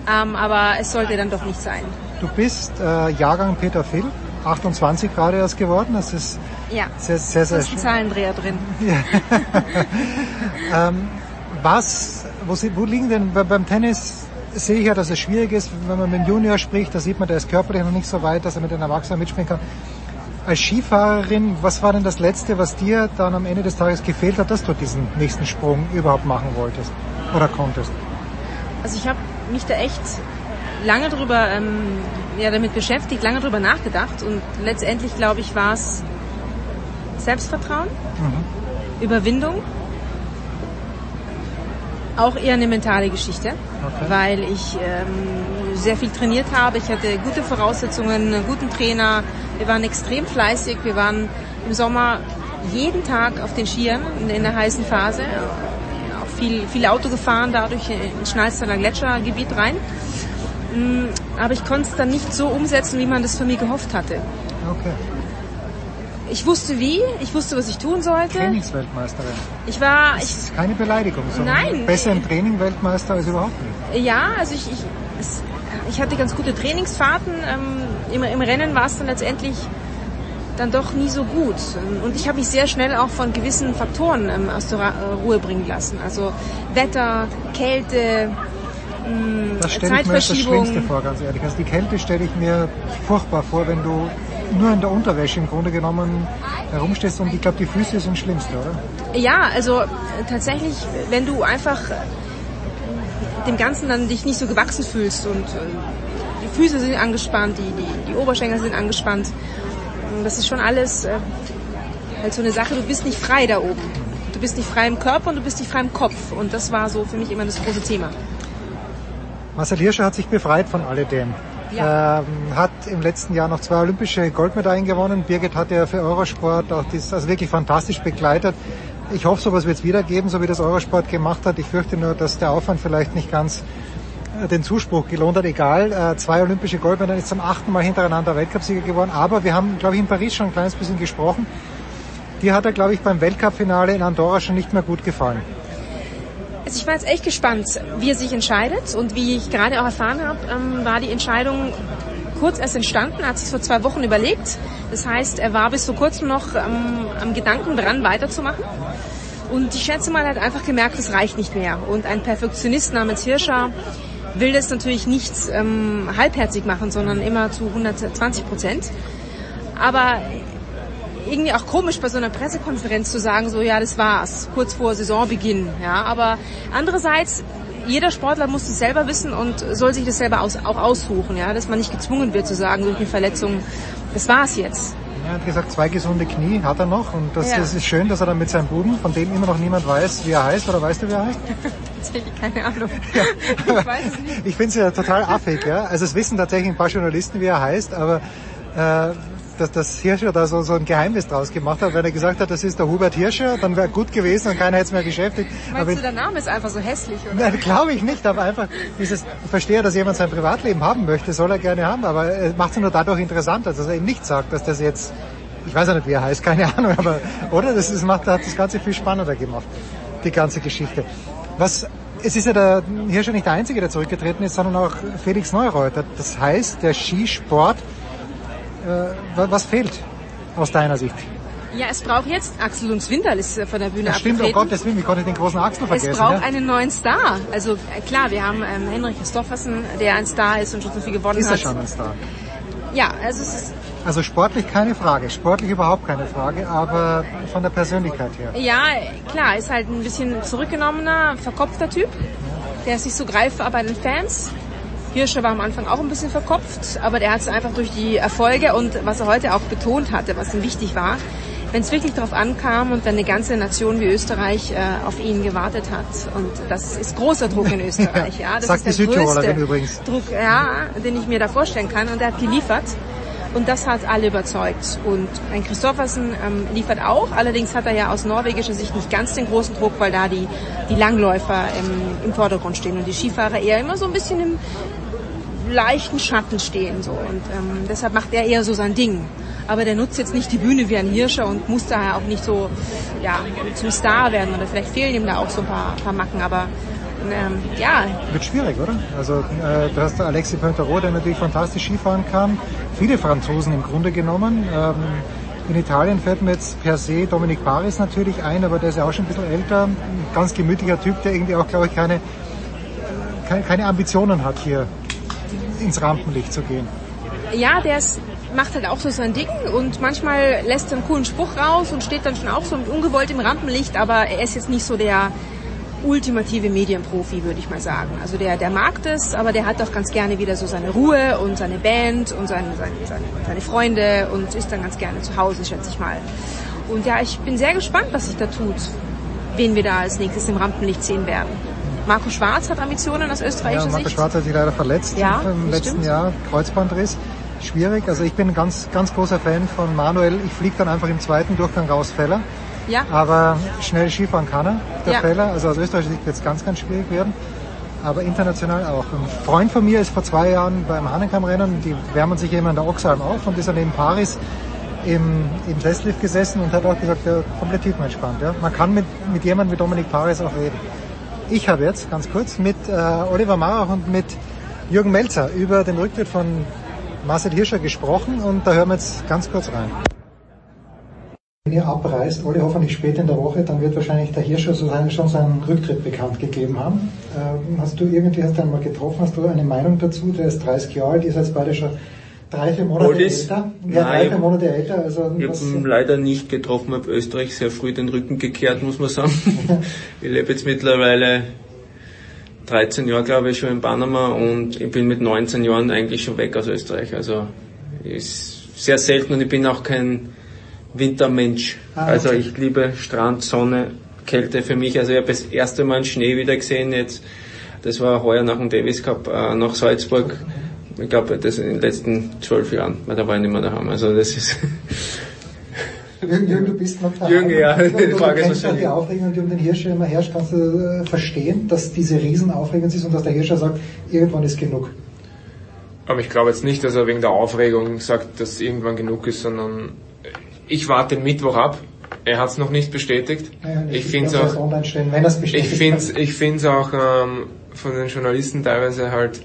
Ähm, aber es sollte dann doch nicht sein. Du bist äh, Jahrgang Peter Phil, 28 gerade erst geworden. Das ist ja, sehr, sehr, sehr ist ein Zahlendreher drin. Ja. ähm, was, wo, wo liegen denn beim Tennis? Sehe ich ja, dass es schwierig ist, wenn man mit dem Junior spricht, da sieht man, der ist körperlich noch nicht so weit, dass er mit den Erwachsenen mitspielen kann. Als Skifahrerin, was war denn das Letzte, was dir dann am Ende des Tages gefehlt hat, dass du diesen nächsten Sprung überhaupt machen wolltest oder konntest? Also ich habe mich da echt lange drüber ähm, ja, damit beschäftigt, lange drüber nachgedacht und letztendlich glaube ich war es Selbstvertrauen, mhm. Überwindung, auch eher eine mentale Geschichte, okay. weil ich ähm, sehr viel trainiert habe. Ich hatte gute Voraussetzungen, einen guten Trainer. Wir waren extrem fleißig. Wir waren im Sommer jeden Tag auf den Skiern in, der heißen Phase. Auch viel, viel Auto gefahren, dadurch ins Schnalztaler Gletschergebiet rein. Mm, aber ich konnte es dann nicht so umsetzen, wie man das für mich gehofft hatte. Okay. Ich wusste wie, ich wusste, was ich tun sollte. Trainingsweltmeisterin. Ich war. Das ich, ist keine Beleidigung, sondern nein. besser im Training Weltmeister als überhaupt nicht. Ja, also ich, ich, es, ich hatte ganz gute Trainingsfahrten. Ähm, im, Im Rennen war es dann letztendlich dann doch nie so gut. Und ich habe mich sehr schnell auch von gewissen Faktoren ähm, aus der Ruhe bringen lassen. Also Wetter, Kälte, mh, das stelle ich mir als das Schlimmste vor, ganz ehrlich. Also die Kälte stelle ich mir furchtbar vor, wenn du nur in der Unterwäsche im Grunde genommen herumstehst und ich glaube, die Füße sind das Schlimmste, oder? Ja, also tatsächlich, wenn du einfach dem Ganzen dann dich nicht so gewachsen fühlst und die Füße sind angespannt, die, die, die Oberschenkel sind angespannt. Das ist schon alles äh, halt so eine Sache, du bist nicht frei da oben. Du bist nicht frei im Körper und du bist nicht frei im Kopf. Und das war so für mich immer das große Thema. Marcel Hirscher hat sich befreit von alledem. Ja. Ähm, hat im letzten Jahr noch zwei olympische Goldmedaillen gewonnen. Birgit hat ja für Eurosport auch das also wirklich fantastisch begleitet. Ich hoffe, sowas wird es wieder geben, so wie das Eurosport gemacht hat. Ich fürchte nur, dass der Aufwand vielleicht nicht ganz äh, den Zuspruch gelohnt hat. Egal, äh, zwei olympische Goldmedaillen ist zum achten Mal hintereinander Weltcupsieger geworden. Aber wir haben, glaube ich, in Paris schon ein kleines bisschen gesprochen. Die hat er, glaube ich, beim Weltcup-Finale in Andorra schon nicht mehr gut gefallen. Also ich war jetzt echt gespannt, wie er sich entscheidet. Und wie ich gerade auch erfahren habe, ähm, war die Entscheidung kurz erst entstanden, hat sich vor zwei Wochen überlegt. Das heißt, er war bis vor kurzem noch ähm, am Gedanken dran, weiterzumachen. Und ich schätze mal, er hat einfach gemerkt, es reicht nicht mehr. Und ein Perfektionist namens Hirscher will das natürlich nicht ähm, halbherzig machen, sondern immer zu 120 Prozent. Aber irgendwie auch komisch bei so einer Pressekonferenz zu sagen, so ja, das war's, kurz vor Saisonbeginn. Ja, aber andererseits jeder Sportler muss es selber wissen und soll sich das selber aus, auch aussuchen, ja, dass man nicht gezwungen wird zu sagen durch eine Verletzung, das war's jetzt. Er hat gesagt, zwei gesunde Knie hat er noch und das, Ja. das ist schön, dass er dann mit seinem Buben, von dem immer noch niemand weiß, wie er heißt, oder weißt du, wie er heißt? Tatsächlich keine Ahnung. Ich weiß es nicht. Ich finde es ja total affig, ja. Also es wissen tatsächlich ein paar Journalisten, wie er heißt, aber äh, dass, dass Hirscher da so, so ein Geheimnis draus gemacht hat, wenn er gesagt hat, das ist der Hubert Hirscher, dann wäre gut gewesen und keiner hätte es mehr beschäftigt. Meinst aber du, der Name ist einfach so hässlich, oder? Nein, glaube ich nicht, aber einfach dieses, ich verstehe, dass jemand sein Privatleben haben möchte, soll er gerne haben, aber er macht es nur dadurch interessant, dass er eben nicht sagt, dass das jetzt, ich weiß ja nicht, wie er heißt, keine Ahnung, aber, oder? Das ist, macht, hat das Ganze viel spannender gemacht, die ganze Geschichte. Was, es ist ja der Hirscher nicht der Einzige, der zurückgetreten ist, sondern auch Felix Neureuter. Das heißt, der Skisport, äh, was fehlt aus deiner Sicht? Ja, es braucht jetzt, Axel Lunds Winterl ist äh, von der Bühne Das stimmt, oh abgetreten. Gottes Willen, wie konnte ich den großen Axel vergessen? Es braucht ja? einen neuen Star. Also äh, klar, wir haben ähm, Henrik Christoffersen, der ein Star ist und schon so viel gewonnen Ist er hat. schon ein Star? Ja, also es ist, Also sportlich keine Frage, sportlich überhaupt keine Frage, aber von der Persönlichkeit her. ja, klar, ist halt ein bisschen zurückgenommener, verkopfter Typ, der ist nicht so greifbar bei den Fans. Hirscher war am Anfang auch ein bisschen verkopft, aber der hat es einfach durch die Erfolge und was er heute auch betont hatte, was ihm wichtig war, wenn es wirklich darauf ankam und dann eine ganze Nation wie Österreich äh, auf ihn gewartet hat. Und das ist großer Druck in Österreich. ja, das Sagt ist der größte. Druck, ja, den ich mir da vorstellen kann. Und er hat geliefert. Und das hat alle überzeugt. Und ein Christoffersen ähm, liefert auch. Allerdings hat er ja aus norwegischer Sicht nicht ganz den großen Druck, weil da die, die Langläufer im, im Vordergrund stehen und die Skifahrer eher immer so ein bisschen im leichten Schatten stehen. So. Und ähm, deshalb macht er eher so sein Ding. Aber der nutzt jetzt nicht die Bühne wie ein Hirscher und muss daher auch nicht so ja, zum Star werden. Oder vielleicht fehlen ihm da auch so ein paar, paar Macken. Aber ähm, ja, Wird schwierig, oder? Also äh, du hast Alexis Pointerot, der natürlich fantastisch Skifahren kann. Viele Franzosen im Grunde genommen. Ähm, in Italien fällt mir jetzt per se Dominic Paris natürlich ein, aber der ist ja auch schon ein bisschen älter. Ein ganz gemütlicher Typ, der irgendwie auch, glaube ich, keine, keine, keine Ambitionen hat, hier ins Rampenlicht zu gehen. ja, der ist, macht halt auch so sein Ding und manchmal lässt er einen coolen Spruch raus und steht dann schon auch so ungewollt im Rampenlicht, aber er ist jetzt nicht so der ultimative Medienprofi, würde ich mal sagen. Also der, der mag das, aber der hat doch ganz gerne wieder so seine Ruhe und seine Band und seine, seine, seine, seine Freunde und ist dann ganz gerne zu Hause, schätze ich mal. Und ja, ich bin sehr gespannt, was sich da tut, wen wir da als nächstes im Rampenlicht sehen werden. Marco Schwarz hat Ambitionen aus Ja, österreichischer Marco Sicht. Schwarz hat sich leider verletzt Ja, im letzten stimmt. Jahr, Kreuzbandriss. Schwierig, also ich bin ein ganz, ganz großer Fan von Manuel. Ich fliege dann einfach im zweiten Durchgang raus, Feller. Ja. Aber schnell Skifahren kann er, der Ja. Feller. Also aus österreichischer Sicht wird es ganz, ganz schwierig werden. Aber international auch. Ein Freund von mir ist vor zwei Jahren beim Hanenkam-Rennen, die wärmen sich immer in der Oxalm auf und ist dann in Paris im, im Testlift gesessen und hat auch gesagt, ja, komplett tiefenentspannt. Ja. Man kann mit, mit jemandem wie Dominik Paris auch reden. Ich habe jetzt ganz kurz mit äh, Oliver Marach und mit Jürgen Melzer über den Rücktritt von Marcel Hirscher gesprochen und da hören wir jetzt ganz kurz rein. Wenn ihr abreist, Olli, hoffentlich spät in der Woche, dann wird wahrscheinlich der Hirscher schon seinen Rücktritt bekannt gegeben haben. Ähm, hast du irgendwie, hast du ihn mal getroffen, hast du eine Meinung dazu? Der ist 30 Jahre alt, ihr seid beide schon drei, vier Monate Oldis? älter. Ja, drei, Nein, vier Monate älter. Also, Ich habe ihn leider nicht getroffen, habe Österreich sehr früh den Rücken gekehrt, muss man sagen. ich lebe jetzt mittlerweile 13 Jahre, glaube ich, schon in Panama und ich bin mit 19 Jahren eigentlich schon weg aus Österreich. Also ist sehr selten und ich bin auch kein Wintermensch. Ah, Also okay. ich liebe Strand, Sonne, Kälte für mich. Also ich habe das erste Mal einen Schnee wieder gesehen jetzt. Das war heuer nach dem Davis Cup äh, nach Salzburg. Ich glaube, das in den letzten zwölf Jahren, weil da war ich nicht mehr daheim. Also das ist Jürgen, Jürgen, du bist noch da. Jürgen, ja, Du, die du Frage ist die Aufregung, die um den Hirscher immer herrscht. Kannst du äh, verstehen, dass diese Riesenaufregung ist und dass der Hirscher sagt, irgendwann ist genug? Aber ich glaube jetzt nicht, dass er wegen der Aufregung sagt, dass irgendwann genug ist, sondern ich warte den Mittwoch ab. Er hat es noch nicht bestätigt. Naja, ich finde es auch, ich find's, ich find's auch ähm, von den Journalisten teilweise halt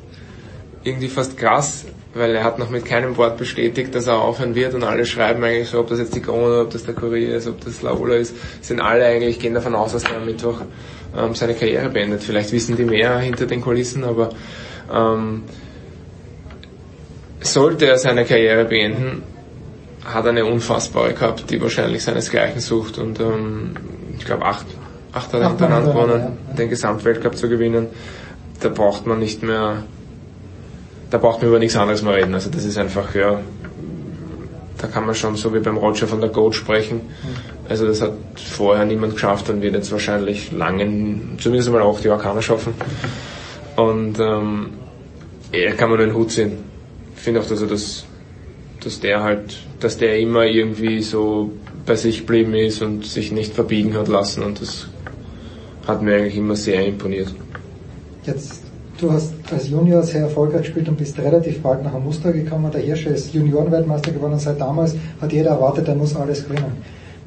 irgendwie fast krass, weil er hat noch mit keinem Wort bestätigt, dass er aufhören wird und alle schreiben eigentlich so, ob das jetzt die Krone, ob das der Kurier ist, ob das Laola ist, sind alle eigentlich, gehen davon aus, dass er am Mittwoch ähm, seine Karriere beendet. Vielleicht wissen die mehr hinter den Kulissen, aber ähm, sollte er seine Karriere beenden, hat eine unfassbare gehabt, die wahrscheinlich seinesgleichen sucht und ähm, ich glaube acht, acht hat er hintereinander gewonnen, den Gesamtweltcup zu gewinnen. Da braucht man nicht mehr, da braucht man über nichts anderes mehr reden. Also das ist einfach, ja, da kann man schon so wie beim Roger von der Goat sprechen. Also das hat vorher niemand geschafft und wird jetzt wahrscheinlich lange, zumindest mal auch die Orkaner schaffen. Und ähm, er kann man nur den Hut ziehen. Ich finde auch, dass er das, dass der halt, dass der immer irgendwie so bei sich geblieben ist und sich nicht verbiegen hat lassen und das hat mir eigentlich immer sehr imponiert. Jetzt, du hast als Junior sehr erfolgreich gespielt und bist relativ bald nach einem Muster gekommen. Der Hirsche ist Juniorenweltmeister geworden und seit damals hat jeder erwartet, er muss alles gewinnen.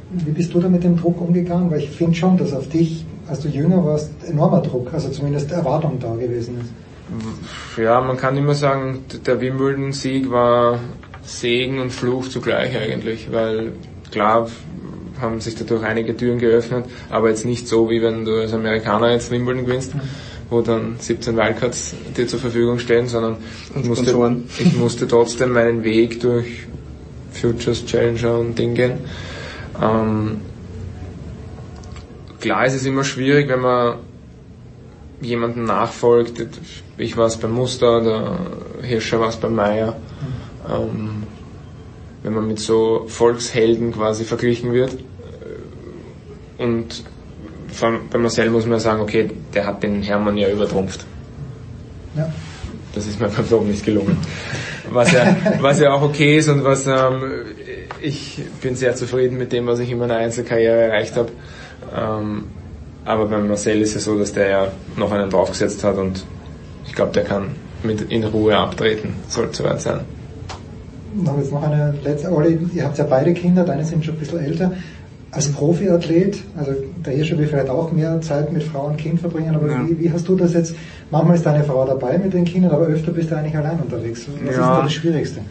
Wie bist du da mit dem Druck umgegangen? Weil ich finde schon, dass auf dich, als du jünger warst, enormer Druck, also zumindest Erwartung da gewesen ist. Ja, man kann immer sagen, der Wimbledon-Sieg war Segen und Fluch zugleich eigentlich, weil klar haben sich dadurch einige Türen geöffnet, aber jetzt nicht so, wie wenn du als Amerikaner jetzt Wimbledon gewinnst, mhm. wo dann 17 Wildcards dir zur Verfügung stehen, sondern ich musste, ich musste trotzdem meinen Weg durch Futures, Challenger und Ding gehen. Ähm, klar ist es immer schwierig, wenn man jemanden nachfolgt. Ich war es beim Muster, der Hirscher war es beim Meier. Ähm, wenn man mit so Volkshelden quasi verglichen wird. Und bei Marcel muss man sagen, okay, der hat den Hermann ja übertrumpft. Ja. Das ist mir beim Dom nicht gelungen. Was ja, was ja auch okay ist und was ähm, ich bin sehr zufrieden mit dem, was ich in meiner Einzelkarriere erreicht habe. Ähm, aber beim Marcel ist es so, dass der ja noch einen draufgesetzt hat und ich glaube, der kann mit in Ruhe abtreten, soll soweit sein. Noch jetzt noch eine letzte, Olli, ihr habt ja beide Kinder, deine sind schon ein bisschen älter. Als Profiathlet, also der Hirscher will vielleicht auch mehr Zeit mit Frau und Kind verbringen, aber ja. wie, wie, hast du das jetzt? Manchmal ist deine Frau dabei mit den Kindern, aber öfter bist du eigentlich allein unterwegs. Was ja. ist da das Schwierigste?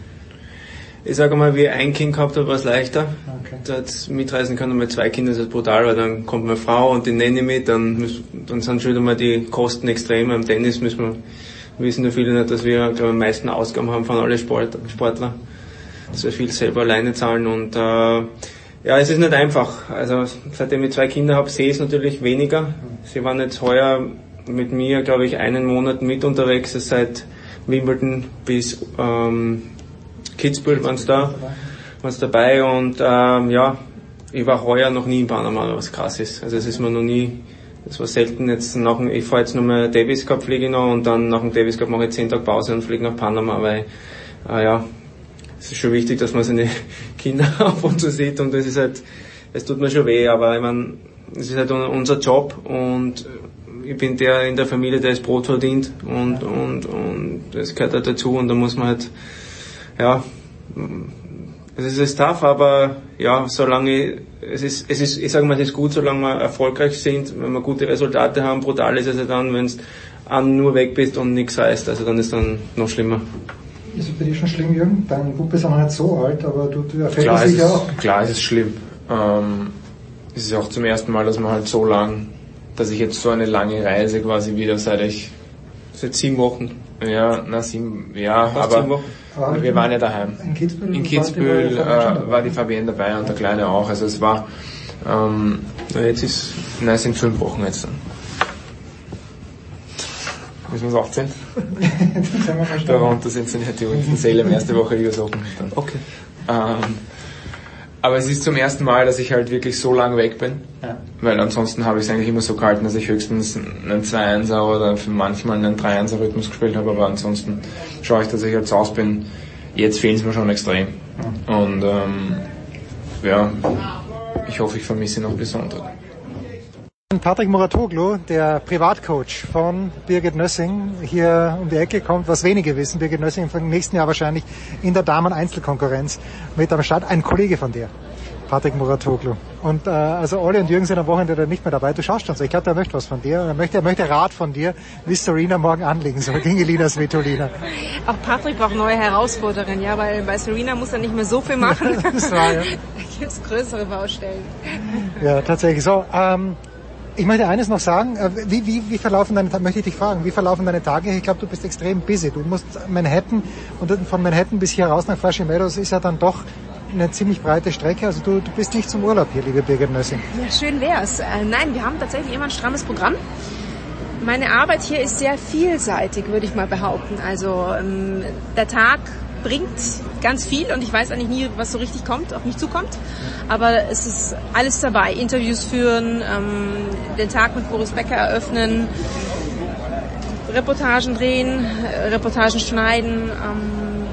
Ich sage mal, wie ein Kind gehabt habe, war es leichter. Okay. Dort mitreisen können mit zwei Kindern, das ist brutal, weil dann kommt meine Frau und die Nenne mit, dann, dann sind schon wieder mal die Kosten extrem. Am Tennis müssen wir, wissen ja viele nicht, dass wir, glaube ich, am meisten Ausgaben haben von allen Sport, Sportler. Wir viel selber alleine zahlen und, äh, ja, es ist nicht einfach. Also, seitdem ich zwei Kinder habe, sehe ich es natürlich weniger. Sie waren jetzt heuer mit mir, glaube ich, einen Monat mit unterwegs, seit Wimbledon bis, ähm, Kitzbühel waren es da, waren's dabei und ähm, ja, ich war heuer noch nie in Panama, was krass ist. Also es ist mir noch nie, das war selten jetzt nach dem, ich fahre jetzt nochmal Davis Cup fliege noch und dann nach dem Davis Cup mache ich 10 Tage Pause und fliege nach Panama, weil äh, ja, es ist schon wichtig, dass man seine Kinder ab und zu sieht und es ist halt, es tut mir schon weh, aber ich meine, es ist halt unser Job und ich bin der in der Familie, der das Brot verdient und, und, und das gehört halt dazu und da muss man halt ja, es ist tough, aber ja, solange es ist, es ist, ich sage mal, es ist gut, solange wir erfolgreich sind, wenn wir gute Resultate haben. Brutal ist es ja dann, wenn es nur weg bist und nichts heißt, also dann ist dann noch schlimmer. Ist es bei dir schon schlimm, Jürgen? Dein Bub ist noch nicht so alt, aber du, du erfährst klar sicher auch. Klar ist es schlimm. Ähm, es ist auch zum ersten Mal, dass man halt so lang, dass ich jetzt so eine lange Reise quasi wieder seit ich seit sieben Wochen. Ja, na sieben, ja, Fast aber aber wir waren ja daheim. In Kitzbühel, in Kitzbühel äh, war die Fabienne dabei und der Kleine auch. Also es war, ähm, jetzt ist, nein, es sind fünf Wochen jetzt dann. Müssen wir es aufzählen? Darunter sind sie natürlich in Salem erste Woche US Open. Okay. Ähm, aber es ist zum ersten Mal, dass ich halt wirklich so lang weg bin. Ja. Weil ansonsten habe ich es eigentlich immer so gehalten, dass ich höchstens einen 2-1er oder manchmal einen 3-1er Rhythmus gespielt habe, aber ansonsten schaue ich, dass ich jetzt aus bin. Jetzt fehlt es mir schon extrem. Und ähm, ja, ich hoffe, ich vermisse ihn noch Sonntag. Patrick Muratoglu, der Privatcoach von Birgit Nössing, hier um die Ecke kommt, was wenige wissen. Birgit Nössing im nächsten Jahr wahrscheinlich in der Damen-Einzelkonkurrenz mit am Start. Ein Kollege von dir, Patrick Muratoglu. Und äh, also Olli und Jürgen sind am Wochenende nicht mehr dabei. Du schaust schon so. Ich glaube, der möchte was von dir. Er möchte, er möchte Rat von dir, wie Serena morgen anlegen soll gegen Elina Svitolina. Auch Patrick braucht neue Herausforderungen, ja, weil bei Serena muss er nicht mehr so viel machen. das war, ja. da gibt es größere Baustellen. Ja, tatsächlich. So, ähm, ich möchte eines noch sagen. Äh, wie, wie, wie verlaufen deine Tage? Möchte ich dich fragen, wie verlaufen deine Tage? Ich glaube, du bist extrem busy. Du musst Manhattan und von Manhattan bis hier raus nach Flushing Meadows ist ja dann doch eine ziemlich breite Strecke. Also du, du bist nicht zum Urlaub hier, liebe Birgit Nössing. Ja, schön wär's. Äh, nein, wir haben tatsächlich immer ein strammes Programm. Meine Arbeit hier ist sehr vielseitig, würde ich mal behaupten. Also ähm, der Tag bringt ganz viel und ich weiß eigentlich nie, was so richtig kommt, auf mich zukommt. Aber es ist alles dabei. Interviews führen, ähm, den Tag mit Boris Becker eröffnen, Reportagen drehen, äh, Reportagen schneiden, ähm,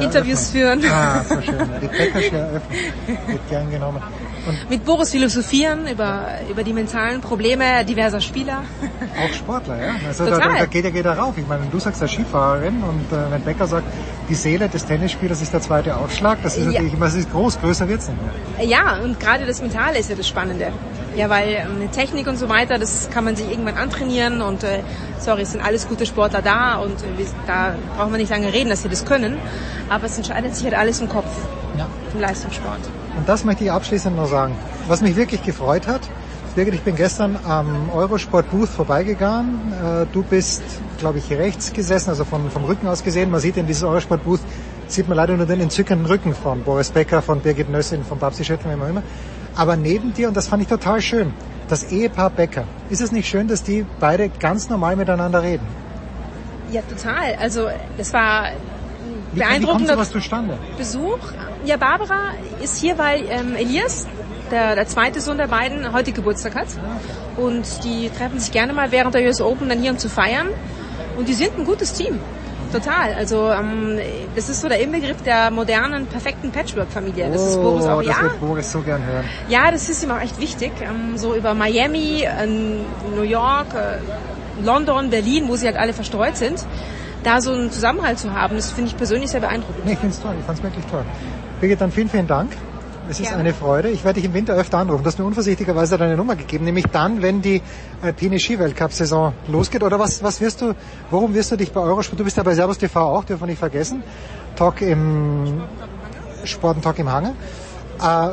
Interviews eröffnen. führen. Ah, so schön. Die Bäckersche eröffnen. Wird gern genommen. Und mit Boris philosophieren über, über die mentalen Probleme diverser Spieler. auch Sportler, ja? Also Total. da, da geht er geht er rauf. Ich meine, du sagst ja Skifahrerin und äh, wenn Becker sagt, die Seele des Tennisspielers ist der zweite Aufschlag, das ist Ja. natürlich immer, es ist groß, größer wird's nicht mehr. Ja, und gerade das Mentale ist ja das Spannende. Ja, weil ähm, Technik und so weiter, das kann man sich irgendwann antrainieren und äh, sorry, es sind alles gute Sportler da und äh, wir, da brauchen wir nicht lange reden, dass sie das können. Aber es entscheidet sich halt alles im Kopf, Ja. im Leistungssport. Und das möchte ich abschließend noch sagen. Was mich wirklich gefreut hat, Birgit, ich bin gestern am Eurosport Booth vorbeigegangen. Äh, Du bist, glaube ich, rechts gesessen, also von, vom Rücken aus gesehen. Man sieht in dieses Eurosport Booth, sieht man leider nur den entzückenden Rücken von Boris Becker, von Birgit Nössin, von Babsi Schöttler, wie immer. Aber neben dir, und das fand ich total schön, das Ehepaar Becker. Ist es nicht schön, dass die beide ganz normal miteinander reden? Ja, total. Also das war ein Wie, wie kommt beeindruckender sowas zustande? Besuch. Ja, Barbara ist hier, weil ähm, Elias, der, der zweite Sohn der beiden, heute Geburtstag hat. Und die treffen sich gerne mal während der US Open dann hier, um zu feiern. Und die sind ein gutes Team. Total. Also ähm, das ist so der Inbegriff der modernen, perfekten Patchwork-Familie. Das ist Boris auch, Oh, das ja. wird Boris so gern hören. Ja, das ist ihm auch echt wichtig. Ähm, so über Miami, ähm, New York, äh, London, Berlin, wo sie halt alle verstreut sind, da so einen Zusammenhalt zu haben, das finde ich persönlich sehr beeindruckend. Nee, ich finde es toll, ich fand es wirklich toll. Birgit, dann vielen, vielen Dank. Es ist Gerne. eine Freude. Ich werde dich im Winter öfter anrufen. Du hast mir unvorsichtigerweise deine Nummer gegeben, nämlich dann, wenn die alpine Skiweltcup-Saison losgeht. Oder was, was wirst du, worum wirst du dich bei Eurosport, du bist ja bei Servus TV auch, dürfen wir nicht vergessen. Talk im, Sport und Talk im Hange. Äh,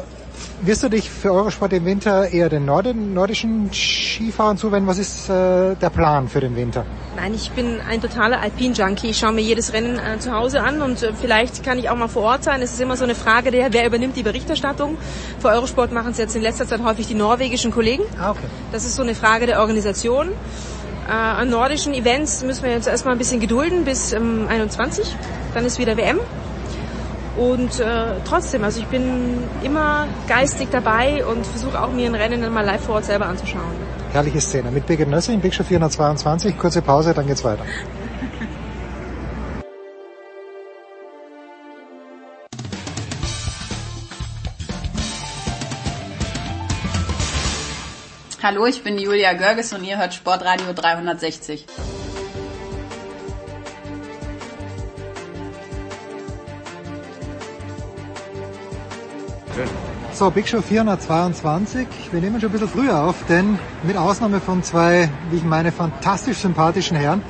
wirst du dich für Eurosport im Winter eher den nordischen Skifahrern zuwenden? Was ist äh, der Plan für den Winter? Nein, ich bin ein totaler Alpin-Junkie. Ich schaue mir jedes Rennen äh, zu Hause an und äh, vielleicht kann ich auch mal vor Ort sein. Es ist immer so eine Frage der, wer übernimmt die Berichterstattung. Für Eurosport machen es jetzt in letzter Zeit häufig die norwegischen Kollegen. Ah, okay. Das ist so eine Frage der Organisation. Äh, an nordischen Events müssen wir uns erstmal ein bisschen gedulden bis ähm, 21. Dann ist wieder WM. Und äh, trotzdem, also ich bin immer geistig dabei und versuche auch mir ein Rennen dann mal live vor Ort selber anzuschauen. Herrliche Szene. Mit Birgit Nösse in Big Show 422. Kurze Pause, dann geht's weiter. Hallo, ich bin Julia Görges und ihr hört Sportradio 360. So, Big Show 422. Wir nehmen schon ein bisschen früher auf, denn mit Ausnahme von zwei, wie ich meine, fantastisch sympathischen Herren,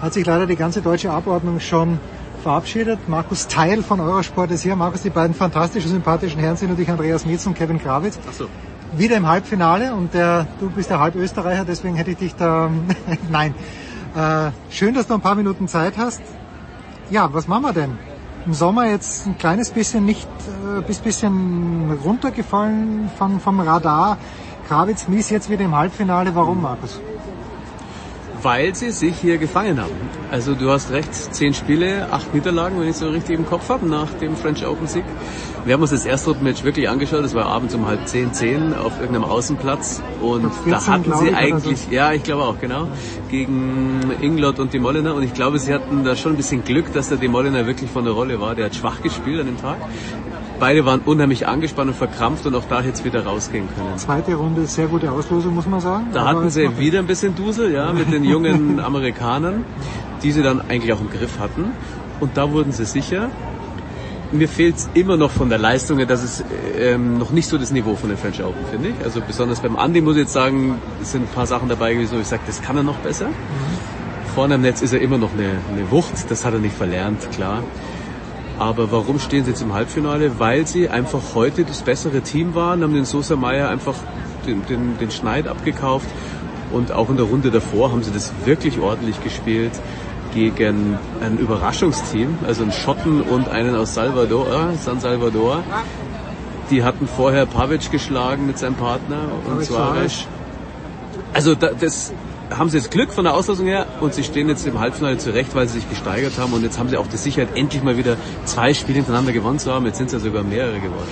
hat sich leider die ganze deutsche Abordnung schon verabschiedet. Markus Teil von Eurosport ist hier. Markus, die beiden fantastisch sympathischen Herren sind natürlich Andreas Mietz und Kevin Krawitz. Ach so. Wieder im Halbfinale und der, du bist der Halbösterreicher, deswegen hätte ich dich da... Nein. Äh, schön, dass du ein paar Minuten Zeit hast. Ja, was machen wir denn? Im Sommer jetzt ein kleines bisschen nicht, äh, bis bisschen runtergefallen von, vom Radar. Krawitz Mies jetzt wieder im Halbfinale. Warum, Markus? Weil sie sich hier gefangen haben. Also du hast recht, zehn Spiele, acht Niederlagen, wenn ich so richtig im Kopf habe, nach dem French Open Sieg. Wir haben uns das erste Match wirklich angeschaut, das war abends um halb zehn, zehn auf irgendeinem Außenplatz und Auf 14, da hatten sie ich, eigentlich, so. ja ich glaube auch, genau, gegen Inglot und die Molliner und ich glaube sie hatten da schon ein bisschen Glück, dass der De Molliner wirklich von der Rolle war, der hat schwach gespielt an dem Tag. Beide waren unheimlich angespannt und verkrampft und auch da jetzt wieder rausgehen können. Zweite Runde, sehr gute Auslosung, muss man sagen. Da hatten es sie wieder ein bisschen Dusel, ja, mit den jungen Amerikanern, die sie dann eigentlich auch im Griff hatten. Und da wurden sie sicher. Mir fehlt immer noch von der Leistung, dass es ähm, noch nicht so das Niveau von den French Open, finde ich. Also besonders beim Andy muss ich jetzt sagen, es sind ein paar Sachen dabei gewesen, wo ich sage, das kann er noch besser. Vorne am Netz ist er immer noch eine, eine Wucht, das hat er nicht verlernt, klar. Aber warum stehen sie jetzt im Halbfinale? Weil sie einfach heute das bessere Team waren, haben den Sosa Meyer einfach den, den, den Schneid abgekauft und auch in der Runde davor haben sie das wirklich ordentlich gespielt. gegen ein Überraschungsteam, also einen Schotten und einen aus Salvador, äh, San Salvador. Die hatten vorher Pavic geschlagen mit seinem Partner und Suarez. Also da, das haben sie jetzt Glück von der Auslosung her und sie stehen jetzt im Halbfinale zurecht, weil sie sich gesteigert haben und jetzt haben sie auch die Sicherheit, endlich mal wieder zwei Spiele hintereinander gewonnen zu haben. Jetzt sind es ja sogar mehrere geworden.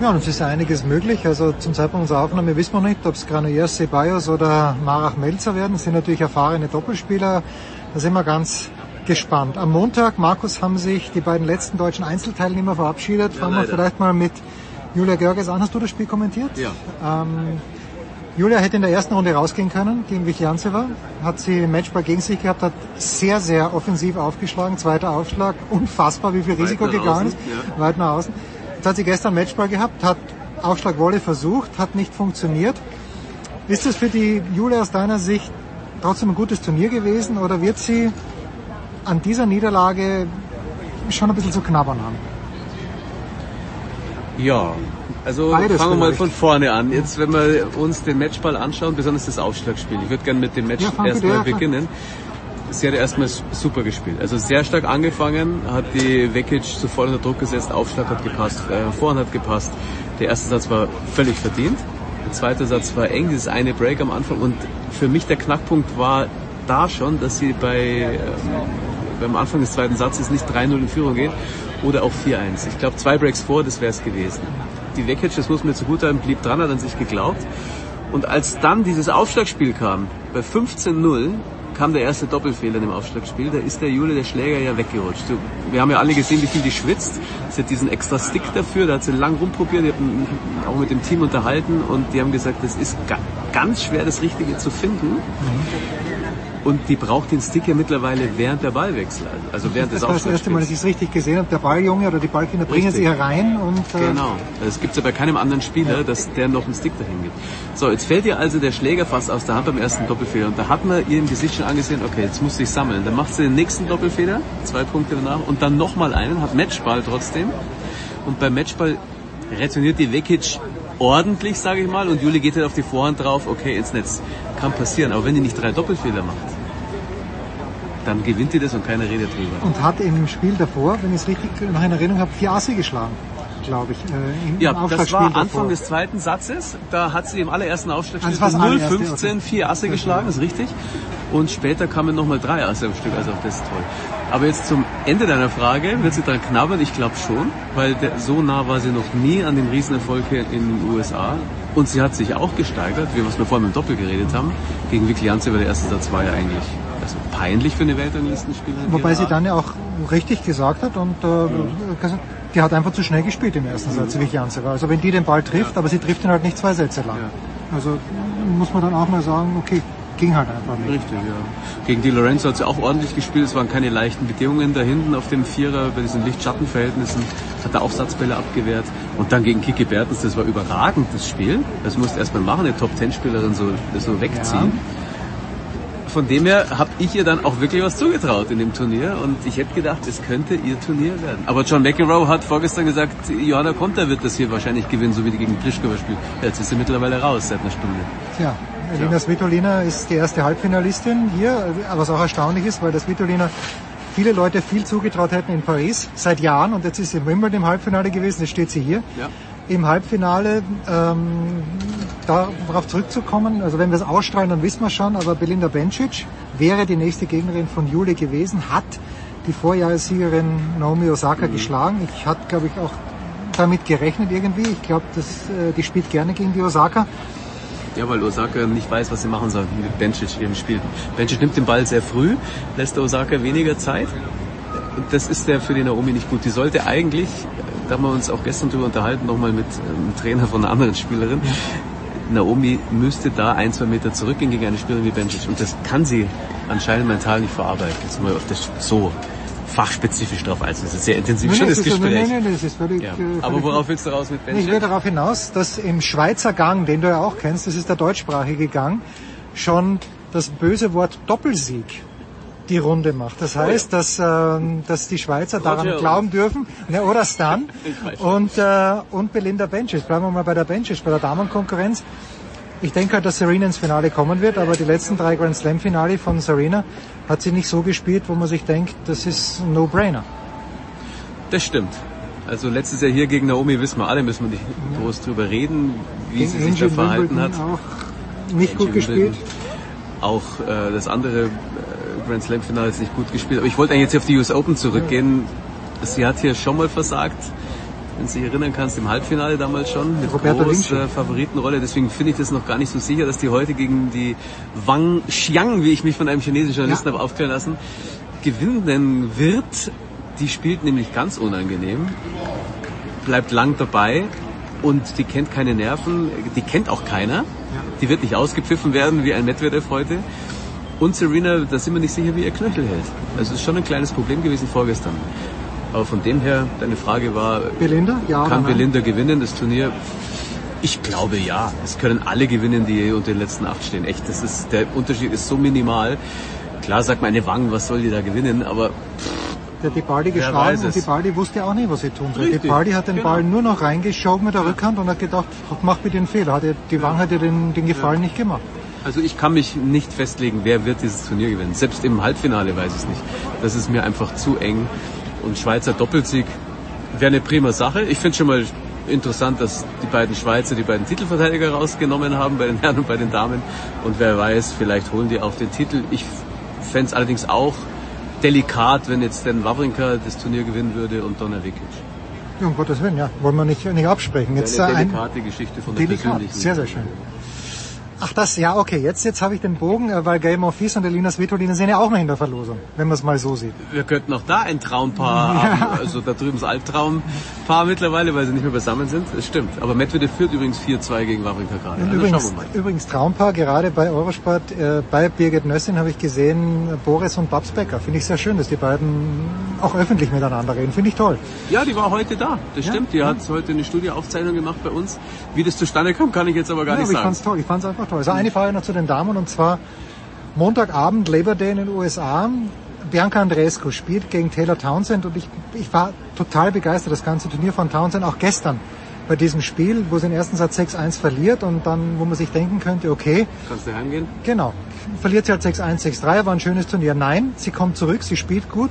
Ja, und es ist einiges möglich. Also zum Zeitpunkt unserer Aufnahme wissen wir nicht, ob es Granollers, Ceballos oder Marach Melzer werden. Das sind natürlich erfahrene Doppelspieler. Da sind wir ganz gespannt. Am Montag, Markus, haben sich die beiden letzten deutschen Einzelteilnehmer verabschiedet. Ja, Fangen wir vielleicht mal mit Julia Görges an. Hast du das Spiel kommentiert? Ja. Ähm, Julia hätte in der ersten Runde rausgehen können gegen Vichjanzeva. Hat sie im Matchball gegen sich gehabt, hat sehr, sehr offensiv aufgeschlagen. Zweiter Aufschlag. Unfassbar, wie viel Weit Risiko gegangen außen, ist. ja. Weit nach außen. Jetzt hat sie gestern Matchball gehabt, hat Aufschlagwolle versucht, hat nicht funktioniert. Ist das für die Julia aus deiner Sicht trotzdem ein gutes Turnier gewesen oder wird sie an dieser Niederlage schon ein bisschen zu knabbern haben? Ja, also Beides fangen wir mal von vorne an. Jetzt, wenn wir uns den Matchball anschauen, besonders das Aufschlagspiel. Ich würde gerne mit dem Match Ja, erstmal beginnen. Sie hat erstmal super gespielt. Also sehr stark angefangen, hat die Vekic sofort unter Druck gesetzt, Aufschlag hat gepasst, äh, Vorhand hat gepasst. Der erste Satz war völlig verdient. Der zweite Satz war eng, dieses eine Break am Anfang. Und für mich der Knackpunkt war da schon, dass sie bei, ähm, beim Anfang des zweiten Satzes nicht 3-0 in Führung geht oder auch 4-1. Ich glaube, zwei Breaks vor, das wäre es gewesen. Die Vekic, das muss jetzt zugutehalten, blieb dran, hat an sich geglaubt. Und als dann dieses Aufschlagspiel kam, bei 15-0, kam der erste Doppelfehler dem Aufschlagspiel. Da ist der Jule, der Schläger, ja weggerutscht. Wir haben ja alle gesehen, wie viel die schwitzt. Sie hat diesen extra Stick dafür, da hat sie lang rumprobiert, die haben auch mit dem Team unterhalten und die haben gesagt, das ist ga ganz schwer, das Richtige zu finden. Und die braucht den Stick ja mittlerweile während der Ballwechsel, also während des Das war das erste Mal, dass ich es richtig gesehen habe. Der Balljunge oder die Ballkinder bringen sie herein und äh, Genau. Das gibt's ja bei keinem anderen Spieler, dass der noch einen Stick dahin gibt. So, jetzt fällt ihr also der Schläger fast aus der Hand beim ersten Doppelfehler. Und da hat man ihr im Gesicht schon angesehen, okay, jetzt muss ich sammeln. Dann macht sie den nächsten Doppelfehler, zwei Punkte danach, und dann nochmal einen, hat Matchball trotzdem. Und beim Matchball retourniert die Vekic ordentlich, sage ich mal, und Juli geht halt auf die Vorhand drauf, okay, ins Netz. Kann passieren, aber wenn die nicht drei Doppelfehler macht, dann gewinnt die das und keiner redet drüber. und hat im Spiel davor, wenn ich es richtig noch in Erinnerung habe, vier Asse geschlagen, glaube ich. Äh, im Ja, das Aufschlagspiel war davor. Anfang des zweiten Satzes. Da hat sie im allerersten Aufschlagspiel Also das war's allererste, 0,15 vier Asse geschlagen, ist richtig. Und später kamen nochmal drei Asse am Stück, also auch das ist toll. Aber jetzt zum Ende deiner Frage, wird sie dran knabbern? Ich glaube schon, weil der, so nah war sie noch nie an dem Riesenerfolg hier in den USA. Und sie hat sich auch gesteigert, wie wir es mir vorhin im Doppel geredet haben. Gegen Vicky Janze, weil der erste Satz war ja eigentlich peinlich für eine Weltranglistenspielerin. Wobei sie dann ja auch richtig gesagt hat und äh, gesagt, die hat einfach zu schnell gespielt im ersten Satz, wie Janze war. Also wenn die den Ball trifft, aber sie trifft ihn halt nicht zwei Sätze lang. Also muss man dann auch mal sagen, okay, ging halt einfach nicht. Richtig, ja. Gegen Di Lorenzo hat sie auch ordentlich gespielt. Es waren keine leichten Bedingungen da hinten auf dem Vierer bei diesen Licht-Schatten-Verhältnissen. Hat er Aufsatzbälle abgewehrt. Und dann gegen Kiki Bertens, das war überragend, das Spiel. Das musste erst mal machen, eine Top-10-Spielerin so, so wegziehen. Von dem her habe ich ihr dann auch wirklich was zugetraut in dem Turnier und ich hätte gedacht, es könnte ihr Turnier werden. Aber John McEnroe hat vorgestern gesagt, Johanna Konter wird das hier wahrscheinlich gewinnen, so wie die gegen Pliskova spielt. Jetzt ist sie mittlerweile raus seit einer Stunde. Tja, Elina Svitolina ist die erste Halbfinalistin hier, was auch erstaunlich ist, weil das Svitolina viele Leute viel zugetraut hätten in Paris seit Jahren und jetzt ist sie in Wimbledon im Halbfinale gewesen, jetzt steht sie hier. Ja. Im Halbfinale, ähm, darauf zurückzukommen, also wenn wir es ausstrahlen, dann wissen wir schon, aber Belinda Bencic wäre die nächste Gegnerin von Jule gewesen, hat die Vorjahressiegerin Naomi Osaka geschlagen. Ich hatte, glaube ich, auch damit gerechnet irgendwie. Ich glaube, dass äh, die spielt gerne gegen die Osaka. Ja, weil Osaka nicht weiß, was sie machen soll mit Bencic eben spielt. Bencic nimmt den Ball sehr früh, lässt der Osaka weniger Zeit. Und das ist der für die Naomi nicht gut. Die sollte eigentlich, da haben wir uns auch gestern drüber unterhalten, nochmal mit einem Trainer von einer anderen Spielerin, Naomi müsste da ein, zwei Meter zurückgehen gegen eine Spielerin wie Bencic. Und das kann sie anscheinend mental nicht verarbeiten. Jetzt mal auf das so fachspezifisch drauf ein. Das ist ein sehr intensiv Nein, schönes Gespräch. nein, nein, das ist völlig, ja. äh, Aber worauf willst du raus mit Ich Bencic? will darauf hinaus, dass im Schweizer Gang, den du ja auch kennst, das ist der deutschsprachige Gang, schon das böse Wort Doppelsieg die Runde macht. Das heißt, dass, ähm, dass die Schweizer daran glauben dürfen, ne, oder Stan und, äh, und Belinda Bencic. Bleiben wir mal bei der Bencic, bei der Damenkonkurrenz. Ich denke halt, dass Serena ins Finale kommen wird, aber die letzten drei Grand Slam Finale von Serena hat sie nicht so gespielt, wo man sich denkt, das ist ein No-Brainer. Das stimmt. Also letztes Jahr hier gegen Naomi wissen wir alle, müssen wir nicht groß drüber reden, wie gegen sie sich Angel da verhalten Wimbledon hat. Auch nicht Angel gut gespielt. Auch äh, das andere äh, Grand Slam Finale ist nicht gut gespielt. Aber ich wollte eigentlich jetzt auf die US Open zurückgehen. Sie hat hier schon mal versagt wenn du dich erinnern kannst, im Halbfinale damals schon mit Roberto großer äh, Favoritenrolle. Deswegen finde ich das noch gar nicht so sicher, dass die heute gegen die Wang Xiang, wie ich mich von einem chinesischen Journalisten ja. habe aufklären lassen, gewinnen wird. Die spielt nämlich ganz unangenehm, bleibt lang dabei und die kennt keine Nerven, die kennt auch keiner. Die wird nicht ausgepfiffen werden wie ein Medvedev heute. Und Serena, da sind wir nicht sicher, wie ihr Knöchel hält. Also es ist schon ein kleines Problem gewesen vorgestern. Aber von dem her, deine Frage war, Belinda? Ja, kann Belinda gewinnen das Turnier? Ich glaube ja. Es können alle gewinnen, die unter den letzten acht stehen. Echt, das ist, der Unterschied ist so minimal. Klar sagt meine Wangen, was soll die da gewinnen, aber der Depardi geschlagen und Depardi wusste auch nicht, was sie tun soll. Depardi hat den genau. Ball nur noch reingeschoben mit der Rückhand und hat gedacht, mach bitte einen Fehler. Hat die Wang hat ihr den, den Gefallen ja. nicht gemacht. Also ich kann mich nicht festlegen, wer wird dieses Turnier gewinnen. Selbst im Halbfinale weiß ich es nicht. Das ist mir einfach zu eng und Schweizer Doppelsieg wäre eine prima Sache. Ich finde schon mal interessant, dass die beiden Schweizer die beiden Titelverteidiger rausgenommen haben, bei den Herren und bei den Damen. Und wer weiß, vielleicht holen die auch den Titel. Ich fände es allerdings auch delikat, wenn jetzt Dan Wawrinka das Turnier gewinnen würde und Donna Vikic. Ja, um Gottes Willen, ja. Wollen wir nicht, nicht absprechen. Jetzt eine delikate ein Geschichte von der Delikat. persönlichen. Sehr, sehr schön. Ach das, ja, okay, jetzt, jetzt habe ich den Bogen, äh, weil Game of Thieves und Elinas Vitolina sind ja auch noch in der Verlosung, wenn man es mal so sieht. Wir könnten auch da ein Traumpaar ja. haben, also da drüben das Albtraumpaar mittlerweile, weil sie nicht mehr beisammen sind, das stimmt. Aber Medvedev führt übrigens 4-2 gegen Wawrinka gerade. Also übrigens, übrigens Traumpaar, gerade bei Eurosport, äh, bei Birgit Nössin habe ich gesehen, Boris und Babs Becker. Finde ich sehr schön, dass die beiden auch öffentlich miteinander reden, finde ich toll. Ja, die war heute da, das ja, stimmt. Die ja. hat heute eine Studioaufzeichnung gemacht bei uns. Wie das zustande kam, kann ich jetzt aber gar nicht aber sagen. Ich fand's toll, ich fand's einfach toll. Also eine Frage noch zu den Damen und zwar Montagabend Labor Day in den USA. Bianca Andreescu spielt gegen Taylor Townsend und ich, ich war total begeistert, das ganze Turnier von Townsend, auch gestern bei diesem Spiel, wo sie den ersten Satz 6-1 verliert und dann, wo man sich denken könnte, okay. Kannst du heimgehen? Genau. Verliert sie halt 6-1, 6-3, war ein schönes Turnier. Nein, sie kommt zurück, sie spielt gut.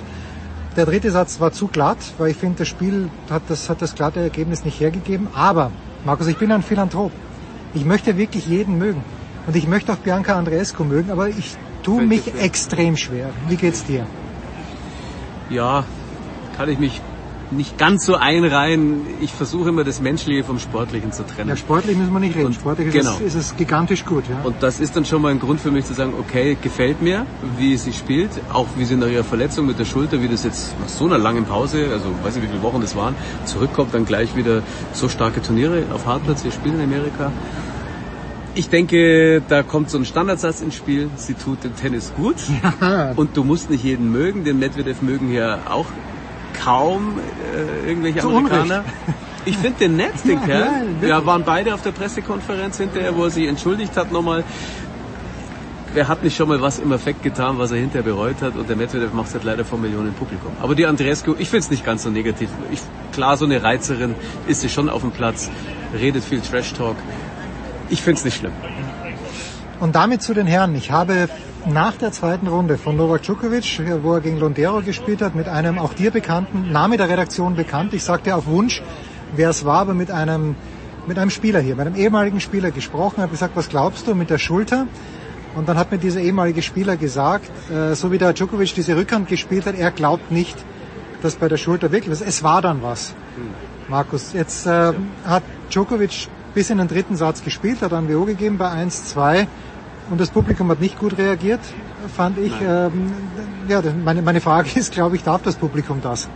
Der dritte Satz war zu glatt, weil ich finde, das Spiel hat das, hat das glatte Ergebnis nicht hergegeben. Aber, Markus, ich bin ein Philanthrop. Ich möchte wirklich jeden mögen. Und ich möchte auch Bianca Andreescu mögen, aber ich tue mich extrem schwer. Wie geht's dir? Ja, kann ich mich nicht ganz so einreihen. Ich versuche immer das Menschliche vom Sportlichen zu trennen. Ja, sportlich müssen wir nicht reden. Und sportlich genau. ist, es, ist es gigantisch gut. Ja? Und das ist dann schon mal ein Grund für mich zu sagen, okay, gefällt mir, wie sie spielt, auch wie sie nach ihrer Verletzung mit der Schulter, wie das jetzt nach so einer langen Pause, also weiß nicht wie viele Wochen das waren, zurückkommt, dann gleich wieder so starke Turniere auf Hartplatz. Wir spielen in Amerika. Ich denke, da kommt so ein Standardsatz ins Spiel. Sie tut dem Tennis gut. Ja. Und du musst nicht jeden mögen. Den Medvedev mögen hier auch kaum äh, irgendwelche Zu Amerikaner. Unrecht. Ich finde den nett, den ja, Kerl. Ja, ja, waren beide auf der Pressekonferenz hinterher, wo er sich entschuldigt hat nochmal. Wer hat nicht schon mal was im Effekt getan, was er hinterher bereut hat? Und der Medvedev macht es halt leider vor Millionen Publikum. Aber die Andrescu, ich finde es nicht ganz so negativ. Ich, klar, so eine Reizerin ist sie schon auf dem Platz, redet viel Trash-Talk ich finde es nicht schlimm. Und damit zu den Herren. Ich habe nach der zweiten Runde von Novak Djokovic, wo er gegen Londero gespielt hat, mit einem auch dir bekannten, Name der Redaktion bekannt, ich sagte auf Wunsch, wer es war, aber mit einem, mit einem Spieler hier, mit einem ehemaligen Spieler gesprochen, habe gesagt, was glaubst du mit der Schulter? Und dann hat mir dieser ehemalige Spieler gesagt, äh, so wie der Djokovic diese Rückhand gespielt hat, er glaubt nicht, dass bei der Schulter wirklich was, es war dann was. Markus, jetzt äh, hat Djokovic bis in den dritten Satz gespielt, hat ein WO gegeben bei 1-2 und das Publikum hat nicht gut reagiert, fand ich. Ähm, ja, meine, meine Frage ist, glaube ich, darf das Publikum das?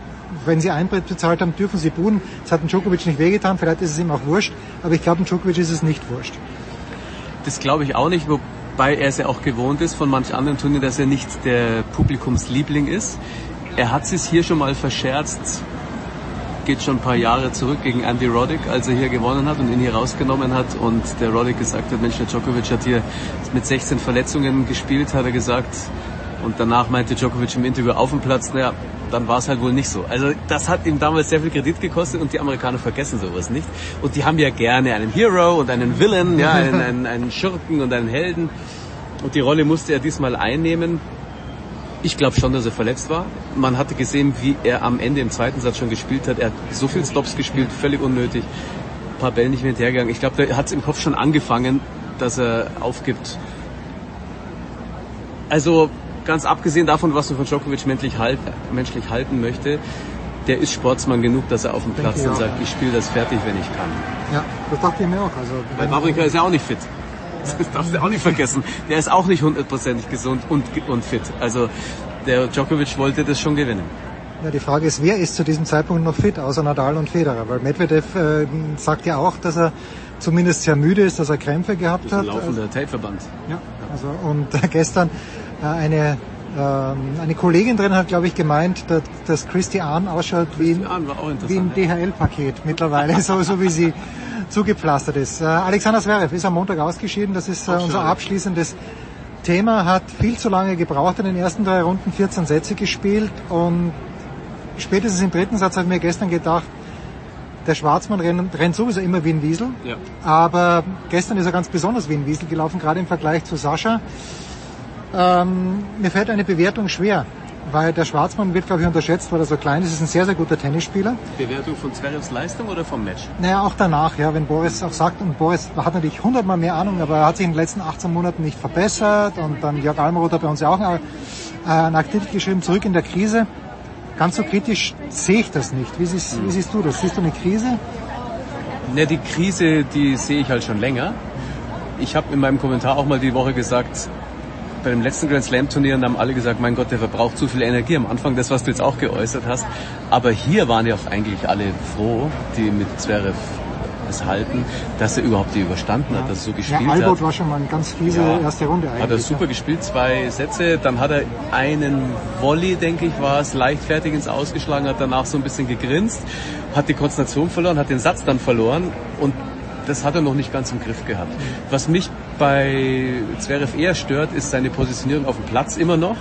Wenn sie Eintritt bezahlt haben, dürfen sie buhen. Das hat dem Djokovic nicht wehgetan, vielleicht ist es ihm auch wurscht, aber ich glaube, dem Djokovic ist es nicht wurscht. Das glaube ich auch nicht, wobei er es ja auch gewohnt ist von manch anderen Turnieren, dass er nicht der Publikumsliebling ist. Er hat es hier schon mal verscherzt, geht schon ein paar Jahre zurück gegen Andy Roddick, als er hier gewonnen hat und ihn hier rausgenommen hat und der Roddick gesagt hat, Mensch, der Djokovic hat hier mit 16 Verletzungen gespielt, hat er gesagt, Und danach meinte Djokovic im Interview auf dem Platz, naja, dann war es halt wohl nicht so. Also das hat ihm damals sehr viel Kredit gekostet und die Amerikaner vergessen sowas nicht. Und die haben ja gerne einen Hero und einen Villain, ja, einen, einen, einen Schurken und einen Helden. Und die Rolle musste er diesmal einnehmen. Ich glaube schon, dass er verletzt war. Man hatte gesehen, wie er am Ende im zweiten Satz schon gespielt hat. Er hat so viel Stops gespielt, völlig unnötig. Ein paar Bälle nicht mehr hinterhergegangen. Ich glaube, da hat es im Kopf schon angefangen, dass er aufgibt. Also ganz abgesehen davon, was man von Djokovic menschlich, halt, menschlich halten möchte, der ist Sportsmann genug, dass er auf dem Platz dann sagt, ich spiele das fertig, wenn ich kann. Ja, das dachte ich mir auch. Also, Weil Wawrinka ist ja auch nicht fit. Das darfst du auch nicht vergessen. Der ist auch nicht hundertprozentig gesund und, und fit. Also der Djokovic wollte das schon gewinnen. Ja, die Frage ist, wer ist zu diesem Zeitpunkt noch fit, außer Nadal und Federer? Weil Medvedev äh, sagt ja auch, dass er zumindest sehr müde ist, dass er Krämpfe gehabt das ist ein hat. laufender Tapeverband. Ja, also und gestern äh, eine ähm, eine Kollegin drin hat, glaube ich, gemeint, dass, dass Christy Ahn ausschaut wie, wie ein DHL-Paket mittlerweile, so, so wie sie zugepflastert ist. Äh, Alexander Zverev ist am Montag ausgeschieden, das ist äh, unser abschließendes Thema, hat viel zu lange gebraucht in den ersten drei Runden, 14 Sätze gespielt und spätestens im dritten Satz habe ich mir gestern gedacht, der Schwarzmann rennt, rennt sowieso immer wie ein Wiesel, Ja. aber gestern ist er ganz besonders wie ein Wiesel gelaufen, gerade im Vergleich zu Sascha. Ähm, mir fällt eine Bewertung schwer, weil der Schwarzmann wird, glaube ich, unterschätzt, weil er so klein ist. Er ist ein sehr, sehr guter Tennisspieler. Bewertung von Zverevs Leistung oder vom Match? Naja, auch danach, ja, wenn Boris auch sagt, und Boris hat natürlich hundertmal mehr Ahnung, aber er hat sich in den letzten 18 Monaten nicht verbessert und dann Jörg Almeroth hat bei uns ja auch einen, äh, einen Artikel geschrieben, zurück in der Krise. Ganz so kritisch sehe ich das nicht. Wie siehst, wie siehst du das? Siehst du eine Krise? Ne, die Krise, die sehe ich halt schon länger. Ich habe in meinem Kommentar auch mal die Woche gesagt, bei dem letzten Grand Slam Turnier haben alle gesagt, mein Gott, der verbraucht zu viel Energie am Anfang, das was du jetzt auch geäußert hast. Aber hier waren ja auch eigentlich alle froh, die mit Zverev es halten, dass er überhaupt die überstanden hat, dass er so gespielt ja, Albert hat. war schon mal eine ganz fiese Ja. erste Runde eigentlich. Hat er super gespielt, zwei Sätze. Dann hat er einen Volley, denke ich, war es, leichtfertig ins Ausgeschlagen, hat danach so ein bisschen gegrinst, hat die Konzentration verloren, hat den Satz dann verloren und das hat er noch nicht ganz im Griff gehabt. Was mich bei Zverev eher stört, ist seine Positionierung auf dem Platz immer noch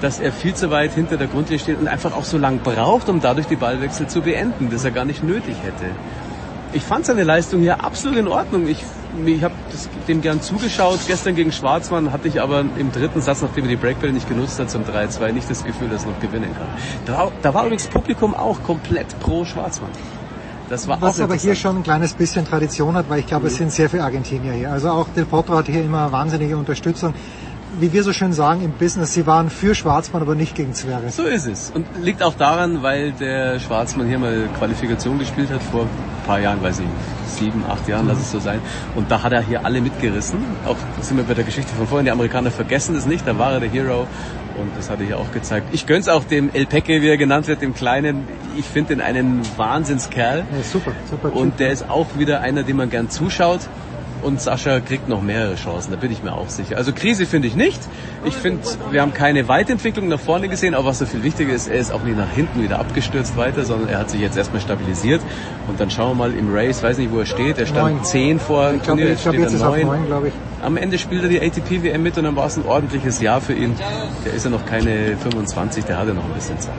dass er viel zu weit hinter der Grundlinie steht und einfach auch so lang braucht, um dadurch die Ballwechsel zu beenden, das er gar nicht nötig hätte. Ich fand seine Leistung hier absolut in Ordnung. Ich, ich habe dem gern zugeschaut. Gestern gegen Schwarzmann hatte ich aber im dritten Satz, nachdem er die Breakball nicht genutzt hat, zum 3-2 nicht das Gefühl, dass er noch gewinnen kann. Da, da war übrigens Publikum auch komplett pro Schwarzmann. Das war Was aber hier schon ein kleines bisschen Tradition hat, weil ich glaube, es sind sehr viele Argentinier hier. Also auch Del Potro hat hier immer wahnsinnige Unterstützung. Wie wir so schön sagen im Business, sie waren für Schwarzmann, aber nicht gegen Zverev. So ist es. Und liegt auch daran, weil der Schwarzmann hier mal Qualifikation gespielt hat vor ein paar Jahren, weiß ich, sieben, acht Jahren, lass es so sein. Und da hat er hier alle mitgerissen. Auch sind wir bei der Geschichte von vorhin. Die Amerikaner vergessen es nicht. Da war er der Hero. Und das hat er hier auch gezeigt. Ich gönn's auch dem El Peque, wie er genannt wird, dem Kleinen. Ich finde ihn einen Wahnsinnskerl. Ja, super, super. Und der ist auch wieder einer, dem man gern zuschaut. Und Sascha kriegt noch mehrere Chancen, da bin ich mir auch sicher. Also Krise finde ich nicht. Ich finde, wir haben keine Weitentwicklung nach vorne gesehen, aber was so viel wichtiger ist, er ist auch nicht nach hinten wieder abgestürzt weiter, sondern er hat sich jetzt erstmal stabilisiert. Und dann schauen wir mal im Race, weiß nicht, wo er steht. Er stand Neun. 10 vor Ich glaube, Turnier, ich glaub, steht jetzt er er auf neun. neun, glaube ich. Am Ende spielt er die ATP-WM mit und dann war es ein ordentliches Jahr für ihn. Der ist ja noch keine 25, der hat ja noch ein bisschen Zeit.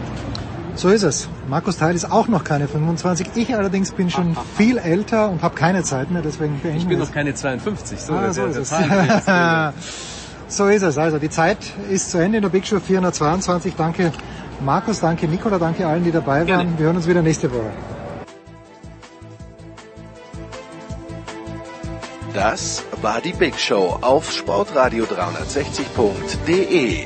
So ist es. Markus Teil ist auch noch keine 25. Ich allerdings bin schon viel älter und habe keine Zeit mehr, deswegen beenden Ich bin noch keine 52, so, Ah, der, so ist der es. So ist es. Also die Zeit ist zu Ende in der Big Show 422. Danke Markus, danke Nicola, danke allen, die dabei waren. Wir hören uns wieder nächste Woche. Das war die Big Show auf sportradio360.de.